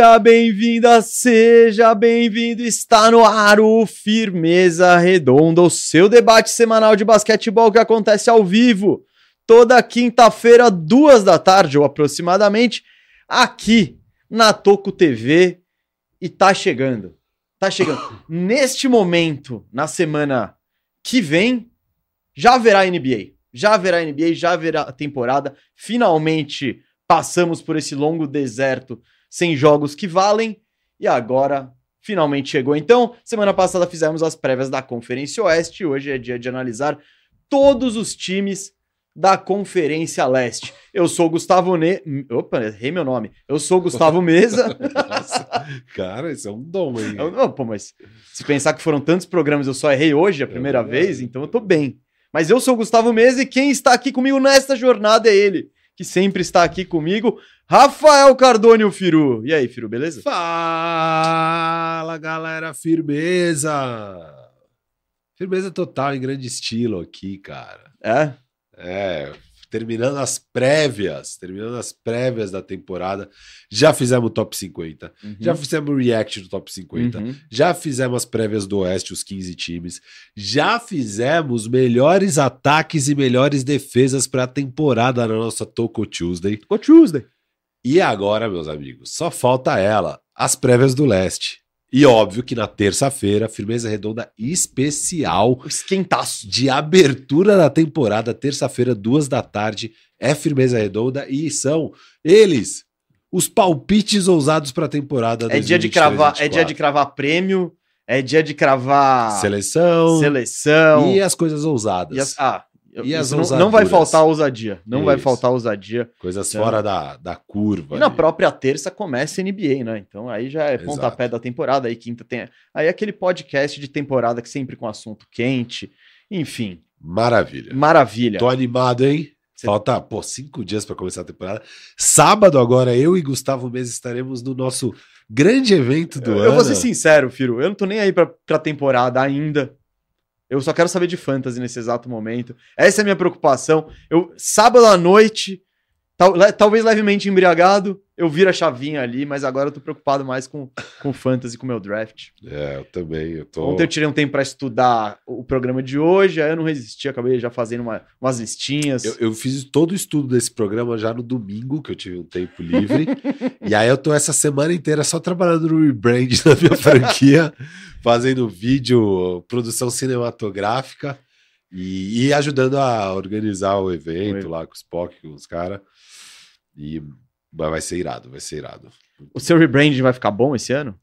Seja bem-vinda, seja bem-vindo. Está no ar o Firmeza Redonda, o seu debate semanal de basquetebol que acontece ao vivo toda quinta-feira, duas da tarde ou aproximadamente, aqui na Toco TV. E tá chegando, tá chegando. Neste momento, na semana que vem, já haverá NBA. Já haverá NBA, já haverá temporada. Finalmente passamos por esse longo deserto sem jogos que valem e agora finalmente chegou. Então, semana passada fizemos as prévias da Conferência Oeste, hoje é dia de analisar todos os times da Conferência Leste. Eu sou Gustavo Ne... Opa, errei meu nome. Eu sou Gustavo Mesa. Nossa, cara, isso é um dom aí. Eu, não, pô, mas se pensar que foram tantos programas, eu só errei hoje a primeira é vez, então eu tô bem. Mas eu sou Gustavo Mesa e quem está aqui comigo nesta jornada é ele, que sempre está aqui comigo, Rafael Cardone, o Firu. E aí, Firu, beleza? Fala, galera, firmeza! Firmeza total, em grande estilo aqui, cara. É? É, terminando as prévias, terminando as prévias da temporada, já fizemos o top 50, uhum. já fizemos o react do top 50, uhum. já fizemos as prévias do Oeste, os 15 times, já fizemos melhores ataques e melhores defesas para a temporada na nossa Toco Tuesday. Toco Tuesday. E agora, meus amigos, só falta ela, as prévias do Leste. E óbvio que na terça-feira, firmeza redonda especial. Esquentaço. De abertura da temporada, terça-feira, duas da tarde, é firmeza redonda e são eles, os palpites ousados para a temporada. É dia de cravar, é dia de cravar prêmio, é dia de cravar seleção, seleção e as coisas ousadas. As, ah, e as não, não vai faltar ousadia. Não Isso. vai faltar ousadia. Coisas então, fora da, da curva. E ali. na própria terça começa a NBA, né? Então aí já é Exato. pontapé da temporada. Aí quinta tem. Aí aquele podcast de temporada que sempre com assunto quente. Enfim. Maravilha. Maravilha. Tô animado, hein? Falta, pô, cinco dias para começar a temporada. Sábado agora, eu e Gustavo Mendes estaremos no nosso grande evento do eu, ano. Eu vou ser sincero, Firo. Eu não tô nem aí pra, pra temporada ainda. Eu só quero saber de fantasy nesse exato momento. Essa é a minha preocupação. Eu sábado à noite, tal, talvez levemente embriagado, eu viro a chavinha ali, mas agora eu tô preocupado mais com com fantasy, com o meu draft. É, eu também, eu tô... Ontem eu tirei um tempo para estudar o programa de hoje, aí eu não resisti, acabei já fazendo uma, umas listinhas. Eu, eu, fiz todo o estudo desse programa já no domingo, que eu tive um tempo livre, e aí eu tô essa semana inteira só trabalhando no rebrand da minha franquia, fazendo vídeo, produção cinematográfica e, e, ajudando a organizar o evento lá com os POC, com os caras. E vai ser irado, vai ser irado. O seu rebranding vai ficar bom esse ano?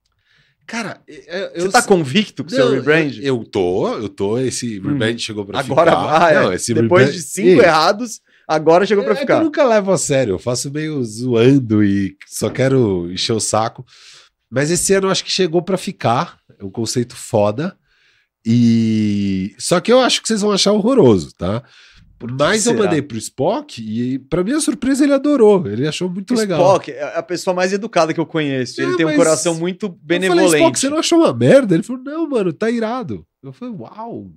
Cara, eu, você tá convicto com o seu rebrand? Eu, eu tô, eu tô. Esse rebrand hum. chegou pra agora ficar. Vai, Não, esse Depois de cinco errados, agora chegou pra é, ficar. eu nunca levo a sério, eu faço meio zoando e só quero encher o saco. Mas esse ano eu acho que chegou para ficar. É um conceito foda. E só que eu acho que vocês vão achar horroroso, tá? Mas eu mandei pro Spock e, para minha surpresa, ele adorou. Ele achou muito o legal. Spock é a pessoa mais educada que eu conheço. É, ele tem um coração muito benevolente. Eu falei, Spock, você não achou uma merda? Ele falou, não, mano, tá irado. Eu falei, uau,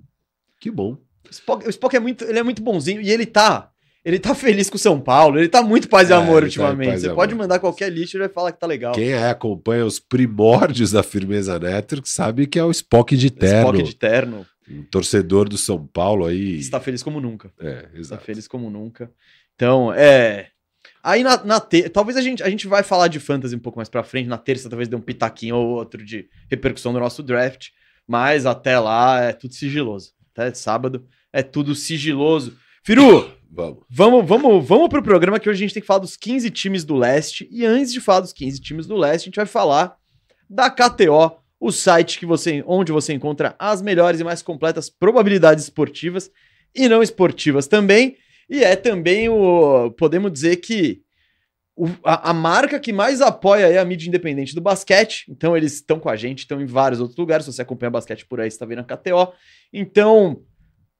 que bom. O Spock, o Spock é muito, ele é muito bonzinho e ele tá ele tá feliz com o São Paulo, ele tá muito paz e é, amor tá ultimamente. Tá Você pode mandar qualquer lixo e ele vai falar que tá legal. Quem é, acompanha os primórdios da Firmeza Network sabe que é o Spock de terno. Spock de terno. Um torcedor do São Paulo aí. Está feliz como nunca. É, exato. Está feliz como nunca. Então, é. Aí na, na te... talvez a gente, a gente vai falar de fantasy um pouco mais pra frente. Na terça, talvez dê um pitaquinho ou outro de repercussão do nosso draft. Mas até lá é tudo sigiloso. Até sábado é tudo sigiloso. Firu! Vamos. Vamos, vamos, vamos pro programa que hoje a gente tem que falar dos 15 times do leste. E antes de falar dos 15 times do leste, a gente vai falar da KTO, o site que você, onde você encontra as melhores e mais completas probabilidades esportivas e não esportivas também. E é também o. Podemos dizer que o, a, a, marca que mais apoia a mídia independente do basquete. Então, eles estão com a gente, estão em vários outros lugares. Se você acompanha basquete por aí, você está vendo a KTO. Então,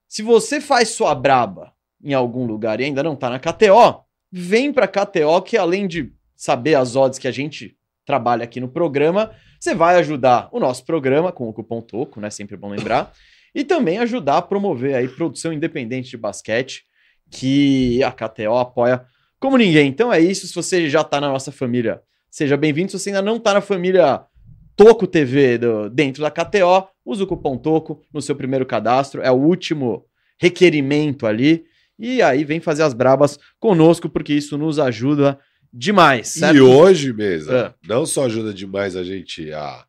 se você faz sua braba em algum lugar e ainda não tá na KTO, vem pra KTO que além de saber as odds que a gente trabalha aqui no programa, você vai ajudar o nosso programa com o cupom TOCO, né? Sempre bom lembrar. E também ajudar a promover aí produção independente de basquete, que a KTO apoia como ninguém. Então é isso, se você já tá na nossa família seja bem-vindo. Se você ainda não tá na família Toco TV do- dentro da KTO, usa o cupom Toco no seu primeiro cadastro. É o último requerimento ali. E aí vem fazer as brabas conosco, porque isso nos ajuda demais. certo? E hoje, mesa, É. não só ajuda demais a gente a,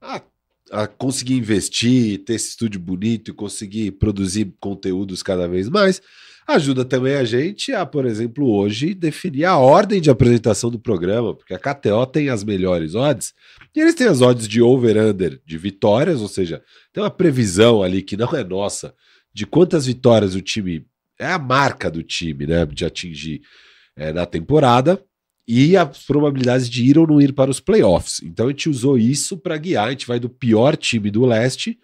a, a conseguir investir, ter esse estúdio bonito e conseguir produzir conteúdos cada vez mais, ajuda também a gente a, por exemplo, hoje definir a ordem de apresentação do programa, porque a KTO tem as melhores odds e eles têm as odds de over-under de vitórias, ou seja, tem uma previsão ali que não é nossa de quantas vitórias o time. É a marca do time, né? De atingir é, na temporada e as probabilidades de ir ou não ir para os playoffs. Então a gente usou isso para guiar. A gente vai do pior time do leste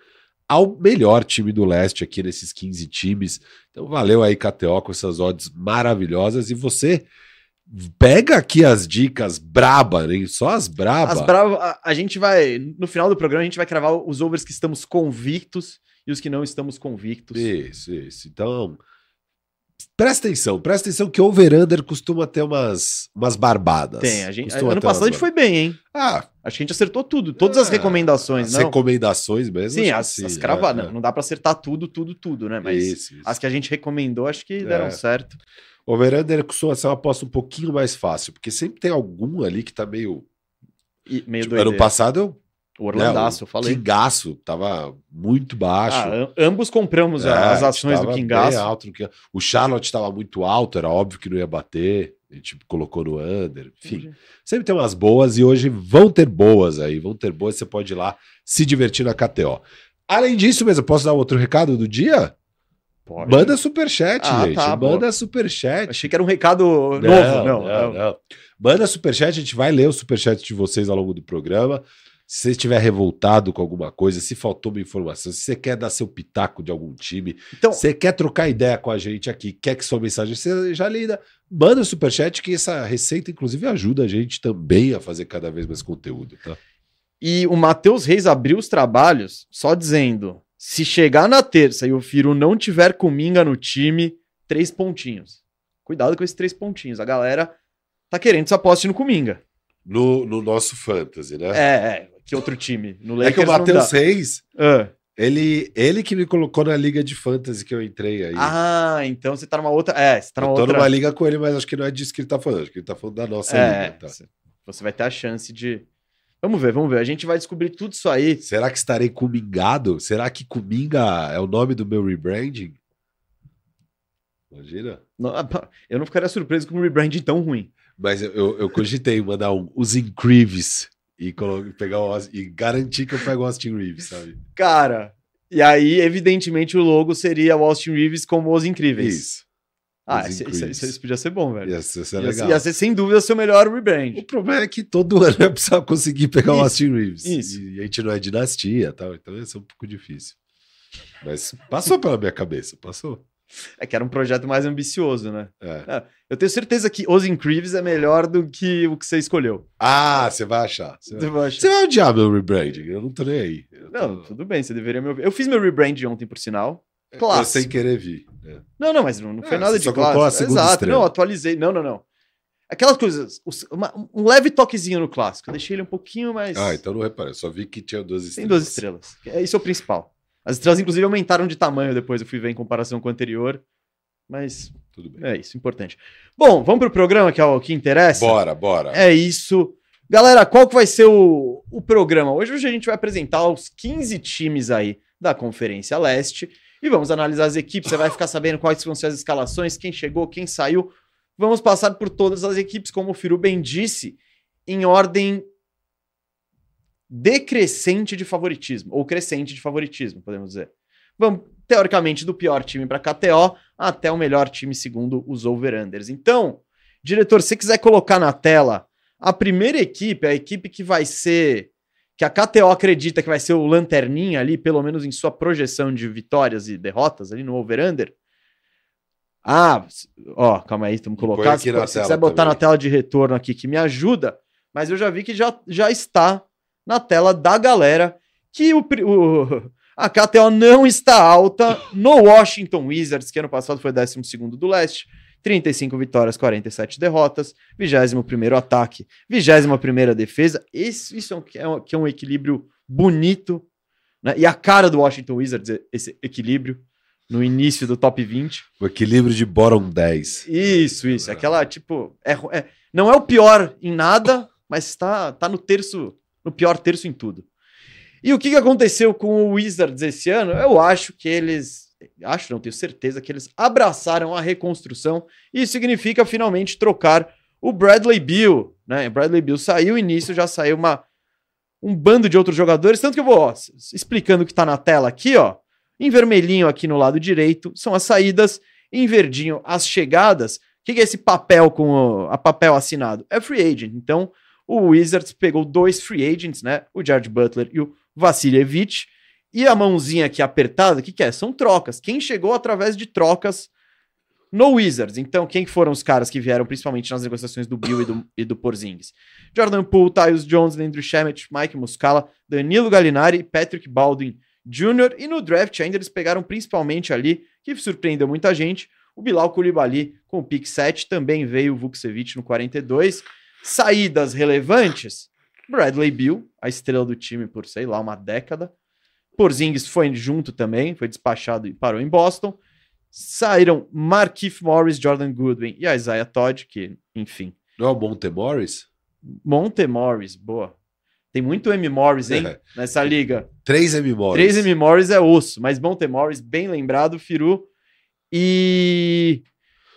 ao melhor time do leste aqui nesses 15 times. Então valeu aí, KTO, com essas odds maravilhosas. E você pega aqui as dicas braba, né? Só as braba. As brava, a, a gente vai, no final do programa, a gente vai cravar os overs que estamos convictos e os que não estamos convictos. Isso, isso. Então, presta atenção, presta atenção que over-under costuma ter umas, umas barbadas. Tem, a gente, Costuma ano passado a gente foi bem, hein? Ah, Acho que a gente acertou tudo, todas as Ah, recomendações, as não? recomendações mesmo. Sim, as, que as sim, cravadas, é, não, não dá pra acertar tudo, tudo, tudo, né? é. Mas Isso, isso. as que a gente recomendou, acho que deram É. certo. Over-under costuma ser uma aposta um pouquinho mais fácil, porque sempre tem algum ali que tá meio. E meio Tipo, doideira. ano passado eu. O Orlandaço, né, eu falei. Kingaço tava muito baixo. Ah, am- ambos compramos É, as ações do Kingaço. alto no Kingaço. O Charlotte estava muito alto, era óbvio que não ia bater. A gente colocou no under. Enfim, sempre tem umas boas e hoje vão ter boas aí. Vão ter boas, você pode ir lá se divertir na KTO. Além disso, mesmo, posso dar outro recado do dia? Pode. Manda superchat, Ah, gente. tá, boa. Manda superchat. Achei que era um recado novo. Não, Não, não, não. Manda superchat, a gente vai ler o superchat de vocês ao longo do programa. Se você estiver revoltado com alguma coisa, se faltou uma informação, se você quer dar seu pitaco de algum time, Então, você quer trocar ideia com a gente aqui, quer que sua mensagem seja lida, manda o superchat, que essa receita, inclusive, ajuda a gente também a fazer cada vez mais conteúdo, tá? E o Matheus Reis abriu os trabalhos só dizendo: se chegar na terça e o Firu não tiver cominga no time, três pontinhos. Cuidado com esses três pontinhos. A galera tá querendo que você aposte no cominga. No, no nosso fantasy, né? É, é. Que outro time? No É, que o Lakers Matheus dá. Reis, Ah. ele, ele que me colocou na liga de fantasy que eu entrei aí. Ah, então você tá numa outra. É, você tá eu numa tô outra. numa liga com ele, mas acho que não é disso que ele tá falando, acho que ele tá falando da nossa É, liga. Tá? você vai ter a chance de. Vamos ver, vamos ver. A gente vai descobrir tudo isso aí. Será que estarei comingado? Será que Cominga é o nome do meu rebranding? Imagina. Não, ah, Eu não ficaria surpreso com um rebranding tão ruim. Mas eu, eu, eu cogitei mandar um, os Increeves e pegar o, e garantir que eu pego o Austin Reeves, sabe? Cara, e aí, evidentemente, o logo seria o Austin Reeves como os incríveis. Isso. Ah, isso, isso, isso- isso podia ser bom, velho. Ia ser, ser Ia, legal. ser- ia ser sem dúvida seu melhor rebrand. O problema é que todo ano eu precisava conseguir pegar o Isso, Austin Reeves. isso. E a gente não é dinastia tal, então ia ser um pouco difícil. Mas passou pela minha cabeça, passou. É que era um projeto mais ambicioso, né? É. Eu tenho certeza que os Incríveis é melhor do que o que você escolheu. Ah, você vai achar. Você vai... Eu acho- você vai odiar meu rebranding, eu não tô nem aí. Eu tô- Não, tudo bem, você deveria me ouvir. Eu fiz meu rebrand ontem, por sinal. Eu clássico. sem querer vi. né? Não, não, mas não, não foi É, nada de clássico. Exato, estrela. não, atualizei. Não, não, não. Aquelas coisas, uma- um leve toquezinho no clássico. Eu deixei ele um pouquinho mais. Ah, então não reparei. Eu só vi que tinha duas estrelas. Tem duas estrelas. É, Isso é o principal. As estrelas, inclusive, aumentaram de tamanho depois, eu fui ver em comparação com o anterior. Mas Tudo bem. é isso, importante. Bom, vamos pro programa, que é o que interessa. Bora, bora. É isso. Galera, qual que vai ser o, o programa? Hoje, hoje a gente vai apresentar os 15 times aí da Conferência Leste e vamos analisar as equipes. Você vai ficar sabendo quais vão ser as escalações, quem chegou, quem saiu. Vamos passar por todas as equipes, como o Firu bem disse, em ordem decrescente de favoritismo, ou crescente de favoritismo, podemos dizer. Vamos, teoricamente, do pior time para KTO até o melhor time segundo os over-unders. Então, diretor, se você quiser colocar na tela a primeira equipe, a equipe que vai ser. que a KTO acredita que vai ser o lanterninha ali, pelo menos em sua projeção de vitórias e derrotas ali no over-under. Ah, ó, calma aí, estamos colocando. Se, tela quiser botar também. na tela de retorno aqui que me ajuda, mas eu já vi que já, já está na tela da galera que o, o- a KTO não está alta no Washington Wizards, que ano passado foi 12 do leste, 35 vitórias, 47 derrotas, 21 ataque, 21 defesa. Esse, isso é um, é um, que é um equilíbrio bonito, né? E a cara do Washington Wizards, esse equilíbrio no início do top 20. O equilíbrio de bottom 10. Isso, isso. Aquela, tipo, é, é, não é o pior em nada, mas está tá no terço, no pior terço em tudo. E o que, aconteceu com o Wizards esse ano? Eu acho que eles. Acho, não tenho certeza, que eles abraçaram a reconstrução. E significa finalmente trocar o Bradley Bill. Né? Bradley Bill saiu, início já saiu uma, um bando de outros jogadores. Tanto que eu vou ó, explicando o que está na tela aqui, ó. Em vermelhinho aqui no lado direito são as saídas, em verdinho as chegadas. O que, que é esse papel com o, a papel assinado? É free agent. Então, o Wizards pegou dois free agents, né? O George Butler e o Vasilevich. E a mãozinha aqui apertada, o que, que é? São trocas. Quem chegou através de trocas no Wizards. Então, quem foram os caras que vieram principalmente nas negociações do Bill e do, e do Porzingis? Jordan Poole, Tyus Jones, Andrew Shemet, Mike Muscala, Danilo Gallinari, Patrick Baldwin Jr. E no draft ainda eles pegaram principalmente ali, que surpreendeu muita gente, o Bilal Koulibaly com o pick 7, também veio o Vukcevic no 42. Saídas relevantes, Bradley Bill, a estrela do time por, sei lá, uma década. Porzingis foi junto também, foi despachado e parou em Boston. Saíram Markif Morris, Jordan Goodwin e Isaiah Todd, que, enfim. Não é o Monte Morris? Monte Morris, boa. Tem muito M. Morris, hein? É. Nessa liga. Três M. Morris. Três M. Morris é osso, mas Monte Morris, bem lembrado, Firu. E.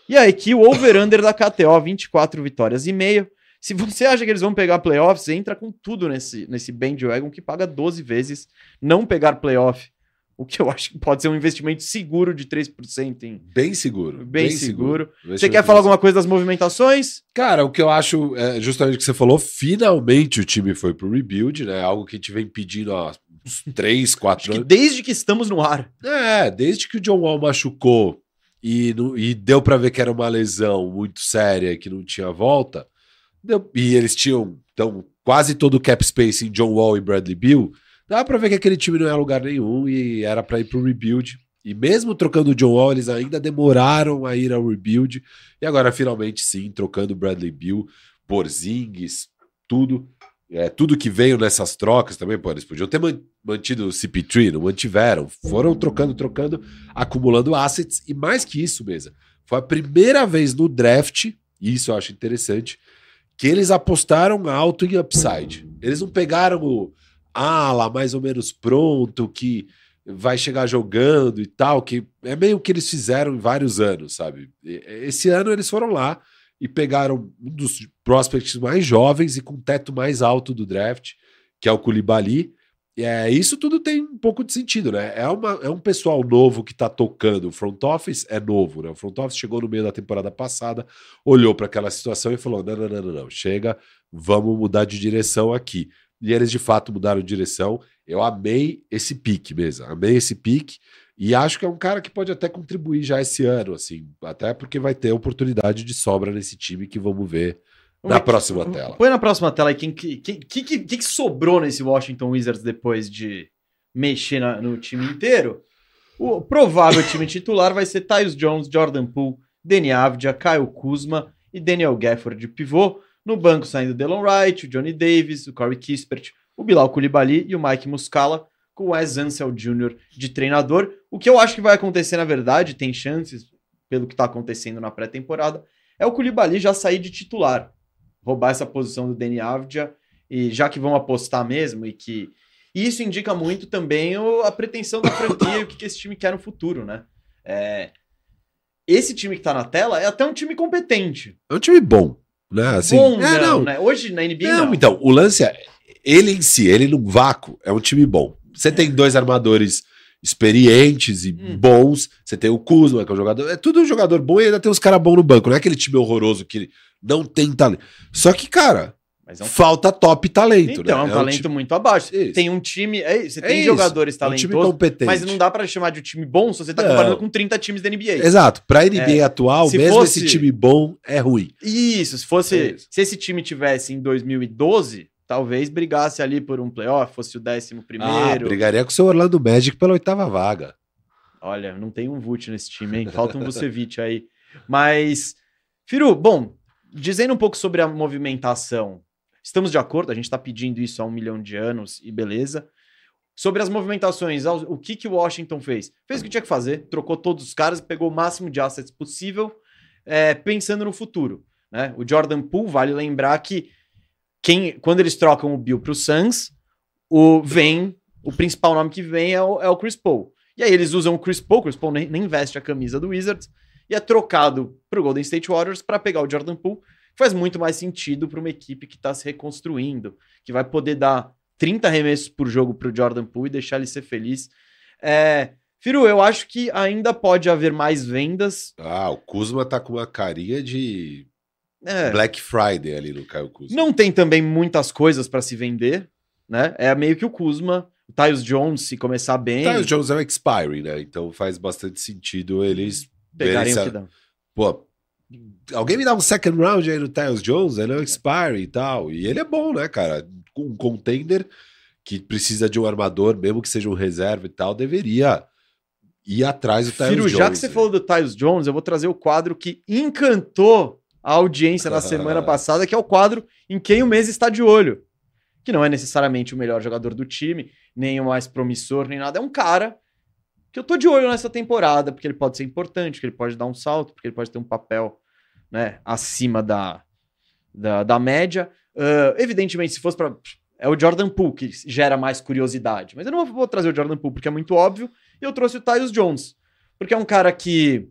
E aí, aqui o over-under da KTO, 24 vitórias e meio. Se você acha que eles vão pegar playoffs, entra com tudo nesse, nesse bandwagon que paga 12 vezes não pegar playoff. O que eu acho que pode ser um investimento seguro de 3% em. Bem seguro. Bem, bem seguro. seguro. Você quer falar alguma coisa das movimentações? Cara, o que eu acho, é justamente o que você falou, finalmente o time foi pro rebuild, né? Algo que a gente vem pedindo há uns 3, 4 anos. desde que estamos no ar. É, desde que o John Wall machucou e, e deu para ver que era uma lesão muito séria que não tinha volta, e eles tinham então, quase todo o cap space em John Wall e Bradley Bill Dá pra ver que aquele time não é lugar nenhum e era para ir pro rebuild. E mesmo trocando o John Wall, eles ainda demoraram a ir ao rebuild. E agora, finalmente, sim, trocando o Bradley Bill, Porzingis, tudo. É, tudo que veio nessas trocas também, pô, eles podiam ter mantido o CP3, não mantiveram. Foram trocando, trocando, acumulando assets. E mais que isso, mesa, foi a primeira vez no draft, e isso eu acho interessante, que eles apostaram alto em upside. Eles não pegaram o ala mais ou menos pronto, que vai chegar jogando e tal, que é meio que eles fizeram em vários anos, sabe? Esse ano eles foram lá e pegaram um dos prospects mais jovens e com teto mais alto do draft, que é o Koulibaly. É, isso tudo tem um pouco de sentido, né? É, uma, é um pessoal novo que tá tocando. O front office é novo, né? O front office chegou no meio da temporada passada, olhou para aquela situação e falou: não, não, não, não, não, chega, vamos mudar de direção aqui e eles de fato mudaram de direção. Eu amei esse pique mesmo, amei esse pique e acho que é um cara que pode até contribuir já esse ano, assim, até porque vai ter oportunidade de sobra nesse time que vamos ver na próxima tela. Põe na próxima tela aí quem que, que, que, que, sobrou nesse Washington Wizards depois de mexer na, no time inteiro. O provável time titular vai ser Tyus Jones, Jordan Poole, Danny Avdia, Kyle Kuzma e Daniel Gafford de pivô. No banco saindo Delon Wright, o Johnny Davis, o Corey Kispert, o Bilal Koulibaly e o Mike Muscala, com o Wes Ansel Jr. de treinador. O que eu acho que vai acontecer, na verdade, tem chances, pelo que está acontecendo na pré-temporada, é o Koulibaly já sair de titular, roubar essa posição do Danny Avdia, e já que vão apostar mesmo, e que e isso indica muito também o, a pretensão da franquia e o que, que esse time quer no futuro, né? É, esse time que tá na tela é até um time competente. É um time bom. Né? Assim, Bom, é, não, não. Né? Hoje na NBA. Não, não, então, o lance é. Ele em si, ele no vácuo, é um time bom. Você tem dois armadores experientes e hum. bons. Você tem o Kuzma, que é um jogador. É tudo um jogador bom e ainda tem os caras bons no banco. Não é aquele time horroroso que não tem talento. Só que, cara, é um... Falta top talento, então, né? é um é talento um time... muito abaixo. Isso. Tem um time. É, você é tem jogadores talentosos. É um time competente. Mas não dá para chamar de um time bom se você tá não. comparando com 30 times da NBA. Exato. Pra NBA é. atual, se mesmo fosse... esse time bom é ruim. Isso. Se fosse. Isso. Se esse time tivesse em 2012, talvez brigasse ali por um playoff, fosse o décimo primeiro. Ah, brigaria com o seu Orlando Magic pela oitava vaga. Olha, não tem um Vult nesse time, hein? Falta um Vucevic aí. Mas, Firu, bom, dizendo um pouco sobre a movimentação, estamos de acordo, a gente está pedindo isso há um milhão de anos e beleza. Sobre as movimentações, o que, que o Washington fez? Fez o que tinha que fazer, trocou todos os caras, pegou o máximo de assets possível, é, pensando no futuro. Né? O Jordan Poole, vale lembrar que quem, quando eles trocam o Bill para o Suns, o, vem, o principal nome que vem é o, é o Chris Paul. E aí eles usam o Chris Paul, Chris Paul nem, nem veste a camisa do Wizards, e é trocado para o Golden State Warriors para pegar o Jordan Poole. Faz muito mais sentido para uma equipe que está se reconstruindo, que vai poder dar 30 arremessos por jogo para o Jordan Poole e deixar ele ser feliz. É, Firu, eu acho que ainda pode haver mais vendas. Ah, o Kuzma tá com uma carinha de é. Black Friday ali no Caio Kuzma. Não tem também muitas coisas para se vender, né? É meio que o Kuzma, o Tyus Jones, se começar bem. Tyus Jones é um expiring, né? Então faz bastante sentido eles pegarem o que dá. Pô, alguém me dá um second round aí no Tyus Jones, ele é um expiring e tal. E ele é bom, né, cara? Um contender que precisa de um armador, mesmo que seja um reserva e tal, deveria ir atrás do Tyus Firo, Jones. Já que você né? falou do Tyus Jones, eu vou trazer o quadro que encantou a audiência na semana passada, que é o quadro em quem o mês está de olho. Que não é necessariamente o melhor jogador do time, nem o mais promissor, nem nada. É um cara que eu tô de olho nessa temporada, porque ele pode ser importante, porque ele pode dar um salto, porque ele pode ter um papel né, acima da, da, da média. Uh, evidentemente, se fosse para. É o Jordan Poole que gera mais curiosidade. Mas eu não vou trazer o Jordan Poole porque é muito óbvio. E eu trouxe o Tyus Jones. Porque é um cara que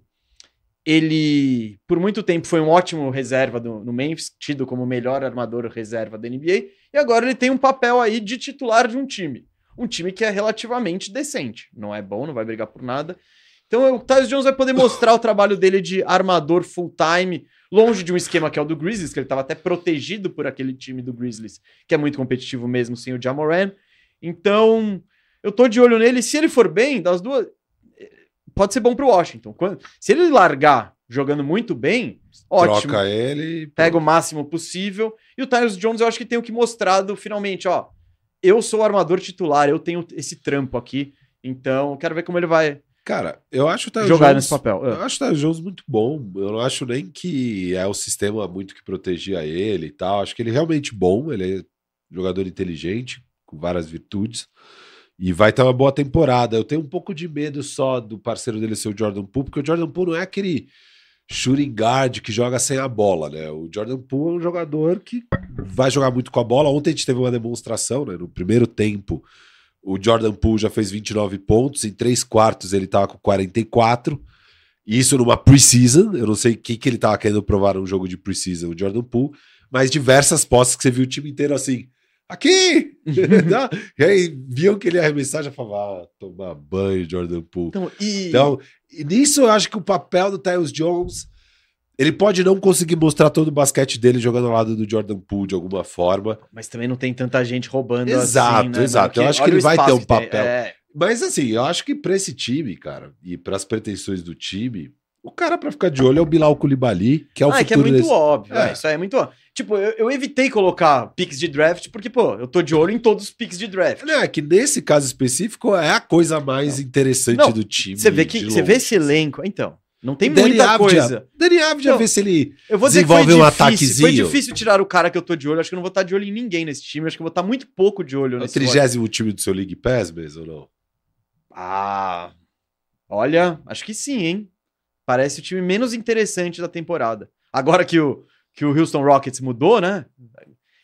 ele, por muito tempo, foi um ótimo reserva do, no Memphis, tido como o melhor armador reserva da NBA, e agora ele tem um papel aí de titular de um time. Um time que é relativamente decente. Não é bom, não vai brigar por nada. Então o Tyus Jones vai poder mostrar o trabalho dele de armador full-time, longe de um esquema que é o do Grizzlies, que ele estava até protegido por aquele time do Grizzlies, que é muito competitivo mesmo sem o Jamoran. Então, eu tô de olho nele. Se ele for bem, das duas, pode ser bom para o Washington. Quando, se ele largar jogando muito bem, ótimo. Troca ele. Pega o máximo possível. E o Tyus Jones eu acho que tem o que mostrado finalmente, ó. Eu sou o armador titular, eu tenho esse trampo aqui. Então, quero ver como ele vai. Cara, eu acho o Tyus jogar Jones, nesse papel. Eu acho o Tyus Jones muito bom. Eu não acho nem que é o sistema muito que protegia ele e tal. Acho que ele é realmente bom. Ele é jogador inteligente, com várias virtudes. E vai ter uma boa temporada. Eu tenho um pouco de medo só do parceiro dele ser o Jordan Poole, porque o Jordan Poole não é aquele shooting guard que joga sem a bola, né? O Jordan Poole é um jogador que vai jogar muito com a bola. Ontem a gente teve uma demonstração, né? No primeiro tempo, o Jordan Poole já fez 29 pontos, em três quartos ele tava com 44. Isso numa preseason. Eu não sei o que, que ele tava querendo provar num jogo de preseason, o Jordan Poole, mas diversas postas que você viu o time inteiro assim aqui! e aí viam que ele ia arremessar, já falava, ah, tomar banho, Jordan Poole. Então, e... então, e nisso eu acho que o papel do Tyus Jones, ele pode não conseguir mostrar todo o basquete dele jogando ao lado do Jordan Poole de alguma forma. Mas também não tem tanta gente roubando exato, assim, né? Exato, Eu acho que ele vai ter um papel. É... Mas assim, eu acho que para esse time, cara, e para as pretensões do time, o cara para ficar de olho é o Bilal Koulibaly, que é o ah, futuro é que é muito desse... óbvio, é. isso aí é muito óbvio. Tipo, eu, eu, evitei colocar picks de draft, porque, pô, eu tô de olho em todos os picks de draft. Não, é que nesse caso específico é a coisa mais não. interessante não, do time. Você vê que você vê esse elenco, então. Não tem Dani muita Avdia, coisa. Dani Avdia, ver se ele eu vou desenvolve um ataquezinho. Foi difícil tirar o cara que eu tô de olho. Acho que eu não vou estar de olho em ninguém nesse time. Acho que eu vou estar muito pouco de olho é nesse. É o trigésimo time do seu League Pass mesmo ou não? Ah. Olha, acho que sim, hein? Parece o time menos interessante da temporada. Agora que o, que o Houston Rockets mudou, né?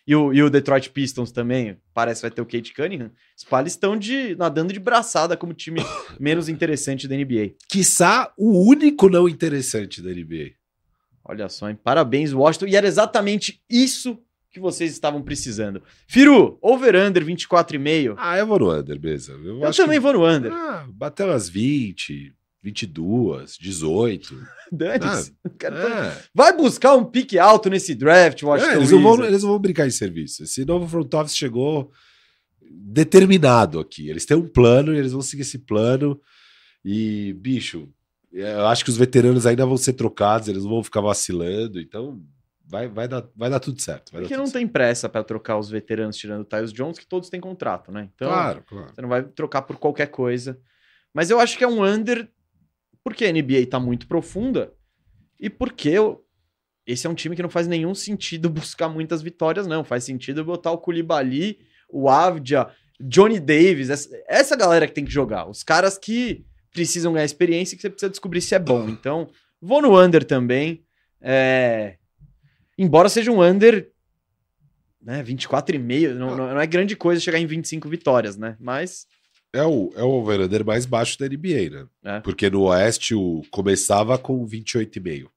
E o, e o Detroit Pistons também, parece que vai ter o Kate Cunningham. Os Pales estão de, nadando de braçada como time menos interessante da NBA. Quiçá o único não interessante da NBA. Olha só, hein? Parabéns, Washington. E era exatamente isso que vocês estavam precisando. Firu, over-under 24,5. Ah, eu vou no under, beleza. Eu, eu também que... vou no under. Ah, bateu umas 20, 22, 18. Dane-se. Ah, é. Vai buscar um pique alto nesse draft, Washington é, eles, não vão, eles não vão brincar em serviço. Esse novo front office chegou determinado aqui. Eles têm um plano e eles vão seguir esse plano. E, bicho, eu acho que os veteranos ainda vão ser trocados, eles não vão ficar vacilando. Então, vai, vai, dar, vai dar tudo certo. Vai Porque não tem pressa para trocar os veteranos tirando o Tyus Jones, que todos têm contrato, né? Então, claro, claro. você não vai trocar por qualquer coisa. Mas eu acho que é um under porque a NBA está muito profunda e porque eu, esse é um time que não faz nenhum sentido buscar muitas vitórias, não. Faz sentido botar o Koulibaly, o Avdia, Johnny Davis, essa, essa galera que tem que jogar. Os caras que precisam ganhar experiência e que você precisa descobrir se é bom. Então, vou no under também. É... Embora seja um under né, 24,5, não, não é grande coisa chegar em 25 vitórias, né? Mas. É o, é o over-under mais baixo da NBA, né? É. Porque no Oeste o começava com 28,5.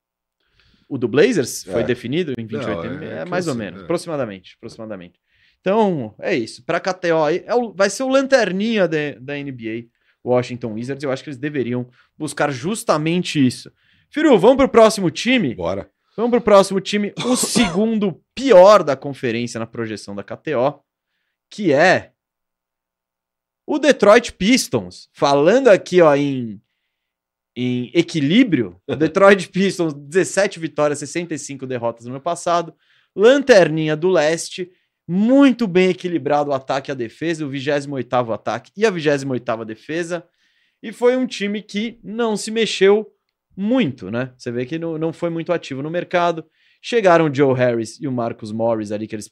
O do Blazers é. foi definido em 28,5? É, é, mais ou menos, é. aproximadamente, aproximadamente. Então, é isso. Para KTO aí, é o, vai ser o lanterninha de, da NBA, Washington Wizards. Eu acho que eles deveriam buscar justamente isso. Firu, vamos pro próximo time? Bora. Vamos pro próximo time, o segundo pior da conferência na projeção da KTO, que é o Detroit Pistons. Falando aqui ó, em, em equilíbrio, o Detroit Pistons, 17 vitórias, 65 derrotas no ano passado. Lanterninha do leste, muito bem equilibrado o ataque e a defesa, o 28º ataque e a 28ª defesa. E foi um time que não se mexeu muito, né? Você vê que não, não foi muito ativo no mercado. Chegaram o Joe Harris e o Marcus Morris ali, que eles.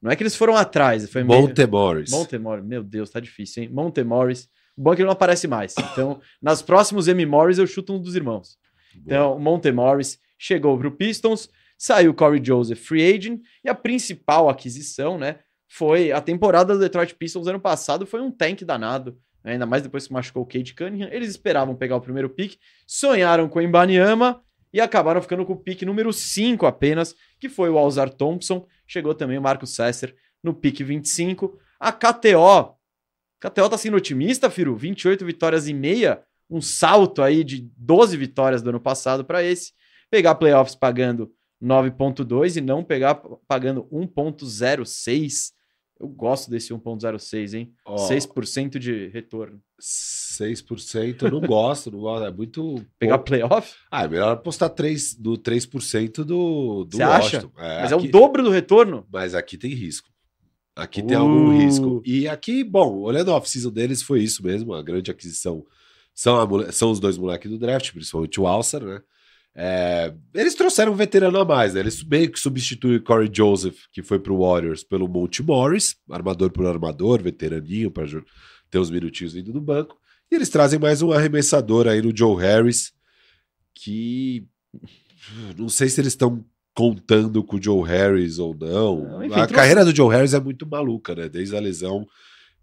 Não é que eles foram atrás, foi Monte meio... Morris. Monte Morris, meu Deus, tá difícil, hein? Monte Morris. O bom é que ele não aparece mais. Então, nas próximos M Morris, eu chuto um dos irmãos. Boa. Então, Monte Morris chegou pro Pistons, saiu Corey Joseph, free agent, e a principal aquisição, né? Foi a temporada do Detroit Pistons ano passado, foi um tank danado ainda mais depois que machucou o Cade Cunningham. Eles esperavam pegar o primeiro pick, sonharam com o Embanyama e acabaram ficando com o pick número 5 apenas, que foi o Alzar Thompson. Chegou também o Marcos Sesser no pick 25. A KTO, KTO tá sendo otimista, Firu, 28 vitórias e meia, um salto aí de 12 vitórias do ano passado para esse. Pegar playoffs pagando 9.2 e não pegar pagando 1.06 eu gosto desse 1.06, hein? Oh, 6% de retorno. 6% eu não gosto, não gosto. É muito. Pegar pouco. playoff? Ah, é melhor apostar 3, do 3% do, do Você acha? É, Mas aqui, é o dobro do retorno? Mas aqui tem risco. Aqui uh. tem algum risco. E aqui, bom, olhando a off-season deles, foi isso mesmo, a grande aquisição. São, a, são os dois moleques do draft, principalmente o Alcer, né? É, eles trouxeram um veterano a mais, né? Eles meio que substituem o Corey Joseph, que foi pro Warriors, pelo Monte Morris, armador por armador, veteraninho, para ter uns minutinhos vindo do banco. E eles trazem mais um arremessador aí no Joe Harris, que não sei se eles estão contando com o Joe Harris ou não. não enfim, a trouxe... carreira do Joe Harris é muito maluca, né? Desde a lesão,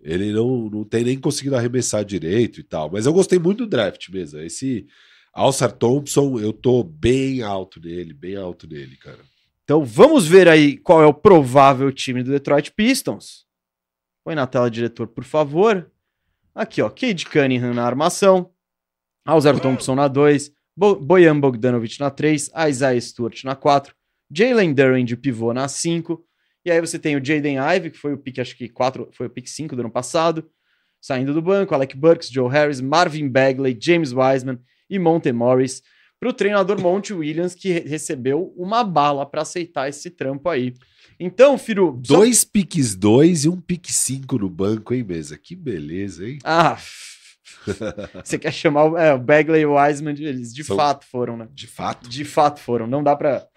ele não, não tem nem conseguido arremessar direito e tal. Mas eu gostei muito do draft mesmo. Esse Alçar Thompson, eu tô bem alto nele, bem alto nele, cara. Então vamos ver aí qual é o provável time do Detroit Pistons. Põe na tela, diretor, por favor. Aqui, ó, Cade Cunningham na armação, Alzar Thompson na 2, Bo Bojan Bogdanovic na 3, Isaiah Stewart na 4, Jalen Duran de pivô na 5, e aí você tem o Jaden Ive, que foi o pick, acho que 4, foi o pick 5 do ano passado, saindo do banco, Alec Burks, Joe Harris, Marvin Bagley, James Wiseman e Monte Morris para o treinador Monte Williams, que recebeu uma bala para aceitar esse trampo aí. Então, Firu. Dois só... piques dois e um pique cinco no banco, hein, mesa? Que beleza, hein? Ah. Você quer chamar o, é, o Bagley e o Wiseman? Eles de São... fato foram, né? De fato? De fato foram. Não dá para.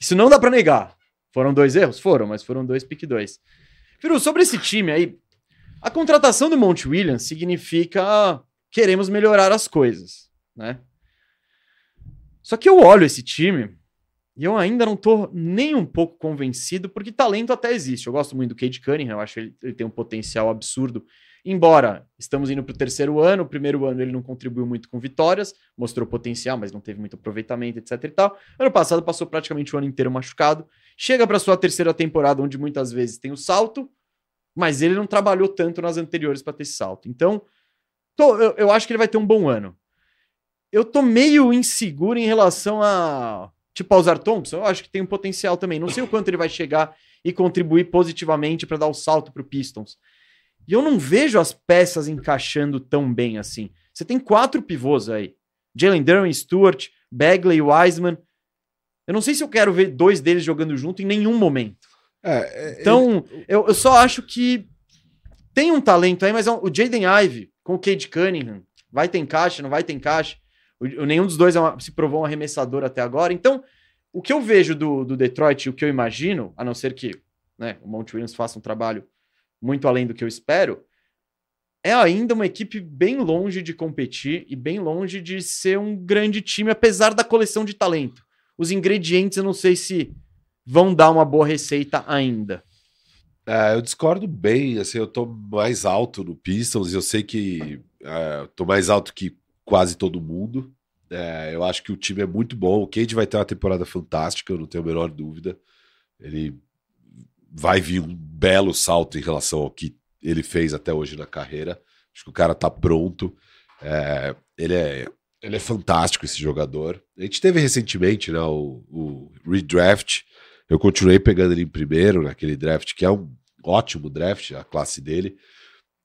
Isso não dá para negar. Foram dois erros? Foram, mas foram dois pique dois. Firu, sobre esse time aí, a contratação do Monte Williams significa queremos melhorar as coisas né? Só que eu olho esse time e eu ainda não tô nem um pouco convencido, porque talento até existe. Eu gosto muito do Cade Cunningham, eu acho que ele, ele tem um potencial absurdo. Embora estamos indo para o terceiro ano, o primeiro ano ele não contribuiu muito com vitórias, mostrou potencial, mas não teve muito aproveitamento, etc e tal. Ano passado passou praticamente o ano inteiro machucado. Chega para sua terceira temporada, onde muitas vezes tem o salto, mas ele não trabalhou tanto nas anteriores para ter esse salto. Então, tô, eu, eu acho que ele vai ter um bom ano eu tô meio inseguro em relação a. Tipo, Alzar Thompson, eu acho que tem um potencial também. Não sei o quanto ele vai chegar e contribuir positivamente para dar o salto pro Pistons. E eu não vejo as peças encaixando tão bem assim. Você tem quatro pivôs aí: Jalen Duran, Stewart, Bagley, Wiseman. Eu não sei se eu quero ver dois deles jogando junto em nenhum momento. É, é, então, ele... eu, eu só acho que tem um talento aí, mas é um, o Jaden Ive com o Cade Cunningham vai ter encaixe, não vai ter encaixe. Nenhum dos dois é uma- se provou um arremessador até agora. Então, o que eu vejo do, do Detroit, o que eu imagino, a não ser que né, o Mount Williams faça um trabalho muito além do que eu espero, é ainda uma equipe bem longe de competir e bem longe de ser um grande time, apesar da coleção de talento. Os ingredientes eu não sei se vão dar uma boa receita ainda. É, eu discordo bem, assim, eu tô mais alto no Pistons, e eu sei que é, tô mais alto que quase todo mundo. É, eu acho que o time é muito bom. O Cade vai ter uma temporada fantástica, eu não tenho a menor dúvida. Ele vai vir um belo salto em relação ao que ele fez até hoje na carreira. Acho que o cara tá pronto. É, ele, é, ele é fantástico, esse jogador. A gente teve recentemente né, o, o redraft. Eu continuei pegando ele em primeiro naquele draft, que é um ótimo draft, a classe dele.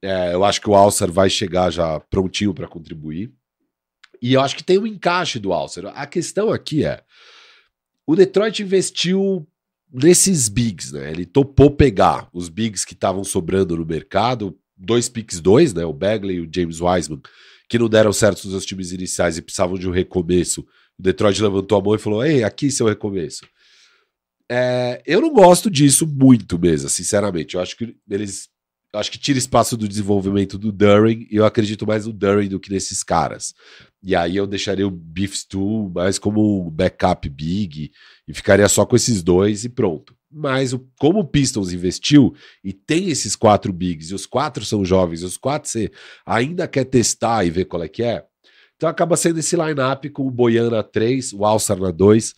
É, eu acho que o Alcer vai chegar já prontinho para contribuir. E eu acho que tem um encaixe do Alcer. A questão aqui é: o Detroit investiu nesses bigs, né? Ele topou pegar os bigs que estavam sobrando no mercado, dois picks dois, né? O Bagley e o James Wiseman, que não deram certo nos seus times iniciais e precisavam de um recomeço. O Detroit levantou a mão e falou: Ei, aqui seu recomeço. É, eu não gosto disso muito mesmo, sinceramente. Eu acho que eles. Eu acho que tira espaço do desenvolvimento do Durin e eu acredito mais no Durin do que nesses caras. E aí eu deixaria o Beef Stew mais como um backup big e ficaria só com esses dois e pronto. Mas o, como o Pistons investiu e tem esses quatro bigs e os quatro são jovens, e os quatro você ainda quer testar e ver qual é que é, então acaba sendo esse line-up com o Boyan na 3, o Alsar na 2,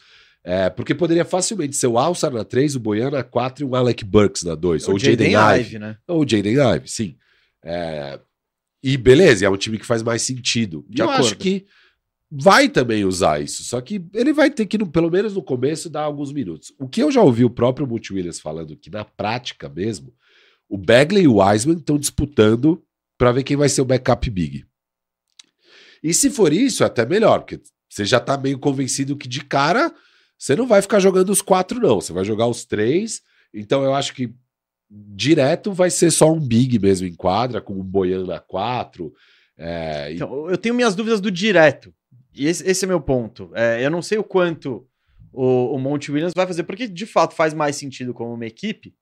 é, porque poderia facilmente ser o Alsar na 3, o Boyan na 4 e o Alec Burks na 2, ou o Jaden Ive. né? Ou o Jaden Ive, sim. É, e beleza, é um time que faz mais sentido. De eu acordo. acho que vai também usar isso, só que ele vai ter que, pelo menos no começo, dar alguns minutos. O que eu já ouvi o próprio Multi Williams falando que na prática mesmo, o Bagley e o Wiseman estão disputando para ver quem vai ser o backup big. E se for isso, é até melhor, porque você já tá meio convencido que de cara você não vai ficar jogando os quatro, não. Você vai jogar os três. Então eu acho que direto vai ser só um big mesmo em quadra, com um Boyan na quatro. É, e- Então, eu tenho minhas dúvidas do direto. E esse, esse é meu ponto. É, eu não sei o quanto o, o Monte Williams vai fazer, porque de fato faz mais sentido como uma equipe.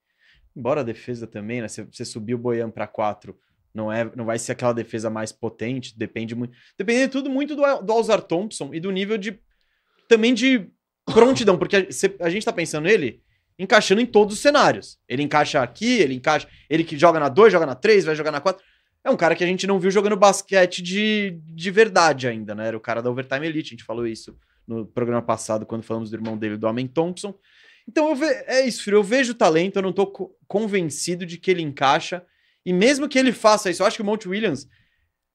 Embora a defesa também, né? Você subir o Boyan para 4, não, é, não vai ser aquela defesa mais potente. Depende muito. Depende tudo muito do, do Alzar Thompson e do nível de. Também de prontidão, porque a, a gente tá pensando nele encaixando em todos os cenários. Ele encaixa aqui, ele encaixa. Ele que joga na 2, joga na 3, vai jogar na 4. É um cara que a gente não viu jogando basquete de, de verdade ainda, né? Era o cara da Overtime Elite, a gente falou isso no programa passado, quando falamos do irmão dele, do Amen Thompson. Então, é isso, filho. Eu vejo o talento, eu não tô co- convencido de que ele encaixa. E mesmo que ele faça isso, eu acho que o Monte Williams,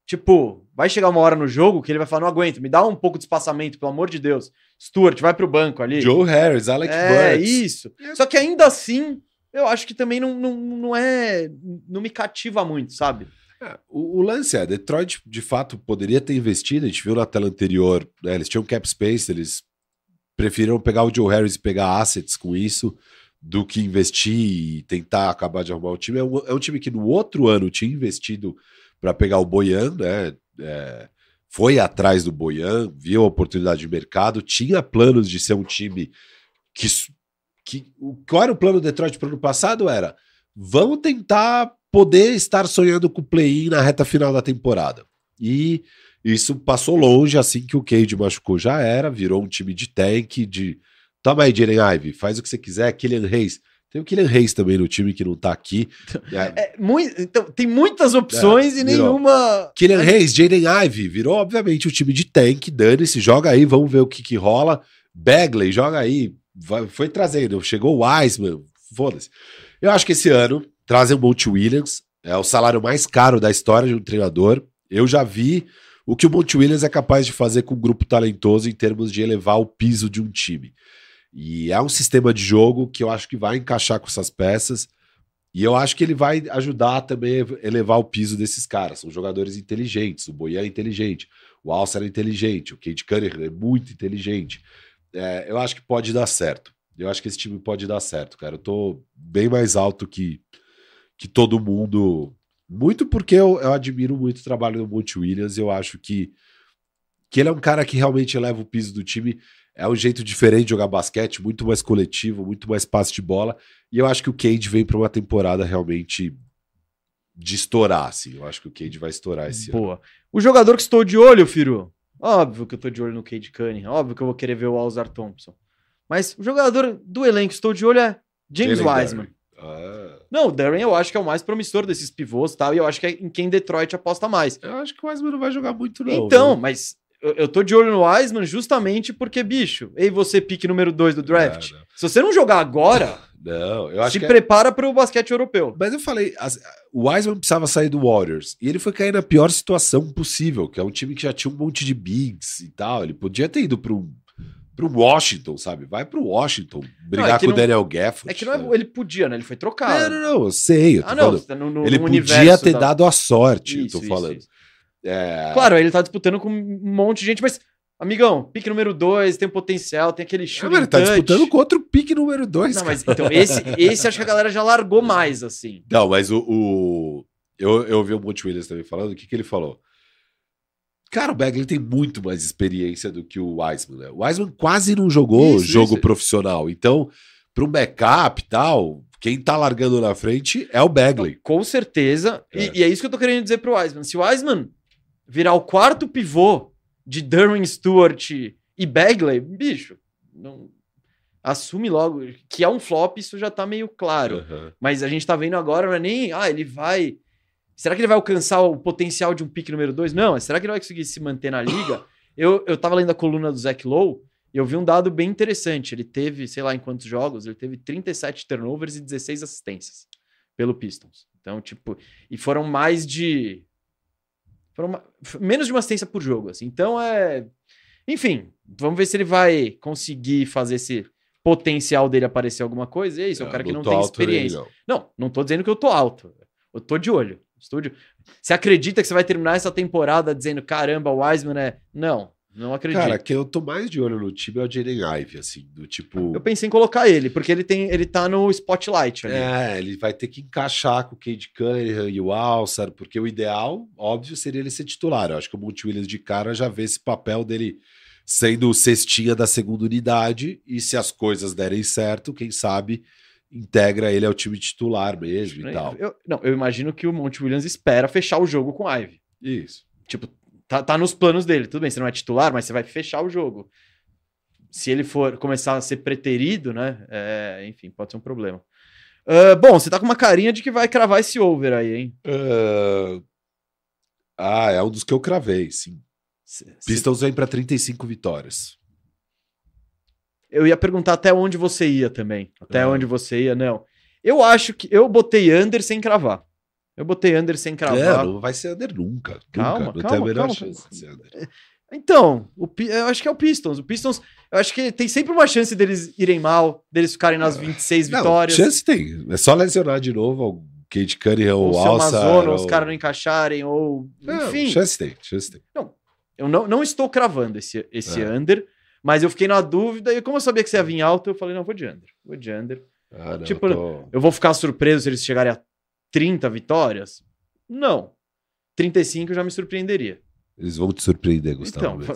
tipo, vai chegar uma hora no jogo que ele vai falar: não aguento, me dá um pouco de espaçamento, pelo amor de Deus. Stuart, vai pro banco ali. Joe Harris, Alec é, Burks. isso. Só que ainda assim, eu acho que também não, não, não é. Não me cativa muito, sabe? É, o, o lance é, Detroit de fato poderia ter investido, a gente viu na tela anterior, né, eles tinham cap space, eles preferiram pegar o Joe Harris e pegar assets com isso do que investir e tentar acabar de arrumar o time. É um, é um time que no outro ano tinha investido para pegar o Boyan, né? é, foi atrás do Boyan, viu a oportunidade de mercado, tinha planos de ser um time que. que qual era o plano do Detroit para o ano passado? Era vamos tentar poder estar sonhando com o play-in na reta final da temporada. E isso passou longe assim que o Cade machucou já era, virou um time de tank, de toma aí, Jalen Ivey, faz o que você quiser, Killian Hayes. Tem o Killian Hayes também no time que não tá aqui. É, É, mui- então, tem muitas opções É, e nenhuma. Killian Hayes, Jaden Ivey, virou obviamente o time de tank, dane-se, joga aí, vamos ver o que que rola. Bagley, joga aí, vai- foi trazendo, chegou o Wiseman, foda-se. Eu acho que esse ano trazem o Monte Williams, é o salário mais caro da história de um treinador. Eu já vi o que o Monte Williams é capaz de fazer com um grupo talentoso em termos de elevar o piso de um time. E é um sistema de jogo que eu acho que vai encaixar com essas peças. E eu acho que ele vai ajudar também a elevar o piso desses caras. São jogadores inteligentes. O Boyan é inteligente. O Alcer é inteligente. O Kate Cunningham é muito inteligente. É, eu acho que pode dar certo. Eu acho que esse time pode dar certo, cara. Eu tô bem mais alto que, que todo mundo. Muito porque eu, eu admiro muito o trabalho do Monte Williams. Eu acho que que ele é um cara que realmente eleva o piso do time. É um jeito diferente de jogar basquete, muito mais coletivo, muito mais passe de bola. E eu acho que o Cade vem para uma temporada realmente de estourar, assim. Eu acho que o Cade vai estourar esse ano. Boa. O jogador que estou de olho, Firu. Óbvio que eu tô de olho no Cade Cunningham. Óbvio que eu vou querer ver o Alzar Thompson. Mas o jogador do elenco que estou de olho é James Jalen Wiseman. Ah, Não, o Darren eu acho que é o mais promissor desses pivôs e tal. E eu acho que é em quem Detroit aposta mais. eu acho que o Wiseman não vai jogar muito, não. então, viu? mas eu, eu tô de olho no Wiseman justamente porque, bicho, ei você pique número 2 do draft. Ah, não. Se você não jogar agora, Não, eu acho se que. é- prepara para o basquete europeu. Mas eu falei, as- o Wiseman precisava sair do Warriors. E ele foi cair na pior situação possível, que é um time que já tinha um monte de bigs e tal. Ele podia ter ido pro, pro Washington, sabe? Vai pro Washington, brigar Não, é com o não- Daniel Gafford. É que não é, sabe? ele podia, né? Ele foi trocado. Não, não, não, eu sei. Eu ah, não. tá no, no- Ele podia ter da- dado a sorte, Isso, eu tô isso, falando. isso. É, Claro, ele tá disputando com um monte de gente, mas, amigão, pique número 2, tem potencial, tem aquele chute. ele tá disputando com outro pique número 2. Não, mas então, esse, esse acho que a galera já largou mais, assim. Não, mas o. o- Eu, eu ouvi o Monte Williams também falando, o que, que ele falou? Cara, o Bagley tem muito mais experiência do que o Wiseman, né? O Wiseman quase não jogou Isso, jogo isso. profissional. Então, para um backup e tal, quem tá largando na frente é o Bagley. Com certeza. É. E, e é isso que eu tô querendo dizer pro Wiseman. Se o Wiseman virar o quarto pivô de Derwin Stewart e Bagley, bicho, não- assume logo que é um flop, isso já tá meio claro. Aham. Mas a gente tá vendo agora, não é nem, ah, ele vai. Será que ele vai alcançar o potencial de um pique número 2? Não, mas será que ele vai conseguir se manter na liga? Eu, eu tava lendo a coluna do Zach Lowe e eu vi um dado bem interessante. Ele teve, sei lá em quantos jogos, ele teve 37 turnovers e 16 assistências pelo Pistons. Então, tipo, e foram mais de. Foram ma- f- menos de uma assistência por jogo, assim. Então é. Enfim, vamos ver se ele vai conseguir fazer esse potencial dele aparecer alguma coisa. E é isso, é um cara que não tem experiência. não. Não, não tô dizendo que eu tô alto. Eu tô de olho. Estou de... Você acredita que você vai terminar essa temporada dizendo caramba, o Wiseman é. Não, não acredito. Cara, quem eu tô mais de olho no time é o Jalen Ive, assim, do tipo. eu pensei em colocar ele, porque ele tem, ele tá no spotlight ali. É, ele vai ter que encaixar com o Cade Cunningham e o Alçar, porque o ideal, óbvio, seria ele ser titular. Eu acho que o Monte Williams de cara já vê esse papel dele sendo o cestinha da segunda unidade, e se as coisas derem certo, quem sabe integra ele ao time titular mesmo e tal. Eu, não, eu imagino que o Monte Williams espera fechar o jogo com o Ive. Isso. Tipo, tá, tá nos planos dele. Tudo bem, você não é titular, mas você vai fechar o jogo. Se ele for começar a ser preterido, né? é, enfim, pode ser um problema. Ah, bom, você tá com uma carinha de que vai cravar esse over aí, hein? Ah, é um dos que eu cravei, sim. Cê- Pistons vem para 35 vitórias. Eu ia perguntar até onde você ia também. Até Ah. onde você ia, não. Eu acho que. Eu botei under sem cravar. Eu botei under sem É, cravar. não vai ser under nunca. Calma, nunca. Não calma, tem a menor calma, chance de ser under. Então, o eu acho que é o Pistons. O Pistons, eu acho que tem sempre uma chance deles irem mal, deles ficarem nas 26 Não, vitórias. chance tem. É só lesionar de novo o Cade Cunningham ou o zona, ou os caras não encaixarem, ou. Não, Enfim, chance tem, chance tem. eu não, não estou cravando esse, esse É. under, mas eu fiquei na dúvida, e como eu sabia que você ia vir alto, eu falei, não, vou de under. Vou de under. Ah, não, Tipo, tô- Eu vou ficar surpreso se eles chegarem a 30 vitórias? Não. 35 eu já me surpreenderia. Eles vão te surpreender, Gustavo. Então,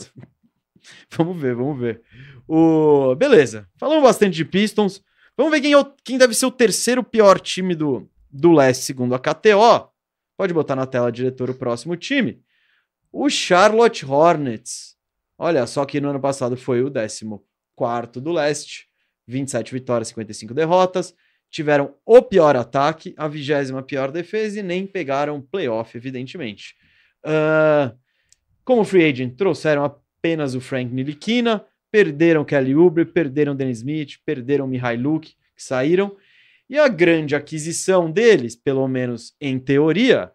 vamos ver, vamos ver. O... Beleza, falamos bastante de Pistons. Vamos ver quem, é o- quem deve ser o terceiro pior time do, do leste, segundo a KTO. Pode botar na tela, diretor, o próximo time. O Charlotte Hornets. Olha, só que no ano passado foi o 14 do leste. 27 vitórias, 55 derrotas. Tiveram o pior ataque, a vigésima pior defesa e nem pegaram playoff, evidentemente. Ah, como free agent, trouxeram apenas o Frank Nilikina, perderam Kelly Oubre, perderam Dennis Smith, perderam Mihai Luke, que saíram. E a grande aquisição deles, pelo menos em teoria,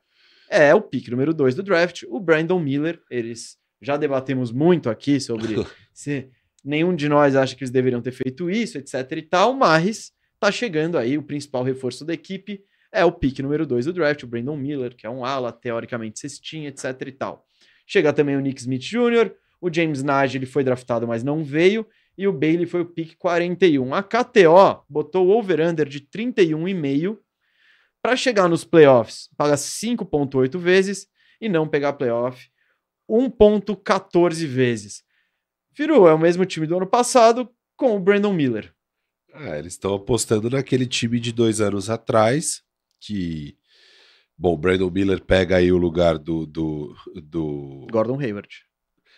é o pick número 2 do draft, o Brandon Miller. Eles já debatemos muito aqui sobre se nenhum de nós acha que eles deveriam ter feito isso, etc e tal, mas tá chegando aí o principal reforço da equipe, é o pick número 2 do draft, o Brandon Miller, que é um ala, teoricamente cestinha, etc e tal. Chega também o Nick Smith Jr., o James Nagy ele foi draftado, mas não veio, e o Bailey foi o pick 41. A KTO botou o over-under de 31,5 para chegar nos playoffs, paga 5,8 vezes e não pegar playoff. 1.14 vezes. Firu, é o mesmo time do ano passado com o Brandon Miller. É, eles estão apostando naquele time de dois anos atrás, que. Bom, o Brandon Miller pega aí o lugar do. do, do... Gordon Hayward.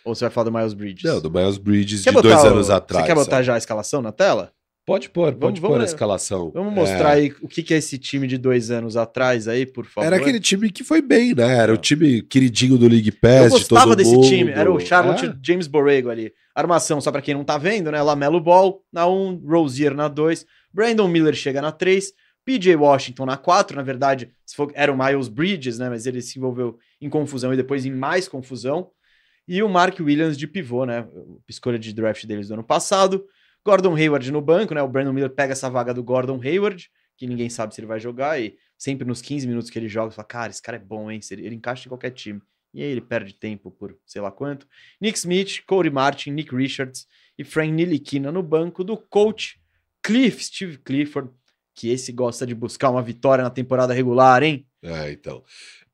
Ou você vai falar do Miles Bridges? Não, do Miles Bridges quer de dois anos o... atrás. Você quer botar sabe? já a escalação na tela? Pode pôr, pode vamos, pôr vamos, a escalação. Vamos mostrar é... aí o que, que é esse time de dois anos atrás aí, por favor. Era aquele time que foi bem, né? Era o time queridinho do League Pass. Eu gostava desse mundo. time. Era o Charlotte é? James Borrego ali. Armação, só pra quem não tá vendo, né? Lamelo Ball na 1, um, Rozier na 2, Brandon Miller chega na 3, PJ Washington na 4, na verdade, for, era o Miles Bridges, né? Mas ele se envolveu em confusão e depois em mais confusão. E o Mark Williams de pivô, né? Escolha de draft deles do ano passado. Gordon Hayward no banco, né? O Brandon Miller pega essa vaga do Gordon Hayward, que ninguém sabe se ele vai jogar, e sempre nos 15 minutos que ele joga, você fala, cara, esse cara é bom, hein? Ele encaixa em qualquer time. E aí ele perde tempo por sei lá quanto. Nick Smith, Corey Martin, Nick Richards e Frank Nilikina no banco do coach Cliff, Steve Clifford, que esse gosta de buscar uma vitória na temporada regular, hein? É, então.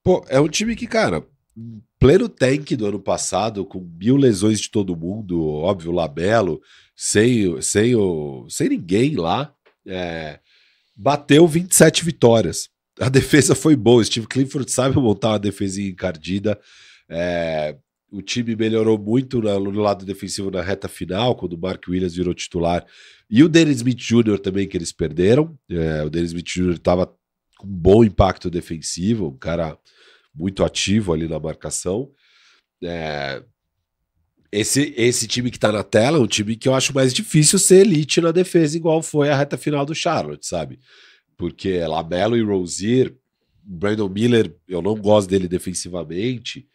Pô, é um time que, cara, pleno tank do ano passado, com mil lesões de todo mundo, óbvio, Labelo, sem, sem, o, sem ninguém lá, é, bateu 27 vitórias. A defesa foi boa, Steve Clifford sabe montar uma defesinha encardida. É, o time melhorou muito no, lado defensivo na reta final, quando o Mark Williams virou titular. E o Dennis Smith Jr. também, que eles perderam. É, o Dennis Smith Jr. estava com um bom impacto defensivo, um cara muito ativo ali na marcação. É, esse, esse time que tá na tela é um time que eu acho mais difícil ser elite na defesa, igual foi a reta final do Charlotte, sabe? Porque Labelo e Rozier, Brandon Miller, eu não gosto dele defensivamente.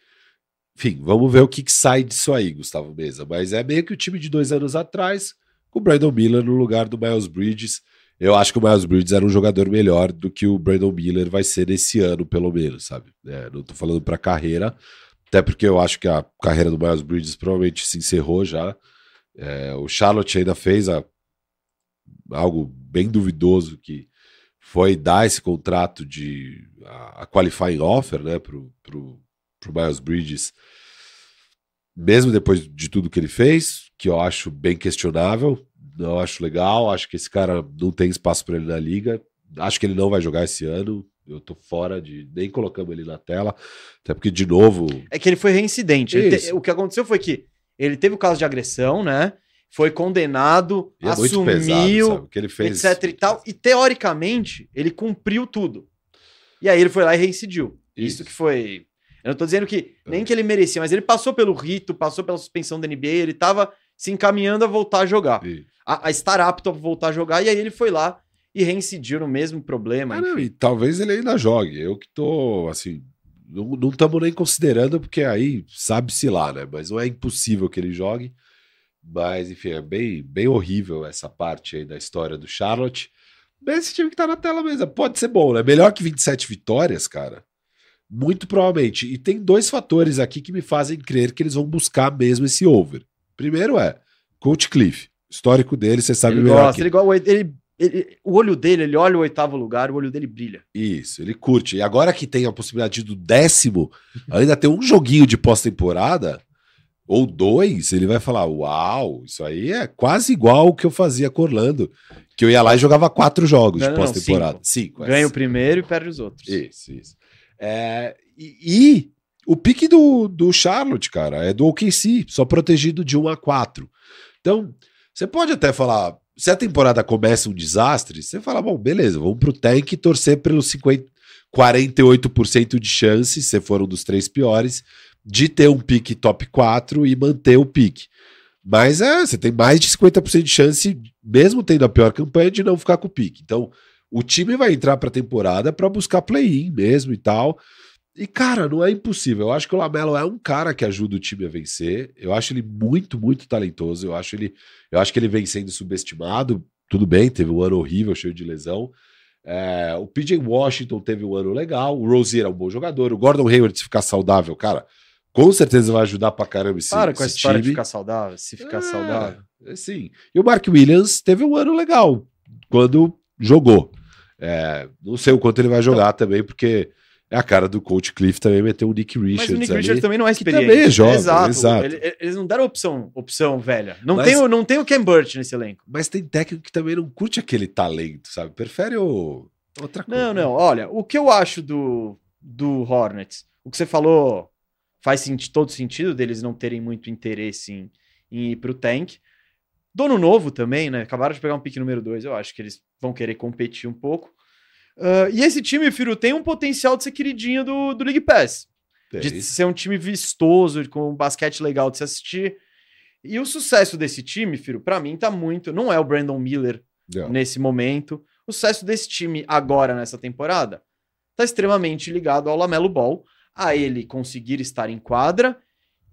Enfim, vamos ver o que, que sai disso aí, Gustavo Mesa. Mas é meio que o time de dois anos atrás, com o Brandon Miller no lugar do Miles Bridges. Eu acho que o Miles Bridges era um jogador melhor do que o Brandon Miller vai ser esse ano, pelo menos, sabe? É, não tô falando pra carreira, até porque eu acho que a carreira do Miles Bridges provavelmente se encerrou já. É, o Charlotte ainda fez a, algo bem duvidoso que foi dar esse contrato de a, a qualifying offer né, pro, pro Miles Bridges, mesmo depois de tudo que ele fez, que eu acho bem questionável não acho legal. Acho que esse cara não tem espaço para ele na liga. Acho que ele não vai jogar esse ano. Eu tô fora de. Nem colocamos ele na tela. Até porque, de novo. É que ele foi reincidente. Te... O que aconteceu foi que ele teve o caso de agressão, né? Foi condenado, e é assumiu, pesado, que ele fez... etc e tal. E teoricamente, ele cumpriu tudo. E aí ele foi lá e reincidiu. Isso, Isso que foi. Eu não tô dizendo que nem é. que ele merecia, mas ele passou pelo rito, passou pela suspensão da NBA, ele tava se encaminhando a voltar a jogar. A, a estar apto a voltar a jogar, e aí ele foi lá e reincidiu no mesmo problema. Ah, não, e talvez ele ainda jogue. Eu que tô, assim, não estamos nem considerando, porque aí sabe-se lá, né? Mas não é impossível que ele jogue. Mas, enfim, é bem, bem horrível essa parte aí da história do Charlotte. Mas esse time que tá na tela mesmo pode ser bom, né? Melhor que 27 vitórias, cara. Muito provavelmente. E tem dois fatores aqui que me fazem crer que eles vão buscar mesmo esse over. Primeiro é Coach Cliff histórico dele, você sabe ele melhor. Gosta, que... ele, igual, ele, ele, o olho dele, ele olha o oitavo lugar, o olho dele brilha. Isso, ele curte. E agora que tem a possibilidade do décimo, ainda ter um joguinho de pós-temporada, ou dois, ele vai falar: Uau, isso aí é quase igual o que eu fazia com Orlando. Que eu ia lá e jogava quatro jogos não, de pós-temporada. Cinco. cinco. Ganha é o primeiro e perde os outros. Isso, isso. É, e, e, o pique do, do Charlotte, cara, é do OKC, só protegido de 1 a 4. Então, você pode até falar, se a temporada começa um desastre, você fala, bom, beleza, vamos pro tank e torcer pelos 50, 48% de chance, se for um dos três piores, de ter um pique top 4 e manter o pique. Mas é, você tem mais de 50% de chance, mesmo tendo a pior campanha, de não ficar com o pique. Então, o time vai entrar para a temporada para buscar play-in mesmo e tal. E, cara, não é impossível. Eu acho que o Lamelo é um cara que ajuda o time a vencer. Eu acho ele muito, muito talentoso. Eu acho ele, eu acho que ele vem sendo subestimado. Tudo bem, teve um ano horrível, cheio de lesão. É, o PJ Washington teve um ano legal. O Rozier é um bom jogador. O Gordon Hayward, se ficar saudável, cara, com certeza vai ajudar pra caramba esse Para com essa história time. de ficar saudável, se ficar é, saudável. É, sim. E o Mark Williams teve um ano legal quando jogou. É, não sei o quanto ele vai jogar então, também, porque É a cara do coach Cliff também meter o Nick Richards Mas o Nick. Richards também não é que experiente. também é jovem, exato. exato. Ele- ele- eles não deram opção, opção velha. Não, Mas- tem, o- não tem o Ken Burt nesse elenco. Mas tem técnico que também não curte aquele talento, sabe? Prefere o... outra coisa. Não, não. Olha, o que eu acho do, do Hornets, o que você falou faz todo sentido deles não terem muito interesse em, em ir pro tank. Dono novo também, né? Acabaram de pegar um pique número 2, eu acho que eles vão querer competir um pouco. Ah, e esse time, Firo, tem um potencial de ser queridinho do, do League Pass. Tem. de ser um time vistoso, com um basquete legal de se assistir. E o sucesso desse time, Firo, pra mim tá muito. Não é o Brandon Miller Não. nesse momento. O sucesso desse time agora nessa temporada tá extremamente ligado ao Lamelo Ball, a ele conseguir estar em quadra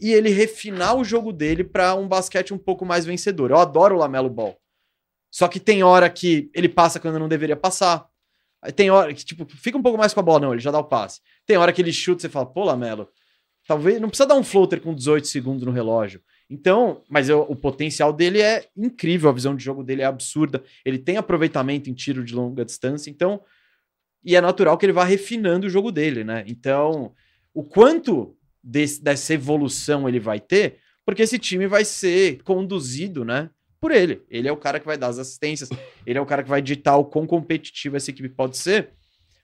e ele refinar o jogo dele pra um basquete um pouco mais vencedor. Eu adoro o Lamelo Ball. Só que tem hora que ele passa quando não deveria passar. Tem hora que, tipo, fica um pouco mais com a bola, não, ele já dá o passe. Tem hora que ele chuta você fala, pô, Lamelo, talvez não precisa dar um floater com 18 segundos no relógio. Então, mas eu- o potencial dele é incrível, a visão de jogo dele é absurda. Ele tem aproveitamento em tiro de longa distância, então. E é natural que ele vá refinando o jogo dele, né? Então, o quanto desse- dessa evolução ele vai ter, porque esse time vai ser conduzido, né? Por ele. Ele é o cara que vai dar as assistências, ele é o cara que vai ditar o quão competitiva essa equipe pode ser.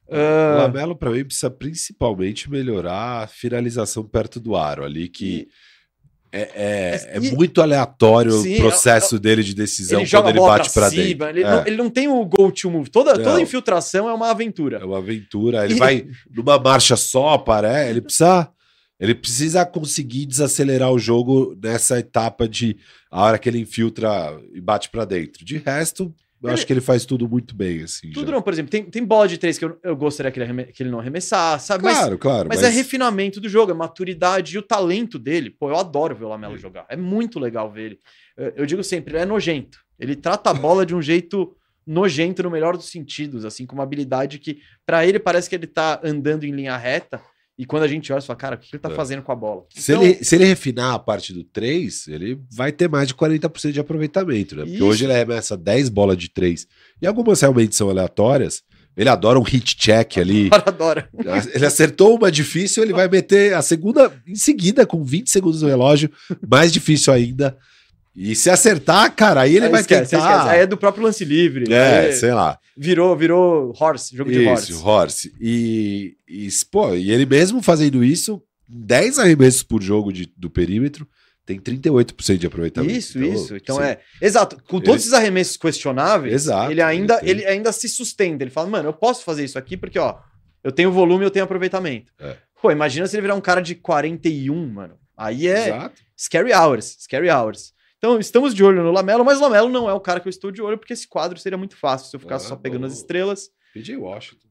O Ah, Lamelo, pra mim, precisa principalmente melhorar a finalização perto do aro ali, que é, é, é E- muito aleatório Sim, o processo dele de decisão ele quando ele bate cima, dentro. Ele, É, não, ele não tem o go-to move. Toda, toda infiltração é uma aventura. é uma aventura. Ele E- vai numa marcha só, parece. Ele precisa, ele precisa conseguir desacelerar o jogo nessa etapa de a hora que ele infiltra e bate pra dentro. De resto, eu Ele- acho que ele faz tudo muito bem, assim. Tudo já. não, por exemplo, tem, tem bola de três que eu, eu gostaria que ele, arreme- que ele não arremessasse, sabe? Mas- Claro, claro. Mas, é refinamento do jogo, é maturidade e o talento dele. Pô, eu adoro ver o Lamelo Sim. jogar. É muito legal ver ele. Eu, eu digo sempre, ele é nojento. Ele trata a bola de um jeito nojento no melhor dos sentidos, assim, com uma habilidade que, pra ele, parece que ele tá andando em linha reta. E quando a gente olha, você fala, cara, o que ele tá É. fazendo com a bola? Se, Então, ele, se ele refinar a parte do 3, ele vai ter mais de 40% de aproveitamento, né? Porque Isso. hoje ele arremessa 10 bolas de 3. E algumas realmente são aleatórias. Ele adora um hit check ali. o cara adora. Ele acertou uma difícil, ele vai meter a segunda em seguida, com 20 segundos no relógio, mais difícil ainda. E se acertar, cara, aí ele Aí vai esquece, tentar. esquece. Aí é do próprio lance livre. É, sei lá. virou, virou horse, jogo de horse. Isso, Horse. E, e, pô, e ele mesmo fazendo isso, 10 arremessos por jogo de, do perímetro, tem 38% de aproveitamento. Isso, isso. Então sim. é. Exato. Com Ele- todos esses arremessos questionáveis, Exato, ele, ainda, ele ele ainda se sustenta. Ele fala, mano, eu posso fazer isso aqui porque, ó, eu tenho volume, eu tenho aproveitamento. É. Pô, imagina se ele virar um cara de 41, mano. Aí é Exato. scary hours, scary hours. Então, estamos de olho no Lamelo, mas o Lamelo não é o cara que eu estou de olho, porque esse quadro seria muito fácil se eu ficasse Ah, só pegando bom. as estrelas. PJ Washington.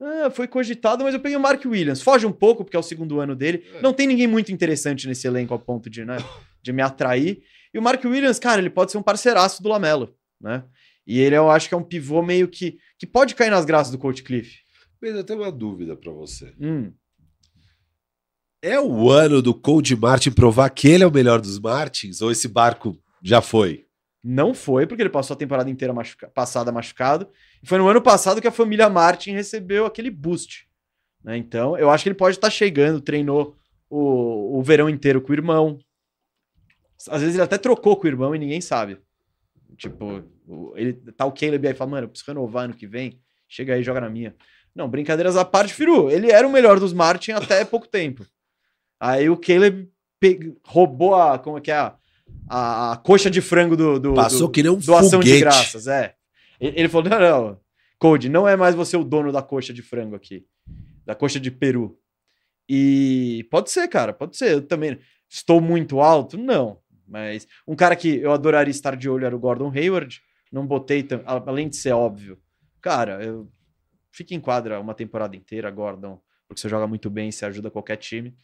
Ah, foi cogitado, mas eu peguei o Mark Williams. Foge um pouco, porque é o segundo ano dele. É. Não tem ninguém muito interessante nesse elenco ao ponto de, né, de me atrair. E o Mark Williams, cara, ele pode ser um parceiraço do Lamelo, né? E ele eu acho que é um pivô meio que, que pode cair nas graças do Coach Cliff. Mas eu tenho uma dúvida pra você. Hum, É o ano do Cold Martin provar que ele é o melhor dos Martins? Ou esse barco já foi? não foi, porque ele passou a temporada inteira machuca- passada machucado. E foi no ano passado que a família Martin recebeu aquele boost. Né? Então, eu acho que ele pode estar chegando, treinou o, o verão inteiro com o irmão. Às vezes ele até trocou com o irmão e ninguém sabe. Tipo, ele tá o Caleb aí e fala, mano, eu preciso renovar ano que vem. Chega aí joga na minha. Não, brincadeiras à parte, Firu, ele era o melhor dos Martin até pouco tempo. Aí o Caleb pe- roubou a. Como é que é? A, a, a coxa de frango do. do Passou do, que nem um doação de foguete. graças, é. Ele falou: não, não, Code, não é mais você o dono da coxa de frango aqui. Da coxa de peru. E pode ser, cara, pode ser. Eu também estou muito alto? Não. Mas um cara que eu adoraria estar de olho era o Gordon Hayward. Não botei, tam- além de ser óbvio. Cara, eu fica em quadra uma temporada inteira, Gordon, porque você joga muito bem, você ajuda qualquer time.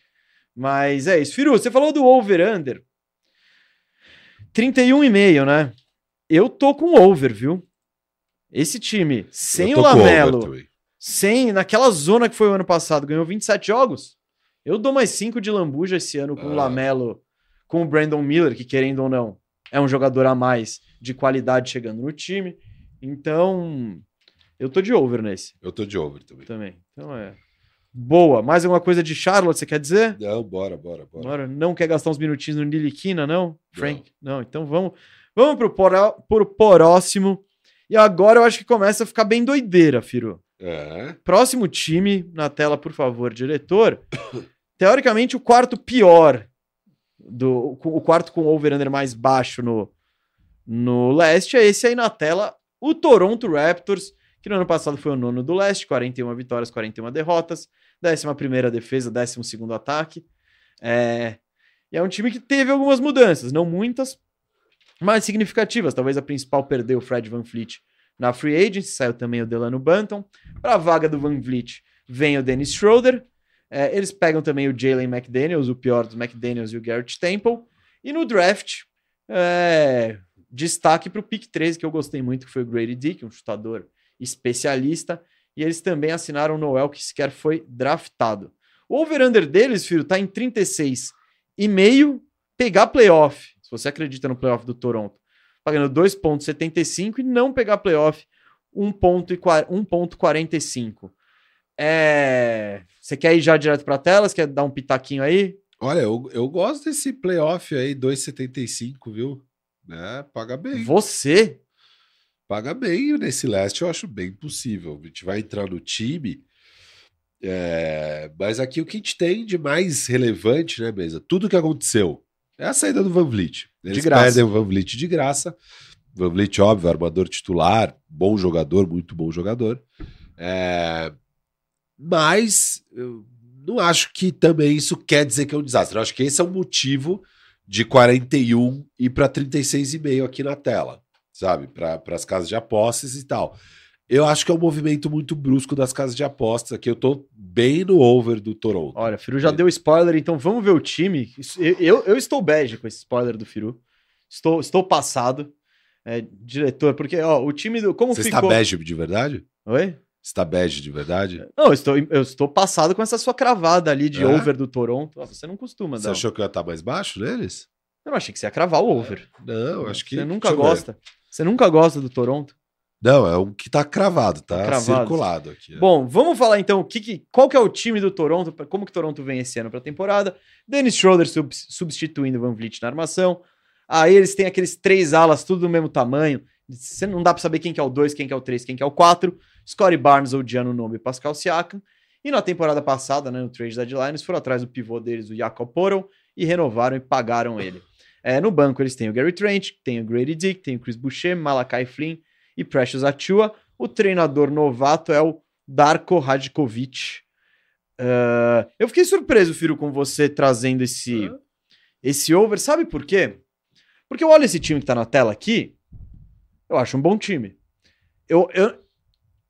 Mas é isso. Firu, você falou do over-under. 31,5, né? Eu tô com over, viu? Esse time, sem o Lamelo, sem naquela zona que foi o ano passado, ganhou 27 jogos. Eu dou mais 5 de lambuja esse ano com o Ah. Lamelo, com o Brandon Miller, que querendo ou não, é um jogador a mais de qualidade chegando no time. Então, eu tô de over nesse Eu tô de over também. também. Então é. Boa. Mais alguma coisa de Charlotte, você quer dizer? Não, bora, bora, bora. Bora. Não quer gastar uns minutinhos no Niliquina, não? Frank? Não. não. Então vamos, vamos pro, poró, pro próximo. E agora eu acho que começa a ficar bem doideira, Firu. É. Próximo time, na tela, por favor, diretor. Teoricamente, o quarto pior. Do, o quarto com over-under mais baixo no, no leste é esse aí na tela, o Toronto Raptors, que no ano passado foi o nono do leste, 41 vitórias, 41 derrotas, 11 defesa, 12 ataque. É, e é um time que teve algumas mudanças, não muitas, mas significativas. Talvez a principal perdeu o Fred Van Fleet na free agency, saiu também o Delano Banton. Para a vaga do Van Vliet vem o Dennis Schroeder. É, eles pegam também o Jalen McDaniels, o pior dos McDaniels e o Garrett Temple. E no draft, é, destaque para o pick 13, que eu gostei muito, que foi o Grady Dick, um chutador especialista. E eles também assinaram o Noel, que sequer foi draftado. O over-under deles, filho, tá em 36,5 pegar playoff. Se você acredita no playoff do Toronto pagando 2,75 e não pegar playoff 1,45. É... Você quer ir já direto para telas? Quer dar um pitaquinho aí? Olha, eu, eu gosto desse playoff aí, 2,75, viu? É, paga bem. Você? Paga bem nesse leste, eu acho bem possível. A gente vai entrar no time. É... Mas aqui o que a gente tem de mais relevante, né, Mesa? Tudo que aconteceu é a saída do Van Vliet. Eles de graça. perdem o Van Vliet de graça. Van Vliet, óbvio, armador titular, bom jogador, muito bom jogador. É... Mas eu não acho que também isso quer dizer que é um desastre. Eu acho que esse é o motivo de 41 e para 36,5 aqui na tela, sabe? Para as casas de apostas e tal. Eu acho que é um movimento muito brusco das casas de apostas aqui. Eu tô bem no over do Toronto. Olha, Firu já é. deu spoiler, então vamos ver o time. Eu, eu, eu estou bege com esse spoiler do Firu. Estou, estou passado. É, diretor, porque ó, o time do. Como Você ficou... está bege de verdade? Oi? Está bege de verdade? Não, eu estou, eu estou passado com essa sua cravada ali de é? over do Toronto. Você não costuma, Você achou que eu ia estar mais baixo neles? Eu achei que você ia cravar o over. Não, acho que. Você nunca gosta. Você nunca gosta do Toronto? Não, é um que tá cravado, tá, cravado. circulado aqui. É. Bom, vamos falar então que, que, qual que é o time do Toronto, como que o Toronto vem esse ano para a temporada. Dennis Schroeder sub, substituindo Van Vliet na armação. Aí eles têm aqueles três alas, tudo do mesmo tamanho. Você não dá para saber quem que é o 2, quem que é o 3, quem que é o 4. Scottie Barnes, Odiano Nome e Pascal Siakam. E na temporada passada, né, no trade deadline, eles foram atrás do pivô deles, o Jacob Portal, e renovaram e pagaram ele. É, no banco eles têm o Gary Trent, tem o Grady Dick, tem o Chris Boucher, Malakai Flynn, e Precious Achua. O treinador novato é o Darko Radkovic. Uh, eu fiquei surpreso, Firo, com você trazendo esse, uhum. esse over. Sabe por quê? Porque eu olho esse time que tá na tela aqui, eu acho um bom time. Eu, eu,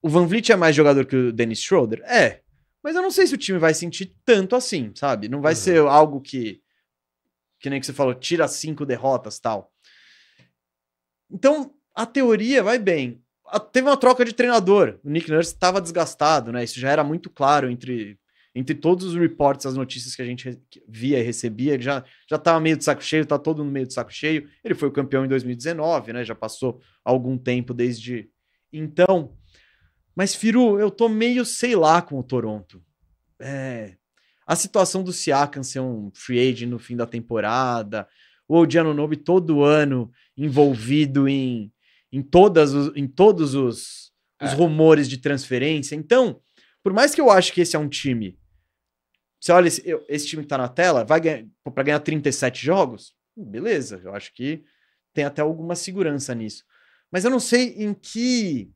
o Van Vliet é mais jogador que o Dennis Schroeder? É. Mas eu não sei se o time vai sentir tanto assim, sabe? Não vai uhum. ser algo que, que nem que você falou, tira cinco derrotas tal. Então, a teoria vai bem. teve uma troca de treinador. O Nick Nurse estava desgastado, né? Isso já era muito claro entre, entre todos os reports, as notícias que a gente via e recebia. Ele já estava meio de saco cheio, tá todo no meio de saco cheio. Ele foi o campeão em 2019, né? Já passou algum tempo desde então. Mas, Firu, eu tô meio sei lá com o Toronto. É, a situação do Siakam ser um free agent no fim da temporada, o Odiano Nobe todo ano envolvido em em, todas os, em todos os, os é. rumores de transferência. Então, por mais que eu ache que esse é um time. Você olha, esse, esse time que tá na tela, vai ganhar para ganhar 37 jogos? Beleza, eu acho que tem até alguma segurança nisso. Mas eu não sei em que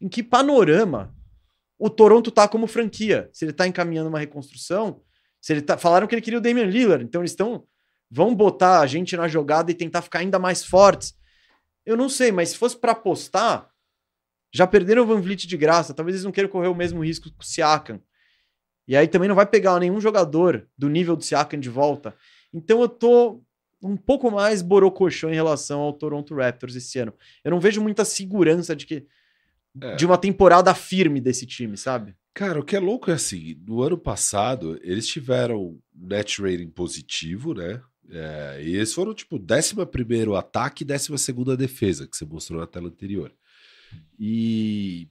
em que panorama o Toronto tá como franquia. Se ele tá encaminhando uma reconstrução, se ele tá, falaram que ele queria o Damian Lillard, então eles estão vão botar a gente na jogada e tentar ficar ainda mais fortes. Eu não sei, mas se fosse para apostar, já perderam o Van Vliet de graça. Talvez eles não queiram correr o mesmo risco com o Siakam. E aí também não vai pegar nenhum jogador do nível do Siakam de volta. Então eu tô um pouco mais borocochô em relação ao Toronto Raptors esse ano. Eu não vejo muita segurança de que é. de uma temporada firme desse time, sabe? Cara, o que é louco é assim, no ano passado eles tiveram net rating positivo, né? É, e eles foram, tipo, 11 ataque e 12 defesa, que você mostrou na tela anterior. E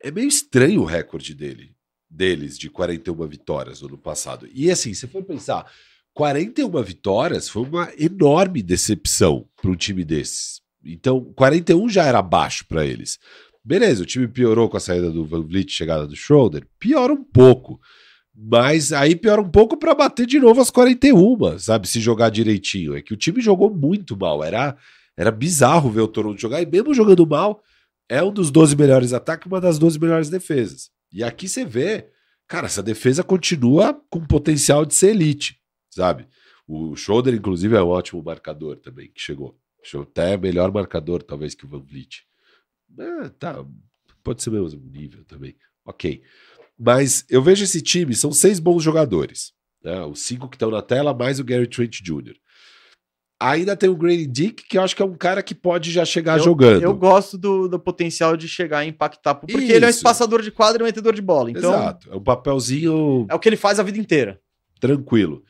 é meio estranho o recorde dele deles de 41 vitórias no ano passado. E assim, se for pensar, 41 vitórias foi uma enorme decepção para um time desses. Então, 41 já era baixo para eles. Beleza, o time piorou com a saída do Van Vliet, chegada do Schroeder, piora um pouco. Mas aí piora um pouco para bater de novo as 41, sabe? Se jogar direitinho. É que o time jogou muito mal. Era, era bizarro ver o Toronto jogar. E mesmo jogando mal, é um dos 12 melhores ataques, uma das 12 melhores defesas. E aqui você vê, cara, essa defesa continua com potencial de ser elite, sabe? O Schroeder, inclusive, é um ótimo marcador também, que chegou. Até melhor marcador, talvez, que o Van Vliet. É, tá, pode ser o mesmo nível também. Ok. Mas eu vejo esse time, são seis bons jogadores. Né? Os cinco que estão na tela, mais o Gary Trent Jr. Ainda tem o Grady Dick, que eu acho que é um cara que pode já chegar eu, jogando. Eu gosto do, do potencial de chegar e impactar, porque Isso. ele é um espaçador de quadro e um metedor de bola. Então, Exato, é um papelzinho. É o que ele faz a vida inteira. Tranquilo.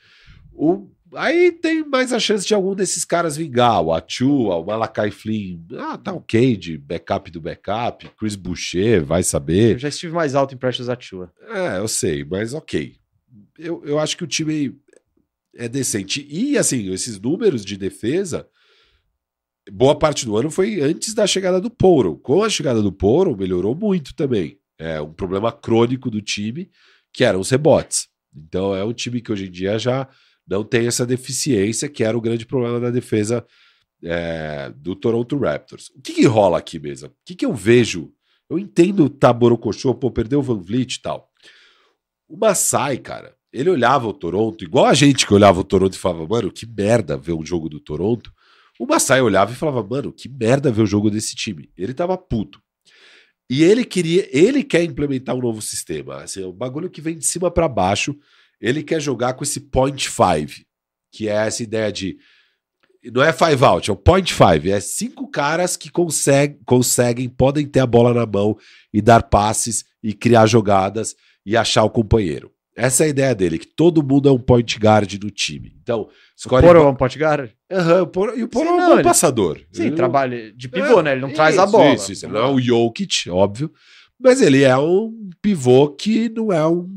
O, aí tem mais a chance de algum desses caras vingar. O Achua, o Malakai Flynn. Ah, tá ok de backup do backup. Chris Boucher, vai saber. Eu já estive mais alto em Precious Achua. É, eu sei, mas ok. Eu, eu acho que o time é decente. E, assim, esses números de defesa, boa parte do ano foi antes da chegada do Poro. Com a chegada do Poro, melhorou muito também. É um problema crônico do time, que eram os rebotes. Então, é um time que hoje em dia já não tem essa deficiência, que era o grande problema da defesa é, do Toronto Raptors. O que, que rola aqui mesmo? O que, que eu vejo? Eu entendo o Taborocochô, pô, perdeu o Van Vliet e tal. O Masai, cara, ele olhava o Toronto, igual a gente que olhava o Toronto e falava, mano, que merda ver um jogo do Toronto. O Masai olhava e falava, mano, que merda ver o jogo desse time. Ele tava puto. E ele queria, ele quer implementar um novo sistema. Assim, é um bagulho que vem de cima para baixo. Ele quer jogar com esse point five, que é essa ideia de não é five out, é o point five. É cinco caras que consegue, conseguem, podem ter a bola na mão e dar passes e criar jogadas e achar o companheiro. Essa é a ideia dele, que todo mundo é um point guard no time. Então, escolhe. O Poro é um point guard? Uhum, e o Poro é um bom ele... passador. Sim, ele trabalha de pivô, é, né? Ele não isso, traz a bola. Isso, isso. Ele não é o Jokic, óbvio. Mas ele é um pivô que não é um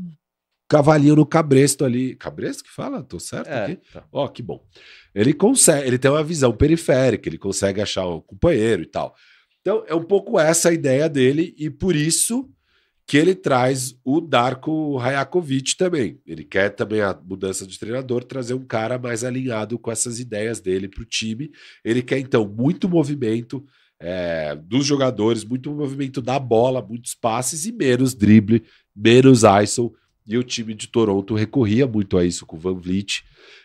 cavalinho no cabresto ali. Cabresto que fala? Tô certo é, aqui? Tá. Ó, que bom. Ele consegue, ele tem uma visão periférica, ele consegue achar o um companheiro e tal. Então, é um pouco essa a ideia dele, e por isso que ele traz o Darko Rajakovic também. Ele quer também a mudança de treinador, trazer um cara mais alinhado com essas ideias dele para o time. Ele quer, então, muito movimento é, dos jogadores, muito movimento da bola, muitos passes e menos drible, menos ISO. E o time de Toronto recorria muito a isso com o Van Vliet.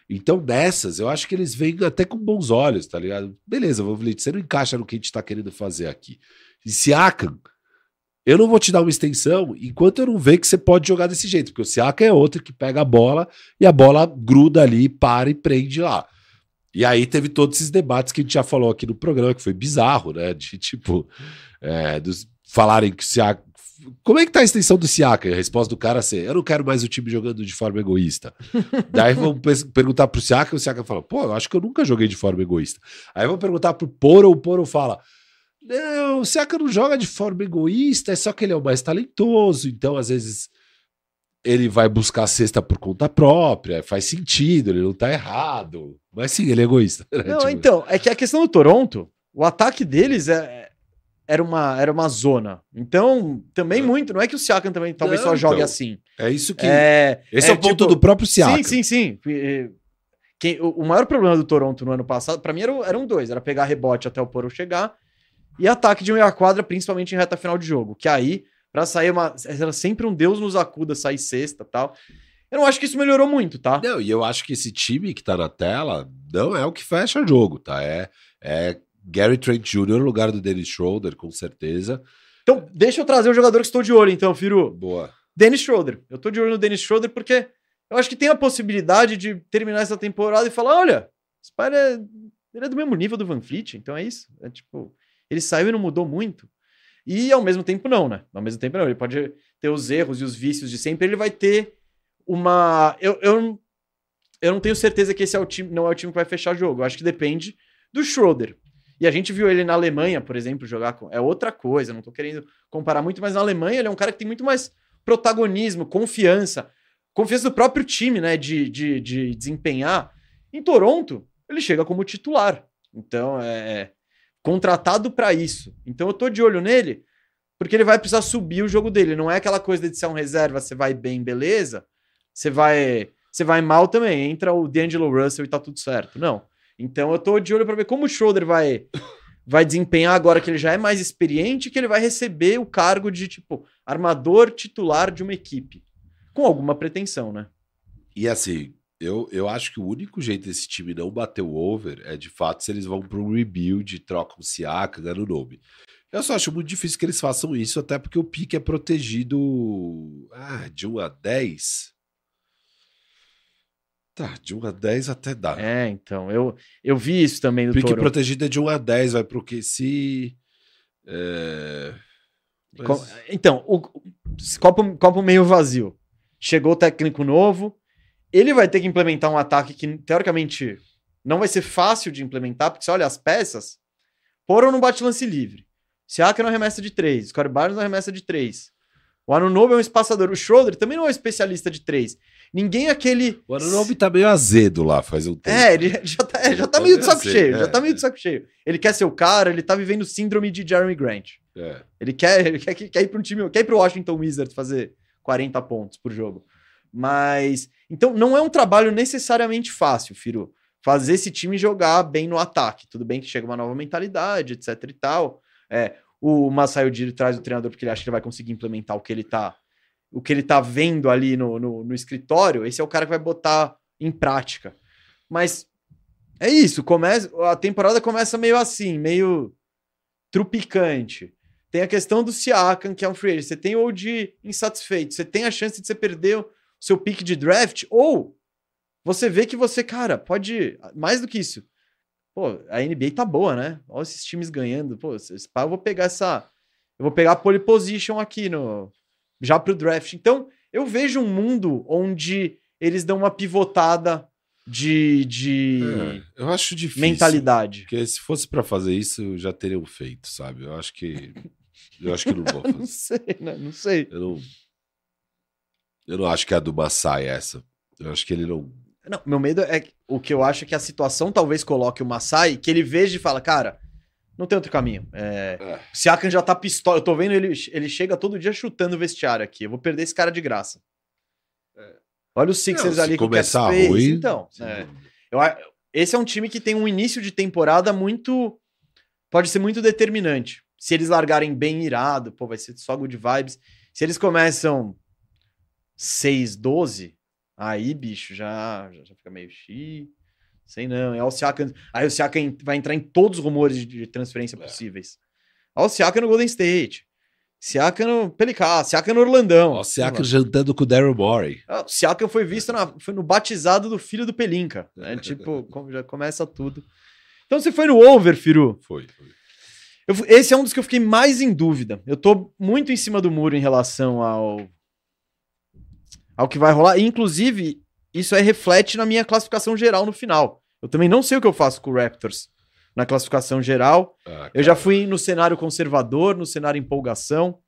Então, nessas, eu acho que eles vêm até com bons olhos, tá ligado? Beleza, Van Vliet, você não encaixa no que a gente está querendo fazer aqui. E Siakam, eu não vou te dar uma extensão enquanto eu não ver que você pode jogar desse jeito, porque o Siaka é outro que pega a bola e a bola gruda ali, para e prende lá. E aí teve todos esses debates que a gente já falou aqui no programa, que foi bizarro, né? De tipo, é, dos, falarem que o Siaka. Como é que tá a extensão do Siaka? A resposta do cara é ser: eu não quero mais o time jogando de forma egoísta. Daí vão perguntar pro Siaka, o Siaka fala: pô, eu acho que eu nunca joguei de forma egoísta. Aí vão perguntar pro Poro, o Poro fala: não, o Siaka não joga de forma egoísta, é só que ele é o mais talentoso, então às vezes ele vai buscar a cesta por conta própria, faz sentido, ele não tá errado. Mas sim, ele é egoísta. Né? Não, tipo... então, é que a questão do Toronto, o ataque deles é, era, uma, era uma zona. Então, também é. muito, não é que o Siakam também talvez não, só jogue então, assim. É isso que. É, esse é, é o ponto tipo, do próprio Siakam. Sim, sim, sim. Quem, o, o, maior problema do Toronto no ano passado, para mim, eram, eram dois: era pegar rebote até o Poro chegar e ataque de meia quadra, principalmente em reta final de jogo. Que aí, para sair uma. Era sempre um Deus nos acuda sair sexta tal. Eu não acho que isso melhorou muito, tá? Não, e eu acho que esse time que tá na tela não é o que fecha jogo, tá? É, é Gary Trent Jr. no lugar do Dennis Schroeder, com certeza. Então, deixa eu trazer o jogador que estou de olho, então, Firu. Boa. Dennis Schroeder. Eu tô de olho no Dennis Schroeder porque eu acho que tem a possibilidade de terminar essa temporada e falar: olha, esse pai é, ele é do mesmo nível do Van Fleet, então é isso. É tipo, ele saiu e não mudou muito. E ao mesmo tempo não, né? Ao mesmo tempo não. Ele pode ter os erros e os vícios de sempre. Ele vai ter uma. Eu, eu, eu não tenho certeza que esse é o time, não é o time que vai fechar jogo. Eu acho que depende do Schroeder. E a gente viu ele na Alemanha, por exemplo, jogar com. É outra coisa, não tô querendo comparar muito, mas na Alemanha ele é um cara que tem muito mais protagonismo, confiança, confiança do próprio time, né, de, de, de desempenhar. Em Toronto, ele chega como titular. Então, é contratado para isso. Então, eu tô de olho nele, porque ele vai precisar subir o jogo dele. Não é aquela coisa de ser um reserva, você vai bem, beleza. Você vai, você vai mal também. Entra o D'Angelo Russell e tá tudo certo. Não. Então, eu tô de olho para ver como o Schroeder vai vai desempenhar agora que ele já é mais experiente, que ele vai receber o cargo de tipo armador titular de uma equipe. Com alguma pretensão, né? E assim, eu, eu acho que o único jeito desse time não bater o over é de fato se eles vão para um rebuild, trocam o Siaka, ganhando o nome. Eu só acho muito difícil que eles façam isso, até porque o pique é protegido ah, de 1 a 10. Tá, de 1 a 10 até dá. É, então, eu, eu vi isso também no Pique Toronto. protegido é de 1 a 10, vai pro QC. É... Mas... Então, o, copo, copo meio vazio. Chegou o técnico novo, ele vai ter que implementar um ataque que, teoricamente, não vai ser fácil de implementar, porque você olha as peças, Poro não bate lance livre. Siaka não arremessa de três. Scottie Barnes não arremessa de três. O Anunobi é um espaçador. O Schroeder também não é um especialista de três. Ninguém é aquele... O Anunobi tá meio azedo lá faz um tempo. É, ele já tá, é, já tá Tá meio de saco assim, cheio. Já é, tá meio de saco cheio. Ele quer ser o cara, ele tá vivendo síndrome de Jeremy Grant. É. Ele quer, ele quer, quer ir para um time, quer ir pro Washington Wizards fazer 40 pontos por jogo. Mas então não é um trabalho necessariamente fácil, Firu. Fazer esse time jogar bem no ataque. Tudo bem que chega uma nova mentalidade, etc e tal. É, o Masai Ujiri traz o treinador porque ele acha que ele vai conseguir implementar o que ele tá o que ele tá vendo ali no, no, no escritório. Esse é o cara que vai botar em prática. Mas é isso, começa, a temporada começa meio assim, meio trupicante. Tem a questão do Siakam, que é um free agent. Você tem o de insatisfeito. Você tem a chance de você perder o seu pick de draft. Ou você vê que você, cara, pode... Mais do que isso. Pô, a NBA tá boa, né? Olha esses times ganhando. Pô, eu vou pegar essa... Eu vou pegar a pole position aqui no... Já pro draft. Então, eu vejo um mundo onde eles dão uma pivotada de, de É, eu acho difícil. mentalidade. Porque se fosse pra fazer isso, já teriam feito, sabe? Eu acho que. Eu acho que não vou Não fazer. sei, né? Não sei. Eu não. Eu não acho que é a do Massai essa. Eu acho que ele não. Não, meu medo é o que eu acho é que a situação talvez coloque o Masai, que ele veja e fala, cara, não tem outro caminho. É, É. o Siakam já tá pistola. Eu tô vendo ele, ele chega todo dia chutando o vestiário aqui. Eu vou perder esse cara de graça. Olha os Sixers É. Não, ali com o cap começar space, ruim. Então, é. Eu esse é um time que tem um início de temporada muito. Pode ser muito determinante. Se eles largarem bem irado, pô, vai ser só good vibes. Se eles começam 6-12, aí, bicho, já, já, já fica meio chi. Sei não. É o Siakam, aí o Siakam vai entrar em todos os rumores de, transferência É. possíveis. Olha o Siakam no Golden State. Siakam no Pelicá, Siakam no Orlandão. Ó, o Siakam jantando com o Daryl Morey. Ah, O Siakam foi visto na, foi no batizado do filho do Pelinka. Né? tipo, como já começa tudo. Então você foi no over, Firu. Foi, foi. Eu esse é um dos que eu fiquei mais em dúvida. Eu tô muito em cima do muro em relação ao ao que vai rolar. E, inclusive, isso aí reflete na minha classificação geral no final. Eu também não sei o que eu faço com o Raptors na classificação geral. Ah, Eu já fui no cenário conservador, no cenário empolgação.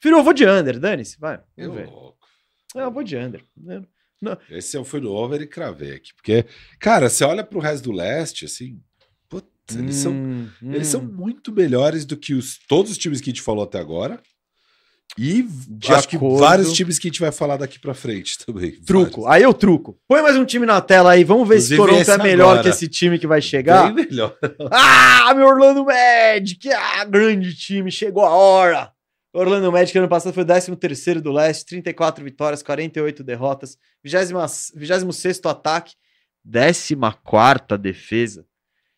Firu, eu vou de under, dane-se, vai. eu ver. louco. É, eu vou de under. Esse eu fui no over e cravei aqui. Porque, cara, você olha pro resto do leste, assim. Putz, eles, são, Hum, eles são hum. muito melhores do que os, todos os times que a gente falou até agora. E De acho acordo. que vários times que a gente vai falar daqui pra frente também. Truco. Vários. Aí eu truco. Põe mais um time na tela aí. Vamos ver se Inclusive Toronto é melhor agora. que esse time que vai chegar. Bem melhor. Ah, meu Orlando Magic! Ah, grande time. Chegou a hora. Orlando Magic ano passado foi o 13º do leste. 34 vitórias, 48 derrotas. 26º ataque. 14ª defesa.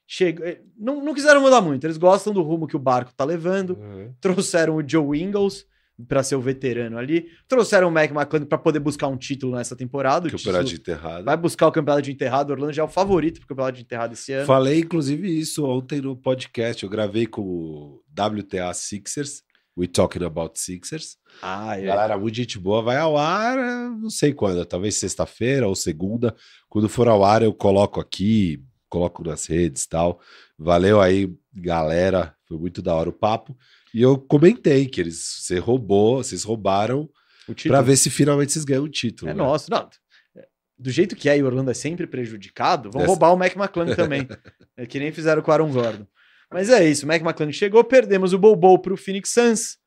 Chega... eh, Não, não quiseram mudar muito. Eles gostam do rumo que o barco tá levando. Trouxeram o Joe Ingles para ser o veterano ali. Trouxeram o Mac McClung para poder buscar um título nessa temporada. Campeonato de enterrado. Vai buscar o campeonato de enterrado. O Orlando já é o favorito pro campeonato de enterrado esse ano. Falei, inclusive, isso ontem no podcast. Eu gravei com o WTA Sixers. We Talking About Sixers. Ah, é. Galera, muito gente boa. Vai ao ar, não sei quando, talvez sexta-feira ou segunda. Quando for ao ar, eu coloco aqui, coloco nas redes e tal. Valeu aí, galera. Foi muito da hora o papo. E eu comentei que eles você roubou, vocês roubaram O Pra ver se finalmente vocês ganham o título. É né? nosso. Não, do jeito que é e o Orlando é sempre prejudicado, vão Dessa- roubar o Mac McClung também. é que nem fizeram com o Aaron Gordon. Mas é isso, o Mac McClung chegou, perdemos o Bobo pro Phoenix Suns.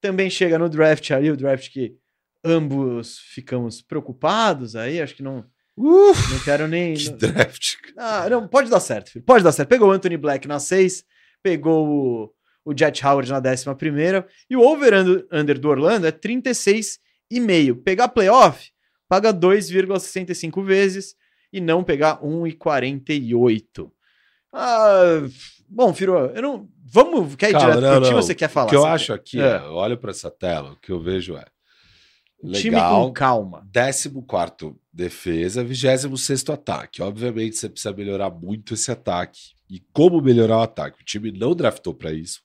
Também chega no draft ali, o draft que ambos ficamos preocupados aí, acho que não, Uf, não quero nem... que não- draft. Ah, não, pode dar certo, filho. Pode dar certo. Pegou o Anthony Black na 6, pegou o, o Jet Howard na 11 e o over-under do Orlando é 36,5. Pegar playoff, paga 2,65 vezes e não pegar 1,48. Ah, bom, Firo, eu não. Vamos. Quer ir Calma, direto não, pro time você quer falar? O que eu acho aqui, É. é, olho pra essa tela, o que eu vejo é. Time Legal. com calma. 14 defesa, 26 ataque. Obviamente você precisa melhorar muito esse ataque. E como melhorar o ataque? O time não draftou para isso.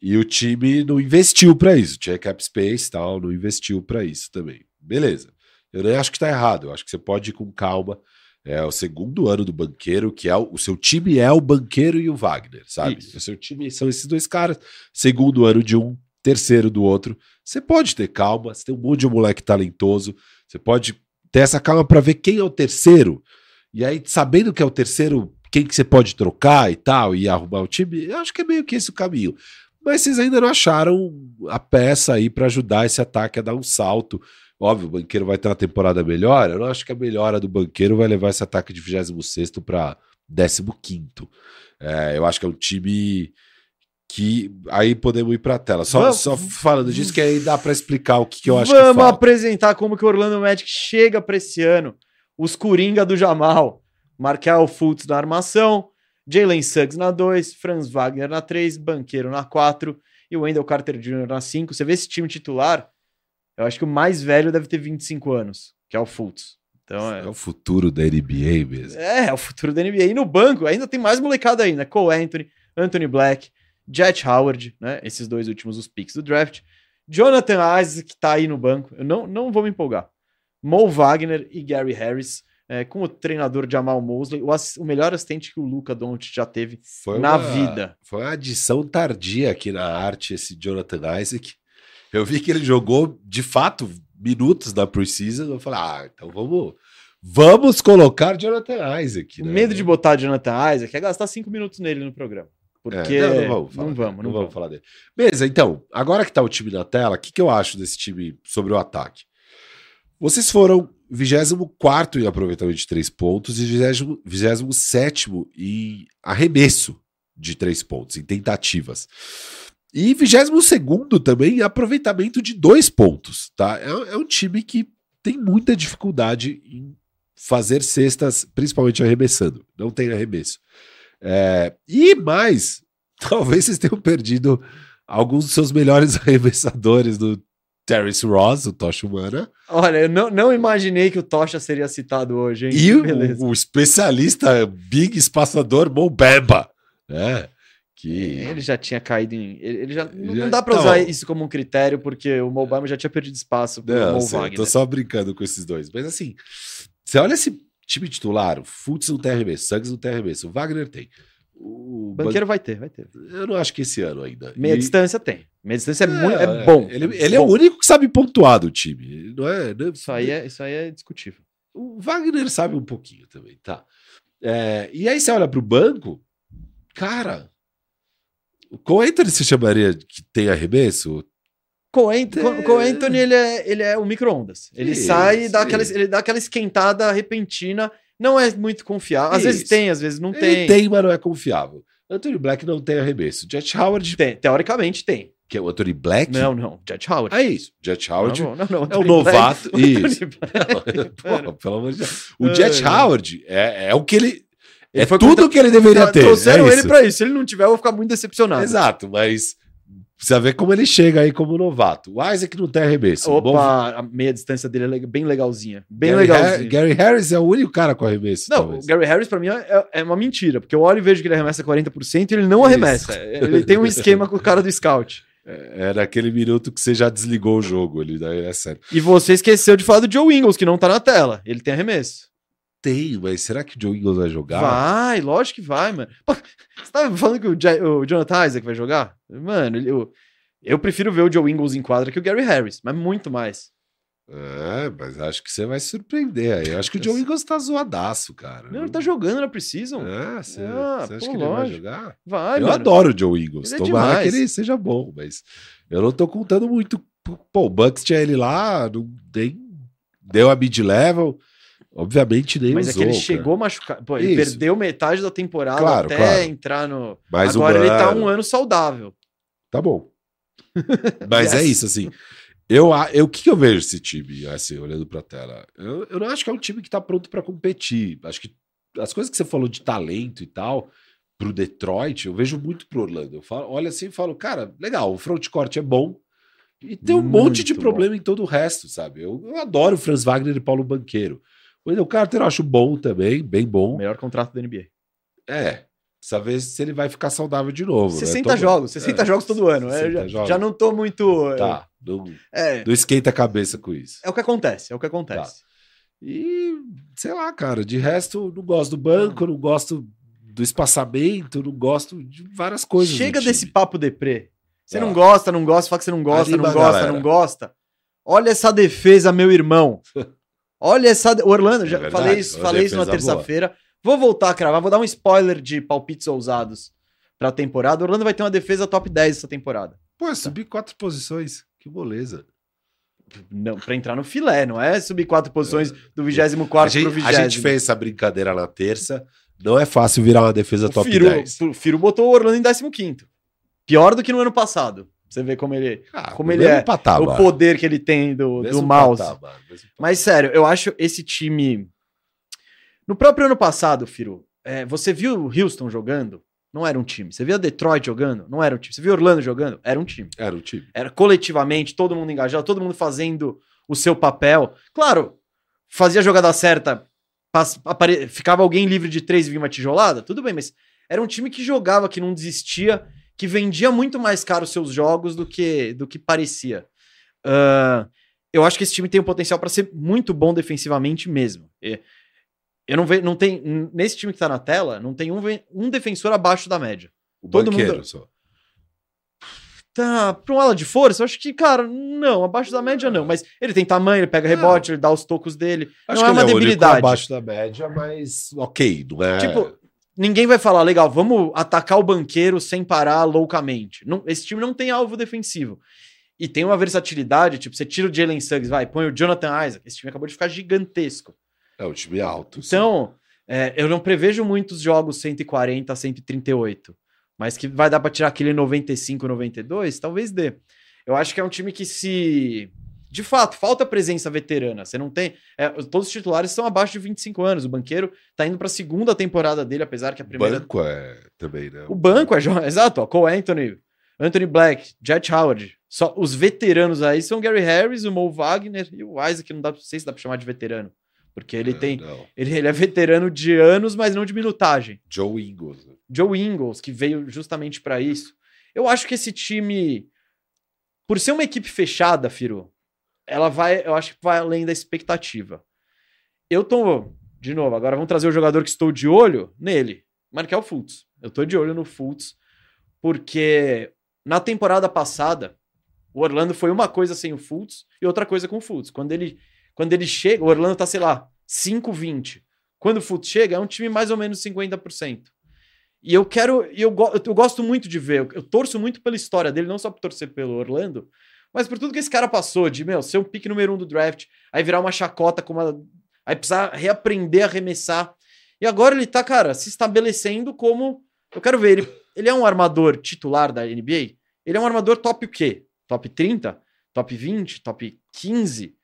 E o time não investiu para isso. Tinha cap space e tal, não investiu para isso também. Beleza. Eu nem acho que tá errado. Eu acho que você pode ir com calma. É o segundo ano do banqueiro, que é o, o seu time é o banqueiro e o Wagner, sabe? Isso. O seu time são esses dois caras. Segundo ano de um, terceiro do outro. Você pode ter calma, você tem um monte de moleque talentoso, você pode ter essa calma para ver quem é o terceiro. E aí, sabendo que é o terceiro, quem que você pode trocar e tal, e arrumar o time, eu acho que é meio que esse o caminho. Mas vocês ainda não acharam a peça aí para ajudar esse ataque a dar um salto. Óbvio, o banqueiro vai ter uma temporada melhor. Eu não acho que a melhora do banqueiro vai levar esse ataque de 26 para 15. É, eu acho que é um time que aí podemos ir para a tela. Só, Vamos- só falando disso, que aí dá para explicar o que, que eu acho Vamos que apresentar como que o Orlando Magic chega para esse ano. Os Coringa do Jamal. Markel Fultz na armação, Jalen Suggs na 2, Franz Wagner na 3, Banqueiro na 4 e o Wendell Carter Jr. na 5. Você vê esse time titular, eu acho que o mais velho deve ter 25 anos, que é o Fultz. Então É é, o futuro da NBA mesmo. é, é o futuro da NBA. E no banco ainda tem mais molecada ainda. Cole Anthony, Anthony Black, Jet Howard, né? Esses dois últimos os picks do draft. Jonathan Isaac que tá aí no banco. Eu não, não vou me empolgar. Mo Wagner e Gary Harris, é, com o treinador Jamal Mosley, o, o melhor assistente que o Luca Doncic já teve Foi na uma- vida. Foi uma adição tardia aqui na arte, esse Jonathan Isaac. Eu vi que ele jogou, de fato, minutos na preseason. Eu falei, ah, então vamos, vamos colocar Jonathan Isaac. O né? medo de botar Jonathan Isaac é gastar cinco minutos nele no programa. Porque É, não, não vamos falar não vamos, não vamos. falar dele. Beleza, então, agora que tá o time na tela, o que, que eu acho desse time sobre o ataque? Vocês foram 24 em aproveitamento de três pontos e 27 em arremesso de três pontos, em tentativas. E 22 também em aproveitamento de dois pontos. Tá? É, é um time que tem muita dificuldade em fazer cestas, principalmente arremessando. Não tem arremesso. É, e mais, talvez vocês tenham perdido alguns dos seus melhores arremessadores do Terrence Ross, o Tocha Humana, Olha, eu não, não imaginei que o Tocha seria citado hoje, hein? e o, o especialista Big Espaçador Mo Bamba, né? Que Ele já tinha caído em. Ele, ele já, não Já- não dá pra usar bom. isso como um critério, porque o Mobama já tinha perdido espaço pro Não, Mo Wagner. tô só brincando com esses dois. Mas assim, você olha esse time titular, o Fultz não tem arremesso, Suggs não tem arremesso, o Wagner tem. O O banqueiro vai ter, vai ter. Ban- Eu não acho que esse ano ainda. Meia E- distância tem. Meia distância é, muito, É, é bom. Ele, ele é o Bom. único que sabe pontuar do time. Não é, não é- Isso aí é, isso aí é discutível. O Wagner sabe um pouquinho também, tá? É, e aí você olha pro banco, cara, o Anthony se chamaria que tem arremesso? Cole Ant- É. Anthony, ele é, ele é o micro-ondas. Ele sai e dá aquela, ele dá aquela esquentada repentina. Não é muito confiável. Às vezes Isso. tem, às vezes não Ele tem. tem, mas não é confiável. Anthony Black não tem arremesso. Jet Howard, Tem, Teoricamente tem. que é o Anthony Black? Não, não. Jet Howard. É isso. Jet Howard Não, não, não, é o novato. Black- Isso. Porra, pelo amor de Deus. O Jet Howard é, é o que ele. É Ele foi tudo contra- que ele deveria ter. Trouxeram é ele pra isso. Se ele não tiver, eu vou ficar muito decepcionado. Exato, mas precisa ver como ele chega aí como novato. O Isaac não tem arremesso. Opa, Bom- a meia distância dele é bem legalzinha. Bem Gary, legalzinha. Har- Gary Harris é o único cara com arremesso. Não, talvez. o Gary Harris pra mim é, é uma mentira, porque eu olho e vejo que ele arremessa 40% e ele não Isso. arremessa. Ele tem um esquema com o cara do scout. É, é naquele minuto que você já desligou o jogo. Ele, daí é sério. E você esqueceu de falar do Joe Ingles, que não tá na tela. Ele tem arremesso. Tem, mas será que o Joe Ingles vai jogar? Vai, lógico que vai, mano. Pô, você tá falando que o, Ja- o Jonathan Isaac vai jogar? Mano, eu, eu prefiro ver o Joe Ingles em quadra que o Gary Harris, mas muito mais. É, mas acho que você vai surpreender aí. Acho que o Joe Ingles tá zoadaço, cara. Não, ele tá jogando na Precision. É, você, Ah, você acha pô, que ele vai lógico. jogar? Vai, eu mano. adoro o Joe Ingles. Ele é Tomara demais. que ele seja bom, mas eu não tô contando muito. Pô, o Bucks tinha ele lá, não, nem deu a mid-level. Obviamente nem Mas é usou. que ele cara. chegou machucado. Pô, ele Isso. perdeu metade da temporada Claro, até claro. entrar no. Mas o Agora ele tá um ano saudável. Tá bom. Mas é Yes. isso, assim. Eu, eu, o que, que eu vejo esse time, assim, olhando pra tela? Eu, eu não acho que é um time que tá pronto pra competir. Acho que as coisas que você falou de talento e tal, pro Detroit, eu vejo muito pro Orlando. Eu falo, olho assim e falo, cara, legal, o frontcourt é bom. E tem um monte de Muito problema em todo o resto, sabe? Eu, eu adoro o Franz Wagner e Paulo Banqueiro. O Wendell Carter eu acho bom também, bem O bom. melhor contrato da NBA. É. Precisa ver se ele vai ficar saudável de novo. né? 60 Toma- jogos, 60 É, jogos todo ano. É, 60 já, jogos. já não tô muito. Tá. Não, É, não esquenta a cabeça com isso. é o que acontece, é o que acontece. E, sei lá, cara, de resto, não gosto do banco, não gosto do espaçamento, não gosto de várias coisas. Chega desse papo deprê. Você Ah. não gosta, não gosta, fala que você não gosta, Anima não gosta, galera. não gosta. Olha essa defesa, meu irmão. Olha essa. de- Orlando, já É verdade, falei isso, falei isso na terça-feira. Vou voltar a cravar, vou dar um spoiler de palpites ousados pra temporada. Orlando vai ter uma defesa top 10 essa temporada. Pô, é subir quatro posições. Que moleza. Não, pra entrar no filé, não é subir quatro posições do 24 A pro gente, 20. a gente fez essa brincadeira na terça. Não é fácil virar uma defesa O top Firo, 10. o Firo botou o Orlando em 15. Pior do que no ano passado. Você vê como ele. Ah, como ele é, o poder que ele tem do, mesmo do mouse. Mas sério, eu acho esse time. No próprio ano passado, Firo, é, você viu o Houston jogando? Não era um time. Você viu a Detroit jogando? Não era um time. Você viu Orlando jogando? Era um time. Era o time. Era coletivamente, todo mundo engajado, todo mundo fazendo o seu papel. Claro, fazia a jogada certa, ficava alguém livre de três e vinha uma tijolada, tudo bem, mas era um time que jogava, que não desistia, que vendia muito mais caro seus jogos do que, do que parecia. Ah, eu acho que esse time tem o potencial para ser muito bom defensivamente mesmo. E eu não vejo, não tem nesse time que tá na tela, não tem um, um defensor abaixo da média. O Todo banqueiro mundo- só. Tá, pra um ala de força, eu acho que, cara, não, abaixo da média não. Mas ele tem tamanho, ele pega Não. rebote, ele dá os tocos dele. Acho não é uma é debilidade. abaixo da média, mas ok, não é. Tipo, ninguém vai falar, legal, vamos atacar o banqueiro sem parar loucamente. Não, esse time não tem alvo defensivo. E tem uma versatilidade, tipo, você tira o Jalen Suggs, vai, põe o Jonathan Isaac. Esse time acabou de ficar gigantesco. é o time alto. sim. Então, é, eu não prevejo muitos jogos 140, 138. Mas que vai dar pra tirar aquele 95, 92, talvez dê. Eu acho que é um time que se. De fato, falta presença veterana. Você não tem. é, todos os titulares estão abaixo de 25 anos. O banqueiro tá indo pra segunda temporada dele, apesar que a o primeira. banco é também, né? O banco é jovem. Exato, ó, Cole Anthony, Anthony Black, Jet Howard. Só os veteranos aí são o Gary Harris, o Mo Wagner e o Isaac, não dá, não sei se dá pra chamar de veterano. Porque ele É, tem. Ele, ele é veterano de anos, mas não de minutagem. Joe Ingles. né? Joe Ingles, que veio justamente pra isso. Eu acho que esse time, por ser uma equipe fechada, Firu, ela vai, eu acho que vai além da expectativa. Eu tô, de novo, agora vamos trazer o jogador que estou de olho nele, Markel Fultz. Eu tô de olho no Fultz, porque na temporada passada, o Orlando foi uma coisa sem o Fultz e outra coisa com o Fultz. Quando ele, quando ele chega, o Orlando tá, sei lá, 5-20. Quando o Fultz chega, é um time mais ou menos 50%. E eu quero, eu, go- eu gosto muito de ver, eu, eu torço muito pela história dele, não só por torcer pelo Orlando, mas por tudo que esse cara passou, de, meu, ser um pique número um do draft, aí virar uma chacota com uma. Aí precisar reaprender a arremessar. E agora ele tá, cara, se estabelecendo como. Eu quero ver, ele, ele é um armador titular da NBA? Ele é um armador top o quê? Top 30? Top 20? Top 15?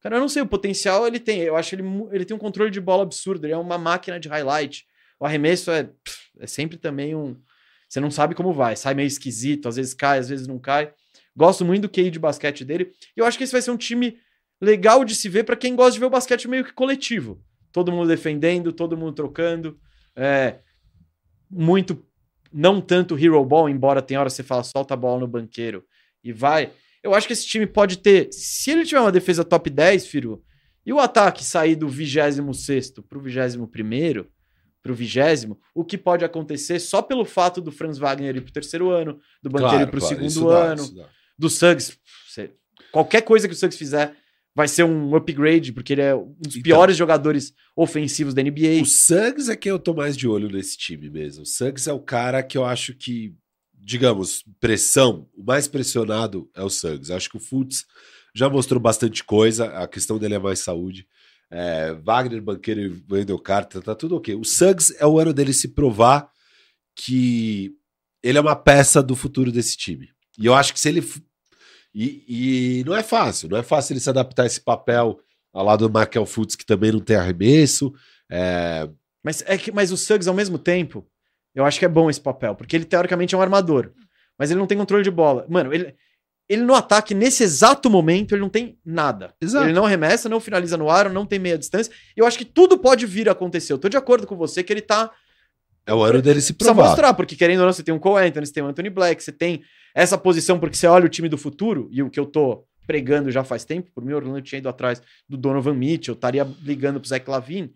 Cara, eu não sei, o potencial ele tem. Eu acho ele, ele tem um controle de bola absurdo, ele é uma máquina de highlight. O arremesso é, é sempre também um. Você não sabe como vai, sai meio esquisito, às vezes cai, às vezes não cai. Gosto muito do QI de basquete dele. E eu acho que esse vai ser um time legal de se ver para quem gosta de ver o basquete meio que coletivo. Todo mundo defendendo, todo mundo trocando. É, muito, não tanto hero ball, embora tem hora que você fala solta a bola no banqueiro e vai. Eu acho que esse time pode ter, se ele tiver uma defesa top 10, Firu, e o ataque sair do 26 para o 21 para o 20, o que pode acontecer só pelo fato do Franz Wagner ir para o terceiro ano, do banqueiro ir para o claro, segundo dá, ano. Do Suggs. qualquer coisa que o Suggs fizer vai ser um upgrade, porque ele é um dos Então. piores jogadores ofensivos da NBA. O Suggs é quem eu tô mais de olho nesse time mesmo. O Suggs é o cara que eu acho que, digamos, pressão, o mais pressionado é o Suggs. Eu acho que o Fultz já mostrou bastante coisa, a questão dele é mais saúde. É, Wagner, Banqueiro e Wendell Carter, tá tudo ok. O Suggs é o ano dele se provar que ele é uma peça do futuro desse time. E eu acho que se ele. E, e não é fácil, não é fácil ele se adaptar a esse papel ao lado do Markel Fultz, que também não tem arremesso. É, Mas, é que, mas o Suggs, ao mesmo tempo, eu acho que é bom esse papel, porque ele teoricamente é um armador, mas ele não tem controle de bola. Mano, ele, ele no ataque, nesse exato momento, ele não tem nada. Exato. Ele não arremessa, não finaliza no ar, não tem meia distância. Eu acho que tudo pode vir a acontecer. Eu tô de acordo com você que ele tá. É o ano dele se Precisa provar. mostrar, porque querendo ou não, você tem um Cole Anthony, você tem um Anthony Black, você tem essa posição, porque você olha o time do futuro, e o que eu tô pregando já faz tempo, por mim, o Orlando tinha ido atrás do Donovan Mitchell, estaria ligando pro Zach Lavine.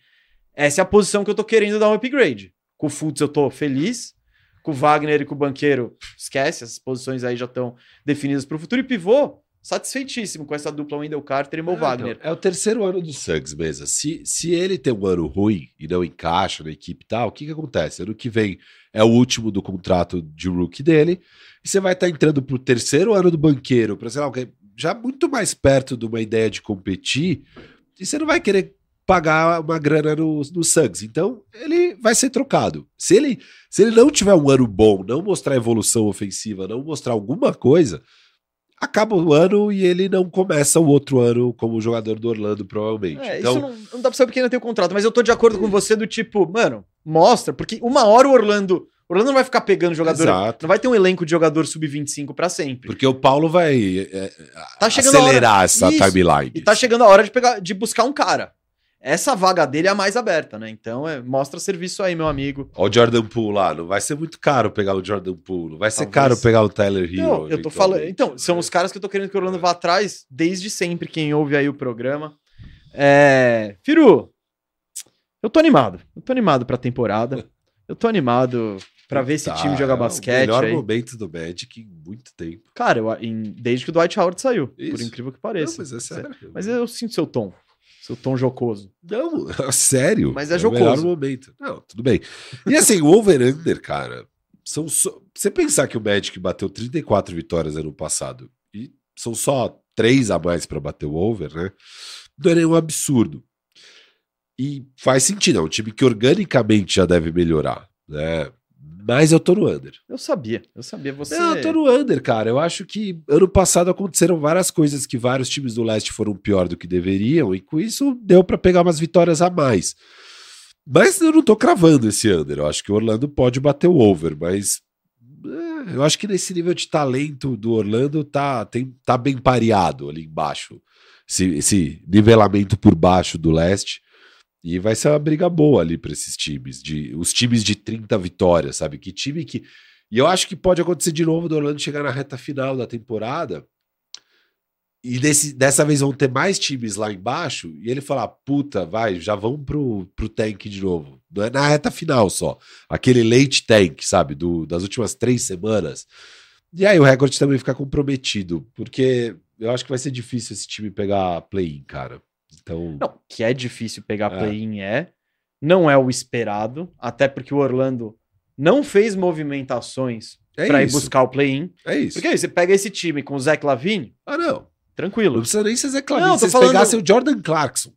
Essa é a posição que eu tô querendo dar um upgrade. Com o Fultz eu tô feliz, com o Wagner e com o Banqueiro, esquece, essas posições aí já estão definidas pro futuro. E pivô, satisfeitíssimo com essa dupla Wendell Carter e Mo É, Wagner. então, é o terceiro ano do Suggs mesmo. Se, se ele tem um ano ruim e não encaixa na equipe e tal, o que, que acontece? Ano que vem é o último do contrato de rookie dele, e você vai estar entrando pro terceiro ano do banqueiro, para sei lá, o já muito mais perto de uma ideia de competir, e você não vai querer pagar uma grana no, no Suggs. Então, ele vai ser trocado. Se ele, se ele não tiver um ano bom, não mostrar evolução ofensiva, não mostrar alguma coisa, acaba o ano e ele não começa o outro ano como jogador do Orlando, provavelmente. É, então, isso não, não dá pra saber porque ainda tem o contrato, mas eu tô de acordo com você do tipo, mano, mostra, porque uma hora o Orlando. O Orlando não vai ficar pegando jogador. Exato. Não vai ter um elenco de jogador sub-25 pra sempre. Porque o Paulo vai é, Tá chegando a acelerar essa Isso. timeline. E tá chegando a hora de, pegar, de buscar um cara. Essa vaga dele é a mais aberta, né? Então, é, mostra serviço aí, meu amigo. Ó, o Jordan Poole lá, não vai ser muito caro pegar o Jordan Poole, não vai ser Talvez. caro pegar o Tyler Hero. Não, eu tô falando. Então, são os caras que eu tô querendo que o Orlando vá atrás desde sempre, quem ouve aí o programa. É. Firu, eu tô animado. Eu tô animado pra temporada. Eu tô animado pra ver esse Tá, time jogar é basquete. O melhor aí. momento do Magic em muito tempo. Cara, eu, em- desde que o Dwight Howard saiu, por Isso. incrível que Não, pareça. mas é sério. Mas eu sinto seu tom. Seu tom jocoso. Não, sério. Mas é o jocoso. melhor momento. Não, tudo bem. E assim, o over-under, cara, são só... Você pensar que o Magic bateu 34 vitórias ano passado e são só três a mais para bater o over, né? Não é nenhum absurdo. E faz sentido, é um time que organicamente já deve melhorar, né? Mas eu tô no under. Eu sabia, eu sabia. Você. Não, eu tô no under, cara. Eu acho que ano passado aconteceram várias coisas que vários times do leste foram pior do que deveriam, e com isso deu pra pegar umas vitórias a mais. Mas eu não tô cravando esse under. Eu acho que o Orlando pode bater o over, mas é, eu acho que nesse nível de talento do Orlando tá, tem, tá bem pareado ali embaixo. Esse, esse nivelamento por baixo do leste. E vai ser uma briga boa ali para esses times, de os times de 30 vitórias, sabe? Que time que e eu acho que pode acontecer de novo do Orlando chegar na reta final da temporada e desse, dessa vez vão ter mais times lá embaixo e ele falar, puta, vai, já vão pro, pro tank de novo. Não é na reta final só. Aquele late tank, sabe? Do, das últimas três semanas. E aí o recorde também fica comprometido, porque eu acho que vai ser difícil esse time pegar play-in, cara. Então, Não, que é difícil pegar É. play-in é. Não é o esperado, até porque o Orlando não fez movimentações é pra ir buscar o play-in. É isso. Porque aí você pega esse time com o Zach Lavine, Ah, não. Não tranquilo. precisa nem ser Zé Não, Clavin. tô Se falando- pegassem o Jordan Clarkson,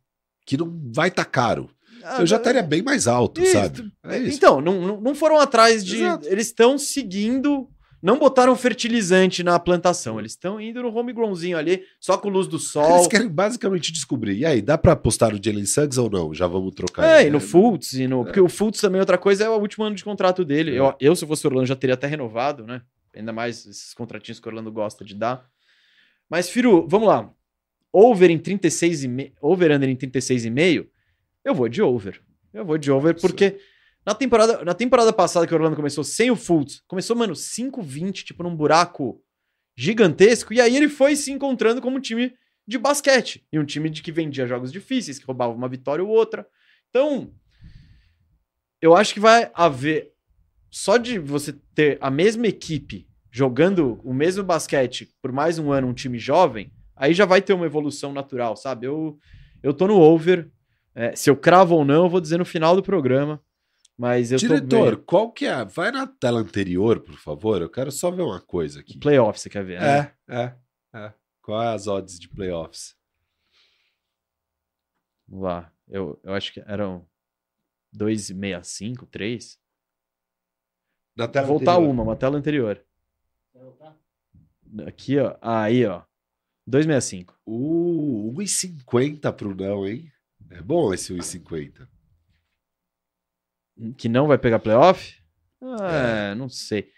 que não vai estar caro, eu já estaria bem mais alto, Isso. sabe? É isso. Então, não, não- não foram atrás de. Exato. Eles estão seguindo. Não botaram fertilizante na plantação. Eles estão indo no homegrownzinho ali, só com luz do sol. Eles querem basicamente descobrir. E aí, dá pra apostar no Jalen Suggs ou não? Já vamos trocar. É, e no? Fultz, e no... porque o Fultz também, outra coisa, é o último ano de contrato dele. É. Eu, eu, se fosse o Orlando, já teria até renovado, né? Ainda mais esses contratinhos que o Orlando gosta de dar. Mas, Firu, vamos lá. Over em 36 e me... over under em 36,5, eu vou de over. Eu vou de over porque na temporada, na temporada passada que o Orlando começou sem o Fultz, começou, mano, 5-20, tipo num buraco gigantesco, e aí ele foi se encontrando como um time de basquete, e um time de que vendia jogos difíceis, que roubava uma vitória ou outra. Então, eu acho que vai haver só de você ter a mesma equipe jogando o mesmo basquete por mais um ano, um time jovem, aí já vai ter uma evolução natural, sabe? Eu, eu tô no over. É, se eu cravo ou não, eu vou dizer no final do programa. Mas eu Diretor, tô qual que é? Vai na tela anterior, por favor. Eu quero só ver uma coisa aqui. Playoff, você quer ver? Né? É, é, é. Qual é as odds de playoffs? Vamos lá. Eu, eu acho que eram 2,65, 3. Na tela Voltar anterior. uma, uma tela anterior. Aqui, ó. Aí, ó. 2,65. Uh, 1,50 pro não, hein? É bom esse 1,50. Que não vai pegar playoff? Ah, é. não sei.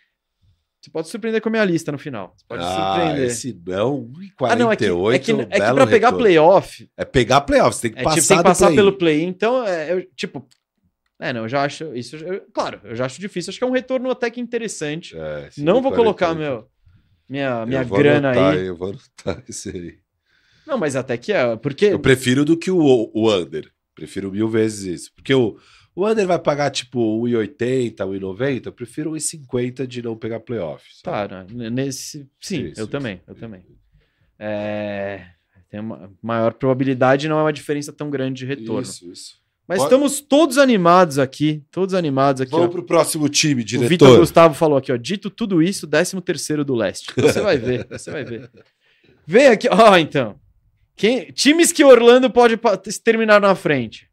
Você pode surpreender com a minha lista no final. Você pode ah, surpreender. Esse não, 1,48. Ah, não, é que, é que, é que pra pegar retorno. playoff. É pegar playoff, você tem que é, passar, tipo, tem que passar play pelo play. Então, é, eu, tipo. É, não, eu já acho. Isso, eu, claro, eu já acho difícil. Acho que é um retorno até que interessante. É, não vou colocar meu, minha, minha grana anotar, aí. Eu vou anotar isso aí. Não, mas até que é. Porque. Eu prefiro do que o, o under. Prefiro mil vezes isso. Porque o, o under vai pagar tipo 1,80, 1,90. Eu prefiro 1,50 de não pegar playoff. Tá, né? nesse. Sim, isso, eu isso, também. Eu isso. também. É. Tem uma maior probabilidade, não é uma diferença tão grande de retorno. Isso, isso. Mas Pode... estamos todos animados aqui, todos animados aqui. Vamos ó. pro próximo time, diretor. O Vitor Gustavo falou aqui, ó, dito tudo isso, 13 terceiro do leste. Você vai ver, você vai ver. Vem aqui, ó, então. Quem... Times que Orlando pode terminar na frente.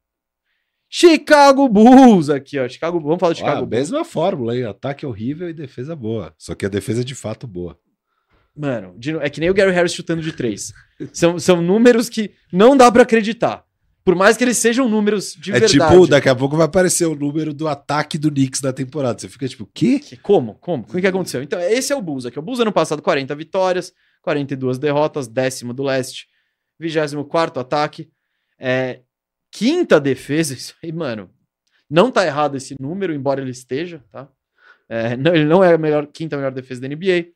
Chicago Bulls aqui, ó. Chicago, vamos falar de Chicago ah, Bulls. Mesma fórmula aí, ataque horrível e defesa boa. Só que a defesa é de fato boa. Mano, é que nem o Gary Harris chutando de três. são, são números que não dá para acreditar. Por mais que eles sejam números de é verdade. É tipo, daqui a pouco vai aparecer o número do ataque do Knicks na temporada. Você fica tipo, o quê? Como? Como? O que aconteceu? Então, esse é o Bulls aqui. O Bulls ano passado, 40 vitórias, 42 derrotas, décimo do leste, 24 ataque, é, quinta defesa. Isso aí, mano, não tá errado esse número, embora ele esteja, tá? É, não, ele não é a melhor, quinta melhor defesa da NBA.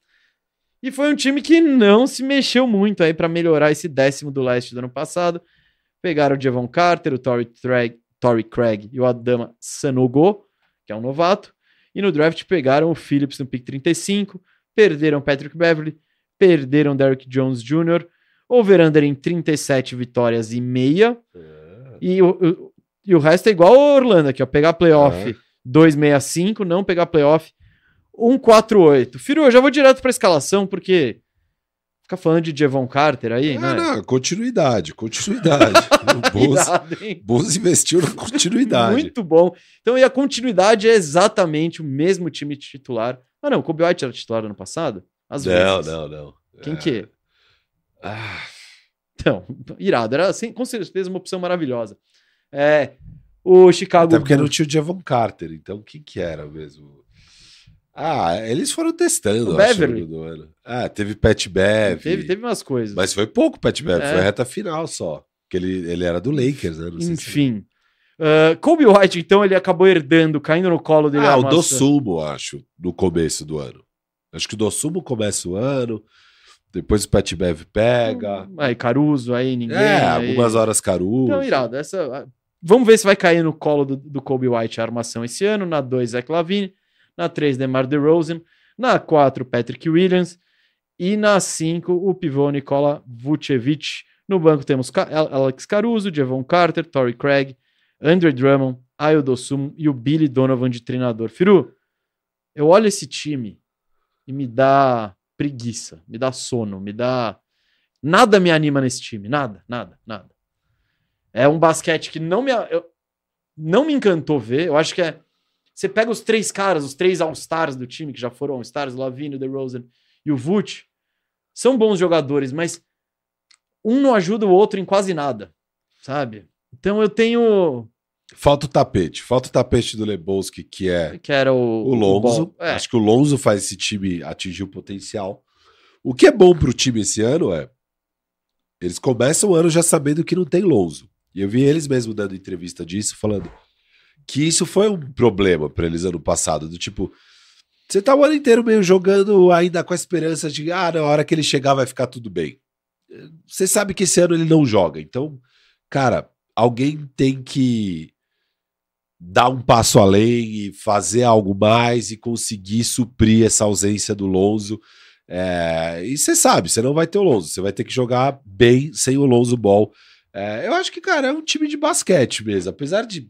E foi um time que não se mexeu muito aí para melhorar esse décimo do leste do ano passado. Pegaram o Javon Carter, o Torrey, Torrey Craig e o Adama Sanogo, que é um novato. E no draft pegaram o Phillips no pick 35, perderam Patrick Beverly, perderam Derrick Jones Jr., over-under em 37 vitórias e meia. É. E, o, o, e o resto é igual ao Orlando aqui, ó. Pegar playoff é. 265, não pegar playoff 148. Firu, eu já vou direto pra escalação, porque fica falando de Jevon Carter aí, é, né? Não, continuidade, continuidade. o Bulls investiu na continuidade. Muito bom. Então, e a continuidade é exatamente o mesmo time titular. Ah, não, o Kobe White era titular ano passado? Às não, vezes. não, não. Quem é... que? Ah. Então, irado. Era assim, com certeza uma opção maravilhosa. É, o Chicago. Até porque não tinha o Javon Carter, então quem que era mesmo? Ah, eles foram testando o Beverly. do ano. Ah, teve Pat Bev. Teve, teve umas coisas. Mas foi pouco Pat Bev, é. foi a reta final só. Que ele, ele era do Lakers, né? Enfim. Uh, Kobe White, então, ele acabou herdando, caindo no colo dele. Ah, o Dossumo, acho, no começo do ano. Acho que o Dossumo começa o ano, depois o Pat Bev pega. Hum, aí Caruso, aí ninguém. É, aí... algumas horas Caruso. Então, irado. Essa... Vamos ver se vai cair no colo do, do Kobe White a armação esse ano. Na 2, Zach Lavine. Na 3, DeMar DeRozan. Na 4, Patrick Williams. E na 5, o pivô Nikola Vucevic. No banco temos Alex Caruso, Javon Carter, Torrey Craig, Andre Drummond, Ayo Dosum e o Billy Donovan de treinador. Firu, eu olho esse time e me dá preguiça, me dá sono, me dá. Nada me anima nesse time, nada, nada, nada. É um basquete que não me, eu, não me encantou ver. Eu acho que é você pega os três caras, os três All-Stars do time, que já foram All-Stars, o DeRozan e o Vult, são bons jogadores, mas um não ajuda o outro em quase nada, sabe? Então eu tenho... Falta o tapete, falta o tapete do Lebowski, que é que era o, o Lonzo. O é. Acho que o Lonzo faz esse time atingir o potencial. O que é bom pro time esse ano é eles começam o ano já sabendo que não tem Lonzo. E eu vi eles mesmo dando entrevista disso, falando que isso foi um problema para eles ano passado, do tipo, você tá o ano inteiro meio jogando ainda com a esperança de, ah, na hora que ele chegar vai ficar tudo bem. Você sabe que esse ano ele não joga, então, cara, alguém tem que dar um passo além e fazer algo mais e conseguir suprir essa ausência do Lonzo. É, e você sabe, você não vai ter o Lonzo, você vai ter que jogar bem sem o Lonzo Ball. É, eu acho que, cara, é um time de basquete mesmo. Apesar de.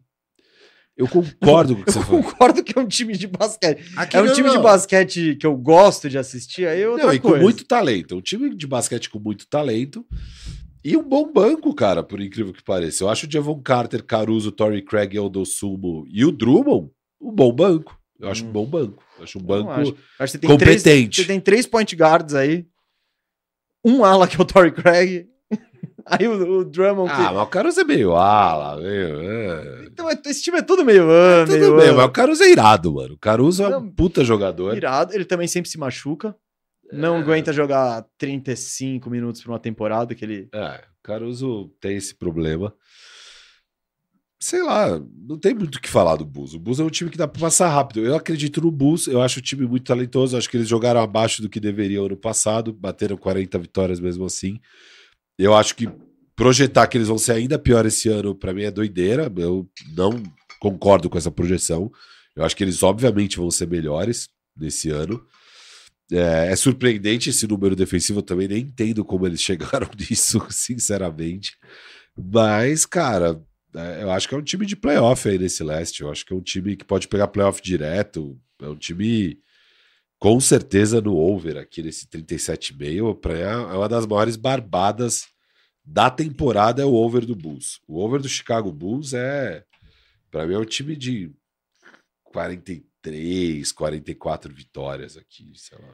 Eu concordo com o que Eu você falou. concordo que é um time de basquete. Aqui É um não, time de não. basquete que eu gosto de assistir, aí é outra Não, e com coisa. muito talento. Um time de basquete com muito talento. E um bom banco, cara, por incrível que pareça. Eu acho o Javon Carter, Caruso, Torrey Craig, Aldo Sumo e o Drummond um bom banco. Eu acho Hum. um bom banco. Eu acho um banco. acho. Acho tem Três, competente. você tem três point guards aí. Um ala que é o Torrey Craig. Aí o, o Drummond que... Ah, mas o Caruso é meio ala, meio. é. Então, é- esse time é tudo meio... ah, Tudo meio ah. mas o Caruso é irado, mano. O Caruso é um puta jogador. Irado. Ele também sempre se machuca. Não É. aguenta jogar 35 minutos por uma temporada, que ele... É, o Caruso tem esse problema. Sei lá, não tem muito o que falar do Bulls. O Bulls é um time que dá pra passar rápido. Eu acredito no Bulls, eu acho o time muito talentoso. Acho que eles jogaram abaixo do que deveriam ano passado, bateram 40 vitórias mesmo assim. Eu acho que projetar que eles vão ser ainda pior esse ano, pra mim, é doideira. Eu não concordo com essa projeção. Eu acho que eles, obviamente, vão ser melhores nesse ano. É, é surpreendente esse número defensivo, eu também nem entendo como eles chegaram nisso, sinceramente. Mas, cara, é, eu acho que é um time de playoff aí nesse leste. Eu acho que é um time que pode pegar playoff direto. É um time com certeza no over aqui nesse 37,5. Pra mim, É uma das maiores barbadas da temporada é o over do Bulls. O over do Chicago Bulls é, Pra mim, é um time de 43, 44 vitórias aqui, sei lá.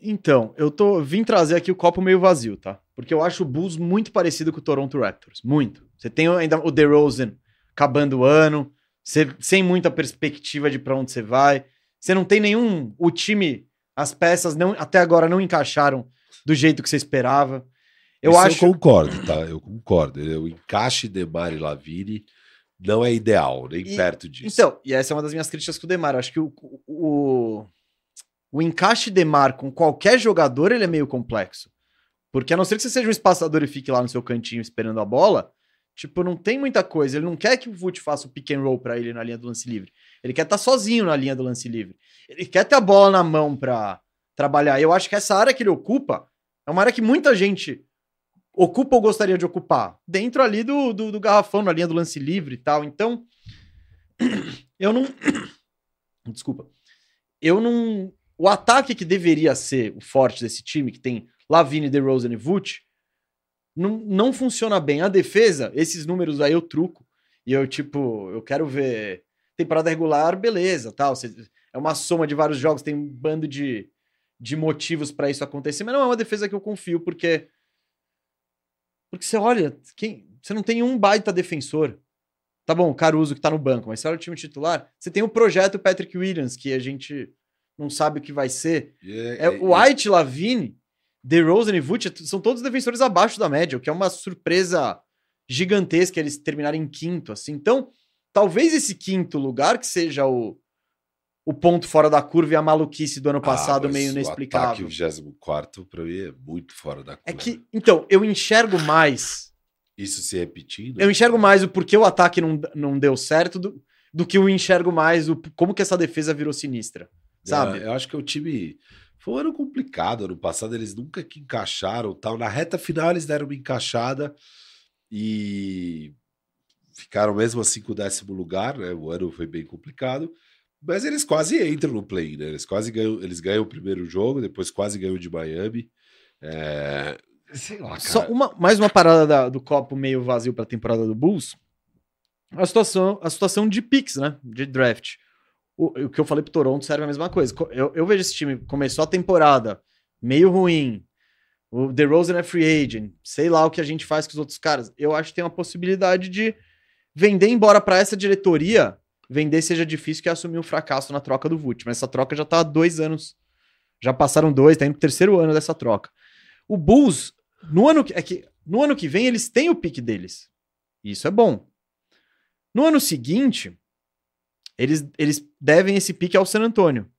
Então, eu tô vim trazer aqui o copo meio vazio, tá? Porque eu acho o Bulls muito parecido com o Toronto Raptors, muito. Você tem ainda o DeRozan acabando o ano, você, sem muita perspectiva de pra onde você vai. Você não tem nenhum o time, as peças não até agora não encaixaram do jeito que você esperava. Eu Isso acho eu concordo, tá? Eu concordo. O encaixe de Mari Lavini não é ideal, nem E- perto disso. Então, e essa é uma das minhas críticas com o Demar. Eu acho que o, o, o encaixe Demar com qualquer jogador ele é meio complexo. Porque a não ser que você seja um espaçador e fique lá no seu cantinho esperando a bola, tipo, não tem muita coisa. Ele não quer que o Vult faça o pick and roll pra ele na linha do lance livre. Ele quer estar sozinho na linha do lance livre. Ele quer ter a bola na mão pra trabalhar. E eu acho que essa área que ele ocupa é uma área que muita gente ocupa ou gostaria de ocupar. Dentro ali do, do, do garrafão, na linha do lance livre e tal. Então, eu não. Desculpa. Eu não. O ataque que deveria ser o forte desse time, que tem Lavine, DeRozan e Vult, não, não funciona bem. A defesa, esses números aí eu truco. E eu, tipo, eu quero ver. Temporada regular, beleza, tal. É uma soma de vários jogos, tem um bando de, de motivos pra isso acontecer, mas não é uma defesa que eu confio, porque. Porque você olha, quem, você não tem um baita defensor. Tá bom, o Caruso que tá no banco, mas você olha o time titular, você tem o projeto Patrick Williams, que a gente não sabe o que vai ser. E É, o White, Lavine, DeRozan e Vult são todos defensores abaixo da média, o que é uma surpresa gigantesca eles terminarem em quinto, assim. Então, talvez esse quinto lugar que seja o, o ponto fora da curva e a maluquice do ano passado Ah, meio O ataque inexplicável. 24 pra mim é muito fora da curva. É que, então, eu enxergo mais Isso se repetindo. Eu enxergo mais o porquê o ataque não, não deu certo do, do que eu enxergo mais o como que essa defesa virou sinistra. Sabe? É, eu acho que o time. Foi um ano complicado. Ano passado eles nunca que encaixaram tal. Na reta final eles deram uma encaixada e ficaram mesmo assim com o décimo lugar, né? O ano foi bem complicado. Mas eles quase entram no play, né? Eles quase ganham, eles ganham o primeiro jogo, depois quase ganham de Miami. É, Sei lá, cara. Só uma, mais uma parada da- do copo meio vazio para a temporada do Bulls. A situação, a situação de picks, né? De draft. O, o que eu falei pro Toronto serve a mesma coisa. Co- Eu, eu vejo esse time, começou a temporada meio ruim. O DeRozan é free agent. Sei lá o que a gente faz com os outros caras. Eu acho que tem uma possibilidade de vender embora para essa diretoria. Vender seja difícil que é assumir um fracasso na troca do Vult. Mas essa troca já tá há dois anos. Já passaram dois, tá indo pro terceiro ano dessa troca. O Bulls, no ano que, é que no ano que vem, eles têm o pique deles. Isso é bom. No ano seguinte, eles, eles devem esse pique ao San Antonio.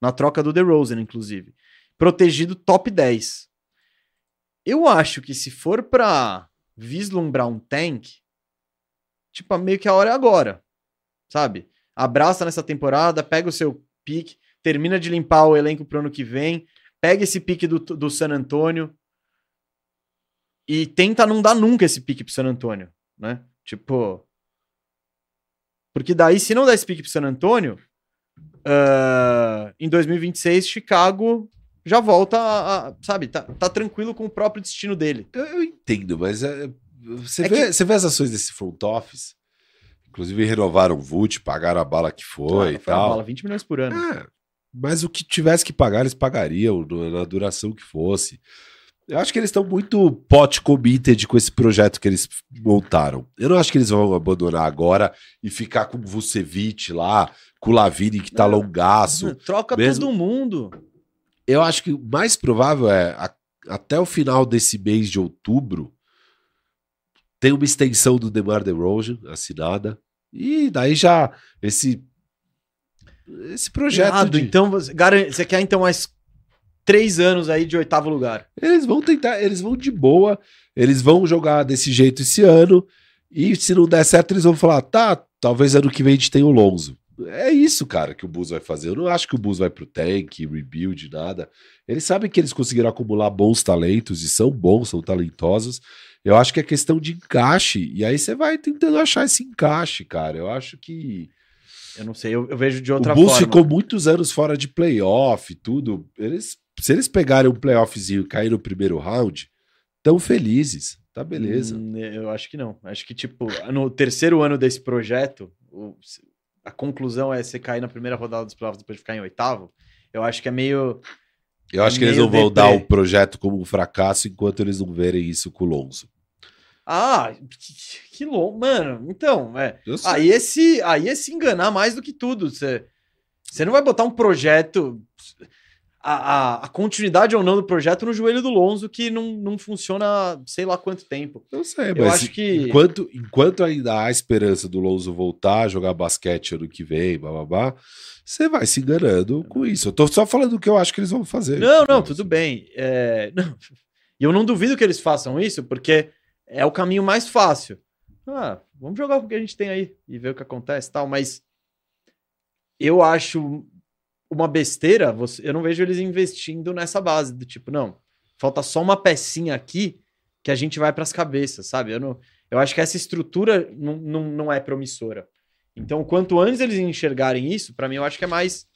Na troca do DeRozan, inclusive. Protegido top 10. Eu acho que se for pra vislumbrar um tank, tipo, meio que a hora é agora. Sabe? Abraça nessa temporada, pega o seu pique, termina de limpar o elenco pro ano que vem, pega esse pique do, do San Antônio e tenta não dar nunca esse pique pro San Antônio, né? Tipo. Porque daí, se não der esse pique pro San Antônio, uh, em 2026, Chicago já volta a, a, sabe, tá, tá tranquilo com o próprio destino dele. Eu, eu entendo, mas é, você, É vê, que- você vê as ações desse front office, inclusive renovaram o VUT, pagaram a bala que foi e Ah, uma tal. bala, 20 milhões por ano. É, mas o que tivesse que pagar, eles pagariam na duração que fosse. Eu acho que eles estão muito pot committed com esse projeto que eles montaram. Eu não acho que eles vão abandonar agora e ficar com o Vucevic lá, com o Lavini que tá Não. longaço. Troca mesmo- todo mundo. Eu acho que o mais provável é a- até o final desse mês de outubro tem uma extensão do DeMar DeRozan assinada e daí já esse esse projeto Errado, de- Então você, você quer então mais três anos aí de oitavo lugar. Eles vão tentar, eles vão de boa, eles vão jogar desse jeito esse ano, e se não der certo, eles vão falar: tá, talvez ano que vem a gente tenha o Lonzo. É isso, cara, que o Bulls vai fazer. Eu não acho que o Bulls vai pro tank, rebuild, nada. Eles sabem que eles conseguiram acumular bons talentos e são bons, são talentosos. Eu acho que é questão de encaixe. E aí você vai tentando achar esse encaixe, cara. Eu acho que Eu não sei, eu, eu vejo de outra o Bulls forma. ficou muitos anos fora de playoff e tudo. Eles, se eles pegarem um playoffzinho e cair no primeiro round, tão felizes. Tá beleza. Hum, eu acho que não. Acho que, tipo, no terceiro ano desse projeto, a conclusão é você cair na primeira rodada dos playoffs depois de ficar em oitavo. Eu acho que é meio. Eu acho que eles não vão deprê. dar o projeto como um fracasso enquanto eles não verem isso com o Lonzo. Ah, que, que louco. Mano, então, é. Eu. Aí é se, aí é se enganar mais do que tudo. Você, você não vai botar um projeto. A, a, a continuidade ou não do projeto no joelho do Lonzo que não, não funciona há sei lá quanto tempo. Eu sei, Eu mas acho que- enquanto, enquanto ainda há esperança do Lonzo voltar a jogar basquete ano que vem, bababá, você vai se enganando com isso. Eu tô só falando o que eu acho que eles vão fazer. Não, não, tudo bem. É, não. E eu não duvido que eles façam isso, porque é o caminho mais fácil. Ah, vamos jogar com o que a gente tem aí e ver o que acontece tal, mas eu acho uma besteira, eu não vejo eles investindo nessa base, do tipo, não, falta só uma pecinha aqui que a gente vai para as cabeças, sabe? Eu, não, eu acho que essa estrutura não, não, não é promissora. Então, quanto antes eles enxergarem isso, para mim eu acho que é mais.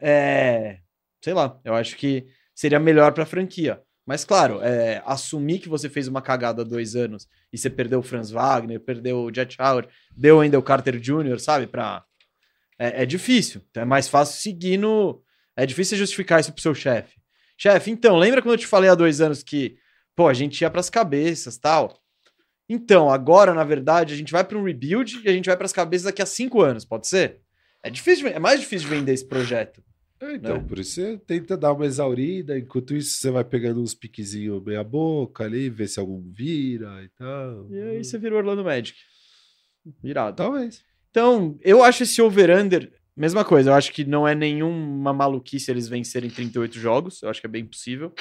é, sei lá, eu acho que seria melhor para a franquia. Mas, claro, é, assumir que você fez uma cagada há dois anos e você perdeu o Franz Wagner, perdeu o Jet Howard, deu ainda o Carter Jr., sabe? Pra... É, é difícil. Então é mais fácil seguir no. É difícil justificar isso pro seu chefe. Chefe, então, lembra quando eu te falei há dois anos que, pô, a gente ia pras cabeças tal? Então, agora, na verdade, a gente vai para um rebuild e a gente vai pras cabeças daqui a cinco anos, pode ser? É difícil, é mais difícil de vender esse projeto. É, então, né? por isso você tenta dar uma exaurida, enquanto isso você vai pegando uns piquezinhos meia boca ali, ver se algum vira e tal. E aí você vira o Orlando Magic. Virado. Talvez. Então, eu acho esse over-under, mesma coisa, eu acho que não é nenhuma maluquice eles vencerem 38 jogos, eu acho que é bem possível.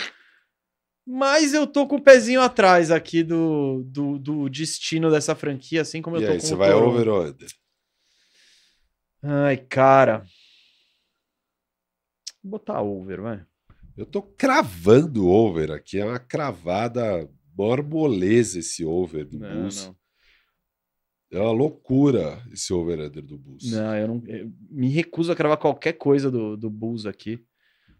Mas eu tô com o pezinho atrás aqui do, do, do destino dessa franquia, assim como eu E tô aí, com você o vai Toronto. over ou under? Ai, cara. Botar over, vai. Eu tô cravando over aqui, é uma cravada maior moleza esse over do Não, Bulls. não. É uma loucura esse over-under do Bulls. Não, eu não. eu me recuso a cravar qualquer coisa do, do Bulls aqui.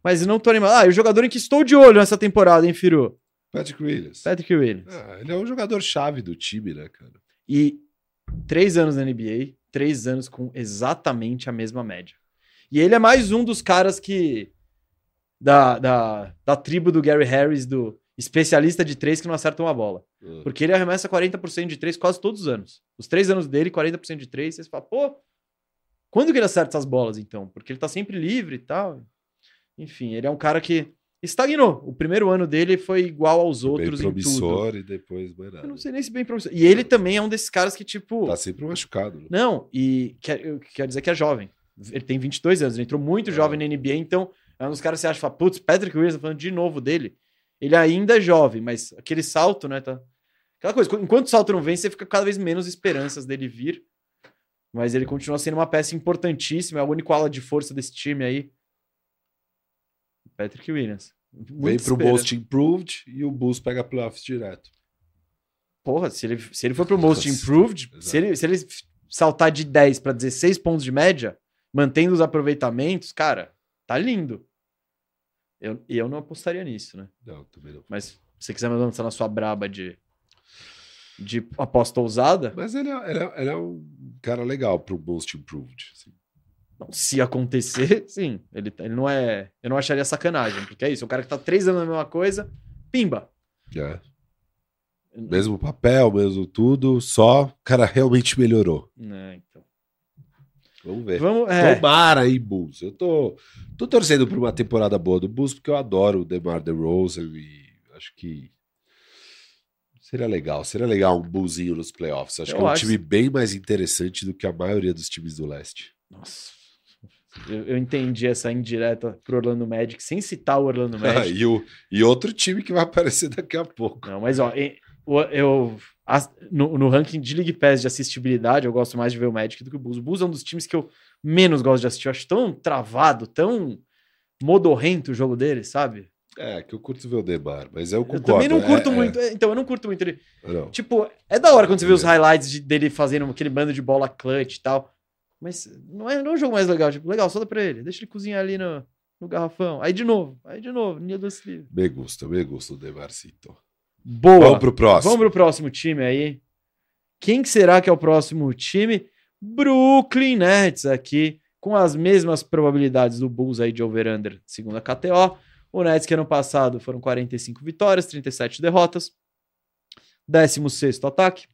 Mas não tô animado. Ah, e o jogador em que estou de olho nessa temporada, hein, Firu? Patrick Williams. Patrick Williams. Ah, ele é um jogador chave do time, né, cara? E três anos na NBA, três anos com exatamente a mesma média. E ele é mais um dos caras que. Da, da, da tribo do Gary Harris, do especialista de três que não acerta uma bola. Ah, Porque ele arremessa 40% de três quase todos os anos. Os três anos dele, 40% de três. Você fala, pô, quando que ele acerta essas bolas então? Porque ele tá sempre livre e tal. Enfim, ele é um cara que estagnou. O primeiro ano dele foi igual aos bem outros em tudo. promissor e depois mais Eu não sei nem se bem promissor. E ele também é um desses caras que, tipo. Tá sempre machucado. Né? Não, e quer, quer dizer que é jovem. Ele tem 22 anos, ele entrou muito É. jovem na NBA, então é um dos caras que você acha, fala, putz, Patrick Williams, tá falando de novo dele. Ele ainda é jovem, mas aquele salto, né, tá... Aquela coisa, enquanto o salto não vem, você fica cada vez menos esperanças dele vir. Mas ele continua sendo uma peça importantíssima, é o único ala de força desse time aí. Patrick Williams. Vem pro. Most Improved e o Bulls pega playoffs direto. Porra, se ele, se ele for pro Most Improved, se ele, se ele saltar de 10 para 16 pontos de média, mantendo os aproveitamentos, cara, tá lindo. Eu, eu não apostaria nisso, né? Não, também não. Mas se você quiser me lançar na sua braba de, de aposta ousada, Mas ele é, ele é- ele é um cara legal pro Most Improved. assim. não, se acontecer, sim. Ele, ele não é. Eu não acharia sacanagem, porque é isso. O cara que tá três anos na mesma coisa, pimba. É. Mesmo papel, mesmo tudo, só o cara realmente melhorou. É, então. Vamos ver. Vamos. É, Tomara aí, Bulls. Eu tô, tô torcendo por uma temporada boa do Bulls, porque eu adoro o DeMar DeRozan e acho que seria legal. Seria legal um Bullzinho nos playoffs. Acho Eu que é um acho. time bem mais interessante do que a maioria dos times do leste. Nossa. Eu, eu entendi essa indireta pro Orlando Magic, sem citar o Orlando Magic. e, o, e outro time que vai aparecer daqui a pouco. Não, mas ó, o- eu, as- no, no ranking de League Pass de assistibilidade, eu gosto mais de ver o Magic do que o Bulls. O Bulls é um dos times que eu menos gosto de assistir. Eu acho tão travado, tão modorrento o jogo dele, sabe? É, que eu curto ver o DeMar, mas eu Eu concordo. também não é- curto é- muito. é, Então, eu não curto muito ele. não. Tipo, é da hora quando você vê os highlights de- dele fazendo aquele bando de bola clutch e tal. Mas não é, não é o jogo mais legal. Tipo, legal, solta pra ele. Deixa ele cozinhar ali no, no garrafão. Aí de novo, aí de novo, linha do livre. Me gusta, me gusta o DeMarcito. Boa. Vamos pro próximo. Vamos pro próximo time aí. Quem que será que é o próximo time? Brooklyn Nets aqui, com as mesmas probabilidades do Bulls aí de over-under, segundo a KTO. O Nets que ano passado foram 45 vitórias, 37 derrotas. 16º ataque,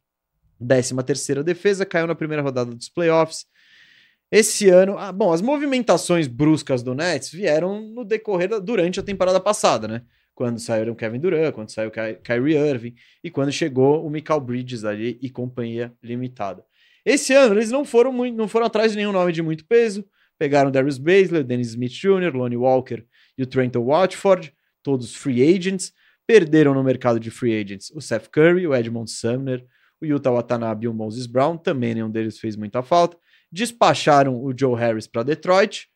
13ª defesa, caiu na primeira rodada dos playoffs. Esse ano, ah, bom, as movimentações bruscas do Nets vieram no decorrer da- durante a temporada passada, né? Quando saíram Kevin Durant, quando saiu Ky- Kyrie Irving e quando chegou o Michael Bridges ali e companhia limitada. Esse ano eles não foram muito, não foram atrás de nenhum nome de muito peso. Pegaram Darius Baszler, Dennis Smith Jr., Lonnie Walker e o Trenton Watford, todos free agents. Perderam no mercado de free agents o Seth Curry, o Edmond Sumner, o Utah Watanabe e o Moses Brown. Também nenhum deles fez muita falta. Despacharam o Joe Harris para Detroit.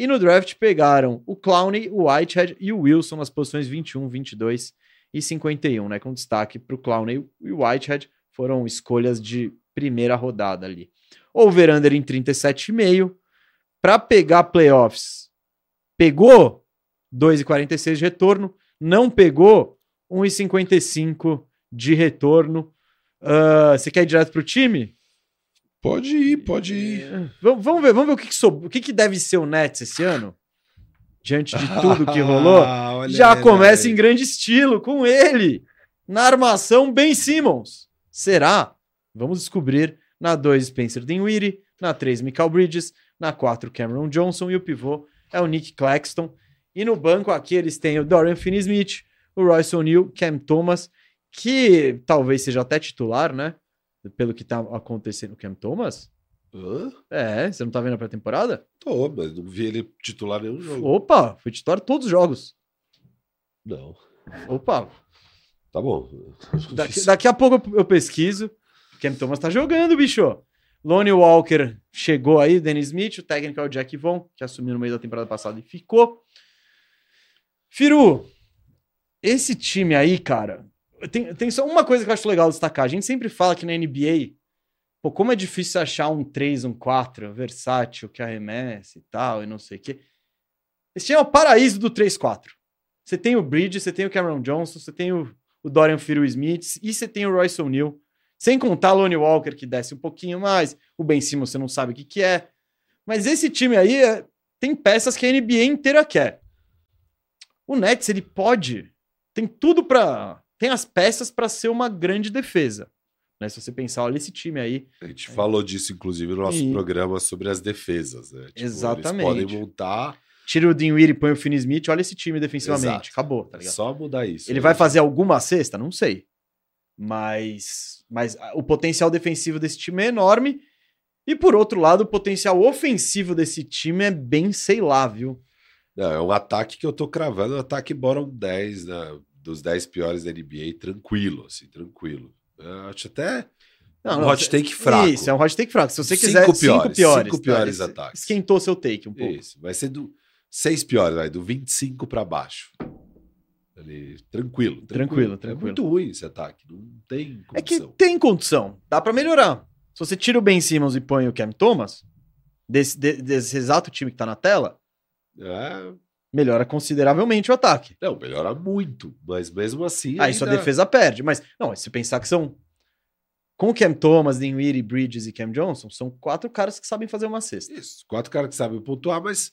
E no draft pegaram o Clowney, o Whitehead e o Wilson nas posições 21, 22 e 51, né? Com destaque para o Clowney e o Whitehead foram escolhas de primeira rodada ali. Over-under em 37,5. Para pegar playoffs, pegou 2,46 de retorno. Não pegou 1,55 de retorno. Ah, você quer ir direto para o time? Pode ir, pode ir. É, Vamos, vamos ver, vamos ver o que, que, sob- o que, que deve ser o Nets esse ano? Diante de tudo que rolou. Ah, já ele começa aí. em grande estilo com ele. Na armação, Ben Simmons. Será? Vamos descobrir na 2 Spencer Dinwiddie, na 3 Michael Bridges, na 4 Cameron Johnson e o pivô é o Nick Claxton. E no banco aqui eles têm o Dorian Finney-Smith, o Royce O'Neal, Cam Thomas, que talvez seja até titular, né? Pelo que tá acontecendo. Cam Thomas? Hã? É, você não tá vendo a pré-temporada? Tô, mas não vi ele titular nenhum jogo. Opa, foi titular todos os jogos. Não. Opa, Tá bom. Daqui, daqui a pouco eu- pesquiso. Cam Thomas tá jogando, bicho. Lonnie Walker chegou aí, Dennis Smith, o técnico é o Jack Vaughn, que assumiu no meio da temporada passada e ficou. Firu, esse time aí, cara, tem, tem só uma coisa que eu acho legal destacar. A gente sempre fala que na NBA, pô, como é difícil achar um 3, um 4 versátil que arremessa e tal, e não sei o quê. Esse é o paraíso do 3-4. Você tem o Bridge, você tem o Cameron Johnson, você tem o, o Dorian Finney-Smith e você tem o Royce O'Neal. Sem contar Lonnie Walker, que desce um pouquinho mais. O Ben Simmons, você não sabe o que, que é. Mas esse time aí é- tem peças que a NBA inteira quer. O Nets, ele pode. Tem tudo pra. Tem as peças pra ser uma grande defesa. Né? Se você pensar, olha esse time aí. A gente falou disso, inclusive, no nosso E- programa sobre as defesas, né? Tipo, Exatamente. Eles podem montar, Tira o Dinwiddie e põe o Finney Smith, olha esse time defensivamente. Exato. Acabou, tá é ligado? só mudar isso. Ele né? vai fazer alguma cesta? Não sei. Mas, mas o potencial defensivo desse time é enorme. E por outro lado, o potencial ofensivo desse time é bem, sei lá, viu? Não, é um ataque que eu tô cravando, um ataque bottom 10, né? Dos 10 piores da NBA, tranquilo, assim, tranquilo. Eu acho até Não, um não, hot take fraco. Isso, é um hot take fraco. Se você Cinco quiser, piores, cinco piores. cinco piores tá? ataques. Esquentou seu take um pouco. Isso, vai ser do 6 piores, vai, do 25 para baixo. Ali, tranquilo, Tranquilo, tranquilo. É muito ruim esse ataque. Não tem É que condição. tem condição. Dá pra melhorar. Se você tira o Ben Simmons e põe o Cam Thomas, desse, de- desse exato time que tá na tela, É, melhora consideravelmente o ataque. não, melhora muito, mas mesmo assim. Aí sua ainda- defesa perde. Mas, não, se pensar que são. Com o Cam Thomas, Dinwiddie, Bridges e Cam Johnson, são quatro caras que sabem fazer uma cesta. Isso, quatro caras que sabem pontuar, mas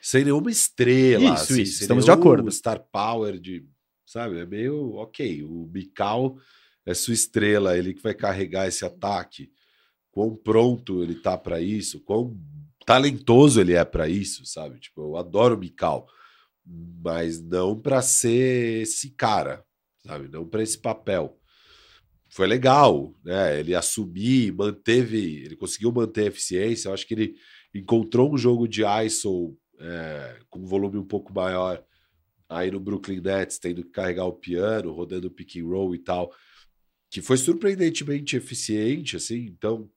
sem nenhuma estrela. Isso, assim, isso, estamos de acordo. Star power de. Sabe? É meio ok. O Bical é sua estrela, ele que vai carregar esse ataque. Quão pronto ele tá pra isso, quão talentoso ele é pra isso, sabe? Tipo, eu adoro o Bical, mas não pra ser esse cara, sabe? Não pra esse papel. Foi legal, né? Ele assumir, manteve, ele conseguiu manter a eficiência. Eu acho que ele encontrou um jogo de ISO é, com um volume um pouco maior aí no Brooklyn Nets, tendo que carregar o piano, rodando pick and roll e tal, que foi surpreendentemente eficiente, assim, então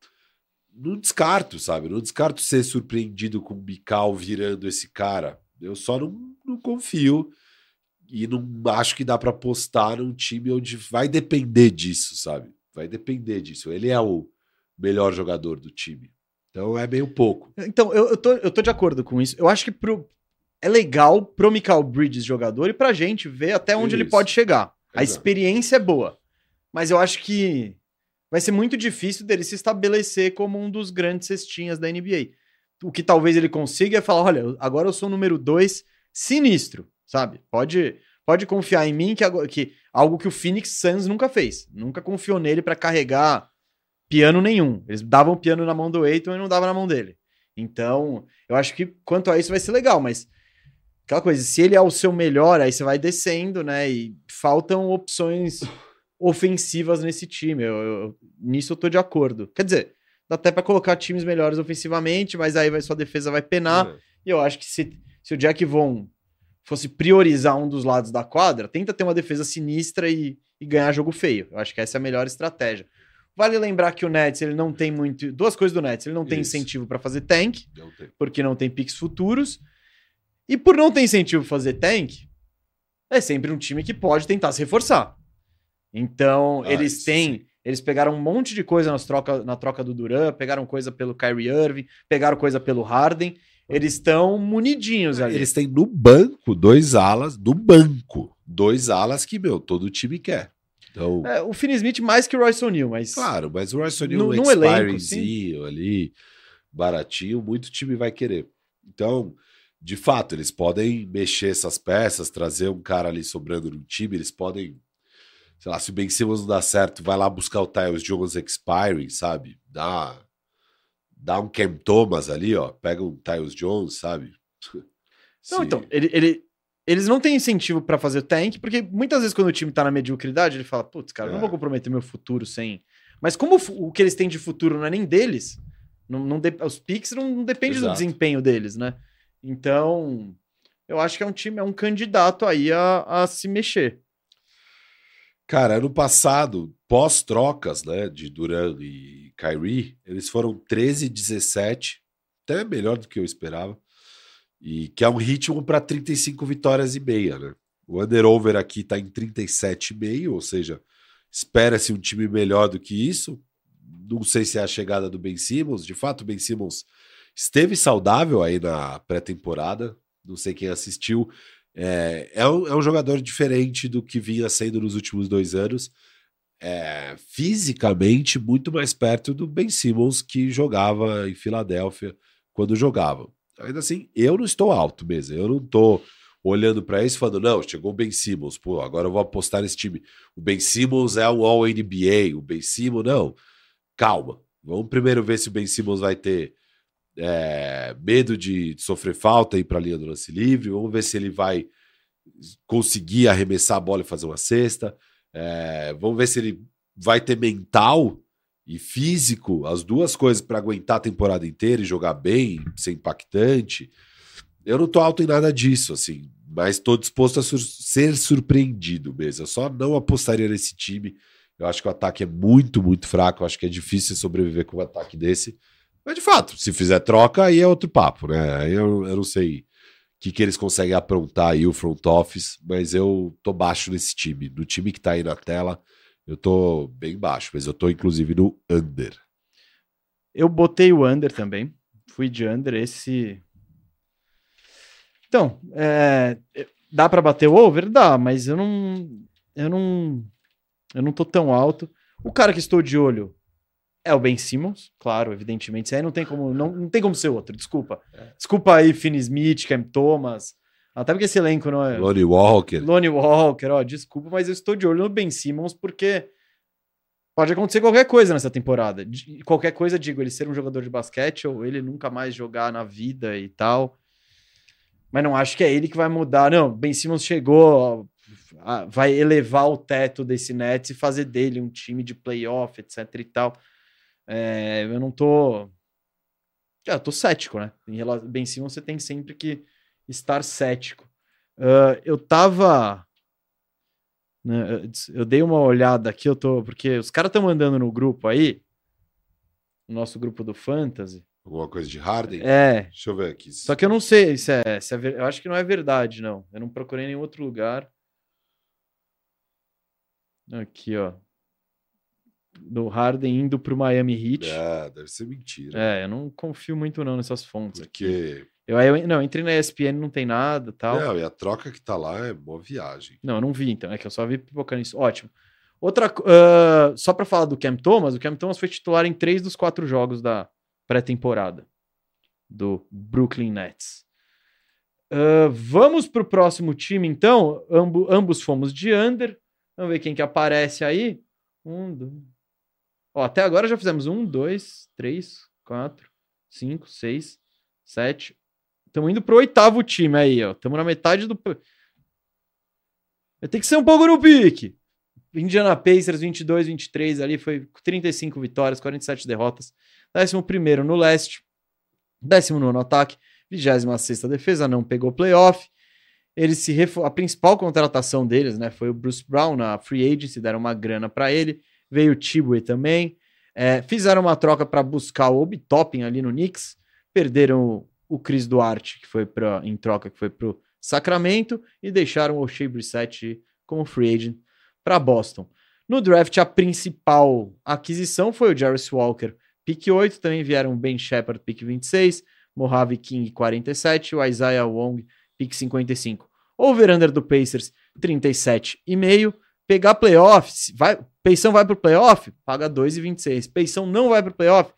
não descarto, sabe? Não descarto ser surpreendido com o Bical virando esse cara. Eu só não, não confio e não acho que dá para apostar num time onde vai depender disso, sabe? Vai depender disso. Ele é o melhor jogador do time. Então é meio pouco. Então, eu, eu, tô, eu tô de acordo com isso. Eu acho que pro, é legal pro Michael Bridges jogador e pra gente ver até onde ele Isso. pode chegar. A Exato. experiência é boa. Mas eu acho que vai ser muito difícil dele se estabelecer como um dos grandes cestinhas da NBA. O que talvez ele consiga é falar: olha, agora eu sou o número dois sinistro, sabe? Pode, pode confiar em mim, que, que algo que o Phoenix Suns nunca fez. Nunca confiou nele pra carregar piano nenhum. Eles davam piano na mão do Aiton e não dava na mão dele. Então, eu acho que quanto a isso vai ser legal, mas aquela coisa, se ele é o seu melhor, aí você vai descendo, né? E faltam opções ofensivas nesse time. Eu, eu- nisso eu tô de acordo. Quer dizer, dá até pra colocar times melhores ofensivamente, mas aí vai, sua defesa vai penar. É. E eu acho que se, se o Jack Vaughn fosse priorizar um dos lados da quadra, tenta ter uma defesa sinistra e, e ganhar jogo feio. Eu acho que essa é a melhor estratégia. Vale lembrar que o Nets ele não tem muito. Duas coisas do Nets. Ele não tem Isso. incentivo para fazer tank, Não tem. porque não tem picks futuros. E por não ter incentivo pra fazer tank, é sempre um time que pode tentar se reforçar. Então, Ah, eles têm. sim. Eles pegaram um monte de coisa nas troca, na troca do Duran, pegaram coisa pelo Kyrie Irving, pegaram coisa pelo Harden. Eles estão munidinhos ali. Eles têm no banco dois alas, no banco, dois alas que, meu, todo time quer. Então, É, o Finney Smith mais que o Royce O'Neal, mas. claro, mas o Royce O'Neal No- um expiringzinho ali, baratinho, muito time vai querer. Então, de fato, eles podem mexer essas peças, trazer um cara ali sobrando no time, eles podem, sei lá, se o Ben Simmons não dá certo, vai lá buscar o Tyus Jones expiring, sabe? Dá, dá um Cam Thomas ali, ó, pega um Tyus Jones, sabe? Não, Se- então, ele, ele- eles não têm incentivo pra fazer tank, porque muitas vezes quando o time tá na mediocridade, ele fala, putz, cara, eu não É. vou comprometer meu futuro sem. Mas como o que eles têm de futuro não é nem deles, não, não de- os picks não, não depende do desempenho deles, né? Então, eu acho que é um time, é um candidato aí a, a se mexer. Cara, ano passado, pós-trocas, né, de Duran e Kyrie, eles foram 13 17, até melhor do que eu esperava, e que é um ritmo para 35 vitórias e meia, né? O under-over aqui tá em 37,5, ou seja, espera-se um time melhor do que isso. Não sei se é a chegada do Ben Simmons, de fato, o Ben Simmons esteve saudável aí na pré-temporada, não sei quem assistiu, é, é, um, é um jogador diferente do que vinha sendo nos últimos dois anos. É, fisicamente, muito mais perto do Ben Simmons que jogava em Filadélfia quando jogava. Ainda assim, eu não estou alto mesmo. Eu não estou olhando para isso e falando, não, chegou o Ben Simmons, pô, agora eu vou apostar nesse time. O Ben Simmons é um All-NBA, o Ben Simmons, não. Calma, vamos primeiro ver se o Ben Simmons vai ter é, medo de sofrer falta e ir para a linha do lance livre. Vamos ver se ele vai conseguir arremessar a bola e fazer uma cesta. É, vamos ver se ele vai ter mental e físico, as duas coisas para aguentar a temporada inteira e jogar bem, ser impactante. Eu não tô alto em nada disso, assim, mas tô disposto a sur- ser surpreendido mesmo. Eu só não apostaria nesse time. Eu acho que o ataque é muito, muito fraco. Eu acho que é difícil sobreviver com um ataque desse. Mas de fato, se fizer troca, aí é outro papo, né? Aí eu, eu não sei que, que eles conseguem aprontar aí o front office, mas eu tô baixo nesse time. No time que tá aí na tela, eu tô bem baixo, mas eu tô inclusive no under. Eu botei o under também. Fui de under. Esse. Então, é, dá para bater o over? Dá, mas eu não. Eu não. Eu não tô tão alto. O cara que estou de olho é o Ben Simmons, claro, evidentemente. Isso aí não tem como, não, não tem como ser outro, desculpa. É. Desculpa aí, Finn Smith, Cam Thomas. Até porque esse elenco não é. Lonnie Walker. Lonnie Walker, ó, desculpa, mas eu estou de olho no Ben Simmons porque Pode acontecer qualquer coisa nessa temporada. Qualquer coisa, digo, ele ser um jogador de basquete ou ele nunca mais jogar na vida e tal. Mas não acho que é ele que vai mudar. Não, Ben Simmons chegou, vai elevar o teto desse Nets e fazer dele um time de playoff, etc e tal. É, eu não tô. Já tô cético, né? Em relação... Ben Simmons você tem sempre que estar cético. Uh, eu tava né? Eu dei uma olhada aqui, eu tô. Porque os caras estão mandando no grupo aí, no nosso grupo do Fantasy. Alguma coisa de Harden? É. Deixa eu ver aqui. Só que eu não sei se é, se é. Eu acho que não é verdade, não. Eu não procurei em nenhum outro lugar. Aqui, ó. Do Harden indo pro Miami Heat. Ah, deve ser mentira. É, eu não confio muito não nessas fontes Porque... aqui. Eu, eu, não, entrei na ESPN, não tem nada tal. Não, e a troca que tá lá é boa viagem. Não, eu não vi, então. É que eu só vi pipocando isso. Ótimo. Outra, uh, só para falar do Cam Thomas, o Cam Thomas foi titular em três dos quatro jogos da pré-temporada do Brooklyn Nets. Uh, vamos para o próximo time, então. Ambo, ambos fomos de under. Vamos ver quem que aparece aí. Um, dois. Ó, até agora já fizemos um, dois, três, quatro, cinco, seis, sete, Estamos indo pro oitavo time aí, ó. Estamos na metade do. Ter que ser um pouco no pique. Indiana Pacers 22, 23 ali, foi 35 vitórias, 47 derrotas. 11 no leste, 19 no ataque, 26 defesa, não pegou playoff. Eles se. A principal contratação deles né, foi o Bruce Brown na free agency, deram uma grana para ele. Veio o Tibue também. É, fizeram uma troca para buscar o Obi Topping ali no Knicks. Perderam o Chris Duarte, que foi para em troca, que foi para o Sacramento, e deixaram o Shea Brissett como free agent para Boston. No draft, a principal aquisição foi o Jarvis Walker, pick 8, também vieram o Ben Shepard, pick 26, Mojave King, 47, o Isaiah Wong, pick 55. Over-under do Pacers, 37,5. Pegar playoffs, vai, Peição vai para o playoff, paga 2,26. Peição não vai para o playoff,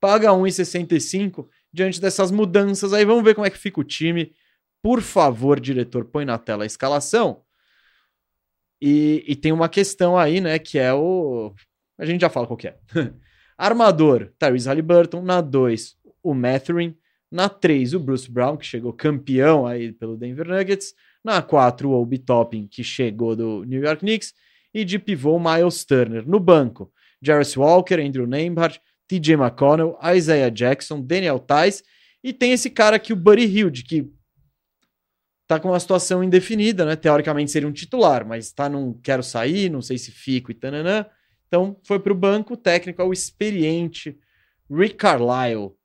paga 1,65 diante dessas mudanças. Aí vamos ver como é que fica o time. Por favor, diretor, põe na tela a escalação. E, e tem uma questão aí, né, que é o... A gente já fala qual que é. Armador, Tyrese Halliburton. Na 2, o Mathurin. Na 3, o Bruce Brown, que chegou campeão aí pelo Denver Nuggets. Na 4, o Obi Toppin, que chegou do New York Knicks. E de pivô, Miles Turner. No banco, Jarvis Walker, Andrew Nembhard, TJ McConnell, Isaiah Jackson, Daniel Tice e tem esse cara aqui, o Buddy Hilde, que tá com uma situação indefinida, né? Teoricamente seria um titular, mas tá não quero sair, não sei se fico e tananã. Então foi pro banco, o técnico é o experiente Rick Carlisle.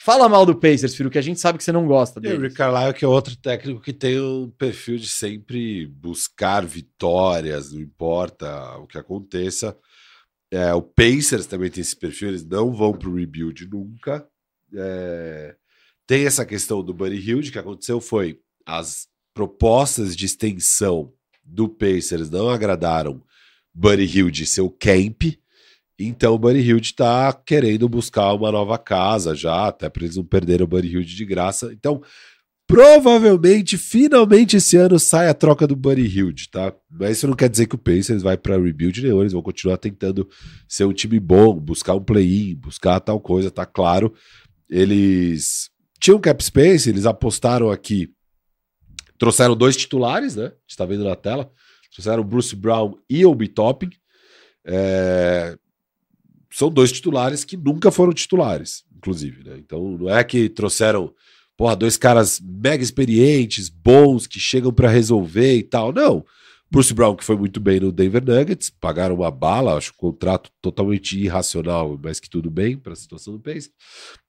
Fala mal do Pacers, filho, que a gente sabe que você não gosta dele. O Rick Carlisle que é outro técnico que tem um perfil de sempre buscar vitórias, não importa o que aconteça. É, o Pacers também tem esse perfil, eles não vão para o rebuild nunca. É, tem essa questão do Buddy Hilde, que aconteceu foi as propostas de extensão do Pacers não agradaram Buddy Hilde seu camp, então o Buddy Hilde está querendo buscar uma nova casa já, até para eles não perderem o Buddy Hilde de graça. Então, Provavelmente, finalmente esse ano sai a troca do Buddy Hilde, tá? Mas isso não quer dizer que o Pacers vai para rebuild nenhum, eles vão continuar tentando ser um time bom, buscar um play-in, buscar tal coisa, tá claro. Eles tinham cap space, eles apostaram aqui, trouxeram dois titulares, né? Está vendo na tela. Trouxeram o Bruce Brown e o B Topping. É... São dois titulares que nunca foram titulares, inclusive, né? Então não é que trouxeram porra, dois caras mega experientes, bons, que chegam para resolver e tal. Não. Bruce Brown, que foi muito bem no Denver Nuggets, pagaram uma bala, acho um contrato totalmente irracional, mas que tudo bem para a situação do Pace.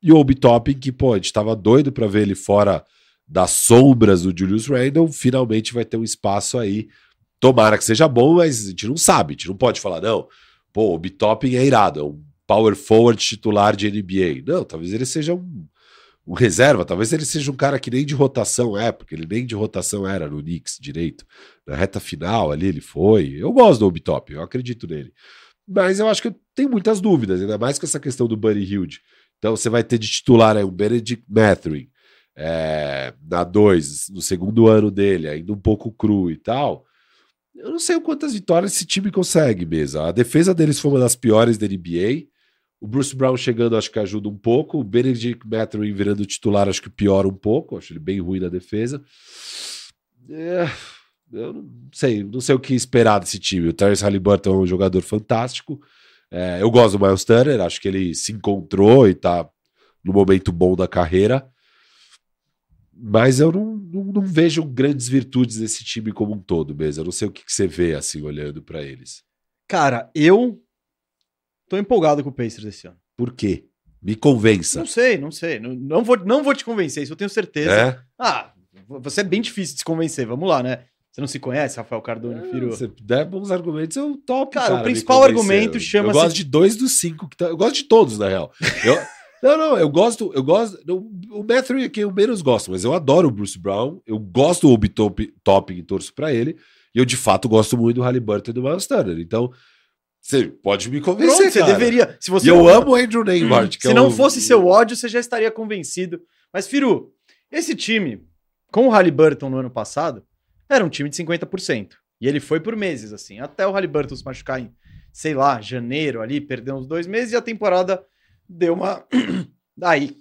E o Obi Toppin, que, pô, a gente estava doido para ver ele fora das sombras do Julius Randle, finalmente vai ter um espaço aí. Tomara que seja bom, mas a gente não sabe, a gente não pode falar, não. Pô, o Bitopping é irado, é um power forward titular de NBA. Não, talvez ele seja um, um reserva, talvez ele seja um cara que nem de rotação é, porque ele nem de rotação era no Knicks direito. Na reta final ali ele foi. Eu gosto do Obitop, eu acredito nele. Mas eu acho que eu tenho muitas dúvidas, ainda mais com essa questão do Buddy Hilde. Então você vai ter de titular aí um Benedict Mathurin é, na 2, no segundo ano dele, ainda um pouco cru e tal. Eu não sei quantas vitórias esse time consegue mesmo. A defesa deles foi uma das piores da NBA. O Bruce Brown chegando, acho que ajuda um pouco. O Benedict Mathurin virando titular, acho que piora um pouco. Acho ele bem ruim na defesa. É, eu não sei, não sei o que esperar desse time. O Terence Halliburton é um jogador fantástico. É, eu gosto do Miles Turner, acho que ele se encontrou e tá no momento bom da carreira. Mas eu não, não, não vejo grandes virtudes desse time como um todo mesmo. Eu não sei o que, que você vê assim olhando para eles. Cara, eu tô empolgado com o Pacers esse ano. Por quê? Me convença. Não sei, não sei. Não, não, vou, não vou te convencer, isso eu tenho certeza. É? Ah, você é bem difícil de se convencer. Vamos lá, né? Você não se conhece, Rafael Cardone, É, Firo? Se der bons argumentos, eu topo. Cara, o me principal argumento chama-se- Eu gosto de dois dos cinco. Que tá, eu gosto de todos, na real. Eu- não, não, eu gosto. Eu gosto o Matthew é quem eu menos gosto, mas eu adoro o Bruce Brown. Eu gosto do Obi Top- Topping e torço pra ele. E eu, de fato, gosto muito do Halliburton e do Miles Turner. Então, você pode me convencer. Pronto, você cara. deveria. Se E você eu amo o Andrew Neymar. que Se é não o- fosse seu ódio, você já estaria convencido. Mas, Firu, esse time, com o Halliburton no ano passado, era um time de 50%. E ele foi por meses, assim, até o Halliburton se machucar em, sei lá, janeiro ali, perdeu uns dois meses e a temporada deu uma. Daí,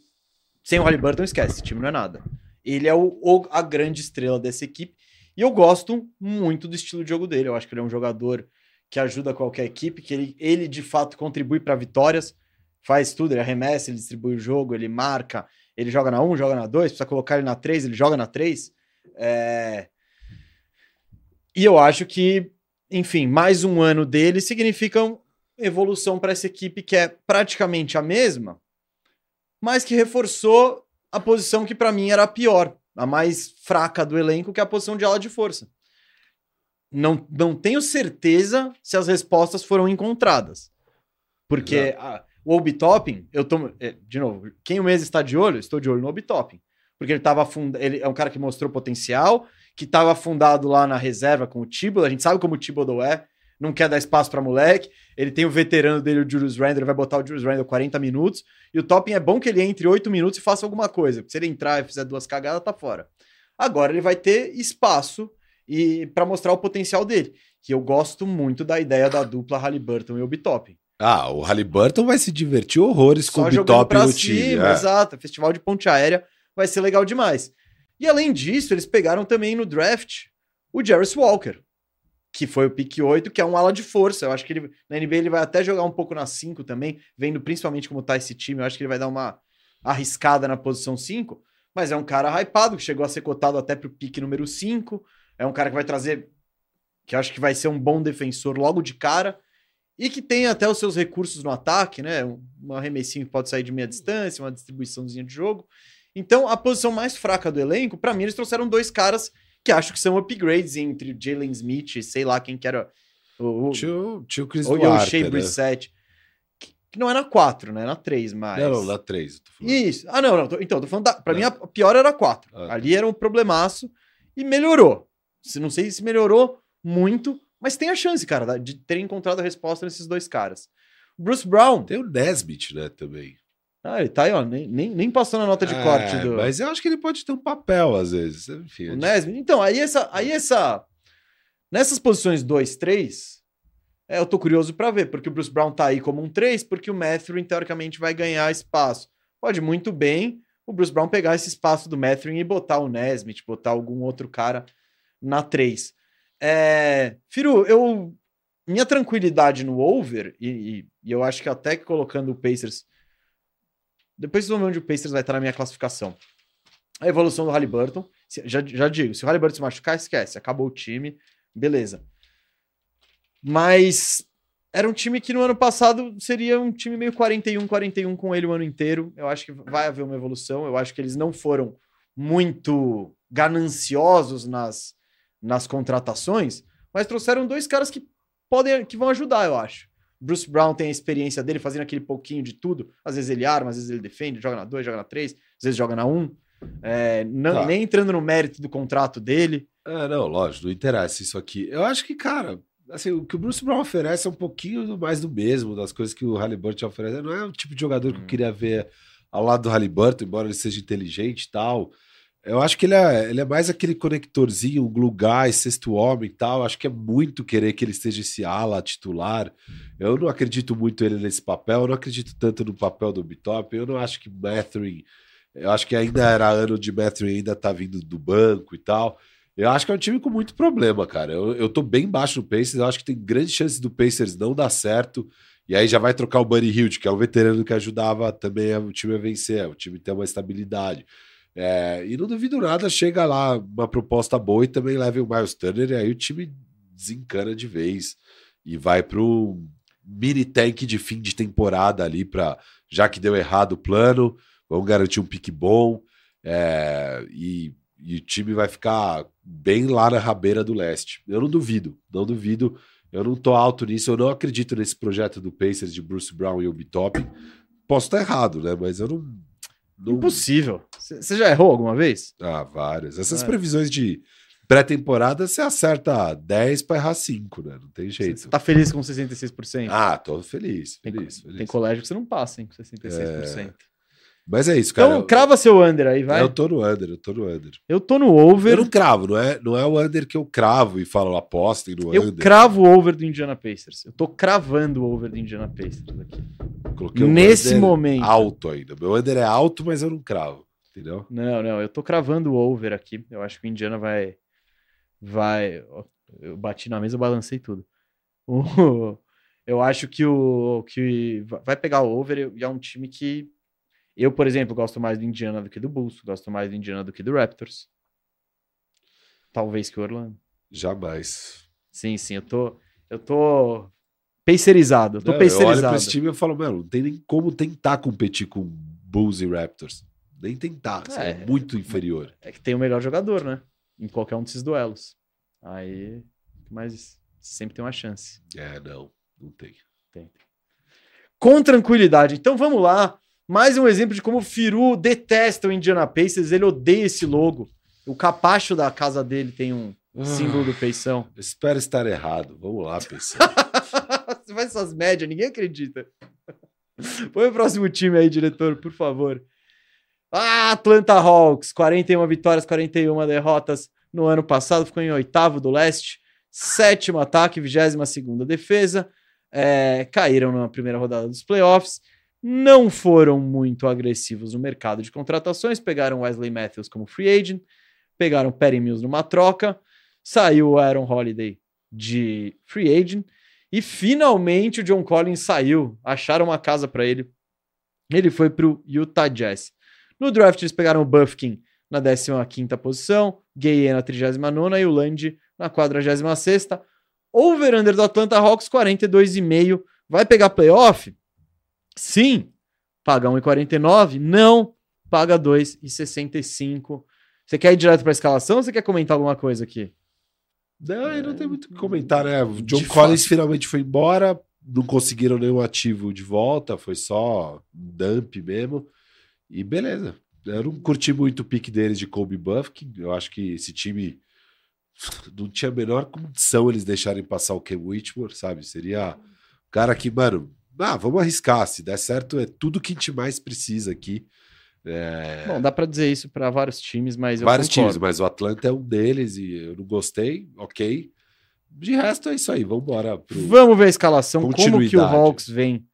sem o Halliburton, esquece, esse time não é nada. Ele é o, o- a grande estrela dessa equipe. E eu gosto muito do estilo de jogo dele. Eu acho que ele é um jogador que ajuda qualquer equipe, que ele, ele de fato contribui para vitórias faz tudo, ele arremessa, ele distribui o jogo, ele marca, ele joga na 1, joga na 2, precisa colocar ele na 3, ele joga na 3. É... E eu acho que, enfim, mais um ano dele significa um- evolução para essa equipe que é praticamente a mesma, mas que reforçou a posição que para mim era a pior, a mais fraca do elenco, que é a posição de ala de força. Não, não tenho certeza se as respostas foram encontradas. Porque a- o Obi-Topping, eu tô. é, De novo, quem o mês está de olho? Estou de olho no Obi-Topping. Porque ele tava funda, ele é um cara que mostrou potencial, que estava fundado lá na reserva com o Thibodeau. A gente sabe como o Thibodeau é, não quer dar espaço para moleque. Ele tem o veterano dele, o Julius Randle, ele vai botar o Julius Randle 40 minutos. E o Topping é bom que ele entre 8 minutos e faça alguma coisa. Se ele entrar e fizer duas cagadas, tá fora. Agora ele vai ter espaço e para mostrar o potencial dele. Que eu gosto muito da ideia da dupla Halliburton e Obi-Topping. Ah, o Halliburton vai se divertir horrores com Só o jogando Bitop no cima, time. é. exato. Festival de ponte aérea vai ser legal demais. E além disso, eles pegaram também no draft o Jarvis Walker, que foi o pick 8, que é um ala de força. Eu acho que ele na NBA ele vai até jogar um pouco na 5 também, vendo principalmente como tá esse time. Eu acho que ele vai dar uma arriscada na posição 5, mas é um cara hypado, que chegou a ser cotado até pro pick número 5. É um cara que vai trazer que eu acho que vai ser um bom defensor logo de cara e que tem até os seus recursos no ataque, né? Um arremessinho que pode sair de meia distância, uma distribuiçãozinha de jogo. Então, a posição mais fraca do elenco, pra mim, eles trouxeram dois caras que acho que são upgrades entre o Jalen Smith e sei lá quem que era o, o, Tio, tio Chris o Duarte, Shea né? Brissett. Que, que não é na 4, né? É na 3, mas... Não, não, na 3. eu tô falando. Isso. Ah, não, não. tô- então, tô falando da, pra É. mim a pior era a 4. Ah. Ali era um problemaço e melhorou. Não sei se melhorou muito, mas tem a chance, cara, de ter encontrado a resposta nesses dois caras. O Bruce Brown, Tem o Nesbitt, né, também. Ah, ele tá aí, ó, nem, nem, nem passou na nota de É, corte do Mas eu acho que ele pode ter um papel, às vezes. Enfim, o Nesbitt. Então, aí essa, aí essa nessas posições 2, 3, é, eu tô curioso pra ver, porque o Bruce Brown tá aí como um 3, porque o Mathurin teoricamente vai ganhar espaço. Pode muito bem o Bruce Brown pegar esse espaço do Mathurin e botar o Nesmith, botar algum outro cara na 3. É, Firu, eu minha tranquilidade no over, e, e- e eu acho que até que colocando o Pacers. Depois vocês vão ver onde o Pacers vai estar na minha classificação. A evolução do Halliburton. Já, já digo, se o Halliburton se machucar, esquece. Acabou o time. Beleza. Mas era um time que no ano passado seria um time meio 41-41 com ele o ano inteiro. Eu acho que vai haver uma evolução. Eu acho que eles não foram muito gananciosos nas, nas contratações, mas trouxeram dois caras que podem que vão ajudar, eu acho. Bruce Brown tem a experiência dele fazendo aquele pouquinho de tudo. Às vezes ele arma, às vezes ele defende, joga na 2, joga na 3, às vezes joga na 1. Um. É, não, tá. Nem entrando no mérito do contrato dele. É, não, lógico, não interessa isso aqui. Eu acho que, cara, assim, o que o Bruce Brown oferece é um pouquinho mais do mesmo, das coisas que o Halliburton oferece. Não é o tipo de jogador que eu hum. queria ver ao lado do Halliburton, embora ele seja inteligente e tal. Eu acho que ele é, ele é mais aquele conectorzinho, um glue guy, sexto homem e tal. Acho que é muito querer que ele esteja esse ala titular. Eu não acredito muito ele nesse papel, eu não acredito tanto no papel do Bitop. Eu não acho que Mathurin. Eu acho que ainda era ano de Mathurin, ainda tá vindo do banco e tal. Eu acho que é um time com muito problema, cara. Eu, eu tô bem baixo no Pacers, eu acho que tem grandes chances do Pacers não dar certo. E aí já vai trocar o Buddy Hield, que é um veterano que ajudava também o time a vencer, o time ter uma estabilidade. É, e não duvido nada, chega lá uma proposta boa e também leva o Miles Turner, e aí o time desencana de vez e vai para um mini tank de fim de temporada ali, para já que deu errado o plano, vamos garantir um pique bom. É, e, e o time vai ficar bem lá na rabeira do leste. Eu não duvido, não duvido. Eu não tô alto nisso, eu não acredito nesse projeto do Pacers de Bruce Brown e o Top. Posso estar errado, né? Mas eu não. Não... Impossível. Você já errou alguma vez? Ah, várias. Essas é. previsões de pré-temporada você acerta 10 para errar 5, né? Não tem jeito. Você tá feliz com 66%? Ah, tô feliz. Tem, feliz, feliz. tem colégio que você não passa, hein, com 66%. É... Mas é isso, cara. Então, crava seu under aí, vai. Eu tô no under, eu tô no under. Eu tô no over. Eu não cravo, não é, não é o under que eu cravo e falo apostem no eu under. Eu cravo o over do Indiana Pacers. Eu tô cravando o over do Indiana Pacers aqui. Coloquei Nesse momento. Alto ainda. Meu under é alto, mas eu não cravo, entendeu? Não, não, eu tô cravando o over aqui. Eu acho que o Indiana vai vai eu bati na mesa, eu balancei tudo. eu acho que o que vai pegar o over e é um time que eu, por exemplo, gosto mais do Indiana do que do Bulls, gosto mais do Indiana do que do Raptors. Talvez que o Orlando. Jamais. Sim, sim, eu tô eu tô pacerizado, eu tô não, pacerizado. Eu olho pra esse time e falo, mano, não tem nem como tentar competir com Bulls e Raptors. Nem tentar, é, é muito inferior. É que tem o melhor jogador, né? Em qualquer um desses duelos. Aí, mas sempre tem uma chance. É, não, não tem. Tem. Com tranquilidade. Então vamos lá. Mais um exemplo de como o Firu detesta o Indiana Pacers, ele odeia esse logo. O capacho da casa dele tem um ah, símbolo do peição. Espero estar errado. Vamos lá, peição. Você faz essas médias, ninguém acredita. Põe o próximo time aí, diretor, por favor. Ah, Atlanta Hawks, 41 vitórias, 41 derrotas no ano passado, ficou em oitavo do leste, sétimo ataque, vigésima segunda defesa, é, caíram na primeira rodada dos playoffs não foram muito agressivos no mercado de contratações, pegaram Wesley Matthews como free agent, pegaram Perry Mills numa troca, saiu o Aaron Holiday de free agent e finalmente o John Collins saiu, acharam uma casa para ele. Ele foi para o Utah Jazz. No draft eles pegaram o Buffkin na 15ª posição, Gaye na 39ª e o Land na 46ª. Over-under do Atlanta Hawks 42,5. Vai pegar playoff? Sim. Paga 1,49? Não. Paga 2,65. Você quer ir direto para a escalação ou você quer comentar alguma coisa aqui? Não, não tem muito o que comentar, né? O John Collins fato. finalmente foi embora, não conseguiram nenhum ativo de volta, foi só dump mesmo. E beleza. Eu não curti muito o pique deles de Kobe Buffkin. Eu acho que esse time não tinha a menor condição eles deixarem passar o Ken Whitmore, sabe? Seria o cara que, mano, ah, vamos arriscar. Se der certo, é tudo que a gente mais precisa aqui. É... Bom, dá para dizer isso para vários times, mas vários times, mas o Atlanta é um deles e eu não gostei, ok. De resto é isso aí, vamos embora. Vamos ver a escalação, como que o Hawks vem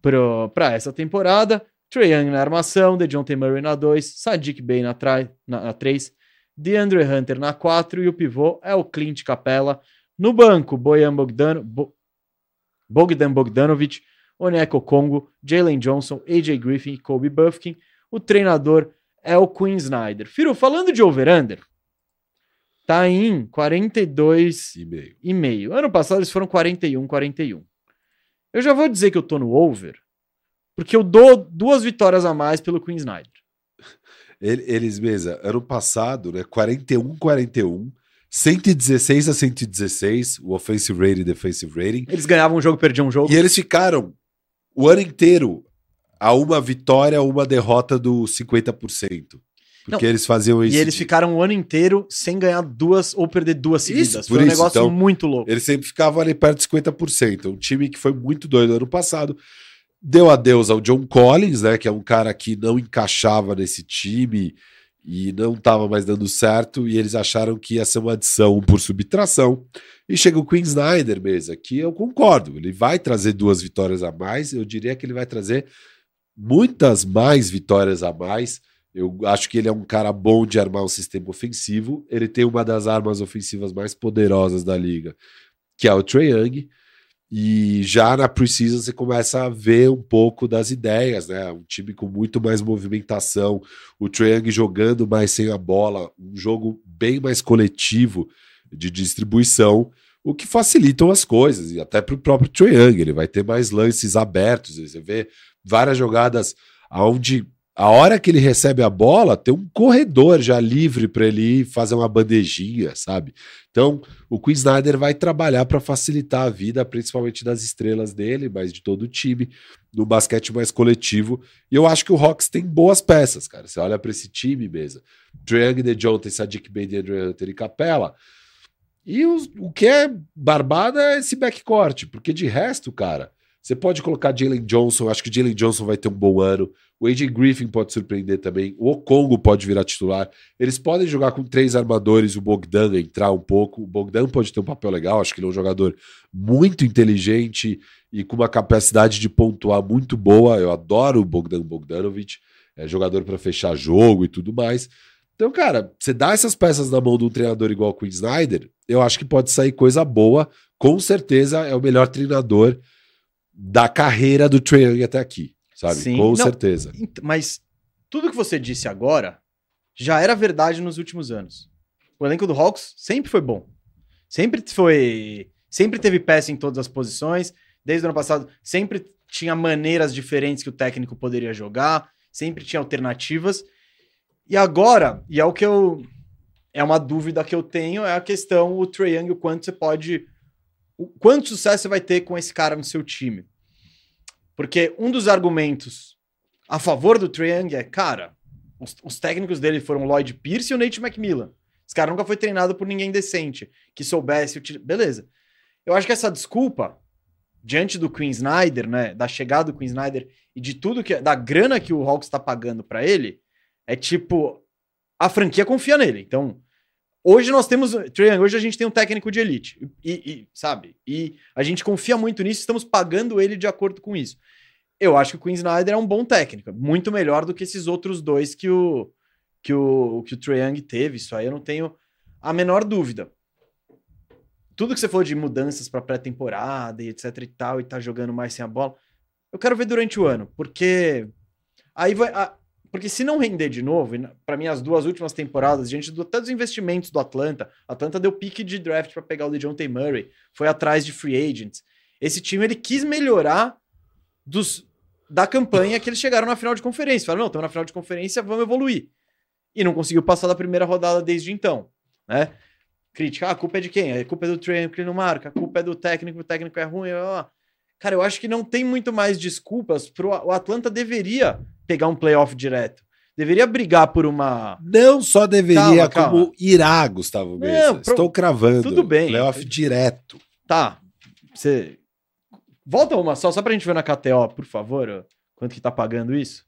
para essa temporada. Trae Young na armação, DeJounte Murray na 2, Sadiq Bey na 3, na, na DeAndre Hunter na 4 e o pivô é o Clint Capella. No banco, Boyan Bogdano, Bo Bogdan Bogdanovic, Oneko Congo, Jalen Johnson, AJ Griffin e Kobe Buffkin. O treinador é o Queen Snyder. Firo, falando de over-under, tá em 42 e meio. e meio. Ano passado eles foram 41, 41. Eu já vou dizer que eu tô no over, porque eu dou duas vitórias a mais pelo Queen Snyder. Ele- Eles, mesa, ano passado, né? 41-41, 116 a 116, o offensive rating e defensive rating. Eles ganhavam um jogo, perdiam um jogo. E eles ficaram o ano inteiro a uma vitória, uma derrota do 50%. Porque Não, eles faziam isso. E eles ficaram o ano inteiro sem ganhar duas ou perder duas seguidas. Isso, Foi um isso, negócio então, muito louco. Eles sempre ficavam ali perto de 50%. Um time que foi muito doido ano passado. Deu adeus ao John Collins, né? Que é um cara que não encaixava nesse time e não estava mais dando certo. E eles acharam que ia ser uma adição por subtração. E chega o Queen Snyder, mesa, que eu concordo. Ele vai trazer duas vitórias a mais. Eu diria que ele vai trazer muitas mais vitórias a mais. Eu acho que ele é um cara bom de armar um sistema ofensivo. Ele tem uma das armas ofensivas mais poderosas da liga, que é o Trae Young. E já na preseason você começa a ver um pouco das ideias, né? Um time com muito mais movimentação, o Trae jogando mais sem a bola, um jogo bem mais coletivo de distribuição, o que facilitam as coisas, e até para o próprio Trae ele vai ter mais lances abertos, você vê várias jogadas onde a hora que ele recebe a bola, tem um corredor já livre para ele fazer uma bandejinha, sabe? Então, o Queen Snyder vai trabalhar para facilitar a vida, principalmente das estrelas dele, mas de todo o time, no basquete mais coletivo. E eu acho que o Hawks tem boas peças, cara. Você olha para esse time, mesa. Triang, DeJounte, Sadiq Bey, Andrew Hunter e Capella. E o que é barbada é esse backcourt, porque de resto, cara, você pode colocar Jalen Johnson, acho que Jalen Johnson vai ter um bom ano. O AJ Griffin pode surpreender também. O Okongo pode virar titular. Eles podem jogar com três armadores, o Bogdan entrar um pouco. O Bogdan pode ter um papel legal, acho que ele é um jogador muito inteligente e com uma capacidade de pontuar muito boa. Eu adoro o Bogdan Bogdanovic, é jogador para fechar jogo e tudo mais. Então, cara, você dá essas peças na mão de um treinador igual o Quinn Snyder, eu acho que pode sair coisa boa. Com certeza é o melhor treinador da carreira do Trae Young até aqui, sabe? Sim. Com Não, certeza. Mas tudo que você disse agora já era verdade nos últimos anos. O elenco do Hawks sempre foi bom. Sempre foi. Sempre teve peça em todas as posições. Desde o ano passado, sempre tinha maneiras diferentes que o técnico poderia jogar. Sempre tinha alternativas. E agora, e é o que eu. É uma dúvida que eu tenho, é a questão, o Trae Young, o quanto você pode. O quanto sucesso você vai ter com esse cara no seu time. Porque um dos argumentos a favor do Young é, cara, os, os técnicos dele foram o Lloyd Pierce e o Nate McMillan. Esse cara nunca foi treinado por ninguém decente, que soubesse. Beleza. Eu acho que essa desculpa, diante do Queen Snyder, né, da chegada do Queen Snyder e de tudo que. da grana que o Hawks tá pagando pra ele, é tipo. A franquia confia nele. Então, hoje nós temos. Trae hoje a gente tem um técnico de elite. E, e, sabe? E a gente confia muito nisso, estamos pagando ele de acordo com isso. Eu acho que o Queen Snyder é um bom técnico, muito melhor do que esses outros dois que o que o, que o Trae teve. Isso aí eu não tenho a menor dúvida. Tudo que você falou de mudanças para pré-temporada e etc e tal, e tá jogando mais sem a bola, eu quero ver durante o ano, porque aí vai. Porque se não render de novo, para mim as duas últimas temporadas, diante do, até dos investimentos do Atlanta, Atlanta deu pique de draft para pegar o DeJounte Murray, foi atrás de free agents. Esse time ele quis melhorar dos, da campanha que eles chegaram na final de conferência. Falaram, não, estamos na final de conferência, vamos evoluir. E não conseguiu passar da primeira rodada desde então, né? Crítica, ah, a culpa é de quem? A culpa é do treino que ele não marca, a culpa é do técnico, o técnico é ruim. blá. Cara, eu acho que não tem muito mais desculpas pro o Atlanta deveria pegar um playoff direto. Deveria brigar por uma. Não só deveria, Calma, calma. como irá, Gustavo. Não, pro- Estou cravando. Tudo bem. Playoff direto. Tá. Você. Volta uma só, só pra gente ver na KTO, por favor, quanto que tá pagando isso.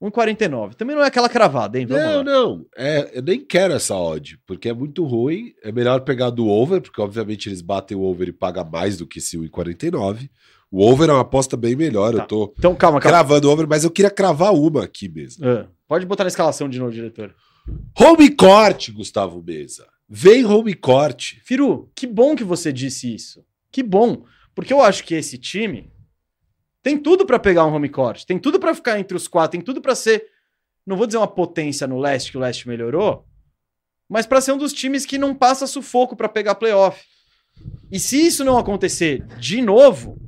1,49. Também não é aquela cravada, hein? Vamos não, lá. não. É, eu nem quero essa odd, porque é muito ruim. É melhor pegar do over, porque obviamente eles batem o over e pagam mais do que esse 1,49. O over é uma aposta bem melhor. Tá. Eu tô Então, calma, calma. cravando o over, mas eu queria cravar uma aqui mesmo. Ah, pode botar na escalação de novo, diretor. Home court, Gustavo Mesa. Vem home court. Firu, que bom que você disse isso. Que bom. Porque eu acho que esse time tem tudo pra pegar um home court. Tem tudo pra ficar entre os quatro. Tem tudo pra ser. Não vou dizer uma potência no leste, que o leste melhorou. Mas pra ser um dos times que não passa sufoco pra pegar playoff. E se isso não acontecer de novo,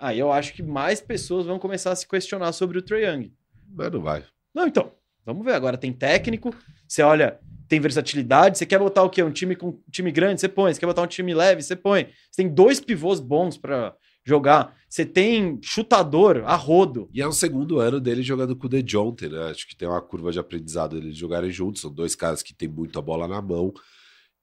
aí eu acho que mais pessoas vão começar a se questionar sobre o Trae Young. Mas não vai. Não, então. Vamos ver. Agora tem técnico, você olha, tem versatilidade. Você quer botar o quê? Um time com um time grande, você põe. Você quer botar um time leve, você põe. Você tem dois pivôs bons para jogar. Você tem chutador a rodo. E é o segundo ano dele jogando com o De Jonte, né? Acho que tem uma curva de aprendizado deles jogarem juntos. São dois caras que têm muito a bola na mão.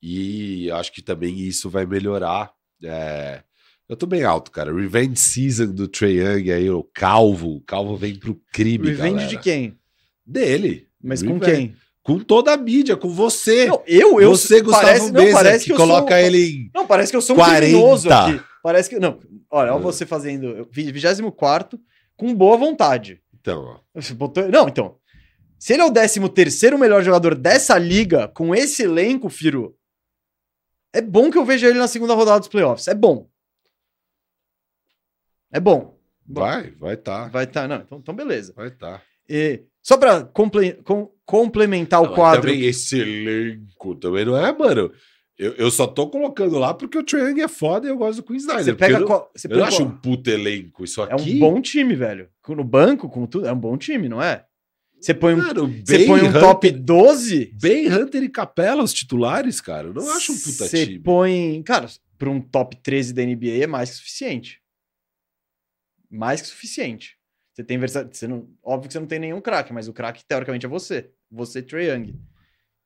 E acho que também isso vai melhorar. É... Eu tô bem alto, cara. Revenge Season do Trae Young aí, o Calvo. O Calvo vem pro crime, Revenge galera. de quem? Dele. Mas com Revenge. quem? Com toda a mídia, com você. Não, eu, eu você, Gustavo parece, Mesa, não, parece que, que, coloca sou, ele em... Não, parece que eu sou um 40. criminoso aqui. Parece que não. Olha, olha você fazendo 24 com boa vontade. Então, ó. Botou- Não, então. Se ele é o 13 terceiro melhor jogador dessa liga, com esse elenco, Firo, é bom que eu veja ele na segunda rodada dos playoffs. É bom. É bom. Bom, Vai, vai tá. Vai estar. não, então, então beleza. Vai tá. E só pra comple- com- complementar o Não, mas quadro. Também esse elenco também não é, mano. Eu, eu só tô colocando lá porque o Young é foda e eu gosto do Queen Snyder. Você pega. eu não, você eu pega não acho um puto elenco. Isso É aqui. um bom time, velho. No banco, com tudo, é um bom time, não é? Você põe um, Mano, você põe um Hunter, top 12, Bem Hunter e Capela, os titulares, cara. Eu não acho um puta você time. põe. Cara, para um top 13 da NBA é mais que suficiente. Mais que suficiente. Você tem versa... você não... Óbvio que você não tem nenhum craque, mas o craque, teoricamente, é você. Você, Trae Young.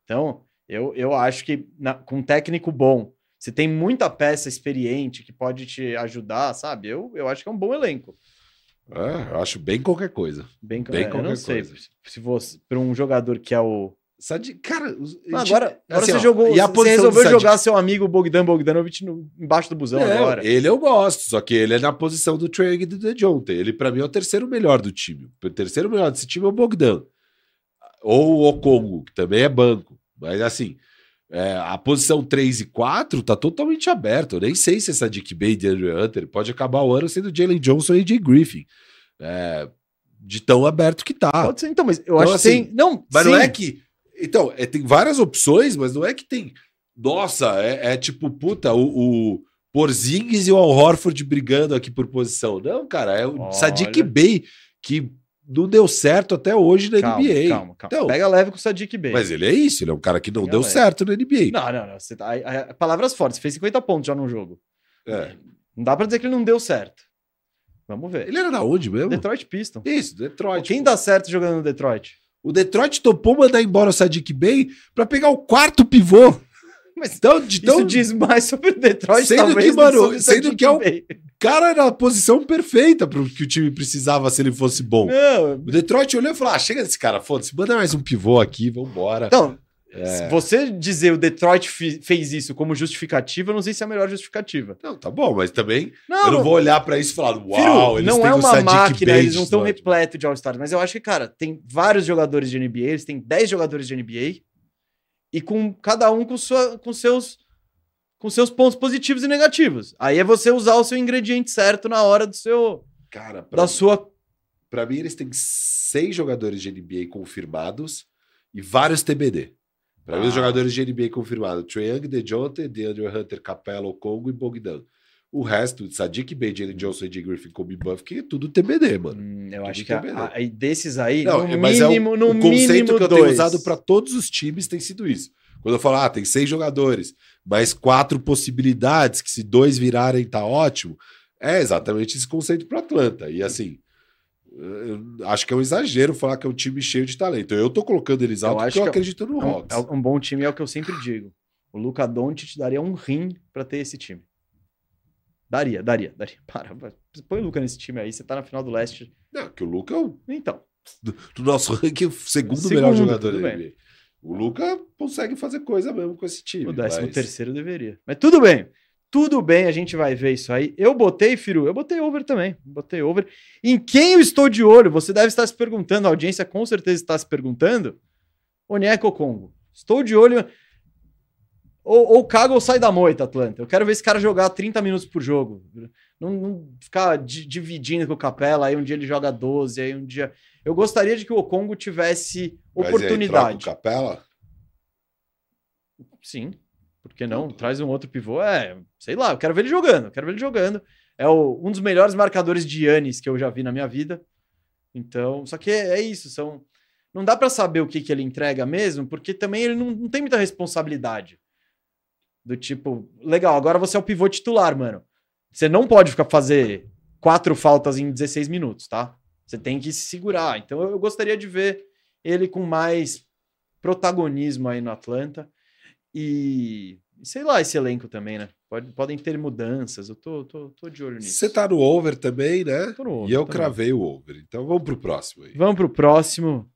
Então, eu, eu acho que na- com um técnico bom, você tem muita peça experiente que pode te ajudar, sabe? Eu, eu acho que é um bom elenco. É, eu acho bem qualquer coisa. Bem, Bem é, eu qualquer não sei. coisa. Se você, para um jogador que é o. Sadi... Cara, os- Não, a gente- agora agora assim, você ó, jogou. E a você resolveu jogar seu amigo Bogdan Bogdanovic no- embaixo do busão Não, agora. Ele eu gosto, só que ele é na posição do Young e do DeJounte. Ele, pra mim, é o terceiro melhor do time. O terceiro melhor desse time é o Bogdan. Ou o Okongo, que também é banco. Mas, assim, é, a posição 3 e 4 tá totalmente aberta. Eu nem sei se essa Dick Bay e Andrew Hunter pode acabar o ano sendo Jalen Johnson e Jay Griffin. É, de tão aberto que tá. Pode ser, então, mas eu Então, acho assim, que tem. Não, Mas sim. não é que. Então, é, tem várias opções, mas não é que tem. Nossa, é, é tipo, puta, o, o Porzingis e o Al Horford brigando aqui por posição. Não, cara, é o Olha. Sadiq Bey que não deu certo até hoje na Calma, NBA. calma, calma. Então, Pega leve com o Sadiq Bey. mas ele é isso, ele é um cara que não Pega deu leve. certo na NBA. Não, não, não. Você tá, palavras fortes. Fez 50 pontos já no jogo. É. Não dá pra dizer que ele não deu certo. Vamos ver. Ele era da onde mesmo? Detroit Pistons. Isso, Detroit. Quem pô. dá certo jogando no Detroit? O Detroit topou mandar embora o Sadiq Bey pra pegar o quarto pivô. Mas Então, de tão isso diz mais sobre o Detroit, Sendo talvez, que, mano, o sendo que é o- Bey. cara era a posição perfeita pro que o time precisava se ele fosse bom. Não, O Detroit olhou e falou: ah, chega desse cara, foda-se, manda mais um pivô aqui, vambora. então, É. você dizer o Detroit fez isso como justificativa, eu não sei se é a melhor justificativa. Não, tá bom, mas também Não, eu não vou olhar pra isso e falar, Firo, uau, eles não é uma Sadiq máquina, Bey eles não estão de repleto de All-Stars, mas eu acho que, cara, tem vários jogadores de NBA, eles têm 10 jogadores de NBA, e com cada um com, sua, com, seus, com seus pontos positivos e negativos. Aí é você usar o seu ingrediente certo na hora do seu, Cara, pra, da sua... pra mim eles têm seis jogadores de NBA confirmados e vários TBD. Pra mim, os jogadores de NBA confirmados: Trae Young, DeJounte, DeAndre Hunter, Capella, Okongo e Bogdan. O resto, Sadiq Bey, Jalen Johnson e Jay Griffin, Kobe Buff, que é tudo TBD, mano. Hum, eu Tudo acho que a- a- desses aí, Não, no mas é o- mínimo, no o conceito mínimo que eu tenho dois. usado para todos os times tem sido isso. Quando eu falo, ah, tem seis jogadores, mais quatro possibilidades, que se dois virarem tá ótimo, é exatamente esse conceito para Atlanta. E assim, eu acho que é um exagero falar que é um time cheio de talento. Eu tô colocando eles Eu alto acho porque eu é- acredito no É um, Hawks. é um bom time, é o que eu sempre digo. O Luca Doncic daria um rim pra ter esse time. Daria, daria, daria. Para, põe o Luca nesse time aí, você tá na final do leste. Não, que o Luca é o, Então, do, do nosso ranking o segundo, Segundo, melhor jogador da. NBA. O Luca consegue fazer coisa mesmo com esse time. o décimo mas- terceiro deveria. Mas tudo bem. Tudo bem, a gente vai ver isso aí. Eu botei, Firu, eu botei over também. Botei over. Em quem eu estou de olho? Você deve estar se perguntando, a audiência com certeza está se perguntando. Onyeko Congo. Estou de olho. Ou, ou caga ou sai da moita, Atlanta. Eu quero ver esse cara jogar 30 minutos por jogo. Não, não ficar di- dividindo com o Capela, aí um dia ele joga 12, aí um dia. Eu gostaria de que o Congo tivesse Mas e aí, oportunidade. troca o Capela? Sim. Por que não? Traz um outro pivô. É, sei lá, eu quero ver ele jogando. eu Quero ver ele jogando. É o- um dos melhores marcadores de Yannis que eu já vi na minha vida. Então, só que é, é isso, são. não dá para saber o que, que ele entrega mesmo, porque também ele não, não tem muita responsabilidade. Do tipo, legal, agora você é o pivô titular, mano. Você não pode ficar fazer quatro faltas em 16 minutos, tá? Você tem que se segurar. Então eu gostaria de ver ele com mais protagonismo aí no Atlanta. E sei lá, esse elenco também, né? Pode, podem ter mudanças. Eu tô, tô, tô de olho nisso. Você tá no over também, né? Tô no over, e eu tô no cravei o over. Então vamos pro próximo aí. Vamos pro próximo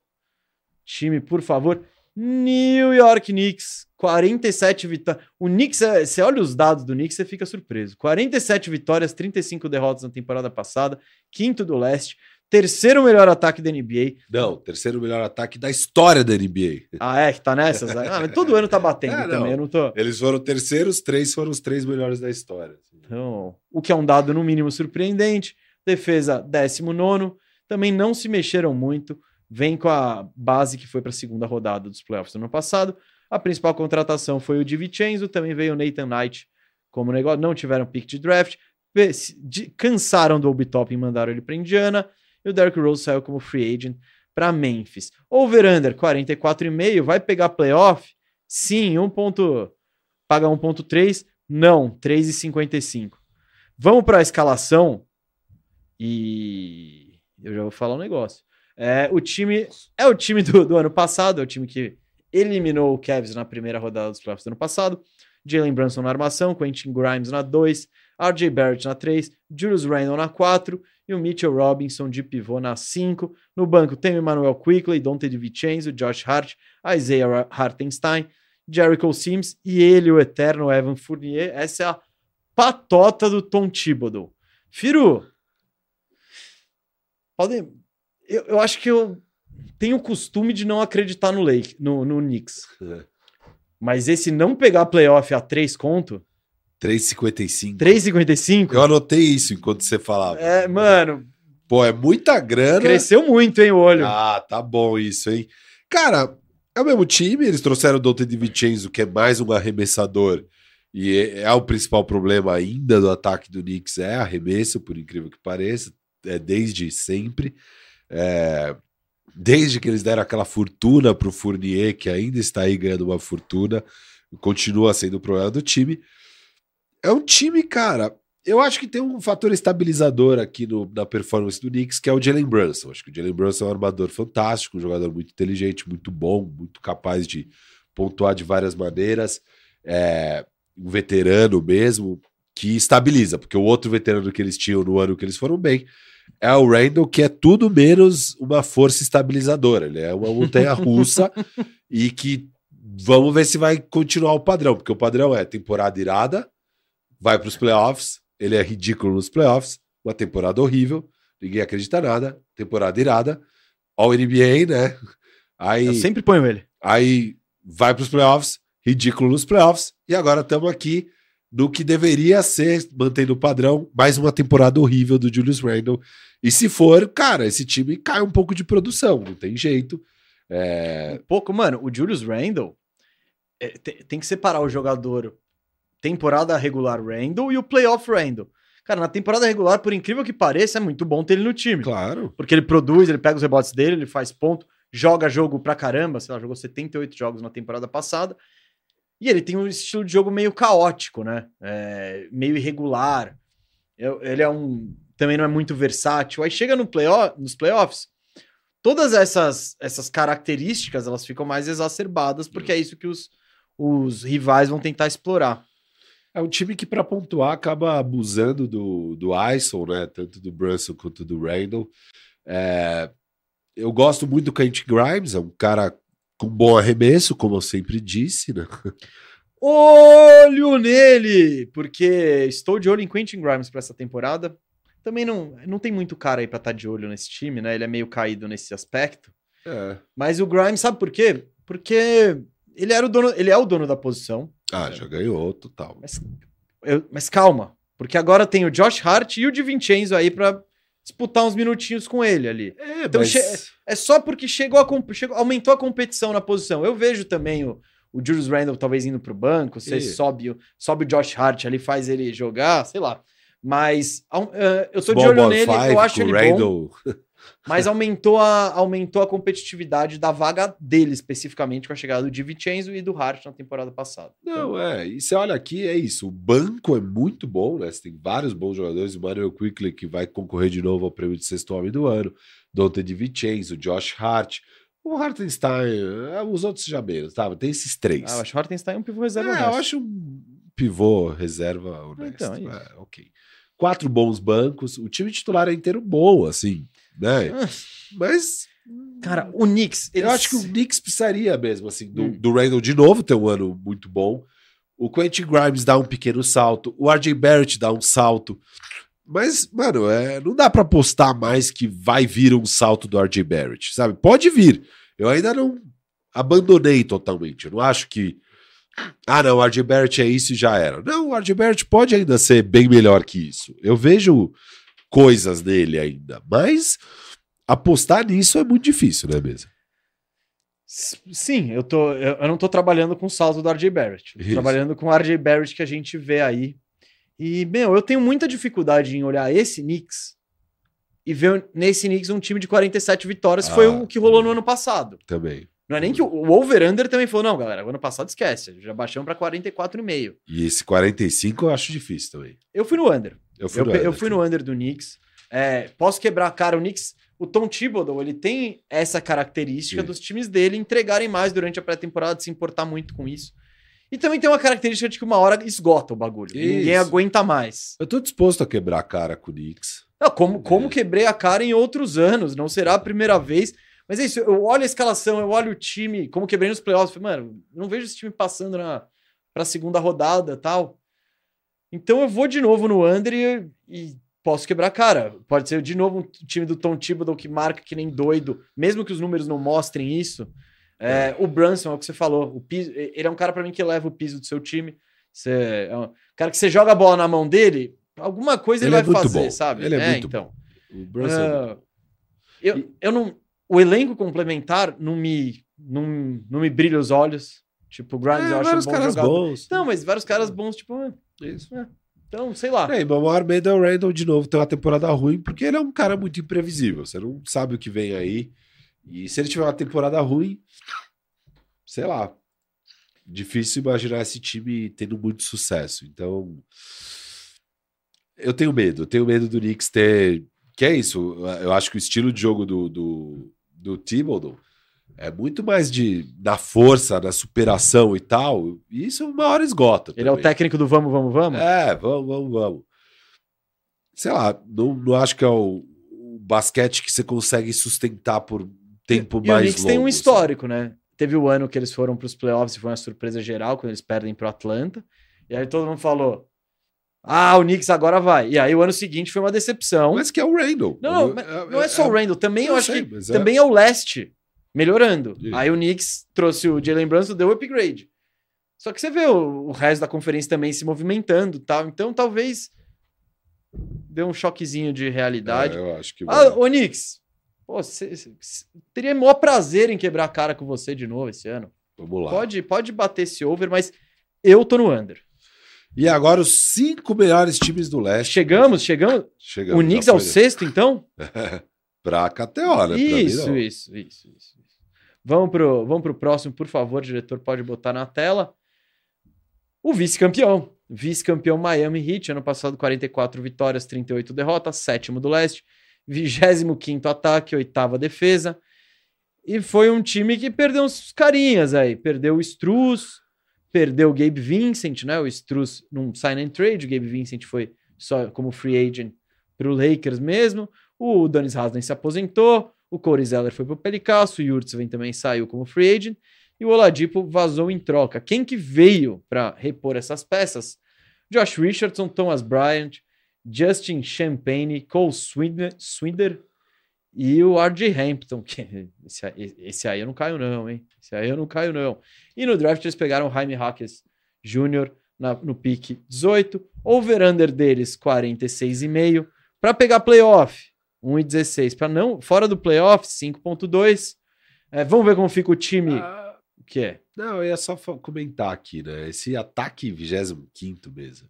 time, por favor. New York Knicks, 47 vitórias. O Knicks, é- você olha os dados do Knicks, você fica surpreso. 47 vitórias, 35 derrotas na temporada passada, quinto do leste, terceiro melhor ataque da NBA. Não, terceiro melhor ataque da história da NBA. Ah, é, que tá nessas? Ah, mas todo ano tá batendo É, não. também, eu não tô... Eles foram terceiros, três foram os três melhores da história. Então, o que é um dado no mínimo surpreendente. Defesa 19, também não se mexeram muito. Vem com a base que foi para a segunda rodada dos playoffs do ano passado. A principal contratação foi o Di Vincenzo, também veio o Nathan Knight como negócio. Não tiveram pick de draft. Cansaram do Obi Top e mandaram ele para Indiana. E o Derrick Rose saiu como free agent para Memphis. Over-under 44,5. Vai pegar playoff? Sim, 1 ponto. Paga 1,3. Não, 3,55. Vamos para a escalação e eu já vou falar um negócio. É, o time é o time do, do ano passado, é o time que eliminou o Cavs na primeira rodada dos playoffs do ano passado. Jalen Brunson na armação, Quentin Grimes na 2, RJ Barrett na 3, Julius Randle na 4 e o Mitchell Robinson de pivô na 5. No banco tem o Emmanuel Quickley, Dante DiVincenzo, Josh Hart, Isaiah Hartenstein, Jericho Sims e ele, o eterno Evan Fournier. Essa é a patota do Tom Thibodeau. Firu, podem, eu, eu acho que eu tenho o costume de não acreditar no Lake, no, no Knicks. É. Mas esse não pegar playoff a 3 conto, 3,55. 3,55, Eu anotei isso enquanto você falava. é, mano, Pô, é muita grana. cresceu muito, hein, o olho. Ah, tá bom isso, hein? Cara, é o mesmo time, eles trouxeram o Dante Di Vincenzo, que é mais um arremessador, e é, é o principal problema ainda do ataque do Knicks, é arremesso, por incrível que pareça, é desde sempre. É, desde que eles deram aquela fortuna pro Fournier, que ainda está aí ganhando uma fortuna, continua sendo o problema do time. É um time, cara, eu acho que tem um fator estabilizador aqui no- na performance do Knicks, que é o Jalen Brunson. Acho que o Jalen Brunson é um armador fantástico, um jogador muito inteligente, muito bom, muito capaz de pontuar de várias maneiras. É um veterano mesmo, que estabiliza, porque o outro veterano que eles tinham no ano que eles foram bem é o Randall, que é tudo menos uma força estabilizadora. Ele é uma montanha russa e que vamos ver se vai continuar o padrão, porque o padrão é temporada irada, vai para os playoffs, ele é ridículo nos playoffs, uma temporada horrível, ninguém acredita nada, temporada irada, All NBA, né? Aí, Eu sempre ponho ele. aí vai para os playoffs, ridículo nos playoffs, e agora estamos aqui no que deveria ser, mantendo o padrão, mais uma temporada horrível do Julius Randle. E se for, cara, esse time cai um pouco de produção, não tem jeito. É, Um pouco, mano, o Julius Randle é, te- tem que separar o jogador temporada regular Randle e o playoff Randle. Cara, na temporada regular, por incrível que pareça, é muito bom ter ele no time. claro. Porque ele produz, ele pega os rebotes dele, ele faz ponto, joga jogo pra caramba, sei lá, jogou 78 jogos na temporada passada. E ele tem um estilo de jogo meio caótico, né? É, meio irregular. Eu- Ele é um. Também não é muito versátil. Aí chega no playoff, nos playoffs, todas essas, essas características elas ficam mais exacerbadas, porque é isso que os, os rivais vão tentar explorar. É um time que, para pontuar, acaba abusando do, do Ison, né? Tanto do Brunson quanto do Randall. É, eu gosto muito do Kent Grimes, é um cara com bom arremesso, como eu sempre disse, né? Olho nele! Porque estou de olho em Quentin Grimes para essa temporada. Também não, não tem muito cara aí pra estar de olho nesse time, né? Ele é meio caído nesse aspecto. É. Mas o Grimes, sabe por quê? Porque ele era o dono, ele é o dono da posição. Ah, já ganhou, total. Mas, eu- mas calma, porque agora tem o Josh Hart e o DiVincenzo aí pra disputar uns minutinhos com ele ali. É, Então, mas... É só porque chegou a, chegou- aumentou a competição na posição. Eu vejo também o, o Julius Randle talvez indo pro banco, você E- sobe, o- sobe o Josh Hart ali, faz ele jogar, sei lá. Mas eh, eu tô de olho nele, eu acho ele o bom. Mas aumentou a, aumentou a competitividade da vaga dele, especificamente, com a chegada do DiVincenzo e do Hart na temporada passada. Não, é. E você olha aqui, é isso. O banco é muito bom, né? Você tem vários bons jogadores. O Manuel Quickly, que vai concorrer de novo ao prêmio de sexto homem do ano. Dante DiVincenzo, Josh Hart. O Hartenstein, é, os outros já menos, tá? Tem esses três. Ah, eu acho o Hartenstein é um pivô reserva É, honesto. eu acho um pivô reserva honesto. Então, é isso. É, ok. Quatro bons bancos. O time titular é inteiro bom, assim, né? Mas Cara, o Knicks... eu eles- acho que o Knicks precisaria mesmo, assim, do, Hum. do Randall de novo ter um ano muito bom. O Quentin Grimes dá um pequeno salto. O RJ Barrett dá um salto. Mas, mano, é, não dá pra apostar mais que vai vir um salto do RJ Barrett, sabe? Pode vir. Eu ainda não abandonei totalmente. Eu não acho que. Ah, não, o RJ Barrett é isso e já era. Não, o RJ Barrett pode ainda ser bem melhor que isso. Eu vejo coisas dele ainda, mas apostar nisso é muito difícil, né, mesmo? S- Sim, eu, tô, eu, não tô trabalhando com o salto do RJ Barrett. Trabalhando com o RJ Barrett que a gente vê aí. E, meu, eu tenho muita dificuldade em olhar esse Knicks e ver nesse Knicks um time de 47 vitórias, que foi Ah, o que rolou no ano passado. Também. Não é nem que o, o over-under também falou, não, galera, o ano passado esquece, já baixamos pra 44,5. E esse 45 eu acho difícil também. Eu fui no under. Eu fui Eu, eu fui no under do Knicks. É, posso quebrar a cara, o Knicks, o Tom Thibodeau, ele tem essa característica Sim. dos times dele entregarem mais durante a pré-temporada, se importar muito com isso. E também tem uma característica de que uma hora esgota o bagulho. Ninguém Isso. aguenta mais. Eu tô disposto a quebrar a cara com o Knicks. Não, como, como É. quebrei a cara em outros anos, não será a primeira vez. Mas é isso, eu olho a escalação, eu olho o time, como quebrei nos playoffs, falei, mano, não vejo esse time passando na, pra segunda rodada tal. Então eu vou de novo no under e, posso quebrar a cara. Pode ser de novo um time do Tom Thibodeau que marca que nem doido, mesmo que os números não mostrem isso. É, O Brunson, é o que você falou, piso, ele é um cara pra mim que leva o piso do seu time. Você, é um cara que você joga a bola na mão dele, alguma coisa ele, Ele é vai fazer, bom. sabe? Ele é muito então. O Brunson é Ah, eu, eu não. O elenco complementar não me, não, não me brilha os olhos. Tipo, o Grimes, eu é, acho um vários bom caras jogador. bons. Não, mas vários caras bons, tipo. ah, Isso. é. Então, sei lá. É, e meu maior medo é o Randall de novo ter uma temporada ruim, porque ele é um cara muito imprevisível. Você não sabe o que vem aí. E se ele tiver uma temporada ruim, sei lá. Difícil imaginar esse time tendo muito sucesso. Então. Eu tenho medo. Eu tenho medo do Knicks ter. Que é isso. Eu acho que o estilo de jogo do, do, do Thibodeau é muito mais de na força, na superação e tal. E isso uma hora esgota. Ele é o também. técnico do vamos, vamos, vamos. É, vamos, vamos, vamos. Sei lá, não, não acho que é o, o basquete que você consegue sustentar por tempo e o mais Knicks longo. tem um assim. histórico, né? Teve o ano que eles foram para os playoffs e foi uma surpresa geral quando eles perdem para Atlanta. E aí todo mundo falou: Ah, o Knicks agora vai. E aí o ano seguinte foi uma decepção. Mas que é o Randall. Não, não, Eu- mas eu- não é só o eu- Randall. Também eu, acho sei, que mas é- também é o leste melhorando. Isso. Aí o Knicks trouxe o Jalen Brunson, deu upgrade. Só que você vê o, o resto da conferência também se movimentando tal. Então talvez deu um choquezinho de realidade. É, eu acho que ah, vai. ô Knicks, pô, cê- cê- cê- teria maior prazer em quebrar a cara com você de novo esse ano. Vamos lá. Pode, pode bater esse over, mas eu tô no under. E agora os cinco melhores times do leste. Chegamos, chegamos. Chegamos, o Knicks é o sexto, então? Pra KTO, né? Isso, isso, isso, isso. Vamos pro, vamos pro próximo, por favor, diretor, pode botar na tela. O vice-campeão. Vice-campeão Miami Heat, ano passado 44 vitórias, 38 derrotas, sétimo do leste, 25 ataque, oitava defesa. E foi um time que perdeu uns carinhas aí. Perdeu o Struz, perdeu o Gabe Vincent, né? O Struz num sign and trade, o Gabe Vincent foi só como free agent pro Lakers mesmo. O Dennis Haslen se aposentou, o Corey Zeller foi pro Pelicasso, o Yurtseven também saiu como free agent e o Oladipo vazou em troca. Quem que veio para repor essas peças? Josh Richardson, Thomas Bryant, Justin Champagne, Cole Swinder, Swinder e o R.J. Hampton. Que esse, esse aí eu não caio não, hein? Esse aí eu não caio não. E no draft eles pegaram o Jaime Hackers Jr. na- no pique 18, over-under deles 46,5 para pegar playoff 1,16 para não fora do playoff 5,2. É, vamos ver como fica o time. Ah, O que é? não, eu ia só comentar aqui, né? Esse ataque 25 mesa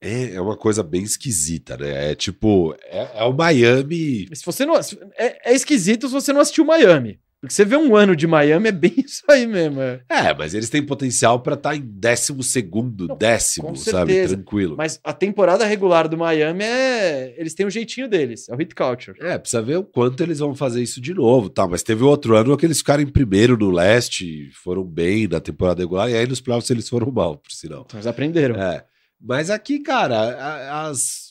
É, é uma coisa bem esquisita, né? É tipo, é, é o Miami. Se você não, é, é esquisito se você não assistiu Miami. Porque você vê um ano de Miami, é bem isso aí mesmo. É, É, mas eles têm potencial pra estar em décimo segundo, Não, décimo, sabe? Tranquilo. Mas a temporada regular do Miami é. Eles têm o jeitinho deles, é o hit culture. É, precisa ver o quanto eles vão fazer isso de novo, tá? Mas teve outro ano que eles ficaram em primeiro no leste, foram bem na temporada regular, e aí nos playoffs eles foram mal, por sinal. Então eles aprenderam. É. Mas aqui, cara, as.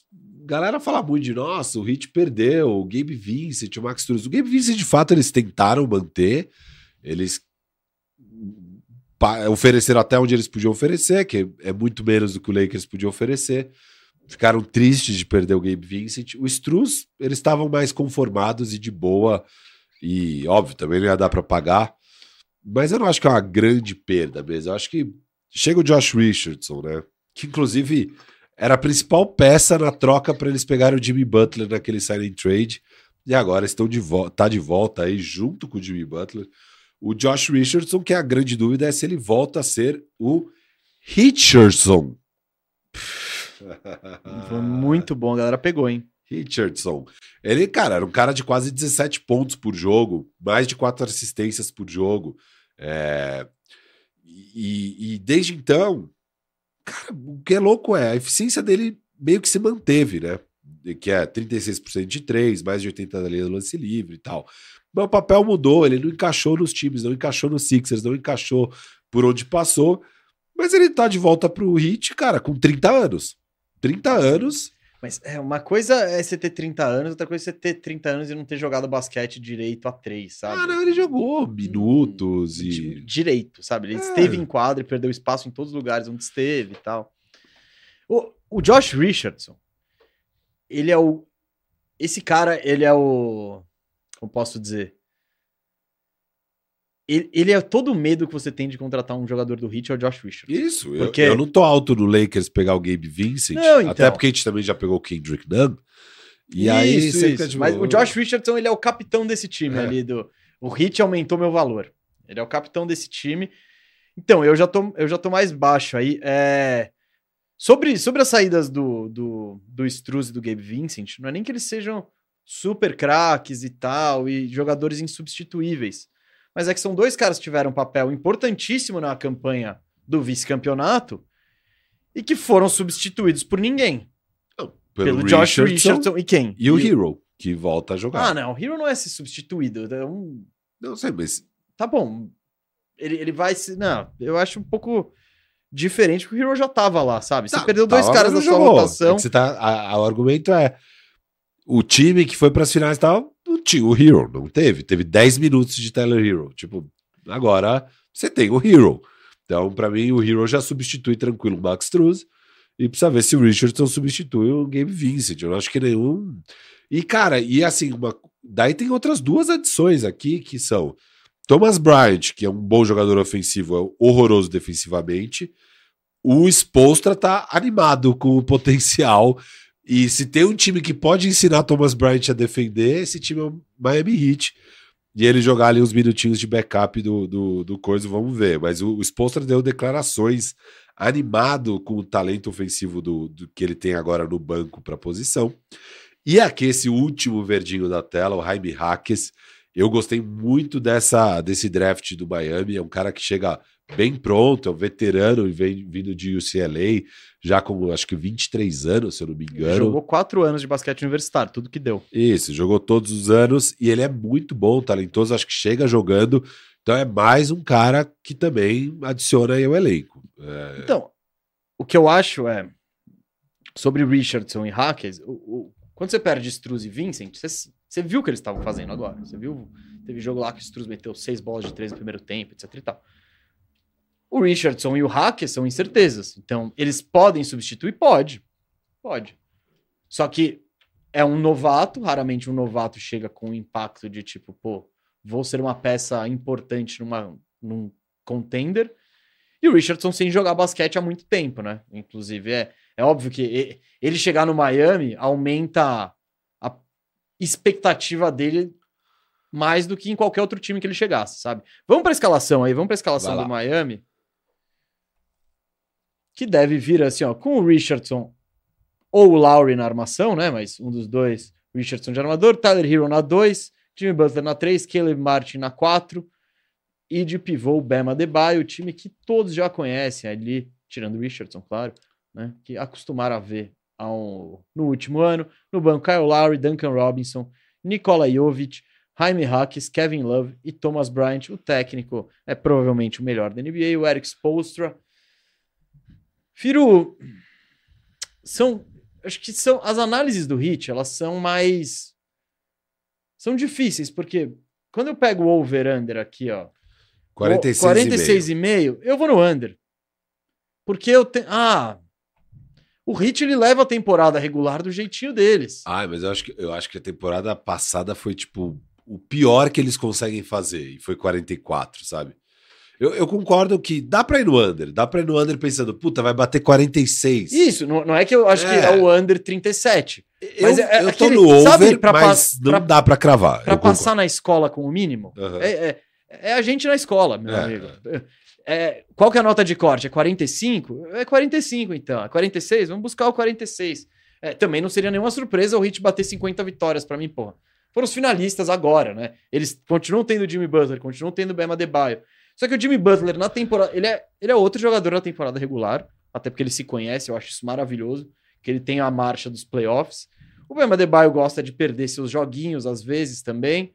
Galera fala muito de nossa, o Hit perdeu, o Gabe Vincent, o Max Struz. O Gabe Vincent, de fato, eles tentaram manter, eles ofereceram até onde eles podiam oferecer, que é muito menos do que o Lakers podia oferecer. Ficaram tristes de perder o Gabe Vincent. O Struz, eles estavam mais conformados e de boa, e óbvio, também não ia dar para pagar. Mas eu não acho que é uma grande perda mesmo. Eu acho que chega o Josh Richardson, né? Que inclusive era a principal peça na troca para eles pegarem o Jimmy Butler naquele signing trade. E agora estão de volta, tá de volta aí junto com o Jimmy Butler. O Josh Richardson, que a grande dúvida é se ele volta a ser o Richardson. Foi muito bom, a galera pegou, hein? Richardson. Ele, cara, era um cara de quase 17 pontos por jogo, mais de quatro assistências por jogo. É, E, e desde então, cara, o que é louco é a eficiência dele meio que se manteve, né? Que é 36% de 3, mais de 80% da linha do lance livre e tal. Mas o papel mudou, ele não encaixou nos times, não encaixou no Sixers, não encaixou por onde passou. Mas ele tá de volta pro Hit, cara, com 30 anos. 30 anos, Mas é, uma coisa é você ter 30 anos, outra coisa é você ter 30 anos e não ter jogado basquete direito a 3, sabe? Ah, não, ele jogou minutos Di- e. Direito, sabe? Ele É. esteve em quadra e perdeu espaço em todos os lugares onde esteve e tal. O, o Josh Richardson, ele é o. Esse cara, ele é o. Como posso dizer? Ele, ele é todo o medo que você tem de contratar um jogador do Hit é o Josh Richardson. Isso, eu- Porque- eu, não tô alto no Lakers pegar o Gabe Vincent, Não, então. até porque a gente também já pegou o Kendrick Nunn. E aí Isso, sempre isso. Mas o Josh Richardson, ele é o capitão desse time É. ali do. O Hit aumentou meu valor. Ele é o capitão desse time. Então, eu já tô, eu já tô mais baixo aí. É... Sobre, sobre as saídas do, do, do Struz e do Gabe Vincent, não é nem que eles sejam super craques e tal, e jogadores insubstituíveis. Mas é que são dois caras que tiveram um papel importantíssimo na campanha do vice-campeonato e que foram substituídos por ninguém. Pelo, Josh Richardson e quem? e o Hero, que volta a jogar. Ah, não. O Hero não é ser substituído. É um... Não sei, mas Tá bom. Ele, ele vai se. Não, eu acho um pouco diferente, porque o Hero já tava lá, sabe? Você Tá, perdeu dois caras não sua jogou. rotação. É você tá, a- a- o argumento é o time que foi para as finais e tal, não tinha o Hero, não teve. Teve 10 minutos de Tyler Hero. Tipo, agora você tem o Hero. Então, para mim, o Hero já substitui tranquilo o Max Struz. E precisa ver se o Richardson substitui o Gabe Vincent. Eu não acho que nenhum. E, cara, e assim, uma... daí tem outras duas adições aqui que são Thomas Bryant, que é um bom jogador ofensivo, é horroroso defensivamente. O Spolstra tá animado com o potencial. E se tem um time que pode ensinar Thomas Bryant a defender, esse time é o Miami Heat. E ele jogar ali uns minutinhos de backup do, do, do coisa, vamos ver. Mas o, o Spolstra deu declarações animado com o talento ofensivo do, do que ele tem agora no banco para posição. E aqui esse último verdinho da tela, o Jaime Hackes. Eu gostei muito dessa desse draft do Miami. É um cara que chega bem pronto, é um veterano e vem vindo de UCLA, já com acho que 23 anos, se eu não me engano. Jogou quatro anos de basquete universitário, tudo que deu. Isso, jogou todos os anos e ele é muito bom, talentoso, acho que chega jogando. Então é mais um cara que também adiciona aí ao elenco. É, Então, o que eu acho é. Sobre Richardson e Hackers, o, o- quando você perde Struz e Vincent, você, você viu o que eles estavam fazendo agora. Você viu? Teve jogo lá que o Struz meteu seis bolas de três no primeiro tempo, etc e tal. O Richardson e o Hackers são incertezas. Então, eles podem substituir? Pode. Pode. Só que é um novato, raramente um novato chega com um impacto de tipo, pô, vou ser uma peça importante numa, num contender. E o Richardson sem jogar basquete há muito tempo, né? Inclusive, é, é óbvio que ele chegar no Miami aumenta expectativa dele mais do que em qualquer outro time que ele chegasse, sabe? Vamos para a escalação aí, vamos para a escalação do. Miami. Que deve vir assim, ó, com o Richardson ou o Lowry na armação, né? Mas um dos dois, Richardson de armador, Tyler Hero na 2, Jimmy Butler na 3, Caleb Martin na 4 e de pivô o Bema Debaio, o time que todos já conhecem ali, tirando o Richardson, claro, né? Que acostumaram a ver ao, no último ano. No banco, Kyle Lowry, Duncan Robinson, Nikola Jovic, Jaime Hackes, Kevin Love e Thomas Bryant. O técnico é provavelmente o melhor da NBA, o Eric Spolstra. Firu, são, acho que são as análises do Hit, elas são mais são difíceis, porque quando eu pego o over under aqui, ó, 46, 46 e meio, eu vou no under. Porque eu tenho, ah, o Hit ele leva a temporada regular do jeitinho deles. Ah, mas eu acho que eu acho que a temporada passada foi tipo o pior que eles conseguem fazer e foi 44, sabe? Eu, eu, concordo que dá pra ir no under, dá pra ir no under pensando, puta, vai bater 46. Isso, não, não é que eu acho é. que é o under 37. Mas eu, é, eu aquele, tô no over, sabe, pra mas não pra, dá pra cravar. Pra passar concordo. na escola com o mínimo, uhum. é, é, é, a gente na escola, meu é. amigo. É, qual que é a nota de corte? É 45? É 45, então. É 46? Vamos buscar o 46. É, também não seria nenhuma surpresa o Hit bater 50 vitórias para mim, porra. Foram os finalistas agora, né? Eles continuam tendo o Jimmy Butler, continuam tendo o Bema Debaio. Só que o Jimmy Butler, na temporada. Ele é, ele é outro jogador na temporada regular, até porque ele se conhece, eu acho isso maravilhoso, que ele tem a marcha dos playoffs. O Bema Debaio gosta de perder seus joguinhos às vezes também.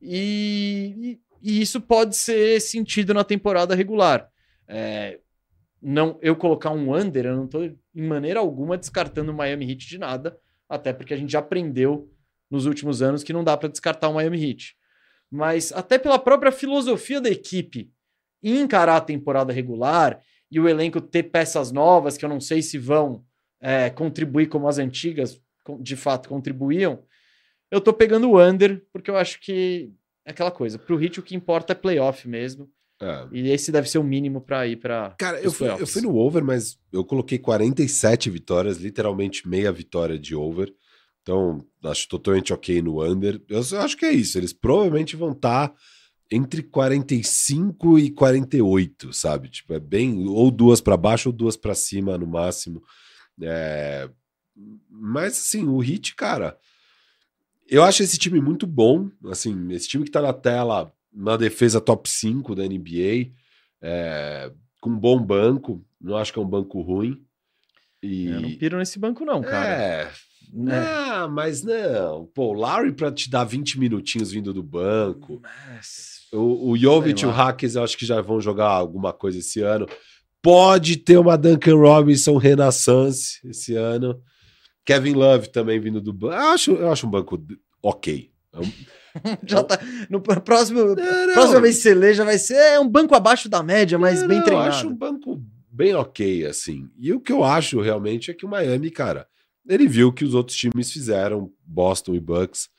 E, e, e isso pode ser sentido na temporada regular. É, não, eu colocar um under, eu não estou em maneira alguma descartando o Miami Heat de nada, até porque a gente já aprendeu nos últimos anos que não dá para descartar o Miami Heat mas até pela própria filosofia da equipe encarar a temporada regular e o elenco ter peças novas que eu não sei se vão é, contribuir como as antigas de fato contribuíam, eu tô pegando o under porque eu acho que é aquela coisa. Pro Hit o que importa é playoff mesmo. É. E esse deve ser o mínimo para ir para. Cara, eu fui, eu fui no over, mas eu coloquei 47 vitórias, literalmente meia vitória de over. Então, acho totalmente ok no under. Eu acho que é isso. Eles provavelmente vão estar tá entre 45 e 48, sabe? Tipo, é bem. Ou duas para baixo ou duas para cima no máximo. É... Mas, assim, o Hit, cara. Eu acho esse time muito bom. Assim, esse time que tá na tela, na defesa top 5 da NBA, é... com um bom banco. Não acho que é um banco ruim. E... Eu não piro nesse banco, não, cara. É. Né? Ah, mas não. Pô, o Larry para te dar 20 minutinhos vindo do banco. Mas... O, o Jovic e o Hackers eu acho que já vão jogar alguma coisa esse ano. Pode ter uma Duncan Robinson Renaissance esse ano. Kevin Love também vindo do banco. Eu acho, eu acho um banco ok. É um... já tá. No próximo, não, próxima vez que você lê, já vai ser é um banco abaixo da média, mas não, bem treinado. Eu acho um banco bem ok, assim. E o que eu acho realmente é que o Miami, cara, ele viu que os outros times fizeram, Boston e Bucks.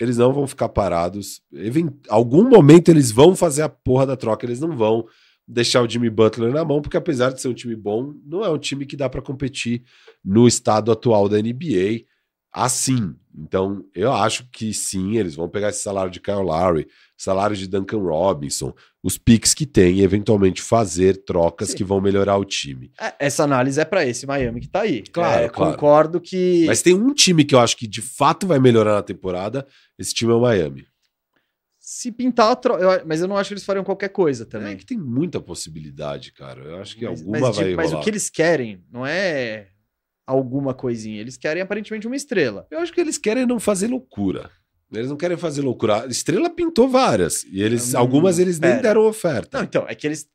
Eles não vão ficar parados. Em algum momento eles vão fazer a porra da troca, eles não vão deixar o Jimmy Butler na mão, porque apesar de ser um time bom, não é um time que dá para competir no estado atual da NBA assim. Então, eu acho que sim, eles vão pegar esse salário de Kyle Lowry, salário de Duncan Robinson, os picks que tem e eventualmente fazer trocas sim. que vão melhorar o time. É, essa análise é para esse Miami que tá aí. Claro, é, claro, concordo que. Mas tem um time que eu acho que de fato vai melhorar na temporada, esse time é o Miami. Se pintar, tro... eu... mas eu não acho que eles fariam qualquer coisa também. É que tem muita possibilidade, cara. Eu acho que mas, alguma mas, vai tipo, Mas o que eles querem não é alguma coisinha. Eles querem aparentemente uma estrela. Eu acho que eles querem não fazer loucura. Eles não querem fazer loucura. A estrela pintou várias. E eles, hum, algumas eles pera. nem deram oferta. Não, então, é que eles.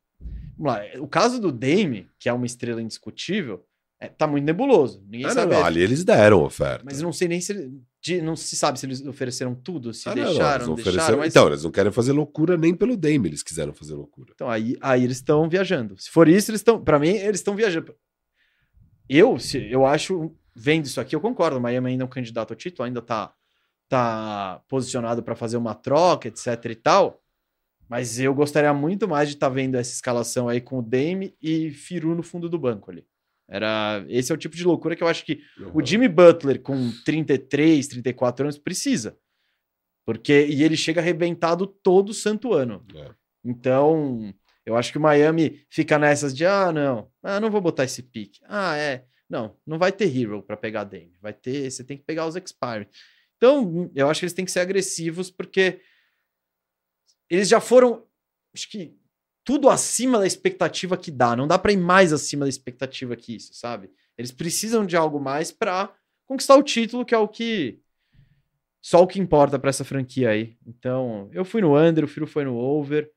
Vamos lá. O caso do Dame, que é uma estrela indiscutível, é, tá muito nebuloso. Ninguém ah, sabe. Não, ali eles deram oferta. Mas não sei nem se. De, não se sabe se eles ofereceram tudo, se ah, deixaram, não, não deixaram. Mas... Então, eles não querem fazer loucura nem pelo Dame, eles quiseram fazer loucura. Então, aí, aí eles estão viajando. Se for isso, eles estão. para mim, eles estão viajando. Eu, se, eu acho, vendo isso aqui, eu concordo. Miami ainda é um candidato ao título, ainda tá, tá posicionado para fazer uma troca, etc e tal. Mas eu gostaria muito mais de estar tá vendo essa escalação aí com o Dame e Firu no fundo do banco ali. Era, esse é o tipo de loucura que eu acho que uhum. o Jimmy Butler com 33, 34 anos precisa. Porque e ele chega arrebentado todo santo ano. É. Então, eu acho que o Miami fica nessas de, ah, não, ah, não vou botar esse pique. Ah, é. Não, não vai ter Hero para pegar Dame. Vai ter, você tem que pegar os Expire. Então, eu acho que eles têm que ser agressivos porque eles já foram, acho que tudo acima da expectativa que dá. Não dá para ir mais acima da expectativa que isso, sabe? Eles precisam de algo mais para conquistar o título, que é o que só o que importa para essa franquia aí. Então, eu fui no under, o Firo foi no over.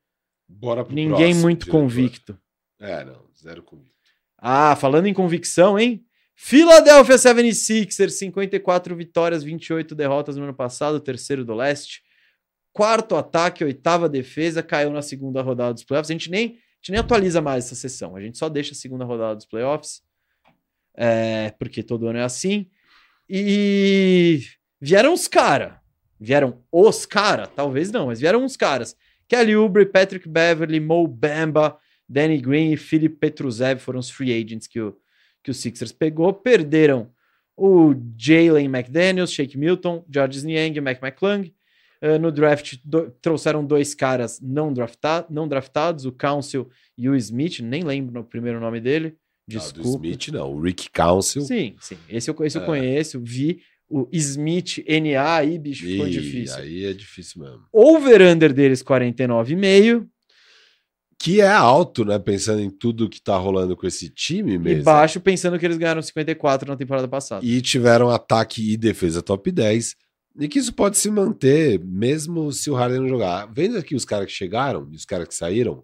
Bora pro Ninguém próximo, muito diretor. convicto. É, não, zero convicto. Ah, falando em convicção, hein? Philadelphia 76ers, 54 vitórias, 28 derrotas no ano passado, terceiro do leste. Quarto ataque, oitava defesa, caiu na segunda rodada dos playoffs. A gente nem, a gente nem atualiza mais essa sessão, a gente só deixa a segunda rodada dos playoffs, é, porque todo ano é assim. E vieram os caras, vieram os caras, talvez não, mas vieram uns caras. Kelly Oubre, Patrick Beverly, Mo Bamba, Danny Green e Philip Petruzev foram os free agents que o, que o Sixers pegou. Perderam o Jalen McDaniels, Shake Milton, George Niang Mac McClung. Uh, no draft do- trouxeram dois caras não, drafta não draftados, o Council e o Smith, nem lembro o primeiro nome dele. Não, Desculpa. do Smith, não. O Rick Council. Sim, sim. Esse eu, esse eu É. conheço, vi. O Smith, NA, aí, bicho, ficou difícil. Aí é difícil mesmo. Over-under deles, 49,5. Que é alto, né? Pensando em tudo que tá rolando com esse time E mesmo. baixo, pensando que eles ganharam 54 na temporada passada. E tiveram ataque e defesa top 10. E que isso pode se manter, mesmo se o Harden não jogar. Vendo aqui os caras que chegaram e os caras que saíram,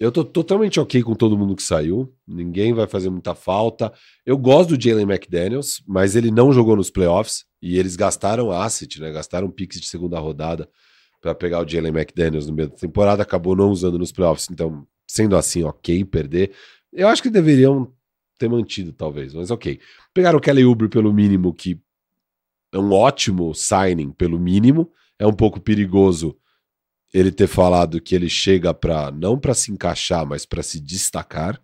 eu tô totalmente ok com todo mundo que saiu. Ninguém vai fazer muita falta. Eu gosto do Jalen McDaniels, mas ele não jogou nos playoffs. E eles gastaram asset, né? Gastaram picks de segunda rodada para pegar o Jalen McDaniels no meio da temporada. Acabou não usando nos playoffs. Então, sendo assim, ok, perder. Eu acho que deveriam ter mantido, talvez, mas ok. Pegaram o Kelly Oubre pelo mínimo, que é um ótimo signing pelo mínimo. É um pouco perigoso ele ter falado que ele chega para não para se encaixar, mas para se destacar.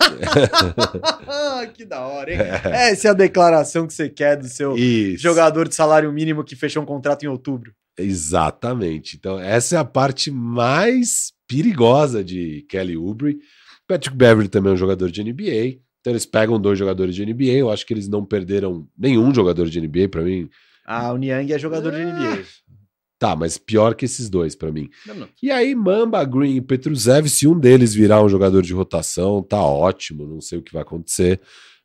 que da hora, hein? Essa é a declaração que você quer do seu Isso. jogador de salário mínimo que fechou um contrato em outubro. Exatamente. Então, essa é a parte mais perigosa de Kelly Oubre. Patrick Beverly também é um jogador de NBA. Então, eles pegam dois jogadores de NBA. Eu acho que eles não perderam nenhum jogador de NBA para mim. Ah, o Niang é jogador de NBA. Tá, mas pior que esses dois para mim. Não, não. E aí, Mamba, Green e Petruzev, se um deles virar um jogador de rotação, tá ótimo, não sei o que vai acontecer.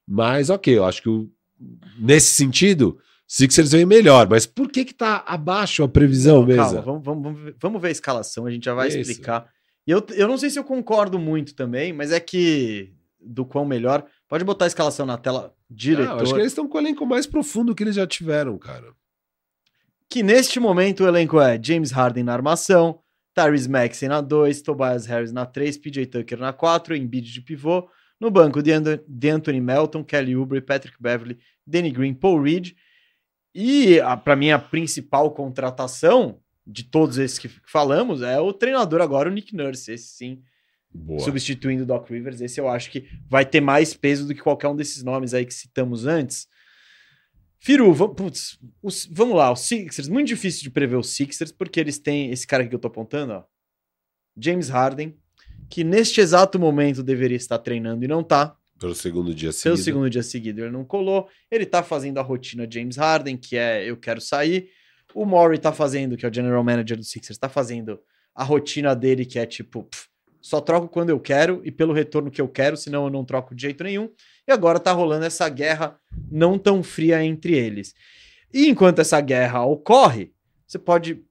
Mas ok, eu acho que o- nesse sentido, Sixers vem melhor. Mas por que que tá abaixo a previsão mesmo? Calma, vamos, vamos, vamos ver a escalação, a gente já vai Isso. explicar. E eu, eu não sei se eu concordo muito também, mas é que do quão melhor. Pode botar a escalação na tela, diretor. Ah, acho que eles estão com o elenco mais profundo que eles já tiveram, cara. que neste momento o elenco é James Harden na armação, Tyrese Maxey na 2, Tobias Harris na 3, PJ Tucker na 4, Embiid de pivô, no banco de, Ando- de Anthony Melton, Kelly Oubre, Patrick Beverly, Danny Green, Paul Reed, e a, pra mim a principal contratação de todos esses que falamos é o treinador agora, o Nick Nurse, esse sim, Boa. substituindo o Doc Rivers, esse eu acho que vai ter mais peso do que qualquer um desses nomes aí que citamos antes. Firu, va- putz, os- vamos lá, os Sixers, muito difícil de prever os Sixers, porque eles têm esse cara aqui que eu tô apontando, ó, James Harden, que neste exato momento deveria estar treinando e não tá, Pelo segundo dia pelo seguido. segundo dia seguido ele não colou, ele tá fazendo a rotina James Harden, que é eu quero sair, o Maury tá fazendo, que é o general manager do Sixers, tá fazendo a rotina dele, que é tipo, pff, só troco quando eu quero e pelo retorno que eu quero, senão eu não troco de jeito nenhum. E agora tá rolando essa guerra não tão fria entre eles. E enquanto essa guerra ocorre, você pode.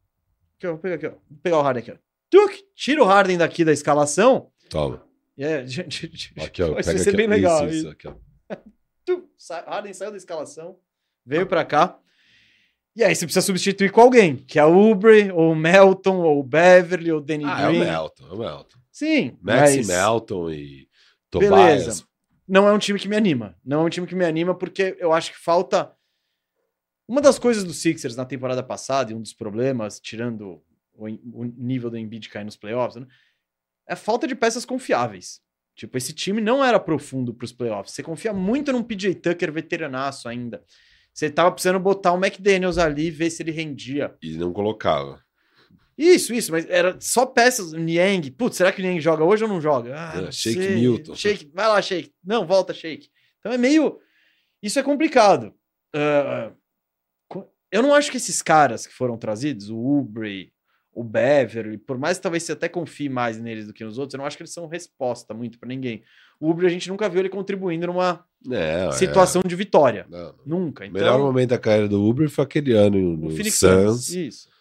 Aqui, vou pegar aqui. Vou pegar o Harden aqui, ó. Tuc, tira o Harden daqui da escalação. Toma. É, gente, Aqui, ó. vai ser aqui, bem legal. Isso, isso, aqui, ó. tu, sa- Harden saiu da escalação, veio pra cá. E aí você precisa substituir com alguém, que é o Ubre, ou o Melton, ou o Beverly, ou o Danny Ah, é o Green. Melton, é o Melton. Sim, Maxi mas Melton e Tobias. beleza. Não é um time que me anima. Não é um time que me anima porque eu acho que falta uma das coisas do Sixers na temporada passada e um dos problemas, tirando o, o nível do Embiid cair nos playoffs, né, é a falta de peças confiáveis. Tipo, esse time não era profundo para os playoffs. Você confia muito num PJ Tucker veteranaço ainda. Você tava precisando botar o McDaniels ali e ver se ele rendia. E não colocava. Isso, isso, mas era só peças. Niang, putz, será que o Niang joga hoje ou não joga? Ah, É, não Shake sei. Milton. Shake, vai lá, Shake. Não, volta, Shake. Então é meio. Isso é complicado. Uh, eu não acho que esses caras que foram trazidos, o Ubre, o Beverly, por mais que talvez você até confie mais neles do que nos outros, eu não acho que eles são resposta muito para ninguém. O Ubre a gente nunca viu ele contribuindo numa é, situação é. de vitória. Não. Nunca. Então, o melhor momento da carreira do Uber foi aquele ano no Phoenix Suns. Isso.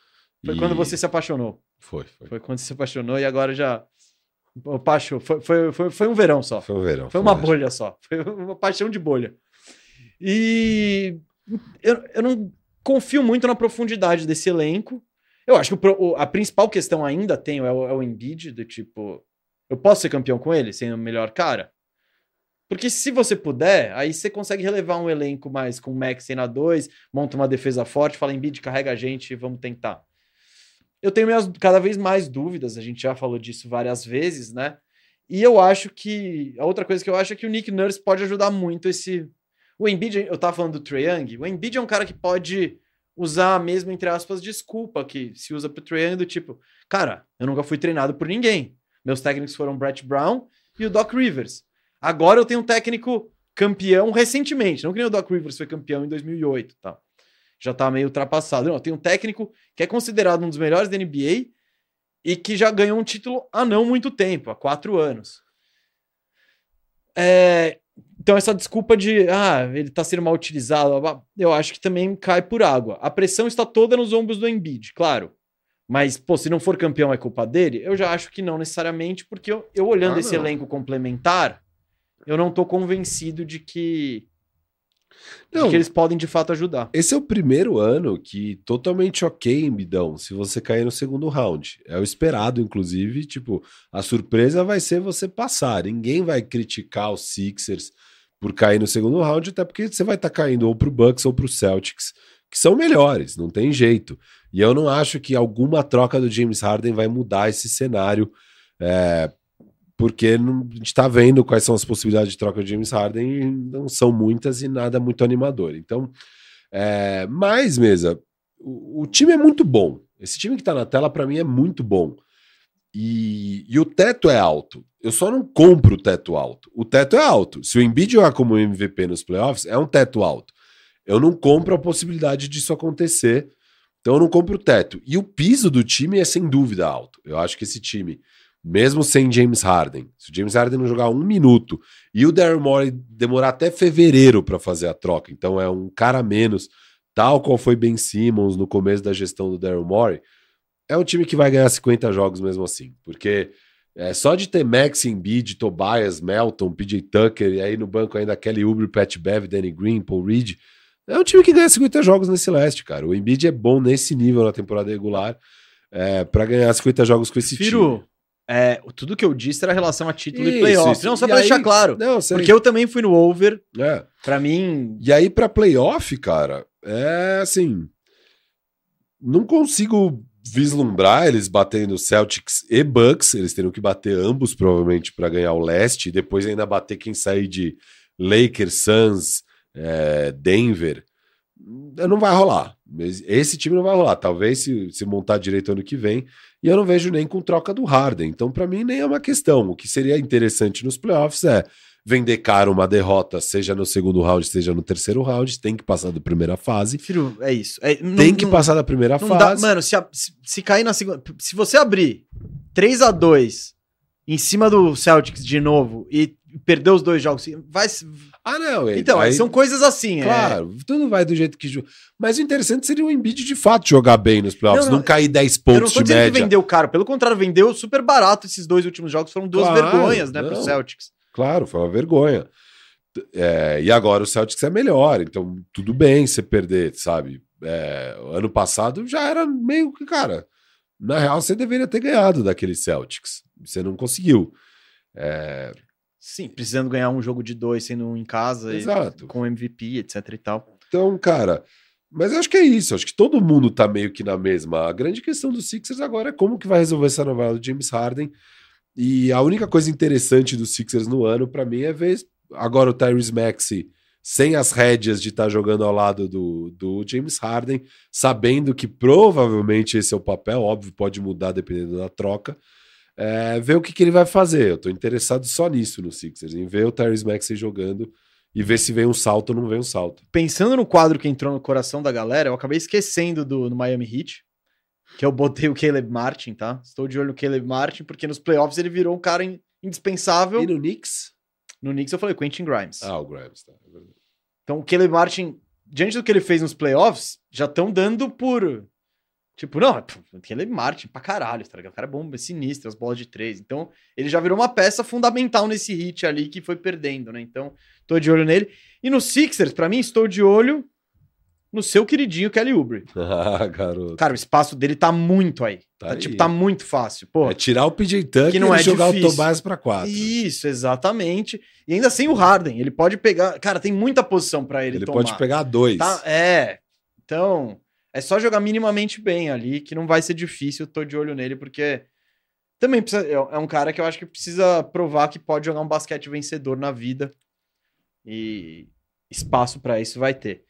Foi e... quando você se apaixonou. Foi, foi. Foi quando você se apaixonou e agora já. O paixão. Foi, foi, foi, foi um verão só. Foi um verão. Foi, uma bolha só. Foi uma paixão de bolha. E eu, eu não confio muito na profundidade desse elenco. Eu acho que o, a principal questão ainda tenho é o, é o Embiid, do tipo, eu posso ser campeão com ele, sendo o melhor cara? Porque se você puder, aí você consegue relevar um elenco mais com o Max na 2, monta uma defesa forte, fala Embiid, carrega a gente, vamos tentar. Eu tenho minhas, cada vez mais dúvidas, a gente já falou disso várias vezes, né? E eu acho que. A outra coisa que eu acho é que o Nick Nurse pode ajudar muito esse, o Embiid, eu tava falando do Trae Young, o Embiid é um cara que pode usar a mesma, entre aspas, desculpa que se usa pro Trae Young do tipo, cara, eu nunca fui treinado por ninguém. Meus técnicos foram Brett Brown e o Doc Rivers. Agora eu tenho um técnico campeão recentemente, não que nem o Doc Rivers foi campeão em 2008, tá? Já tá meio ultrapassado. Não, tem um técnico que é considerado um dos melhores da NBA e que já ganhou um título há não muito tempo, há quatro anos. É, então, essa desculpa de, ah, ele está sendo mal utilizado, eu acho que também cai por água. A pressão está toda nos ombros do Embiid, claro. Mas, pô, se não for campeão é culpa dele? Eu já acho que não necessariamente, porque eu, eu olhando ah, esse elenco complementar, eu não estou convencido de que não, que eles podem de fato ajudar. Esse é o primeiro ano que totalmente ok, Embidão, se você cair no segundo round. É o esperado, inclusive. Tipo, a surpresa vai ser você passar. Ninguém vai criticar os Sixers por cair no segundo round, até porque você vai estar tá caindo ou pro Bucks ou pro Celtics, que são melhores, não tem jeito. E eu não acho que alguma troca do James Harden vai mudar esse cenário. É, porque não, a gente está vendo quais são as possibilidades de troca de James Harden e não são muitas e nada muito animador. Então, é, mais mesa, o, o, time é muito bom. Esse time que está na tela para mim é muito bom. E, e, o teto é alto. Eu só não compro o teto alto. O teto é alto. Se o Embiid jogar como MVP nos playoffs, é um teto alto. Eu não compro a possibilidade disso acontecer. Então eu não compro o teto. E o piso do time é sem dúvida alto. Eu acho que esse time mesmo sem James Harden. Se o James Harden não jogar um minuto e o Daryl Morey demorar até fevereiro para fazer a troca, então é um cara a menos, tal qual foi Ben Simmons no começo da gestão do Daryl Morey, é um time que vai ganhar 50 jogos mesmo assim, porque é só de ter Max, Embiid, Tobias, Melton, PJ Tucker e aí no banco ainda Kelly Oubre, Pat Bev, Danny Green, Paul Reed, é um time que ganha 50 jogos nesse leste, cara. O Embiid é bom nesse nível na temporada regular é, para ganhar 50 jogos com esse Firo, time. É, tudo que eu disse era relação a título isso, e playoff. Isso. Não, só pra deixar claro. Não, porque eu também fui no over. É. Pra mim. E aí, pra playoff, cara, é assim. Não consigo vislumbrar eles batendo Celtics e Bucks. Eles teriam que bater ambos, provavelmente, para ganhar o leste. E depois ainda bater quem sair de Lakers, Suns, é, Denver. Não vai rolar. Esse time não vai rolar. Talvez se, se montar direito ano que vem. E eu não vejo nem com troca do Harden. Então, para mim, nem é uma questão. O que seria interessante nos playoffs é vender caro uma derrota, seja no segundo round, seja no terceiro round, tem que passar da primeira fase. Filho, é isso. É, não, tem que não, passar da primeira fase. Dá, mano, se, a, se, se, cair na segunda. Se você abrir 3 a 2 em cima do Celtics de novo e perder os dois jogos, vai. Ah, não. Então, aí, são coisas assim. É. Claro, é... tudo vai do jeito que. Mas o interessante seria o Embiid de fato jogar bem nos playoffs, não, não, não cair 10 pontos eu não tô de média. que vendeu caro, pelo contrário, vendeu super barato esses dois últimos jogos, foram duas claro, vergonhas, né, pro Celtics. Claro, foi uma vergonha. É, e agora o Celtics é melhor, então tudo bem você perder, sabe? É, ano passado já era meio que, cara, na real você deveria ter ganhado daquele Celtics. Você não conseguiu. É, Sim, precisando ganhar um jogo de dois sendo um em casa, Exato. E, com MVP, etc e tal. Então, cara, mas eu acho que é isso. Acho que todo mundo tá meio que na mesma. A grande questão dos Sixers agora é como que vai resolver essa novela do James Harden. E a única coisa interessante dos Sixers no ano, para mim, é ver agora o Tyrese Maxey sem as rédeas de estar tá jogando ao lado do, do James Harden, sabendo que provavelmente esse é o papel, óbvio, pode mudar dependendo da troca é, ver o que, que ele vai fazer. Eu tô interessado só nisso no Sixers, em ver o Tyrese Maxey jogando e ver se vem um salto ou não vem um salto. Pensando no quadro que entrou no coração da galera, eu acabei esquecendo do no Miami Heat, que eu botei o Caleb Martin, tá? Estou de olho no Caleb Martin, porque nos playoffs ele virou um cara in- indispensável. E no Knicks? No Knicks eu falei Quentin Grimes. Ah, o Grimes, tá. é. Então o Caleb Martin, diante do que ele fez nos playoffs, já estão dando por. Tipo, não, pô, o Caleb Martin pra caralho, tá ligado? O cara é bom, é sinistro, as bolas de três. Então, ele já virou uma peça fundamental nesse hit ali que foi perdendo, né? Então, tô de olho nele. E no Sixers, pra mim, estou de olho no seu queridinho Kelly Oubre. Ah, garoto. Cara, o espaço dele tá muito aí. Tá Tá, aí. tipo, tá muito fácil. Pô, É tirar o PJ Tucker Que não e é jogar difícil. o Tobias pra quatro. Isso, exatamente. E ainda sem o Harden. Ele pode pegar. Cara, tem muita posição pra ele, Ele tomar. pode pegar dois. Tá, é. Então, é só jogar minimamente bem ali, que não vai ser difícil. Tô de olho nele, porque também precisa, é é um cara que eu acho que precisa provar que pode jogar um basquete vencedor na vida. E espaço pra isso vai ter.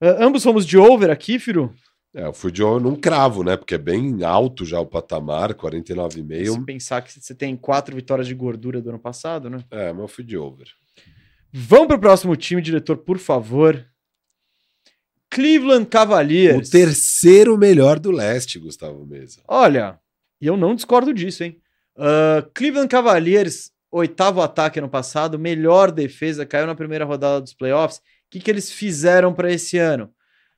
Ah, ambos fomos de over aqui, Firu. É, eu fui de olho num cravo, né? Porque é bem alto já o patamar, Se 49,5. pensar que você tem quatro vitórias de gordura do ano passado, né? É, mas eu fui de over. Vamos pro próximo time, diretor, por favor. Cleveland Cavaliers. O terceiro melhor do leste, Gustavo Mesa. Olha, e eu não discordo disso, hein? Ah, Cleveland Cavaliers, oitavo ataque ano passado, melhor defesa, caiu na primeira rodada dos playoffs. O que, que eles fizeram para esse ano?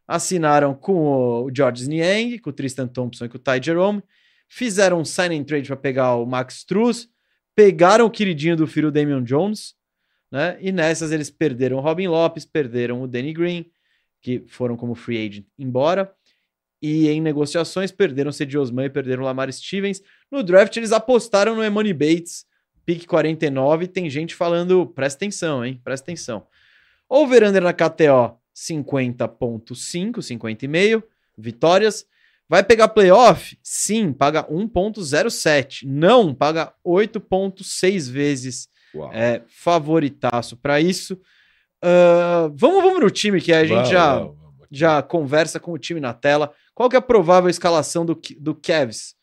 Assinaram com o George Niang, com o Tristan Thompson e com o Ty Jerome. Fizeram um sign and trade para pegar o Max Struz. Pegaram o queridinho do filho Damian Jones. Né? E nessas eles perderam o Robin Lopes, perderam o Danny Green, que foram como free agent embora. E em negociações perderam Cedi Osman e perderam Lamar Stevens. No draft eles apostaram no Emoni Bates, pick 49. Tem gente falando, presta atenção, hein? Presta atenção. Over-under na KTO 50.5, 50,5 vitórias. Vai pegar playoff? Sim, paga 1.07. Não, paga 8.6 vezes. Uau. É favoritaço para isso. Ah, vamos, vamos no time que a gente Vamos, já vamos, vamos. já conversa com o time na tela. Qual que é a provável escalação do, do Cavs?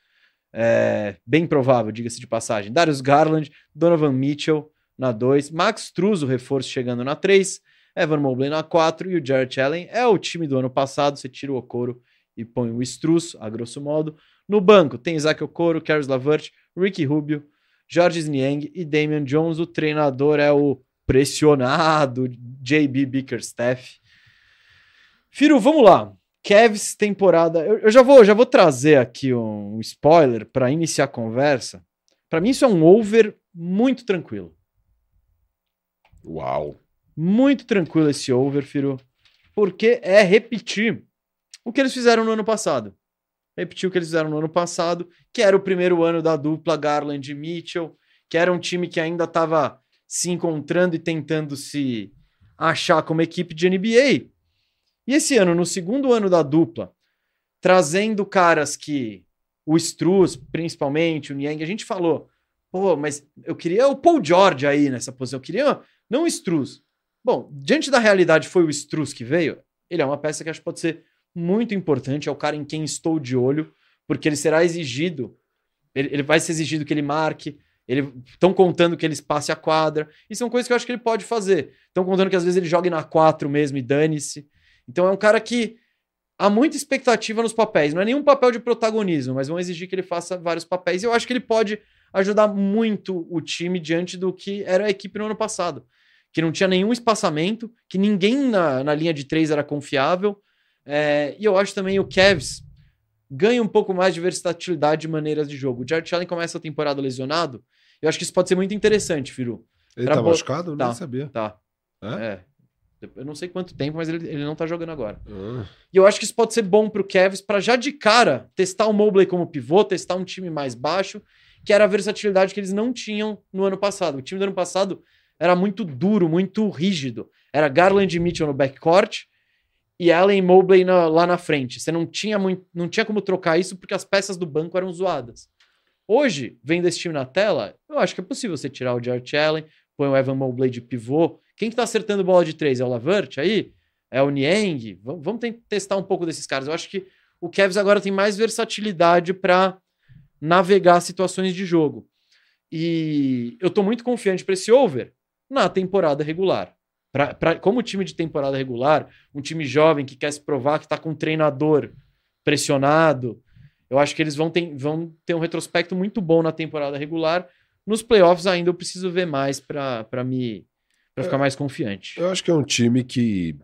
É, bem provável, diga-se de passagem. Darius Garland, Donovan Mitchell na 2, Max Struz, o reforço chegando na 3, Evan Mobley na 4 e o Jarrett Allen é o time do ano passado. Você tira o Okoro e põe o Struz, a grosso modo. No banco tem Isaac Okoro, Caris Lavert, Ricky Rubio, George Niang e Damian Jones. O treinador é o pressionado JB Bickerstaff. Firo, vamos lá. Cavs temporada. Eu, eu já vou, já vou trazer aqui um spoiler para iniciar a conversa. Para mim isso é um over muito tranquilo. Uau. Muito tranquilo esse over, Firo, porque é repetir o que eles fizeram no ano passado. Repetir o que eles fizeram no ano passado, que era o primeiro ano da dupla Garland e Mitchell, que era um time que ainda estava se encontrando e tentando se achar como equipe de NBA. E esse ano, no segundo ano da dupla, trazendo caras que o Struz, principalmente, o Niang, a gente falou, pô, mas eu queria o Paul George aí nessa posição, eu queria não o Struz. Bom, diante da realidade foi o Struz que veio, ele é uma peça que acho que pode ser muito importante, é o cara em quem estou de olho, porque ele será exigido, ele, ele vai ser exigido que ele marque, estão contando que ele espace a quadra, e são coisas que eu acho que ele pode fazer. Estão contando que às vezes ele jogue na 4 mesmo e dane-se. Então é um cara que há muita expectativa nos papéis. Não é nenhum papel de protagonismo, mas vão exigir que ele faça vários papéis. E eu acho que ele pode ajudar muito o time diante do que era a equipe no ano passado. Que não tinha nenhum espaçamento, que ninguém na, na linha de três era confiável. É, e eu acho também o Cavs ganha um pouco mais de versatilidade de maneiras de jogo. O Jared Allen começa a temporada lesionado. Eu acho que isso pode ser muito interessante, Firu. Ele Pra tá bo- machucado? Eu Tá. nem sabia. Tá. É? É. Eu não sei quanto tempo, mas ele, ele não tá jogando agora. Ah, E eu acho que isso pode ser bom pro Cavs para já de cara testar o Mobley como pivô, testar um time mais baixo, que era a versatilidade que eles não tinham no ano passado. O time do ano passado era muito duro, muito rígido. Era Garland e Mitchell no backcourt e Allen e Mobley na- lá na frente. Você não tinha, muito, não tinha como trocar isso porque as peças do banco eram zoadas. Hoje, vendo esse time na tela, eu acho que é possível você tirar o Jarrett Allen, põe o Evan Mobley de pivô. Quem que tá acertando bola de três? É o Lavert aí? É o Niang? Vamos, vamos testar um pouco desses caras. Eu acho que o Cavs agora tem mais versatilidade para navegar situações de jogo. E eu tô muito confiante para esse over na temporada regular. Pra, pra, como time de temporada regular, um time jovem que quer se provar que está com um treinador pressionado, eu acho que eles vão ter, vão ter um retrospecto muito bom na temporada regular. Nos playoffs ainda eu preciso ver mais para me pra ficar mais confiante. Eu acho que é um time que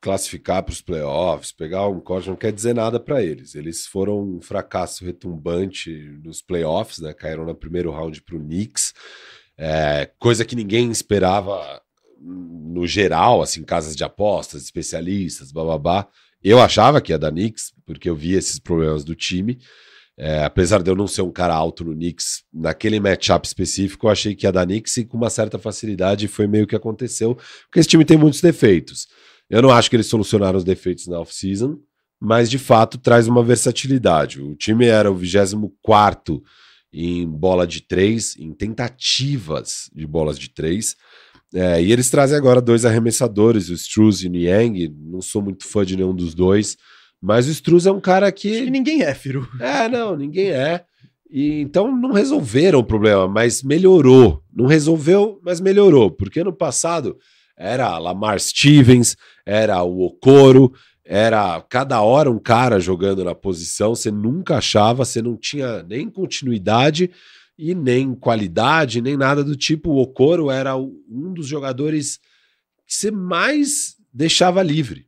classificar para os playoffs, pegar um corte, não quer dizer nada para eles. Eles foram um fracasso retumbante nos playoffs, né? Caíram no primeiro round para o Knicks, é, coisa que ninguém esperava no geral, assim, casas de apostas, especialistas, bababá. Eu achava que ia dar Knicks, porque eu vi esses problemas do time. É, apesar de eu não ser um cara alto no Knicks, naquele matchup específico, eu achei que ia dar Knicks e com uma certa facilidade foi meio que aconteceu, porque esse time tem muitos defeitos. Eu não acho que eles solucionaram os defeitos na off-season, mas de fato traz uma versatilidade. O time era o 24 em bola de três, em tentativas de bolas de três. É, e eles trazem agora dois arremessadores, o Struz e o Niang. Não sou muito fã de nenhum dos dois, mas o Struz é um cara que. Acho que ninguém é, Firu. É, não, ninguém é. E, então não resolveram o problema, mas melhorou. Não resolveu, mas melhorou. Porque no passado era Lamar Stevens, era o Okoro, era cada hora um cara jogando na posição, você nunca achava, você não tinha nem continuidade e nem qualidade, nem nada do tipo. O Okoro era um dos jogadores que você mais deixava livre.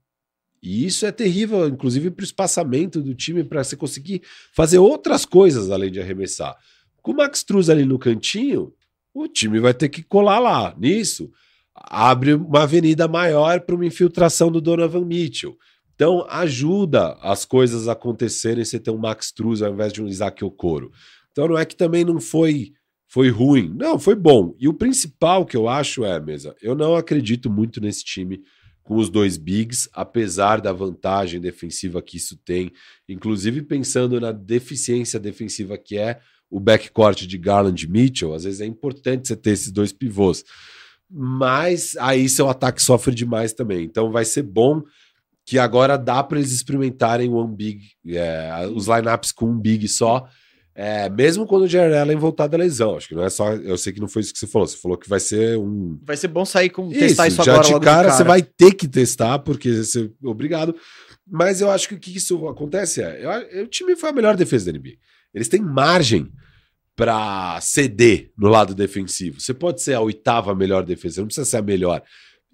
E isso é terrível, inclusive para o espaçamento do time, para você conseguir fazer outras coisas além de arremessar. Com o Max Truz ali no cantinho, o time vai ter que colar lá. Nisso, abre uma avenida maior para uma infiltração do Donovan Mitchell. Então, ajuda as coisas a acontecerem você ter um Max Truz ao invés de um Isaac Okoro. Então não é que também não foi foi ruim. Não, foi bom. E o principal que eu acho é, mesa, eu não acredito muito nesse time com os dois bigs, apesar da vantagem defensiva que isso tem, inclusive pensando na deficiência defensiva que é o backcourt de Garland e Mitchell, às vezes é importante você ter esses dois pivôs. Mas aí seu ataque sofre demais também. Então vai ser bom que agora dá para eles experimentarem one big, é, os lineups com um big só é, mesmo quando o Jared Allen voltar da lesão, acho que não é só. Eu sei que não foi isso que você falou. Você falou que vai ser um. Vai ser bom sair com testar isso, já agora. De cara, você vai ter que testar, porque você obrigado. Mas eu acho que o que isso acontece é. Eu, o time foi a melhor defesa da NBA. Eles têm margem para ceder no lado defensivo. Você pode ser a oitava melhor defesa, não precisa ser a melhor.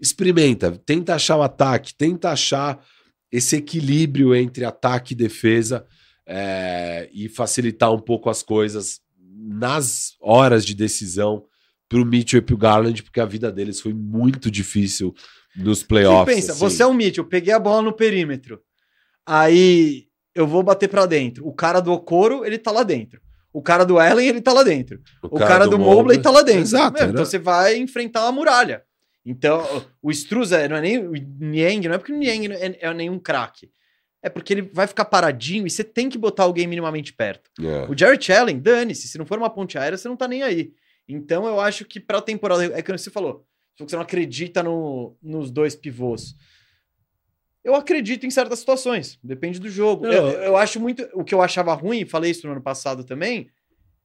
Experimenta, tenta achar o ataque, tenta achar esse equilíbrio entre ataque e defesa é, e facilitar um pouco as coisas nas horas de decisão para o Mitchell e para o Garland, porque a vida deles foi muito difícil nos playoffs. Você pensa, assim. você é o Mitchell, peguei a bola no perímetro, aí eu vou bater para dentro. O cara do Okoro, ele tá lá dentro. O cara do Allen, ele tá lá dentro. O, o cara, cara, do, do Mobley tá lá dentro. Exato. Então você vai enfrentar uma muralha. Então, o Struza não é nem o Niang, não é porque o Niang é, é nenhum craque é porque ele vai ficar paradinho e você tem que botar alguém minimamente perto. Yeah. O Jerry Allen, dane-se, se não for uma ponte aérea, você não tá nem aí. Então eu acho que pra temporada, é que você falou, você não acredita no, nos dois pivôs. Eu acredito em certas situações, depende do jogo. Eu, eu, acho muito. O que eu achava ruim, falei isso no ano passado também,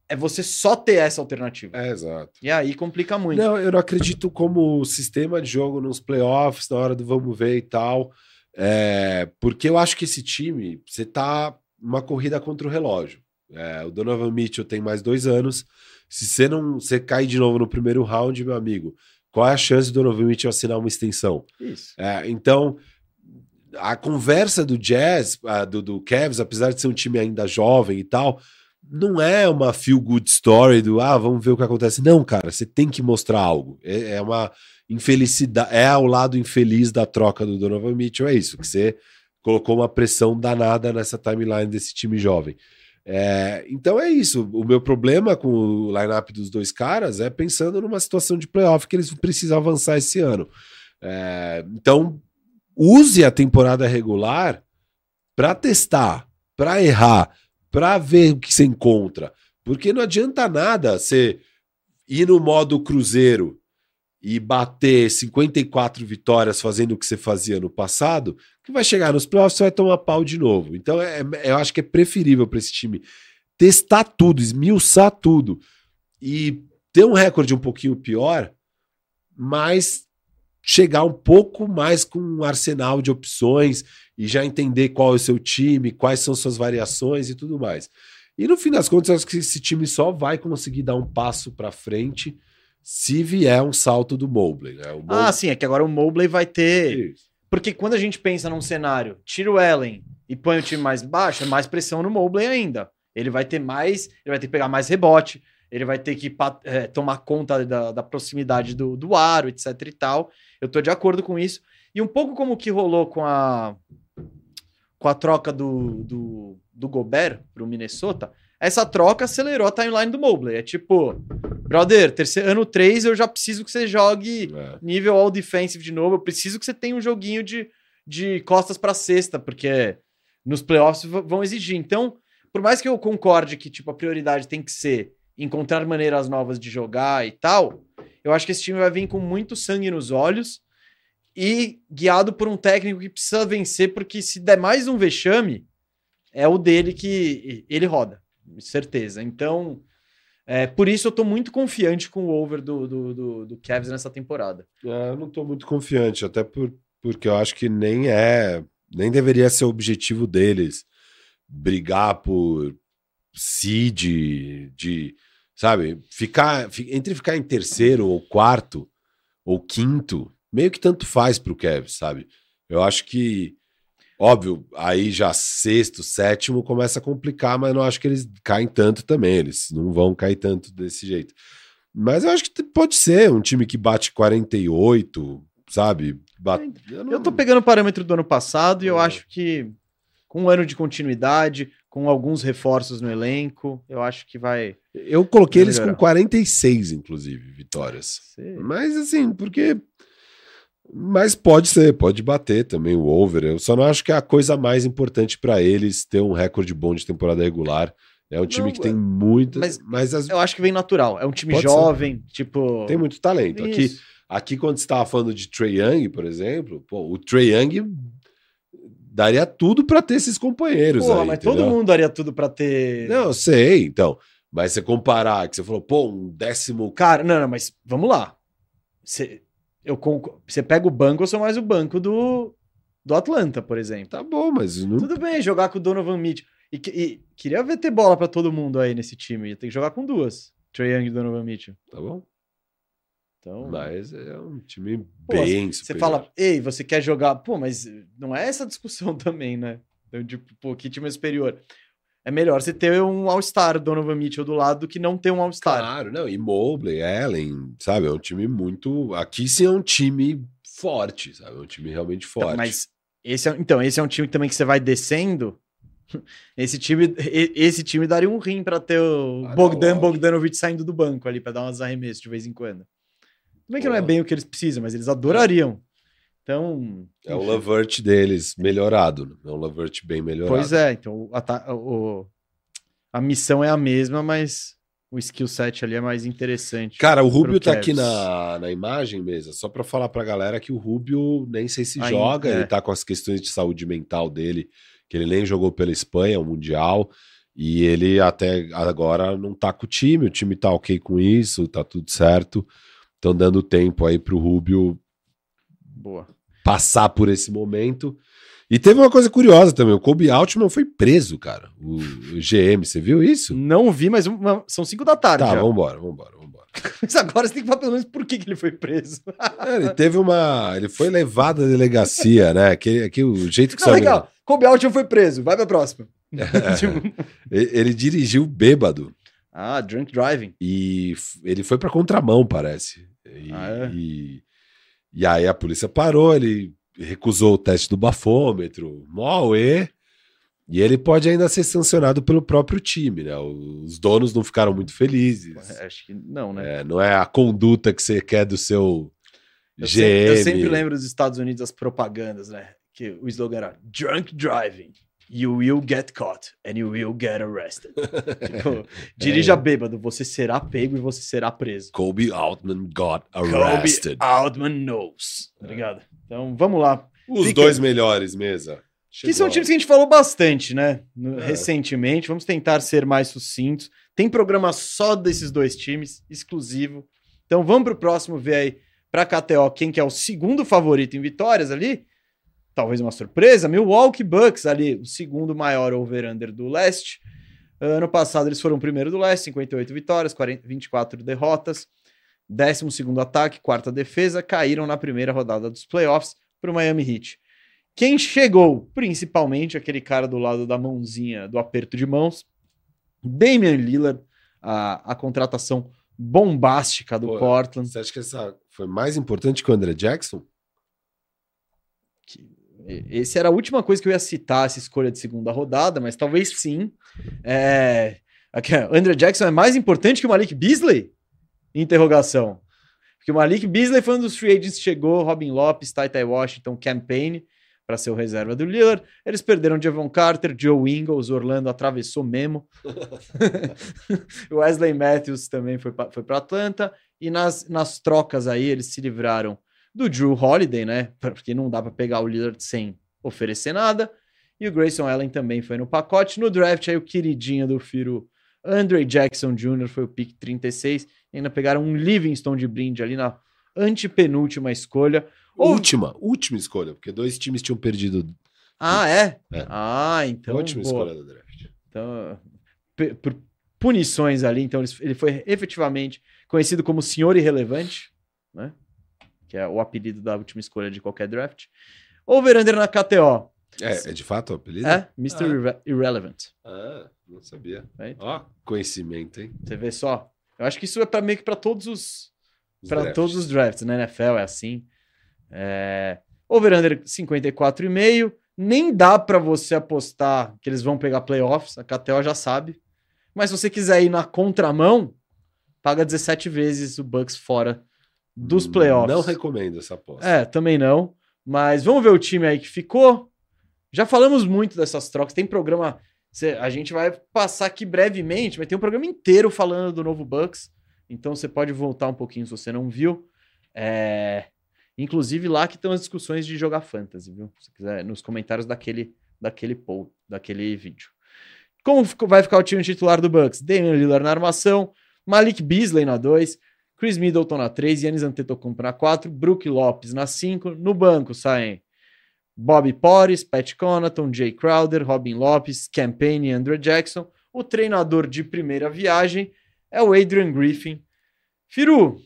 é você só ter essa alternativa. É, exato. E aí complica muito. Não, eu não acredito como sistema de jogo nos playoffs, na hora do vamos ver e tal. É, porque eu acho que esse time, você tá uma corrida contra o relógio. É, o Donovan Mitchell tem mais dois anos. Se você não você cair de novo no primeiro round, meu amigo, qual é a chance do Donovan Mitchell assinar uma extensão? É, então, a conversa do Jazz, do, do Cavs, apesar de ser um time ainda jovem e tal, não é uma feel good story do ah, vamos ver o que acontece. Não, cara, você tem que mostrar algo. É, é uma infelicidade, é ao lado infeliz da troca do Donovan Mitchell, é isso, que você colocou uma pressão danada nessa timeline desse time jovem. É, então é isso. O meu problema com o lineup dos dois caras é pensando numa situação de playoff que eles precisam avançar esse ano. É, então, use a temporada regular para testar, para errar, para ver o que você encontra. Porque não adianta nada você ir no modo cruzeiro e bater 54 vitórias fazendo o que você fazia no passado, que vai chegar nos playoffs você vai tomar pau de novo. Então é, é eu acho que é preferível para esse time testar tudo, esmiuçar tudo e ter um recorde um pouquinho pior, mas chegar um pouco mais com um arsenal de opções e já entender qual é o seu time, quais são suas variações e tudo mais. E no fim das contas, acho que esse time só vai conseguir dar um passo para frente se vier um salto do Mobley. Né? Mobley... Ah, sim, é que agora o Mobley vai ter. Isso. Porque quando a gente pensa num cenário, tira o Allen e põe o time mais baixo, é mais pressão no Mobley ainda. Ele vai ter mais, ele vai ter que pegar mais rebote, ele vai ter que é, tomar conta da, da proximidade do, do aro, etc e tal. Eu tô de acordo com isso. E um pouco como que rolou com a com a troca do, do, do Gobert pro Minnesota, essa troca acelerou a timeline do Mobley. É tipo, brother, terceiro, ano 3 eu já preciso que você jogue é. nível all defensive de novo. Eu preciso que você tenha um joguinho de, de costas para cesta, porque nos playoffs vão exigir. Então, por mais que eu concorde que tipo a prioridade tem que ser encontrar maneiras novas de jogar e tal, eu acho que esse time vai vir com muito sangue nos olhos e guiado por um técnico que precisa vencer, porque se der mais um vexame, é o dele que ele roda certeza. Então, é, por isso eu tô muito confiante com o over do, do, do, do Cavs nessa temporada. É, eu não tô muito confiante, até por, porque eu acho que nem é, nem deveria ser o objetivo deles brigar por seed, de, sabe, ficar, entre ficar em terceiro ou quarto ou quinto, meio que tanto faz pro Cavs, sabe? Eu acho que Óbvio, aí já sexto, sétimo começa a complicar, mas não acho que eles caem tanto também. Eles não vão cair tanto desse jeito. Mas eu acho que pode ser um time que bate 48, sabe? Bate... Eu, não... eu tô pegando o parâmetro do ano passado e eu é. acho que com um ano de continuidade, com alguns reforços no elenco, eu acho que vai. Eu coloquei eles com 46, inclusive, vitórias. Sim. Mas assim, porque mas pode ser, pode bater também o over. Eu só não acho que é a coisa mais importante para eles ter um recorde bom de temporada regular. É um time não, que tem muito. Mas, mas as... eu acho que vem natural. É um time pode jovem, ser. tipo. Tem muito talento. Aqui, aqui, quando você estava falando de Trey Young, por exemplo, pô, o Trey Young daria tudo para ter esses companheiros. Porra, aí, mas entendeu? todo mundo daria tudo para ter. Não, eu sei, então. Mas você comparar, que você falou, pô, um décimo. Cara, não, não, mas vamos lá. Você eu conc... Você pega o banco, eu sou mais o banco do, do Atlanta, por exemplo. Tá bom, mas. Não... Tudo bem, jogar com o Donovan Mitchell. E, e queria ver ter bola para todo mundo aí nesse time. Ia ter que jogar com duas. Trey Young e Donovan Mitchell. Tá bom. Então, mas é um time pô, bem Você fala, ei, você quer jogar... Pô, mas não é essa discussão também, né? Então, tipo, pô, que time é superior? É melhor você ter um All-Star Donovan Mitchell do lado do que não ter um All-Star. Claro, não. E Mobley, Allen, sabe? É um time muito. Aqui sim é um time forte, sabe? É um time realmente então, forte. Então, mas esse é, então, esse é um time também que você vai descendo. Esse time, esse time daria um rim para ter o ah, Bogdan Bogdanovic saindo do banco ali para dar umas arremessos de vez em quando. Bem que não é bem o que eles precisam, mas eles adorariam. Então. É o Lavert deles melhorado. Né? É um Lavert bem melhorado. Pois é, então a, o, a missão é a mesma, mas o skill set ali é mais interessante. Cara, o Rubio tá aqui na, na imagem mesmo, só para falar pra galera que o Rubio nem sei se Ainda, joga, é. ele tá com as questões de saúde mental dele, que ele nem jogou pela Espanha, o Mundial, e ele até agora não tá com o time, o time tá ok com isso, tá tudo certo. Estão dando tempo aí pro Rubio Boa. passar por esse momento. E teve uma coisa curiosa também: o Kobe Altman foi preso, cara. O, o GM, você viu isso? Não vi, mas uma, são 5 da tarde. Tá, já. vambora, vambora, vambora. mas agora você tem que falar pelo menos por que, que ele foi preso. é, ele teve uma. Ele foi levado à delegacia, né? Que, que o jeito que Não, legal. Kobe Altman foi preso, vai pra próxima. ele, ele dirigiu bêbado. Ah, drunk driving. E ele foi pra contramão, parece. E, ah, é? e e aí a polícia parou, ele recusou o teste do bafômetro, mó e e ele pode ainda ser sancionado pelo próprio time, né? Os donos não ficaram muito felizes. Acho que não, né? É, não é a conduta que você quer do seu eu GM. Sempre, eu sempre lembro dos Estados Unidos as propagandas, né? Que o slogan era Drunk Driving. You will get caught and you will get arrested. tipo, dirija é. bêbado, você será pego e você será preso. Kobe Altman got arrested. Kobe Altman knows. Tá ligado? Então, vamos lá. Os Fica... dois melhores, mesa. Chegou. Que são times que a gente falou bastante, né? É. Recentemente. Vamos tentar ser mais sucintos. Tem programa só desses dois times, exclusivo. Então vamos pro próximo ver aí Para KTO, quem que é o segundo favorito em vitórias ali? Talvez uma surpresa, Milwaukee Bucks ali, o segundo maior over-under do leste. Ano passado eles foram o primeiro do leste, 58 vitórias, 40, 24 derrotas. 12 segundo ataque, quarta defesa, caíram na primeira rodada dos playoffs para o Miami Heat. Quem chegou, principalmente aquele cara do lado da mãozinha, do aperto de mãos, Damian Lillard, a, a contratação bombástica do Pô, Portland. Você acha que essa foi mais importante que o André Jackson? Que- Esse era a última coisa que eu ia citar, essa escolha de segunda rodada, mas talvez sim. É... Andrew Jackson é mais importante que o Malik Beasley? Interrogação. Porque o Malik Beasley foi um dos free agents que chegou, Robin Lopes, Ty Ty Washington, Campaign, para ser o reserva do Lillard. Eles perderam Devon Carter, Joe Ingles, Orlando atravessou mesmo. o Wesley Matthews também foi para Atlanta. E nas, nas trocas aí, eles se livraram do Drew Holiday, né? Porque não dá para pegar o Lillard sem oferecer nada. E o Grayson Allen também foi no pacote. No draft, aí o queridinho do Firo, Andre Jackson Jr., foi o pick 36. E ainda pegaram um Livingston de brinde ali na antepenúltima escolha. Ou- Última, última escolha, porque dois times tinham perdido. Ah, é? É. Ah, então. última escolha do draft. Então, por punições ali, então ele foi efetivamente conhecido como Senhor Irrelevante, né? Que é o apelido da última escolha de qualquer draft. Over-under na KTO. É, é de fato o apelido? É, Mr. Ah. Irre- Irrelevant. Ah, não sabia. Right? Ó, conhecimento, hein? Você vê só. Eu acho que isso é para meio que para todos os Os para todos os drafts, na NFL é assim. É... Over-under 54,5. Nem dá para você apostar que eles vão pegar playoffs, a KTO já sabe. Mas se você quiser ir na contramão, paga 17 vezes o Bucks fora dos playoffs. Não recomendo essa aposta. É, também não. Mas vamos ver o time aí que ficou. Já falamos muito dessas trocas. Tem programa. a gente vai passar aqui brevemente, mas tem um programa inteiro falando do novo Bucks. Então você pode voltar um pouquinho se você não viu. É, Inclusive lá que estão as discussões de jogar fantasy, viu? Se quiser, nos comentários daquele, daquele poll, daquele vídeo. Como vai ficar o time titular do Bucks? Damian Lillard na armação, Malik Beasley na 2, Chris Middleton na 3, Yannis Antetokounmpo na 4, Brook Lopes na 5. No banco saem Bobby Porres, Pat Connaughton, Jay Crowder, Robin Lopes, Campaign e Andrew Jackson. O treinador de primeira viagem é o Adrian Griffin. Firu,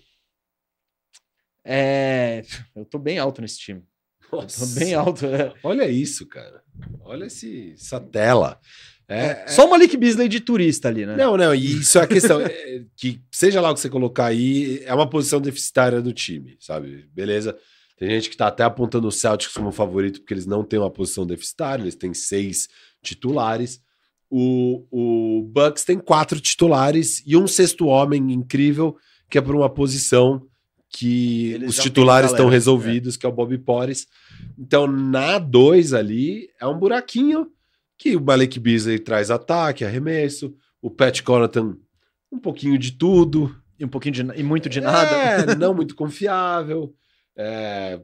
é... eu tô bem alto nesse time. Tô Nossa. bem alto. é. Olha isso, cara. Olha esse, essa tela. É, é- Só o Malik Beasley de turista ali, né? Não, não, e isso é a questão. é, que seja lá o que você colocar aí, é uma posição deficitária do time, sabe? Beleza. Tem gente que tá até apontando o Celtics como favorito porque eles não têm uma posição deficitária, eles têm seis titulares. O, o Bucks tem quatro titulares e um sexto homem incrível, que é por uma posição que Eles os titulares estão resolvidos, que é o Bobby Porres. Então, na 2 ali, é um buraquinho que o Malik Beasley traz ataque, arremesso, o Pat Connaughton um pouquinho de tudo. E um pouquinho de, e muito de nada. É, não muito confiável. É,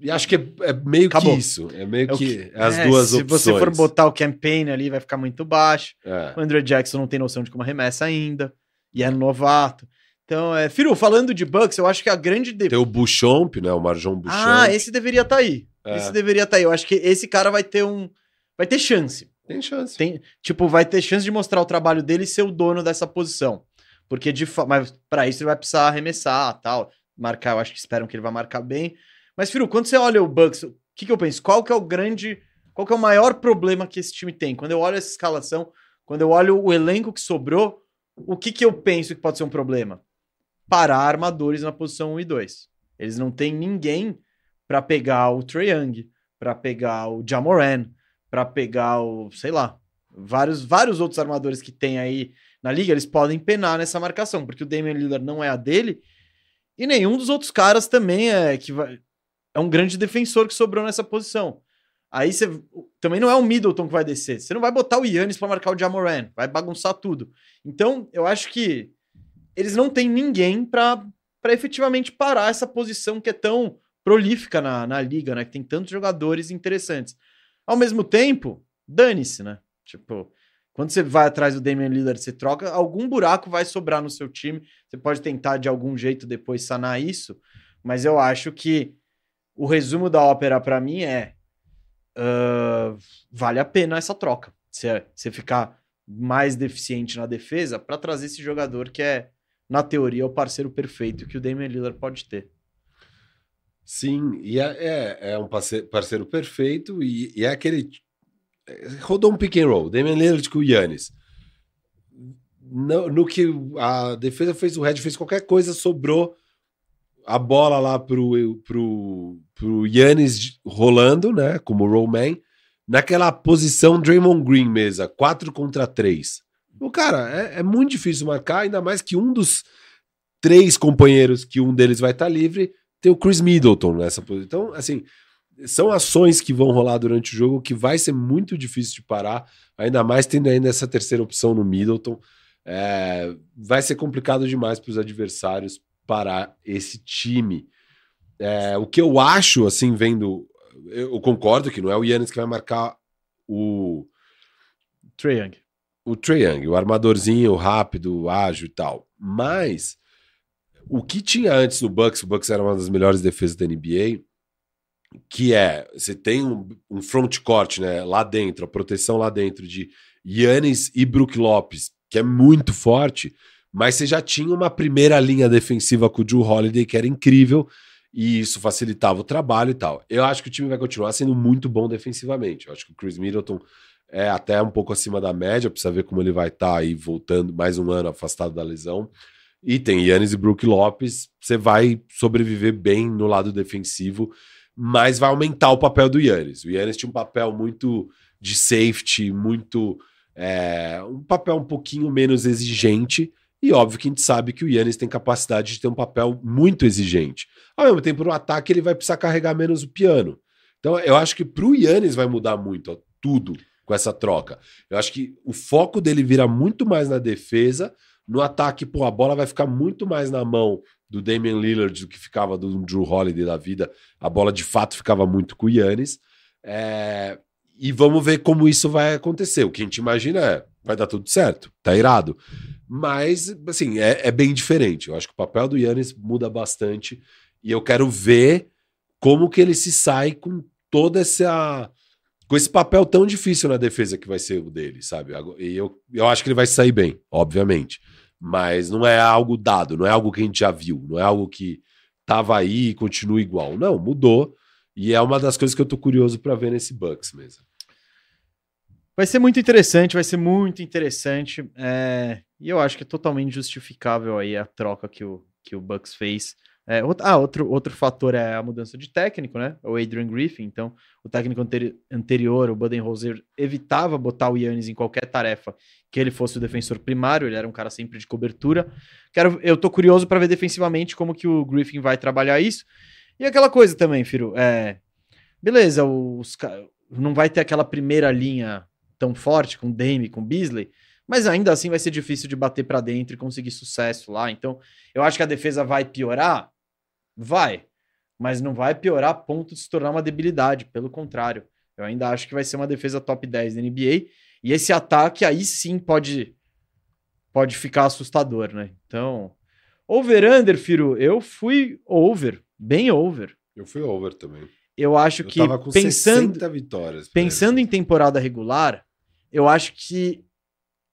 e acho que é, é meio Acabou. que isso. É meio É que que- as É, duas se opções. você for botar o campaign ali, vai ficar muito baixo. É. O Andrew Jackson não tem noção de como arremessa ainda. E é novato. Então, é... Firu, falando de Bucks, eu acho que a grande... de- Tem o Bouchamp, né? O Marjon Bouchamp. Ah, esse deveria estar aí. É. Esse deveria estar aí. Eu acho que esse cara vai ter um... Vai ter chance. Tem chance. Tem, tipo, vai ter chance de mostrar o trabalho dele e ser o dono dessa posição. Porque de fa... Mas pra isso ele vai precisar arremessar tal. Marcar, eu acho que esperam que ele vai marcar bem. Mas, Firu, quando você olha o Bucks, o que, que eu penso? Qual que é o grande. Qual que é o maior problema que esse time tem? Quando eu olho essa escalação, quando eu olho o elenco que sobrou, o que, que eu penso que pode ser um problema? Parar armadores na posição 1 e 2. Eles não têm ninguém pra pegar o Trae Young, pra pegar o Jamoran, pra pegar o, sei lá, vários, vários outros armadores que tem aí na liga, eles podem penar nessa marcação, porque o Damian Lillard não é a dele e nenhum dos outros caras também é que vai, é um grande defensor que sobrou nessa posição. Aí você também não é o Middleton que vai descer. Você não vai botar o Yannis para marcar o Jamoran, vai bagunçar tudo. Então, eu acho que eles não têm ninguém para efetivamente parar essa posição que é tão prolífica na, na liga, né? Que tem tantos jogadores interessantes. Ao mesmo tempo, dane-se, né? Tipo, quando você vai atrás do Damian Lillard, você troca, algum buraco vai sobrar no seu time. Você pode tentar de algum jeito depois sanar isso, Mas eu acho que o resumo da ópera para mim é uh, vale a pena essa troca. Você ficar mais deficiente na defesa para trazer esse jogador que é, na teoria, o parceiro perfeito que o Damian Lillard pode ter. Sim, e é, é, é um parceiro, perfeito e, e, é aquele. Rodou um pick and roll, Damian Lillard com o Yannis. No, no, que a defesa fez, o Red fez qualquer coisa, sobrou a bola lá pro, pro, pro Yannis rolando, né? Como rollman, naquela posição Draymond Green mesa, 4 contra 3. O cara, é, é, muito difícil marcar, ainda mais que um dos três companheiros, que um deles vai estar tá livre, tem o Chris Middleton nessa posição. Então, assim, são ações que vão rolar durante o jogo que vai ser muito difícil de parar, ainda mais tendo ainda essa terceira opção no Middleton. É, vai ser complicado demais para os adversários parar esse time. É, o que eu acho, assim, vendo. Eu concordo que não é o Yannis que vai marcar o. Trae Young. O Trae Young, o armadorzinho rápido, ágil e tal. Mas o que tinha antes no Bucks, o Bucks era uma das melhores defesas da NBA, que é, você tem um, um front court, né, lá dentro, a proteção lá dentro de Yannis e Brook Lopes, que é muito forte, mas você já tinha uma primeira linha defensiva com o Drew Holiday que era incrível e isso facilitava o trabalho e tal. Eu acho que o time vai continuar sendo muito bom defensivamente. Eu acho que o Chris Middleton é até um pouco acima da média, precisa ver como ele vai estar tá aí voltando mais um ano afastado da lesão. E tem Yannis e Brook Lopes, você vai sobreviver bem no lado defensivo, mas vai aumentar o papel do Yannis. O Yannis tinha um papel muito de safety, muito é, um papel um pouquinho menos exigente. E óbvio que a gente sabe que o Yannis tem capacidade de ter um papel muito exigente. Ao mesmo tempo, no ataque, ele vai precisar carregar menos o piano. Então, eu acho que para o Yannis vai mudar muito ó, tudo com essa troca. Eu acho que o foco dele vira muito mais na defesa. No ataque, pô, a bola vai ficar muito mais na mão do Damian Lillard do que ficava do Drew Holiday da vida. A bola de fato ficava muito com o Yannis. É... E vamos ver como isso vai acontecer. O que a gente imagina é, vai dar tudo certo, tá irado. Mas, assim, é, é bem diferente. Eu acho que o papel do Yannis muda bastante. E eu quero ver como que ele se sai com toda essa. com esse papel tão difícil na defesa que vai ser o dele, sabe? E eu, eu acho que ele vai sair bem, obviamente. Mas não é algo dado, não é algo que a gente já viu, não é algo que tava aí e continua igual. Não, mudou. E é uma das coisas que eu tô curioso para ver nesse Bucks mesmo. Vai ser muito interessante, vai ser muito interessante. É, e eu acho que é totalmente justificável aí a troca que o, que o Bucks fez. É, outro, ah, outro, outro fator é a mudança de técnico, né? O Adrian Griffin. Então, o técnico anteri anterior, o Budenholzer, evitava botar o Yannis em qualquer tarefa que ele fosse o defensor primário. Ele era um cara sempre de cobertura. Quero, eu tô curioso para ver defensivamente como que o Griffin vai trabalhar isso. E aquela coisa também, Firo. É, beleza, os, não vai ter aquela primeira linha tão forte com Dame, com Beasley, mas ainda assim vai ser difícil de bater para dentro e conseguir sucesso lá. Então, eu acho que a defesa vai piorar? Vai. Mas não vai piorar a ponto de se tornar uma debilidade, pelo contrário. Eu ainda acho que vai ser uma defesa top 10 da NBA. E esse ataque aí sim pode pode ficar assustador, né? Então, over-under, Firo, eu fui over, bem over. Eu fui over também. Eu acho eu que pensando vitórias. Pensando em temporada regular, eu acho que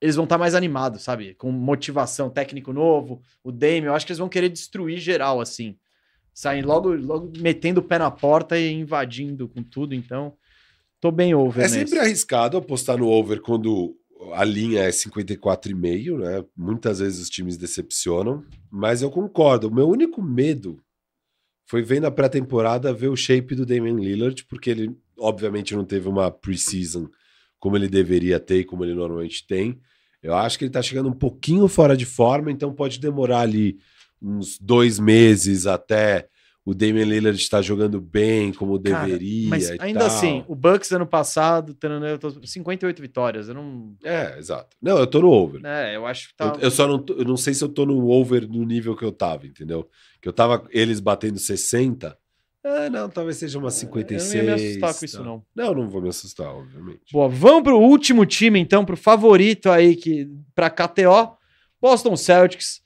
eles vão estar tá mais animados, sabe? Com motivação, técnico novo, o Dame, eu acho que eles vão querer destruir geral, assim. Saem logo, logo metendo o pé na porta e invadindo com tudo, então tô bem over. É nesse. sempre arriscado apostar no over quando a linha é 54,5, né? Muitas vezes os times decepcionam, mas eu concordo. O meu único medo foi ver na pré-temporada ver o shape do Damian Lillard, porque ele obviamente não teve uma preseason como ele deveria ter e como ele normalmente tem. Eu acho que ele está chegando um pouquinho fora de forma, então pode demorar ali uns dois meses até o Damian Lillard estar jogando bem como Cara, deveria. Mas ainda tal. assim, o Bucks ano passado, 58 vitórias. Eu não. É, exato. Não, eu tô no over. É, eu acho que tá. Eu, eu só não, tô, eu não sei se eu tô no over no nível que eu tava, entendeu? Que eu tava eles batendo 60. Ah, não, talvez seja uma 56. Eu não ia me assustar com isso, não. Não, não vou me assustar, obviamente. Boa, vamos pro último time, então, pro favorito aí, que, pra KTO. Boston Celtics,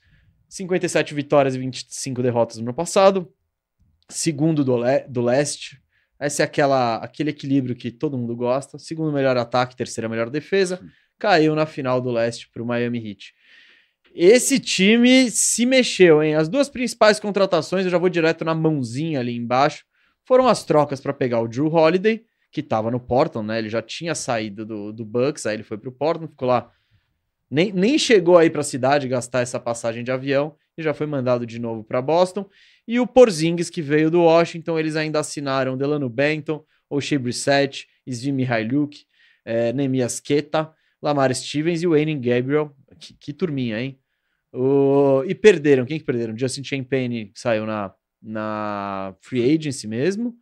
57 vitórias e 25 derrotas no ano passado. segundo do, le do leste. Esse é aquela, aquele equilíbrio que todo mundo gosta. Segundo melhor ataque, terceira melhor defesa. Caiu na final do leste para o Miami Heat. Esse time se mexeu, hein? As duas principais contratações, eu já vou direto na mãozinha ali embaixo, foram as trocas para pegar o Drew Holiday, que estava no Portland, né? Ele já tinha saído do, do Bucks, aí ele foi para o Portland, ficou lá. Nem, nem chegou aí para a cidade gastar essa passagem de avião e já foi mandado de novo para Boston. E o Porzingis, que veio do Washington, eles ainda assinaram Delano Benton, O'Shea Brissett, Svi Mihailuk, é, Nemias Keta, Lamar Stevens e o Wayne Gabriel. Que, que turminha, hein? O... E perderam. Quem que perderam? Justin Champagne saiu na, na free agency mesmo.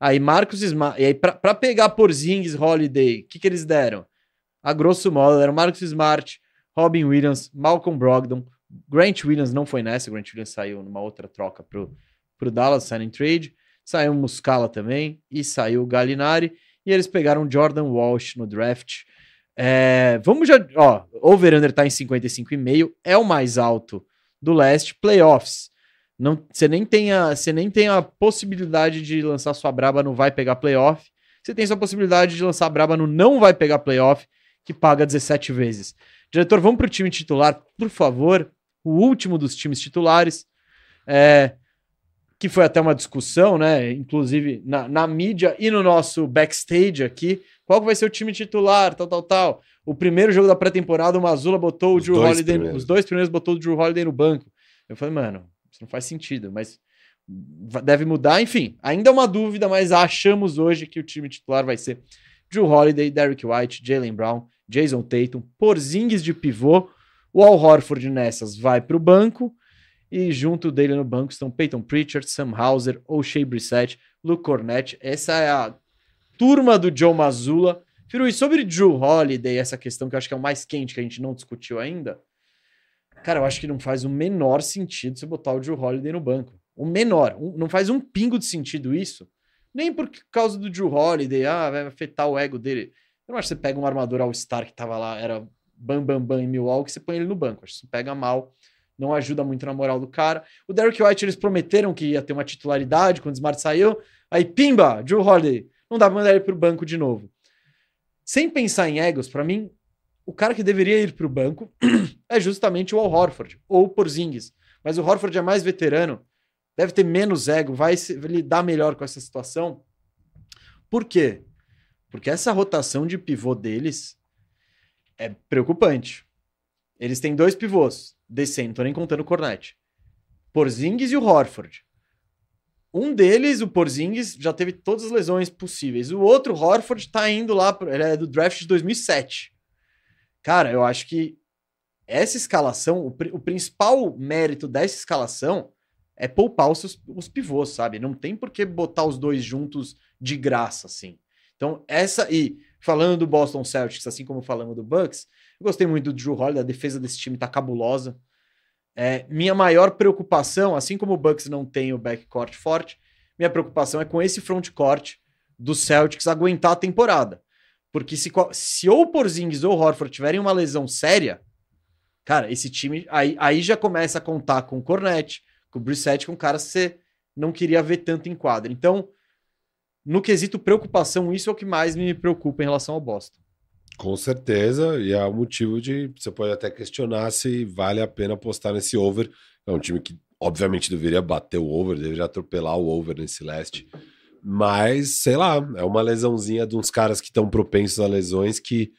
Aí Marcos Smart. E aí, pra pegar Porzingis, Holiday, o que, que eles deram? A grosso modo, deram Marcos Smart, Robin Williams, Malcolm Brogdon, Grant Williams não foi nessa, Grant Williams saiu numa outra troca pro, pro Dallas Signing Trade. Saiu Muscala também e saiu Gallinari. E eles pegaram Jordan Walsh no draft. É, vamos já. Ó, over-under tá em 55,5, é o mais alto do leste. Playoffs. Não, você nem tem a, você nem tem a possibilidade de lançar sua braba no vai pegar playoff. Você tem sua possibilidade de lançar braba no não vai pegar playoff, que paga 17 vezes. Diretor, vamos pro time titular, por favor o último dos times titulares, é, que foi até uma discussão, né? Inclusive na, na mídia e no nosso backstage aqui. Qual vai ser o time titular, tal, tal, tal. O primeiro jogo da pré-temporada, o Mazula botou os o Drew Holiday. Primeiros. Os dois primeiros botou o Drew Holiday no banco. Eu falei, mano, isso não faz sentido, mas deve mudar. Enfim, ainda é uma dúvida, mas achamos hoje que o time titular vai ser Drew Holiday, Derrick White, Jalen Brown, Jason Tatum, Porzingis de pivô, o Al Horford nessas vai para o banco e junto dele no banco estão Peyton Pritchard, Sam Hauser, O'Shea Brissett, Luke Cornett. Essa é a turma do Joe Mazzulla. Firu, e sobre Drew Holiday, essa questão que eu acho que é o mais quente que a gente não discutiu ainda, cara, eu acho que não faz o menor sentido você botar o Drew Holiday no banco. O menor. Um, não faz um pingo de sentido isso. Nem por causa do Drew Holiday, ah, vai afetar o ego dele. Eu não acho que você pega um armador All-Star que tava lá, era bam, bam, bam em Milwaukee, você põe ele no banco. Acho que isso pega mal, não ajuda muito na moral do cara. O Derek White, eles prometeram que ia ter uma titularidade quando o Smart saiu. Aí, pimba, Drew Holiday. Não dá pra mandar ele pro banco de novo. Sem pensar em egos, para mim, o cara que deveria ir pro banco é justamente o Al Horford ou o Porzingis. Mas o Horford é mais veterano, deve ter menos ego, vai lidar melhor com essa situação. Por quê? Porque essa rotação de pivô deles é preocupante. Eles têm dois pivôs descendo, nem contando o Cornet. Porzingis e o Horford. Um deles, o Porzingis, já teve todas as lesões possíveis. O outro, o Horford, tá indo lá, ele é do draft de 2007. Cara, eu acho que essa escalação, o, o principal mérito dessa escalação é poupar os, os pivôs, sabe? Não tem por que botar os dois juntos de graça, assim. Então, essa. E falando do Boston Celtics, assim como falamos do Bucks, eu gostei muito do Drew Holiday, a defesa desse time tá cabulosa. É, minha maior preocupação, assim como o Bucks não tem o backcourt forte, minha preocupação é com esse frontcourt do Celtics aguentar a temporada. Porque se, se ou Porzingis ou Horford tiverem uma lesão séria, cara, esse time aí, aí já começa a contar com o Cornet, com o Brissett, com caras que você não queria ver tanto em quadra. Então, no quesito preocupação, isso é o que mais me preocupa em relação ao Boston. Com certeza, e é o motivo de você pode até questionar se vale a pena apostar nesse over. É um time que, obviamente, deveria bater o over, deveria atropelar o over nesse leste. Mas, sei lá, é uma lesãozinha de uns caras que estão propensos a lesões que